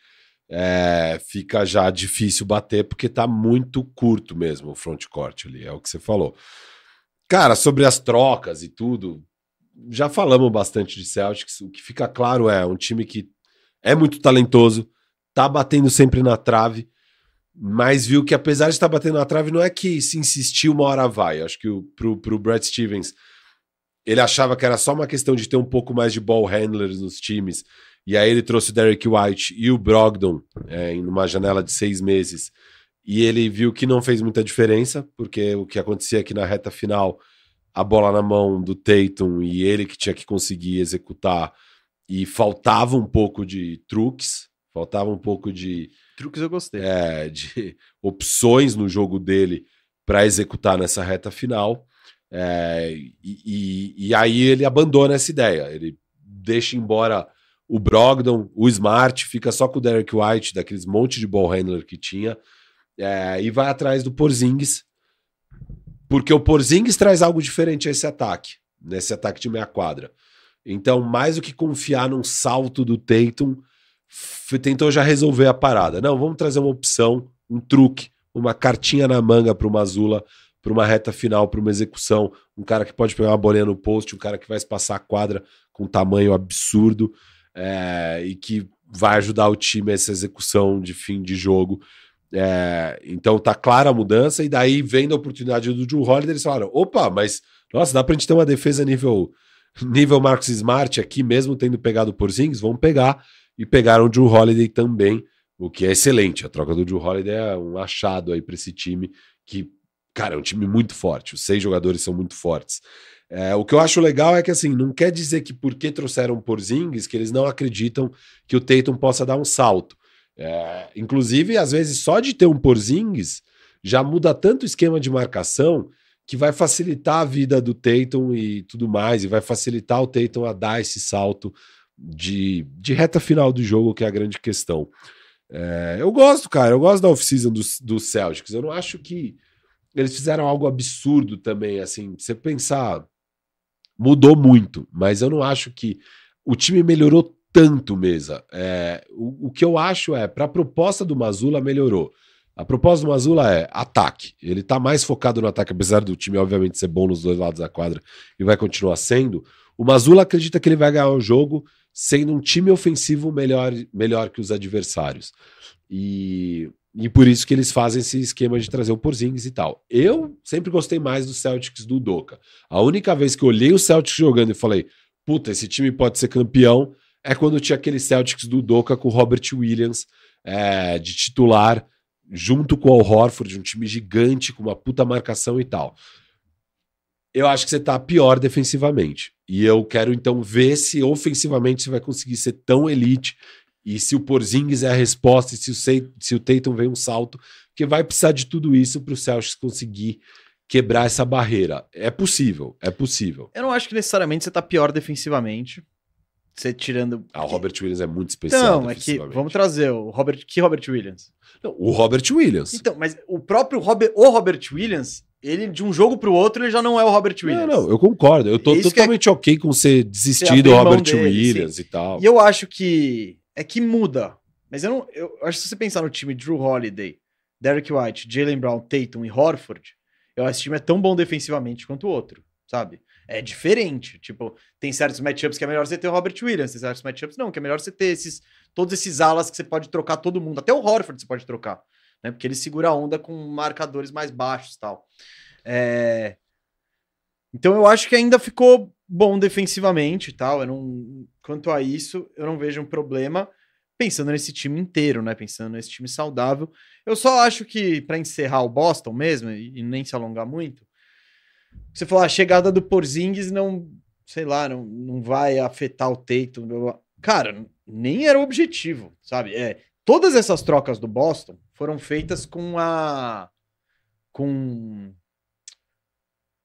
é, fica já difícil bater, porque tá muito curto mesmo o frontcourt ali, é o que você falou. Cara, sobre as trocas e tudo, já falamos bastante de Celtics. O que fica claro é um time que é muito talentoso, tá batendo sempre na trave, mas viu que apesar de estar tá batendo na trave, não é que se insistir uma hora vai. Acho que o, pro, pro Brad Stevens, ele achava que era só uma questão de ter um pouco mais de ball handlers nos times. E aí ele trouxe o Derek White e o Brogdon é, em uma janela de seis meses. E ele viu que não fez muita diferença, porque o que acontecia aqui na reta final a bola na mão do Tatum e ele que tinha que conseguir executar. E faltava um pouco de truques, faltava um pouco de. Truques eu gostei. É, de opções no jogo dele para executar nessa reta final. É, e, e, e, aí ele abandona essa ideia. Ele deixa embora o Brogdon, o Smart, fica só com o Derek White, daqueles monte de ball handler que tinha, é, e vai atrás do Porzingis, porque o Porzingis traz algo diferente a esse ataque, nesse ataque de meia quadra. Então, mais do que confiar num salto do Tatum, tentou já resolver a parada. Não, vamos trazer uma opção, um truque, uma cartinha na manga para o Mazula, para uma reta final, para uma execução. Um cara que pode pegar uma bolinha no post, um cara que vai passar a quadra com um tamanho absurdo é, e que vai ajudar o time a essa execução de fim de jogo. É, então tá clara a mudança, e daí vendo a oportunidade do Drew Holiday, eles falaram: opa, mas nossa, dá pra gente ter uma defesa nível, nível Marcos Smart aqui, mesmo tendo pegado por Zings, vamos pegar. E pegaram o Drew Holiday também, o que é excelente. A troca do Drew Holiday é um achado aí para esse time que, cara, é um time muito forte. Os seis jogadores são muito fortes. É, o que eu acho legal é que, assim, não quer dizer que porque trouxeram Porzingis que eles não acreditam que o Tatum possa dar um salto. É, inclusive, às vezes, só de ter um Porzingis já muda tanto o esquema de marcação que vai facilitar a vida do Tatum e tudo mais, e vai facilitar o Tatum a dar esse salto de, de reta final do jogo, que é a grande questão. É, eu gosto, cara, eu gosto da off-season do, do Celtics. Eu não acho que eles fizeram algo absurdo também, assim, você pensar, mudou muito, mas eu não acho que o time melhorou tanto, mesa. É, o, o que eu acho é, para a proposta do Mazula, melhorou. A proposta do Mazula é ataque. Ele tá mais focado no ataque, apesar do time, obviamente, ser bom nos dois lados da quadra e vai continuar sendo. O Mazula acredita que ele vai ganhar o jogo sendo um time ofensivo melhor, melhor que os adversários. E, e por isso que eles fazem esse esquema de trazer o Porzingis e tal. Eu sempre gostei mais do Celtics do Doca. A única vez que eu olhei o Celtics jogando e falei, puta, esse time pode ser campeão, é quando tinha aquele Celtics do Doca com o Robert Williams é, de titular, junto com o Al Horford, um time gigante, com uma puta marcação e tal eu acho que você tá pior defensivamente. E eu quero então ver se ofensivamente você vai conseguir ser tão elite e se o Porzingis é a resposta e se o, se o Tatum vem um salto, que vai precisar de tudo isso para o Celtics conseguir quebrar essa barreira. É possível, é possível. Eu não acho que necessariamente você tá pior defensivamente. Você tirando. Ah, o Robert Williams é muito especial. Não, é que. Vamos trazer o Robert. Que Robert Williams? Não, o Robert Williams. Então, mas o próprio Robert, o Robert Williams, ele de um jogo pro outro, ele já não é o Robert Williams. Não, não, eu concordo. Eu tô Isso é totalmente é... ok com você desistir do Robert dele, Williams sim. e tal. E eu acho que é que muda. Mas eu não. Eu acho que se você pensar no time Drew Holiday, Derek White, Jalen Brown, Tatum e Horford, eu acho que esse time é tão bom defensivamente quanto o outro, sabe? É diferente. Tipo, tem certos matchups que é melhor você ter o Robert Williams, tem certos matchups não, que é melhor você ter esses todos esses alas que você pode trocar todo mundo. Até o Horford você pode trocar né? Porque ele segura a onda com marcadores mais baixos tal. É... Então eu acho que ainda ficou bom defensivamente tal. Eu não... Quanto a isso, eu não vejo um problema pensando nesse time inteiro, né? Pensando nesse time saudável. Eu só acho que, para encerrar o Boston mesmo, e, e, nem se alongar muito, você falou, a chegada do Porzingis não, sei lá, não, não vai afetar o Teito. Cara, nem era o objetivo, sabe? É, todas essas trocas do Boston foram feitas com a. com.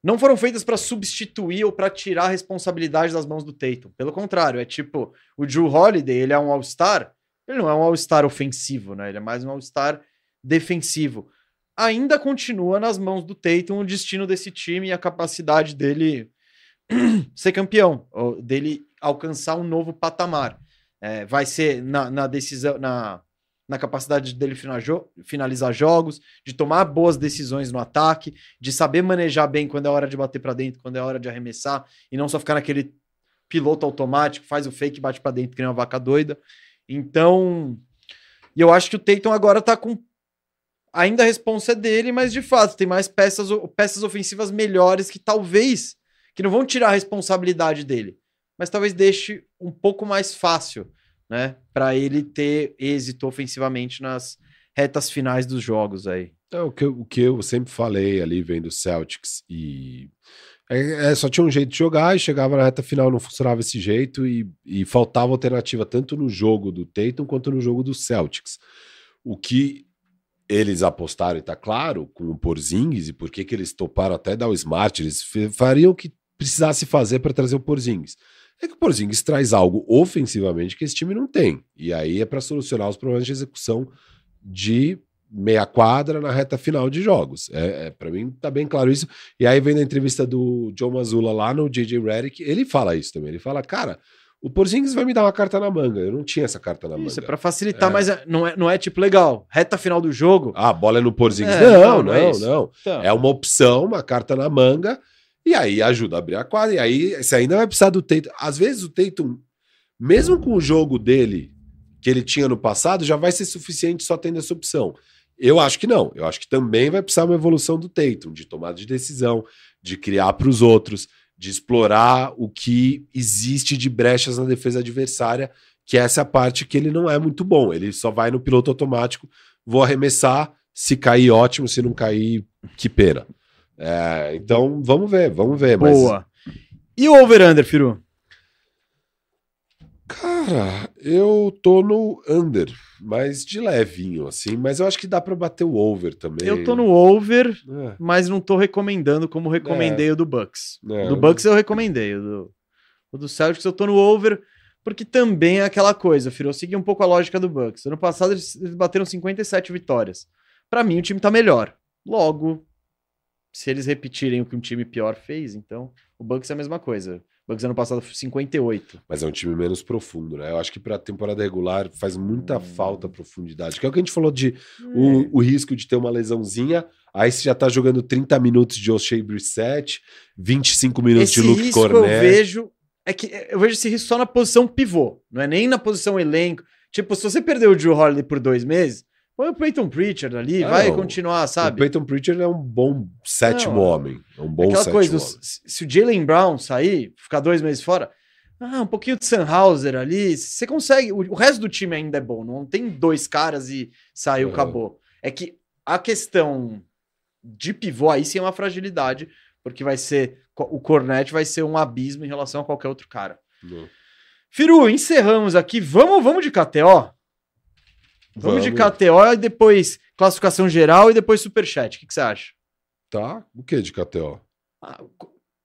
Não foram feitas para substituir ou para tirar a responsabilidade das mãos do Tatum. Pelo contrário, é tipo, o Drew Holiday, ele é um All-Star, ele não é um All-Star ofensivo, né? Ele é mais um All-Star defensivo. Ainda continua nas mãos do Tatum o destino desse time e a capacidade dele ser campeão, dele alcançar um novo patamar. É, vai ser na, na decisão, na, na capacidade dele finalizar jogos, de tomar boas decisões no ataque, de saber manejar bem quando é hora de bater para dentro, quando é hora de arremessar, e não só ficar naquele piloto automático, faz o fake, bate para dentro, que nem uma vaca doida. Então, e eu acho que o Tatum agora tá com ainda a responsa é dele, mas de fato tem mais peças peças ofensivas melhores que talvez que não vão tirar a responsabilidade dele, mas talvez deixe um pouco mais fácil né? Para ele ter êxito ofensivamente nas retas finais dos jogos aí. É, o, que, o que eu sempre falei ali vendo Celtics e é, é, só tinha um jeito de jogar e chegava na reta final não funcionava esse jeito e, e faltava alternativa tanto no jogo do Tatum quanto no jogo do Celtics. O que eles apostaram, e tá claro, com o Porzingis e por que que eles toparam até dar o Smart, eles fariam o que precisasse fazer para trazer o Porzingis. É que o Porzingis traz algo ofensivamente que esse time não tem. E aí é para solucionar os problemas de execução de meia quadra na reta final de jogos. É, é para mim tá bem claro isso. E aí vem na entrevista do John Mazzulla lá no JJ Redick, ele fala isso também. Ele fala, cara, o Porzingis vai me dar uma carta na manga. Eu não tinha essa carta na Isso, é manga. pra facilitar, É. mas é- não, é, não é tipo legal. Reta final do jogo. Ah, a bola é no Porzingis. É, não, não, não, não é não, isso. não. Então, É uma opção, uma carta na manga, e aí ajuda a abrir a quadra. E aí você ainda vai precisar do Tatum. Às vezes o Tatum, mesmo com o jogo dele que ele tinha no passado, já vai ser suficiente só tendo essa opção. Eu acho que não. Eu acho que também vai precisar uma evolução do Tatum, de tomada de decisão, de criar para os outros, de explorar o que existe de brechas na defesa adversária, que essa é a parte que ele não é muito bom. Ele só vai no piloto automático, vou arremessar, se cair, ótimo, se não cair, que pena. É, então, vamos ver, vamos ver. mas- boa. E o over-under, Firu? Cara, eu tô no under, mas de levinho, assim. Mas eu acho que dá pra bater o over também. Eu tô no over, É, mas não tô recomendando como recomendei o do Bucks. É. O do Bucks eu recomendei. O do, o do Celtics eu tô no over, porque também é aquela coisa, Firu. Eu segui um pouco a lógica do Bucks. Ano passado eles, bateram 57 vitórias. Pra mim o time tá melhor. Logo, se eles repetirem o que um time pior fez, então o Bucks é a mesma coisa. Bucks ano passado foi 58. mas é um time menos profundo, né? Eu acho que pra temporada regular faz muita Hum. falta profundidade. Que é o que a gente falou de o, o risco de ter uma lesãozinha. Aí você já tá jogando 30 minutos de O'Shea Brissett, 25 minutos Esse de Luke risco Cornet. eu vejo é que eu vejo esse risco só na posição pivô, não é nem na posição elenco. Tipo, se você perdeu o Drew Holiday por dois meses, põe o Peyton Pritchard ali, Ah, vai não. continuar, O sabe? Peyton Pritchard é um bom sétimo Não, homem. É um bom Aquela sétimo coisa, homem. se, se o Jalen Brown sair, ficar dois meses fora, ah, um pouquinho de Sunhauser ali, você consegue. O, o resto do time ainda é bom, não tem dois caras e saiu, acabou. É que a questão de pivô aí sim é uma fragilidade, porque vai ser. O Cornet vai ser um abismo em relação a qualquer outro cara. Não. Firu, encerramos aqui. Vamos, vamos de KTO? Vamos, de KTO e depois classificação geral e depois superchat. O que, que você acha? Tá? O que de KTO? Ah,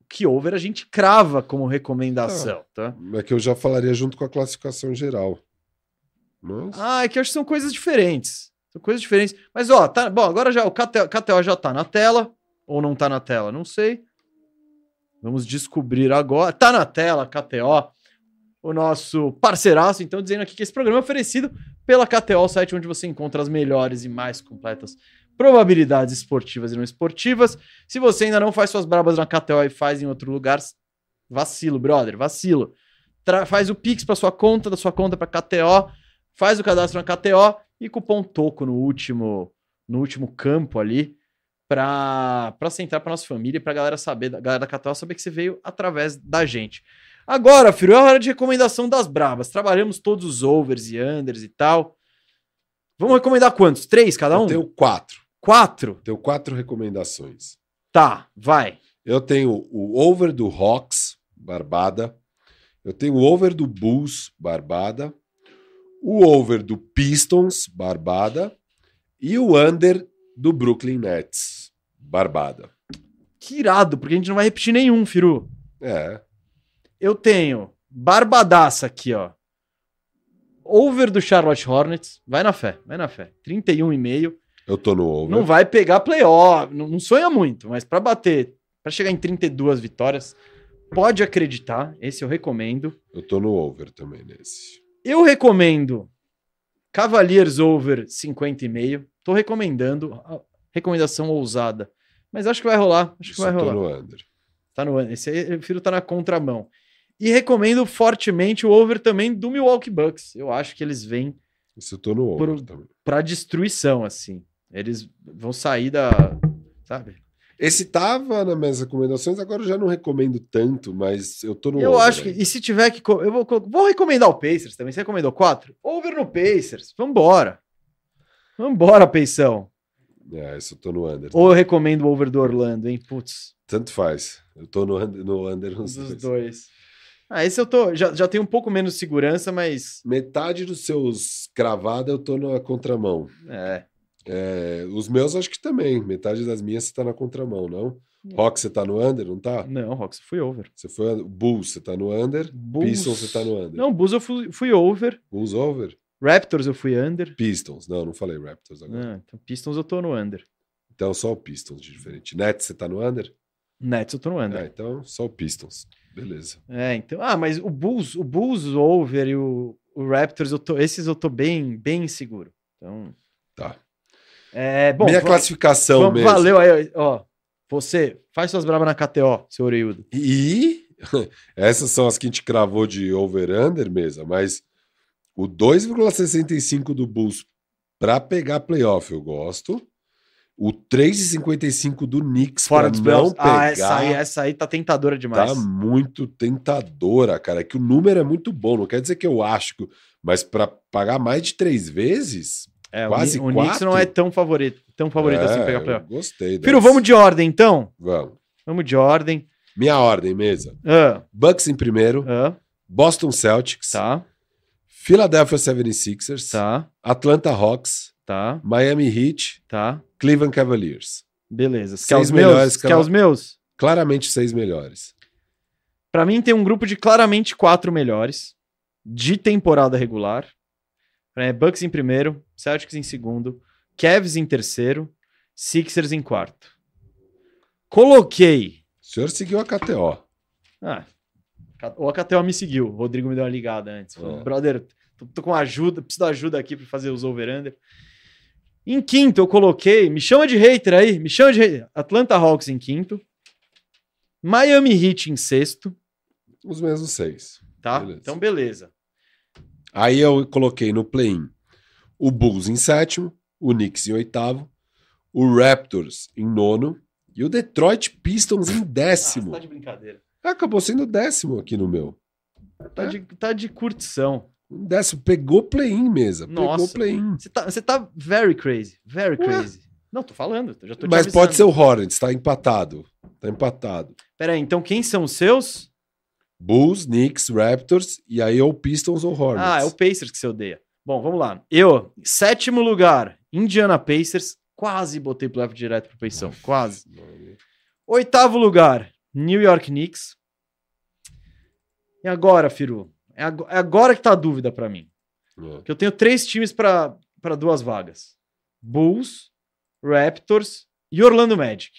que over a gente crava como recomendação, tá? É que eu já falaria junto com a classificação geral. Mas... Ah, é que eu acho que são coisas diferentes. São coisas diferentes. Mas, ó, tá. Bom, agora já o KTO, KTO já tá na tela. Ou não tá na tela? Não sei. Vamos descobrir agora. Tá na tela, KTO. O nosso parceiraço, então, dizendo aqui que esse programa é oferecido pela KTO, o site onde você encontra as melhores e mais completas probabilidades esportivas e não esportivas. Se você ainda não faz suas brabas na KTO e faz em outro lugar, vacilo, brother, vacilo. Tra- faz o Pix para sua conta, da sua conta para KTO, faz o cadastro na KTO e cupom TOCO no último, no último campo ali para você entrar para nossa família e para galera saber, da galera da KTO saber que você veio através da gente. Agora, filho, é a hora de recomendação das brabas. Trabalhamos todos os overs e unders e tal. Vamos recomendar quantos? Três cada um? Eu tenho quatro. Quatro? Tenho quatro recomendações. Tá, vai. Eu tenho o over do Hawks, Barbada. Eu tenho o over do Bulls, Barbada. O over do Pistons, Barbada. E o under do Brooklyn Nets, Barbada. Que irado, porque a gente não vai repetir nenhum, Firu. É. Eu tenho barbadaça aqui, ó. Over do Charlotte Hornets. Vai na fé, vai na fé. 31,5. Eu tô no over. Não vai pegar playoff, não, não sonha muito, mas pra bater, pra chegar em 32 vitórias, pode acreditar. Esse eu recomendo. Eu tô no over também nesse. Eu recomendo Cavaliers over 50,5. Tô recomendando. Recomendação ousada. Mas acho que vai rolar. Acho que Isso vai rolar. no under. Tá no Esse aí, eu prefiro tá na contramão. E recomendo fortemente o over também do Milwaukee Bucks. Eu acho que eles vêm Isso eu tô no over também. pra destruição, assim. Eles vão sair da. Sabe? Esse tava nas minhas recomendações, agora eu já não recomendo tanto, mas eu tô no Eu over acho que. ainda. E se tiver que. Eu vou, vou recomendar o Pacers também. Você recomendou quatro? Over no Pacers. Vambora. Vambora, Peição. É, isso eu tô no under. Ou eu recomendo o over do Orlando, hein? Putz. Tanto faz. Eu tô no under, no under nos Dos dois. dois. Ah, esse eu tô. Já, já tenho um pouco menos segurança, mas. Metade dos seus cravados eu tô na contramão. É. É, os meus acho que também. Metade das minhas você tá na contramão, não? Rock, você tá no under, não tá? Não, Rox, eu fui over. Você foi under. Bulls, você tá no under. Bulls... Pistons, você tá no under. Não, Bulls eu fui, fui over. Bulls over. Raptors eu fui under. Pistons. Não, não falei Raptors agora. Ah, então Pistons eu tô no under. Então só o Pistons de diferente. Nets, você tá no under? Nets eu tô no under. Ah, então só o Pistons. Beleza. É, então. Ah, mas o Bulls, o Bulls over e o, o Raptors, eu tô, esses eu tô bem, bem inseguro. Então. Tá. É, bom, Minha classificação mesmo. Valeu aí, ó. Você, faz suas brabas na KTO, seu orelhudo. E essas são as que a gente cravou de over-under, mesa, mas o 2,65 do Bulls para pegar playoff eu gosto. O 3,55 do Knicks Fora dos não playoffs. pegar Ah, essa aí, essa aí tá tentadora demais. tá muito tentadora, cara. É que o número é muito bom, não quer dizer que eu acho, que- mas para pagar mais de três vezes, é, quase o, o Knicks quatro. não é tão favorito, tão favorito assim pra é, pegar eu playoff. gostei. Firo, dessa. vamos de ordem então? Vamos. Vamos de ordem. Minha ordem, mesa. Ah, Bucks em primeiro, ah, Boston Celtics, tá, Philadelphia 76ers, tá, Atlanta Hawks, tá, Miami Heat, tá. Cleveland Cavaliers. Beleza. Você quer Seis os meus? melhores que quer os meus? Claramente seis melhores. Pra mim tem um grupo de claramente quatro melhores de temporada regular. É, Bucks em primeiro, Celtics em segundo, Cavs em terceiro, Sixers em quarto. Coloquei. O senhor seguiu a KTO. Ah, o AKTO me seguiu. O Rodrigo me deu uma ligada antes. Falou, É. brother, tô, tô com ajuda, preciso de ajuda aqui pra fazer os over-under. Em quinto, eu coloquei. Me chama de hater aí, me chama de hater. Atlanta Hawks em quinto. Miami Heat em sexto, Os mesmos seis. tá? Beleza. Então, beleza. Aí eu coloquei no play-in o Bulls em sétimo, o Knicks em oitavo, o Raptors em nono e o Detroit Pistons em Ah, décimo. você tá de brincadeira. Acabou sendo décimo aqui no meu. Tá de, tá de curtição. Décimo. Pegou play-in mesa. Pegou Nossa. play-in. Você tá, tá very crazy. Very Ué. crazy. Não, tô falando. Já tô Mas pode ser o Hornets, tá empatado. Tá empatado. Pera aí, então quem são os seus? Bulls, Knicks, Raptors e aí ou Pistons ou Hornets. Ah, é o Pacers que você odeia. Bom, vamos lá. Eu, sétimo lugar, Indiana Pacers. Quase botei playoff direto pro Peição. Quase. Oitavo lugar, New York Knicks. E agora, Firu? É é agora que tá a dúvida pra mim. É. Que eu tenho três times pra duas vagas: Bulls, Raptors e Orlando Magic.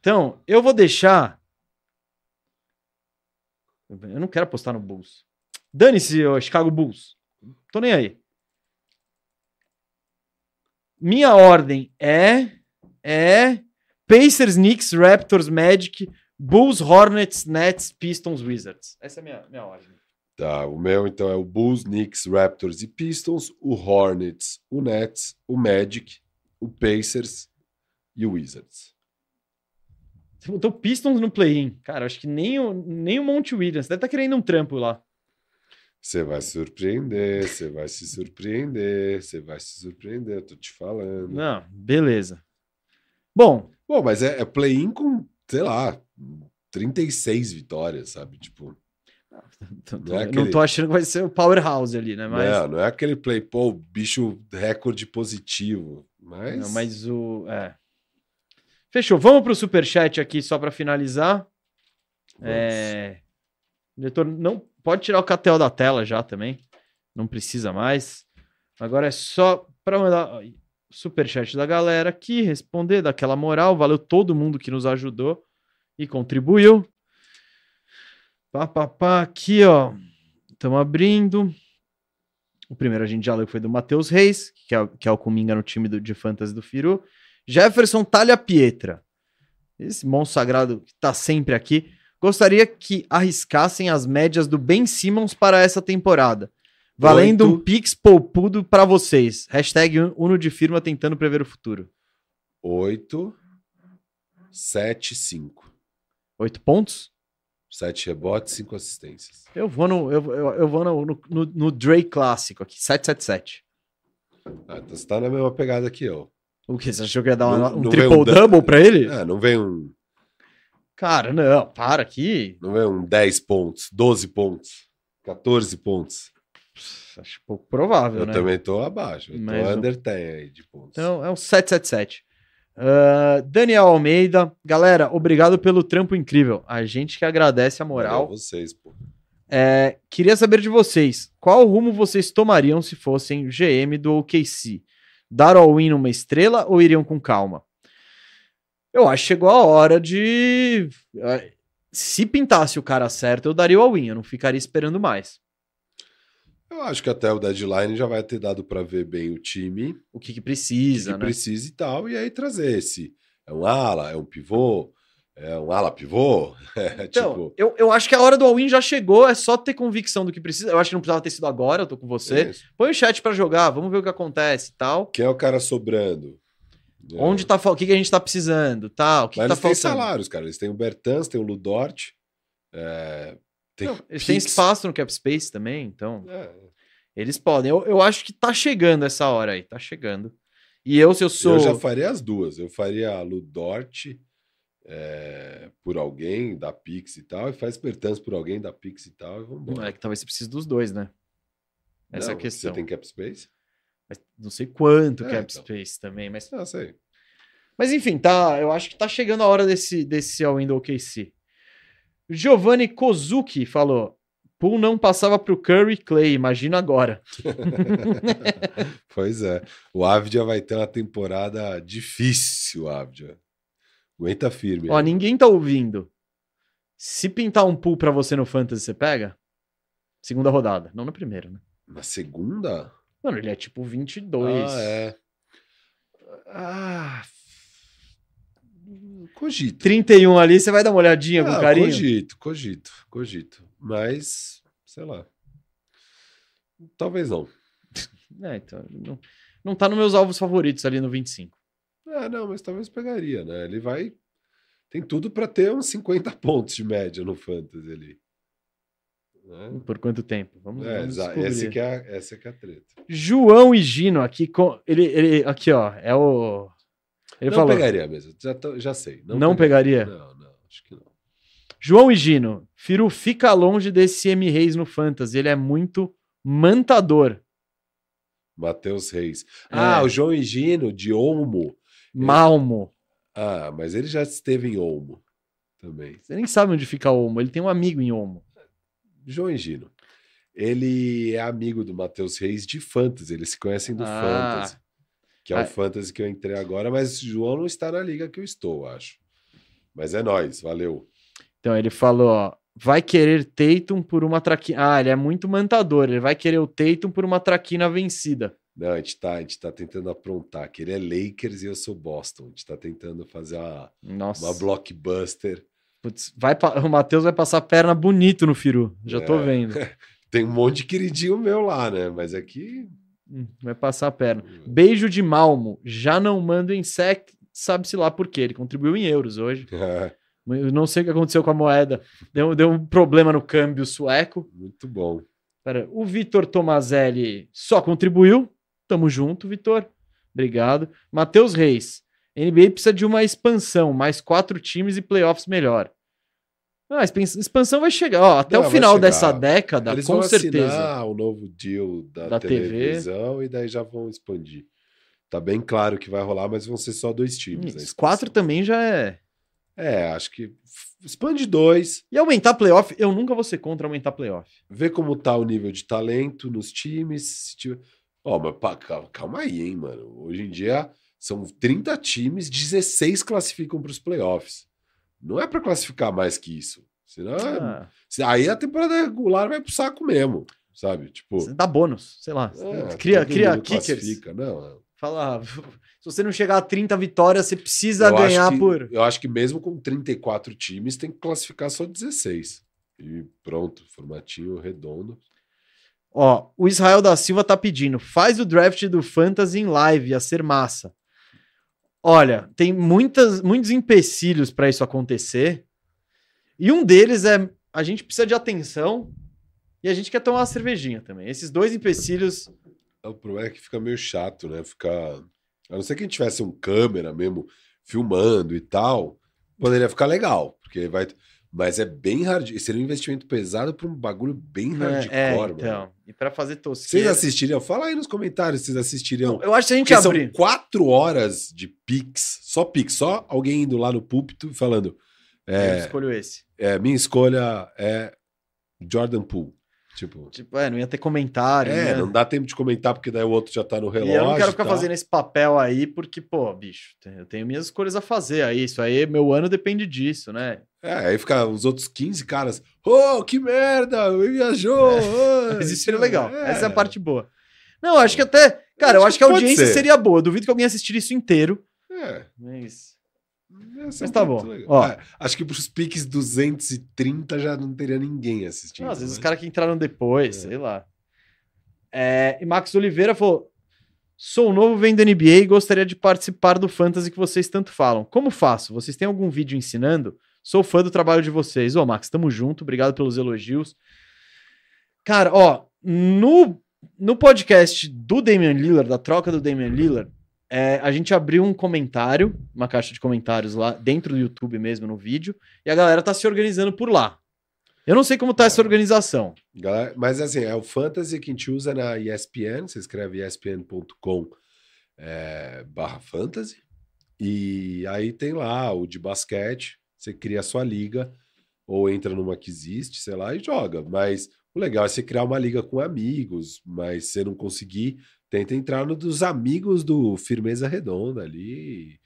Então, eu vou deixar. Eu não quero apostar no Bulls. Dane-se, Chicago Bulls. Tô nem aí. Minha ordem é é Pacers, Knicks, Raptors, Magic, Bulls, Hornets, Nets, Pistons, Wizards. Essa é a minha, minha ordem. Tá, o meu então é o Bulls, Knicks, Raptors e Pistons, o Hornets, o Nets, o Magic, o Pacers e o Wizards. Você botou Pistons no play-in. Cara, acho que nem o, nem o Monte Williams. Deve estar querendo um trampo lá. Você vai se surpreender, você vai se surpreender, você vai se surpreender, eu tô te falando. Não, beleza. Bom, Bom, mas é, é play-in com, sei lá, 36 vitórias, sabe? Tipo, t- Não é eu não aquele- tô achando que vai ser o powerhouse ali, né? Mas, não, não é aquele play, pô, bicho recorde positivo. Mas, não, mas o. É. Fechou. Vamos pro superchat aqui só para finalizar. vamos. É... Diretor, não pode tirar o KTO da tela já também. Não precisa mais. Agora é só para mandar superchat da galera aqui, responder daquela moral. Valeu todo mundo que nos ajudou e contribuiu. Pá, pá, pá, aqui, ó. Estamos abrindo. O primeiro a gente já leu foi do Matheus Reis, que é, que é o Cominga no time do, de Fantasy do Firu. Jefferson Talha Pietra. Esse monstro sagrado que tá sempre aqui. Gostaria que arriscassem as médias do Ben Simmons para essa temporada. Valendo um Oito. pix poupudo para vocês. Hashtag Uno de firma tentando prever o futuro. 8, 7, 5. Oito pontos? 7 rebotes, 5 assistências. Eu vou no, eu, eu, eu vou no, no, no, Dre clássico aqui. 777. Ah, então você tá na mesma pegada que eu. O que? Você achou que ia dar uma- Não- um não vem um triple-double pra ele? Ah, não vem um, Cara, não. Para aqui. não vem um 10 pontos, 12 pontos, 14 pontos. Acho pouco provável, Eu né? também tô abaixo. Eu Mas tô o- under 10 aí de pontos. Então é um 777. Ah, Daniel Almeida, galera, obrigado pelo trampo incrível. A gente que agradece a moral. Valeu vocês, pô. É, queria saber de vocês, qual rumo vocês tomariam se fossem GM do OKC? Dar all-in numa estrela ou iriam com calma? Eu acho que chegou a hora de. eh, Se pintasse o cara certo, eu daria o all-in, eu não ficaria esperando mais. Eu acho que até o deadline já vai ter dado pra ver bem o time, O que, que o que, precisa, que né? precisa e tal, e aí trazer esse. É um ala, é um pivô, é um ala pivô. É, Então, tipo, eu, eu acho que a hora do all-in já chegou, é só ter convicção do que precisa. Eu acho que não precisava ter sido agora, eu tô com você. isso. Põe o chat pra jogar, vamos ver o que acontece e tal. Quem é o cara sobrando? É. Onde tá, o que, que a gente tá precisando, tal, o que, Mas que tá eles têm faltando. salários, cara. Eles têm o Bertans, tem o Ludort. é, tem Não, eles têm Pix. espaço no cap space também, então É, eles podem. Eu, eu acho que tá chegando essa hora aí, tá chegando. E eu, se eu sou. Eu já faria as duas. Eu faria a Ludort é, por alguém da Pix e tal, e faz Bertans por alguém da Pix e tal, e vamos embora. É que talvez você precise dos dois, né? Essa é a Não, questão. Você tem cap space? Mas não sei quanto É, cap então. space também, mas. Não, sei. Mas enfim, tá. Eu acho que tá chegando a hora desse, desse all-in do OKC. Giovanni Kozuki falou: Pool não passava pro Curry e Clay, imagina agora. pois é. O Avdia vai ter uma temporada difícil, Avdia. Aguenta firme. Ó, aí. ninguém tá ouvindo. Se pintar um pool pra você no Fantasy, você pega? Segunda rodada, não na primeira, né? Na segunda? Mano, ele é tipo 22. Ah, é. Ah. Cogito. 31 ali, você vai dar uma olhadinha com Ah, carinho? Cogito, cogito, cogito. Mas, sei lá. Talvez não. É, então, não, não tá nos meus alvos favoritos ali no 25. É, não, mas talvez pegaria, né? Ele vai. Tem tudo pra ter uns 50 pontos de média no Fantasy ali. Né? Por quanto tempo? Vamos, É, vamos esse que é, a- essa que é a treta. João e Gino aqui com ele, ele aqui ó, é o ele não falou. pegaria mesmo, já, tô- já sei. Não pegaria? Não, não, acho que não. João e Gino, Firu fica longe desse M Reis no Fantasy, ele é muito mantador. Matheus Reis. É. Ah, o João Higino, de Olmo. Malmo. Ah, mas ele já esteve em Olmo também. Você nem sabe onde fica Olmo, ele tem um amigo em Olmo. João Higino. Ele é amigo do Matheus Reis de Fantasy, eles se conhecem do Ah. Fantasy. Que é Ah. o Fantasy que eu entrei agora, mas o João não está na liga que eu estou, acho. Mas é nóis, valeu. Então ele falou, ó, vai querer Tatum por uma traquina. Ah, ele é muito mantador, ele vai querer o Tatum por uma traquina vencida. Não, a gente, tá, a gente tá tentando aprontar, que ele é Lakers e eu sou Boston. A gente tá tentando fazer uma, Nossa. uma blockbuster. Putz, vai o Matheus vai passar a perna bonito no Firu. Já tô É. vendo. Tem um monte de queridinho meu lá, né? Mas aqui. Hum, Vai passar a perna. Beijo de Malmo. Já não mando em SEC, sabe-se lá por quê. Ele contribuiu em euros hoje. Eu não sei o que aconteceu com a moeda. Deu, deu um problema no câmbio sueco. Muito bom. Pera, o Vitor Tomazelli só contribuiu. Tamo junto, Vitor. Obrigado. Matheus Reis. NBA precisa de uma expansão, mais quatro times e playoffs melhor. Ah, a expan- expansão vai chegar. Ó, até Não, o final dessa década, Eles com certeza. o novo deal da, Da TV. televisão e daí já vão expandir. Tá bem claro que vai rolar, mas vão ser só dois times. né? Os quatro também já é. É, acho que expande dois, E aumentar playoff, eu nunca vou ser contra aumentar playoff. vê como tá o nível de talento nos times. Ó, mas pá, calma, calma aí, hein, mano. Hoje em dia são 30 times, 16 classificam para os playoffs. Não é para classificar mais que isso. Senão, é- Ah, aí a temporada regular vai pro saco mesmo, sabe? Tipo, você dá bônus, sei lá. é, cria cria kickers. Não, é. Fala, se você não chegar a 30 vitórias, você precisa eu ganhar que- por. Eu acho que mesmo com 34 times, tem que classificar só 16. E pronto, formatinho redondo. Ó, o Israel da Silva tá pedindo, faz o draft do Fantasy em live, ia ser massa. Olha, tem muitas, muitos empecilhos para isso acontecer. E um deles é a gente precisa de atenção e a gente quer tomar uma cervejinha também. Esses dois empecilhos, O problema é que fica meio chato, né? Ficar. A não ser que a gente tivesse um câmera mesmo filmando e tal, poderia ficar legal. Porque vai. Mas é bem hard. Seria um investimento pesado para um bagulho bem hardcore, é, mano. então. E pra fazer Vocês tosqueira. assistiriam? Fala aí nos comentários se vocês assistiriam. Eu acho que a gente Porque são quatro horas de Pix, só Pix, só alguém indo lá no púlpito e falando: Eu é, escolho esse. é, minha escolha é Jordan Poole. Tipo, Tipo, é, não ia ter comentário. é, né? não dá tempo de comentar porque daí o outro já tá no relógio. E eu não quero ficar tal. fazendo esse papel aí, porque, pô, bicho, eu tenho minhas escolhas a fazer aí. Isso aí, meu ano depende disso, né? É, aí fica os outros 15 caras, oh, que merda, viajou. oh", Mas isso seria legal. É. Essa é a parte boa. Não, acho que até. Cara, eu Acho acho que a que pode audiência ser. seria boa. Duvido que alguém assistir isso inteiro. É, Mas. Esse Mas tá bom. Ó. É, acho que pros piques 230 já não teria ninguém assistindo. Não, às vezes né? os caras que entraram depois, É. sei lá. É, e Max Oliveira falou: Sou novo vendo NBA e gostaria de participar do Fantasy que vocês tanto falam. Como faço? Vocês têm algum vídeo ensinando? Sou fã do trabalho de vocês. Ô, Max, tamo junto. Obrigado pelos elogios. Cara, ó, no, no podcast do Damian Lillard, da troca do Damian Lillard, é, a gente abriu um comentário, uma caixa de comentários lá dentro do YouTube mesmo, no vídeo, e a galera tá se organizando por lá. Eu não sei como tá essa organização. Galera, mas assim, é o Fantasy que a gente usa na ESPN, você escreve espn.com é, barra fantasy, e aí tem lá o de basquete, você cria a sua liga, ou entra numa que existe, sei lá, e joga. Mas o legal é você criar uma liga com amigos, mas se você não conseguir, tenta entrar no dos amigos do Firmeza Redonda ali.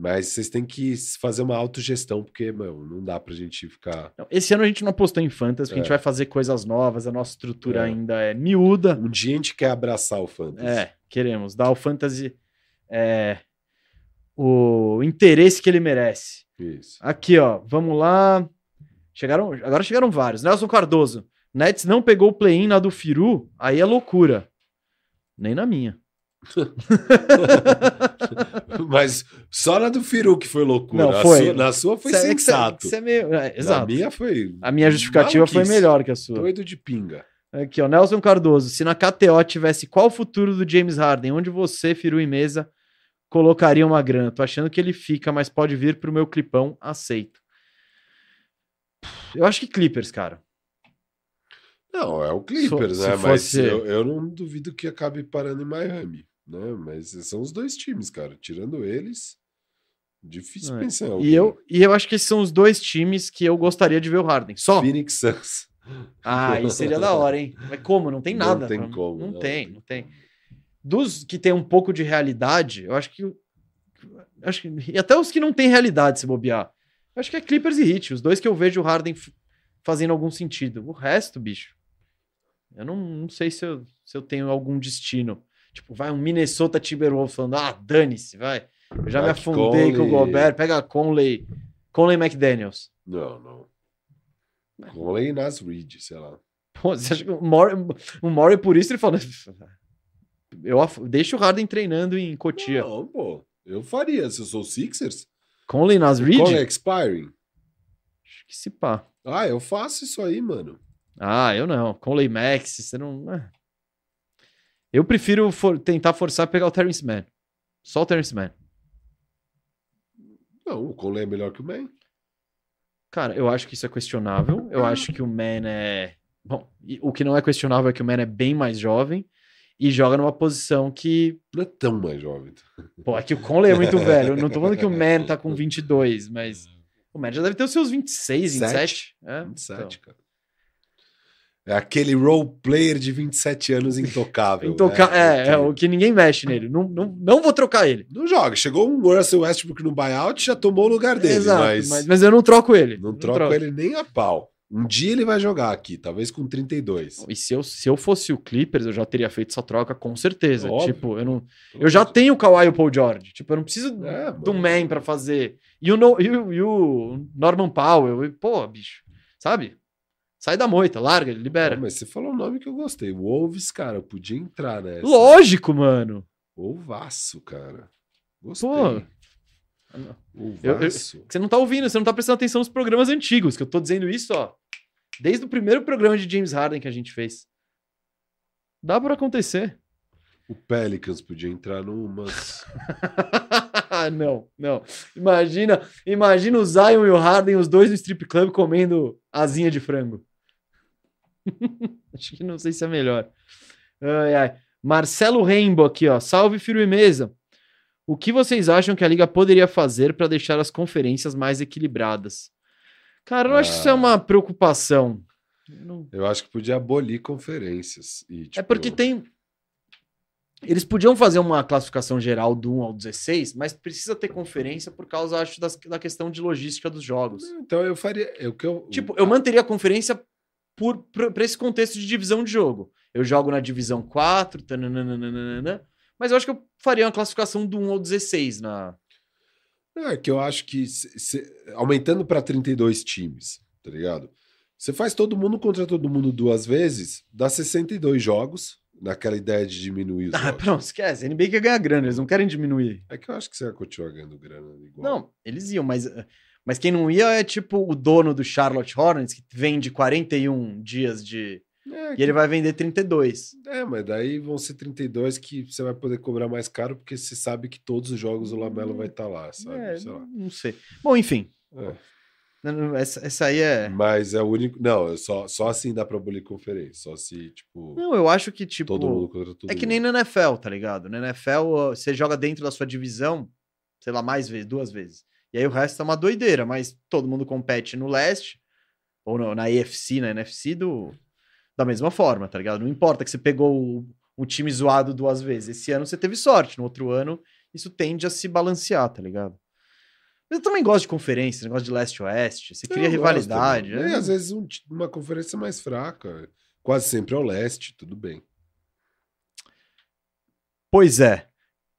Mas vocês têm que fazer uma autogestão, porque, meu, não dá pra gente ficar. Esse ano a gente não apostou em Fantasy, porque a gente É. vai fazer coisas novas, a nossa estrutura É. ainda é miúda. Um dia a gente quer abraçar o Fantasy. É, queremos dar ao Fantasy é, o interesse que ele merece. Isso. Aqui, ó, vamos lá. Chegaram, agora chegaram vários. Nelson Cardoso. Nets não pegou o play-in na do Firu, aí é loucura. Nem na minha. Mas só na do Firu que foi loucura. Não, foi. sua- na sua foi Cê- é cê- sensato. cê é meio- é, Na exato. minha foi. A minha justificativa foi melhor que a sua. Doido de pinga. Aqui, ó, Nelson Cardoso. Se na KTO tivesse qual o futuro do James Harden, onde você, Firu e Mesa, colocaria uma grana? Tô achando que ele fica, mas pode vir pro meu clipão, aceito. Eu acho que Clippers, cara. Não, é o Clippers, né? Mas fosse- eu, eu não duvido que acabe parando em Miami. Né? Mas são os dois times, cara. Tirando eles, difícil É. pensar. E eu, e eu acho que esses são os dois times que eu gostaria de ver o Harden. Só. Phoenix Suns. Ah, aí seria da hora, hein? Mas como? Não tem Não nada. tem pra- como, Não, não. tem, não tem. Dos que tem um pouco de realidade, eu acho que. Acho que e até os que não têm realidade, se bobear. Eu acho que é Clippers e Heat, os dois que eu vejo o Harden fazendo algum sentido. O resto, bicho. Eu não, não sei se eu, se eu tenho algum destino. Tipo, vai um Minnesota Timberwolves falando, ah, dane-se, vai. Eu já me Mike afundei com o Conley. Gobert, pega Conley, Conley McDaniels. Não, não. Conley Nas Reed, sei lá. Pô, você acha que o Murray, o Murray por isso ele falou. Eu af- deixo o Harden treinando em Cotia. Não, pô. Eu faria se eu sou o Sixers. Conley nas Reed? Conley expiring. Acho que se pá. Ah, eu faço isso aí, mano. Ah, eu não. Conley Max, você não. é. Eu prefiro for- tentar forçar pegar o Terrence Mann. Só o Terrence Mann. Não, o Conley é melhor que o Man. Cara, eu acho que isso é questionável. Eu acho que o Man é. Bom, o que não é questionável é que o Man é bem mais jovem e joga numa posição que. Não é tão mais jovem. Pô, é que o Conley é muito velho. Eu não tô falando que o Man tá com 22, mas. O Man já deve ter os seus 26, 27. É, 27, cara. É aquele role player de 27 anos intocável. Então, tocar, né? é, é o que ninguém mexe nele. Não, não, não vou trocar ele. Não joga. Chegou um Russell Westbrook no buyout já tomou o lugar dele. Exato, mas, mas, mas eu não troco ele. não troco ele nem a pau. Um dia ele vai jogar aqui, talvez com 32. E se eu, se eu fosse o Clippers, eu já teria feito essa troca com certeza. Óbvio. Tipo, eu não. Eu já tenho o Kawhi e o Paul George. Tipo, eu não preciso É, do mano. Man pra fazer. E o, no, e, o, e o Norman Powell. E, pô, bicho. Sabe? Sai da moita, larga, ele libera. Ah, mas você falou um nome que eu gostei. Wolves, cara, podia entrar nessa. Lógico, mano. Wolvaço, cara. Gostei. Pô. Eu- Wolvaço. Você não tá ouvindo, você não tá prestando atenção nos programas antigos, que eu tô dizendo isso, ó. Desde o primeiro programa de James Harden que a gente fez. Dá pra acontecer. O Pelicans podia entrar numas. não, não. Imagina, imagina o Zion e o Harden, os dois no strip club comendo asinha de frango. Acho que não sei se é melhor. Ai, ai. Marcelo Rainbow aqui, ó. Salve firmeza. O que vocês acham que a liga poderia fazer para deixar as conferências mais equilibradas? Cara, eu acho que isso é Ah. uma preocupação. Não- Eu acho que podia abolir conferências. E, É tipo, porque tem. Eles podiam fazer uma classificação geral do 1 ao 16, mas precisa ter conferência por causa, acho, das- da questão de logística dos jogos. Então eu faria. Eu, que eu, Tipo, eu manteria a conferência para esse contexto de divisão de jogo. Eu jogo na divisão 4, tananana, mas eu acho que eu faria uma classificação do 1 ao 16 na. É que eu acho que se- se- aumentando para 32 times, tá ligado? Você faz todo mundo contra todo mundo duas vezes, dá 62 jogos, naquela ideia de diminuir os Ah, jogos. pronto, esquece. A NBA quer ganhar grana, eles não querem diminuir. É que eu acho que você vai continuar ganhando grana igual. Não, eles iam, mas, mas quem não ia é tipo o dono do Charlotte Hornets, que vende 41 dias de. É, E ele vai vender 32. é, mas daí vão ser 32 que você vai poder cobrar mais caro, porque você sabe que todos os jogos o Lamelo vai estar lá, sabe? É, Sei lá. não sei. Bom, enfim. É. Essa, essa aí é. Mas é o único. Não, só, só assim dá pra abolir conferência. Só se, tipo, Não, eu acho que, tipo. todo mundo contra todo É que nem na NFL, tá ligado? Na NFL, você joga dentro da sua divisão, sei lá, mais vezes, duas vezes. E aí o resto é uma doideira, mas todo mundo compete no leste, ou no- na AFC, na NFC, do, da mesma forma, tá ligado? Não importa que você pegou o, um time zoado duas vezes. Esse ano você teve sorte, no outro ano isso tende a se balancear, tá ligado? Eu também gosto de conferência, negócio de leste-oeste. Você cria rivalidade. é- né? E às vezes um uma conferência mais fraca. Quase sempre ao leste, tudo bem. Pois é.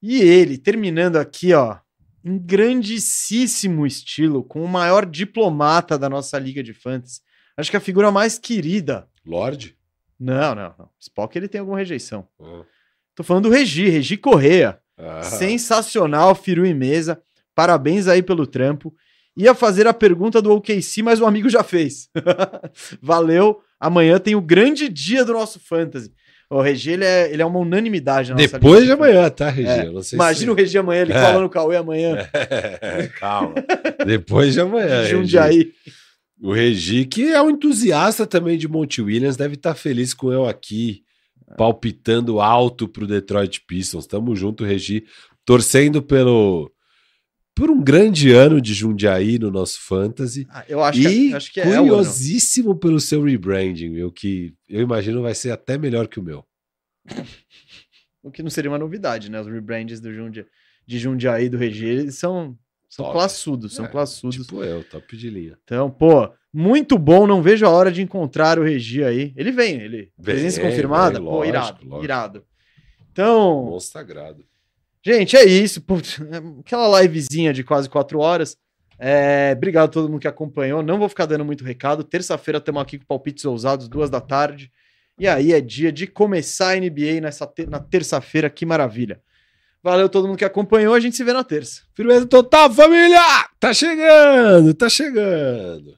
E ele, terminando aqui, ó, em grandíssimo estilo, com o maior diplomata da nossa liga de fantasy. Acho que a figura mais querida. Lorde? Não, não, não. Spock ele tem alguma rejeição. Ah. Tô falando do Regi, Regi Correia. Ah. Sensacional, Firu e Mesa. Parabéns aí pelo trampo. Ia fazer a pergunta do OKC, mas o amigo já fez. Valeu. Amanhã tem o grande dia do nosso fantasy. O Regi, ele é, ele é uma unanimidade na Depois de fantasy. amanhã, tá, Regi? É, não sei Imagina o se... Regi amanhã, ele É. cola no Cauê amanhã. Calma. Depois de amanhã. Regi. Jundiaí. O Regi, que é um entusiasta também de Monte Williams, deve estar feliz com eu aqui, palpitando alto pro Detroit Pistons. Tamo junto, Regi. Torcendo pelo por um grande ano de Jundiaí no nosso fantasy. Ah, eu acho e que, acho que é ano. curiosíssimo pelo seu rebranding, meu, que eu imagino vai ser até melhor que o meu. O que não seria uma novidade, né? Os rebrands do Jundia, de Jundiaí e do Regi, eles são, são Top. classudos, são É, classudos. Tipo eu, top de linha. Então, pô, muito bom. Não vejo a hora de encontrar o Regi aí. Ele vem, ele. Vem, presença confirmada? vem, pô, lógico, irado, lógico. irado. Então, Monstro sagrado. Gente, é isso. Putz, aquela livezinha de quase quatro horas. É, obrigado a todo mundo que acompanhou. Não vou ficar dando muito recado. Terça-feira estamos aqui com palpites ousados, duas da tarde. E aí é dia de começar a NBA nessa te- na terça-feira. Que maravilha. Valeu todo mundo que acompanhou. A gente se vê na terça. Firmeza total, família! Tá chegando, tá chegando.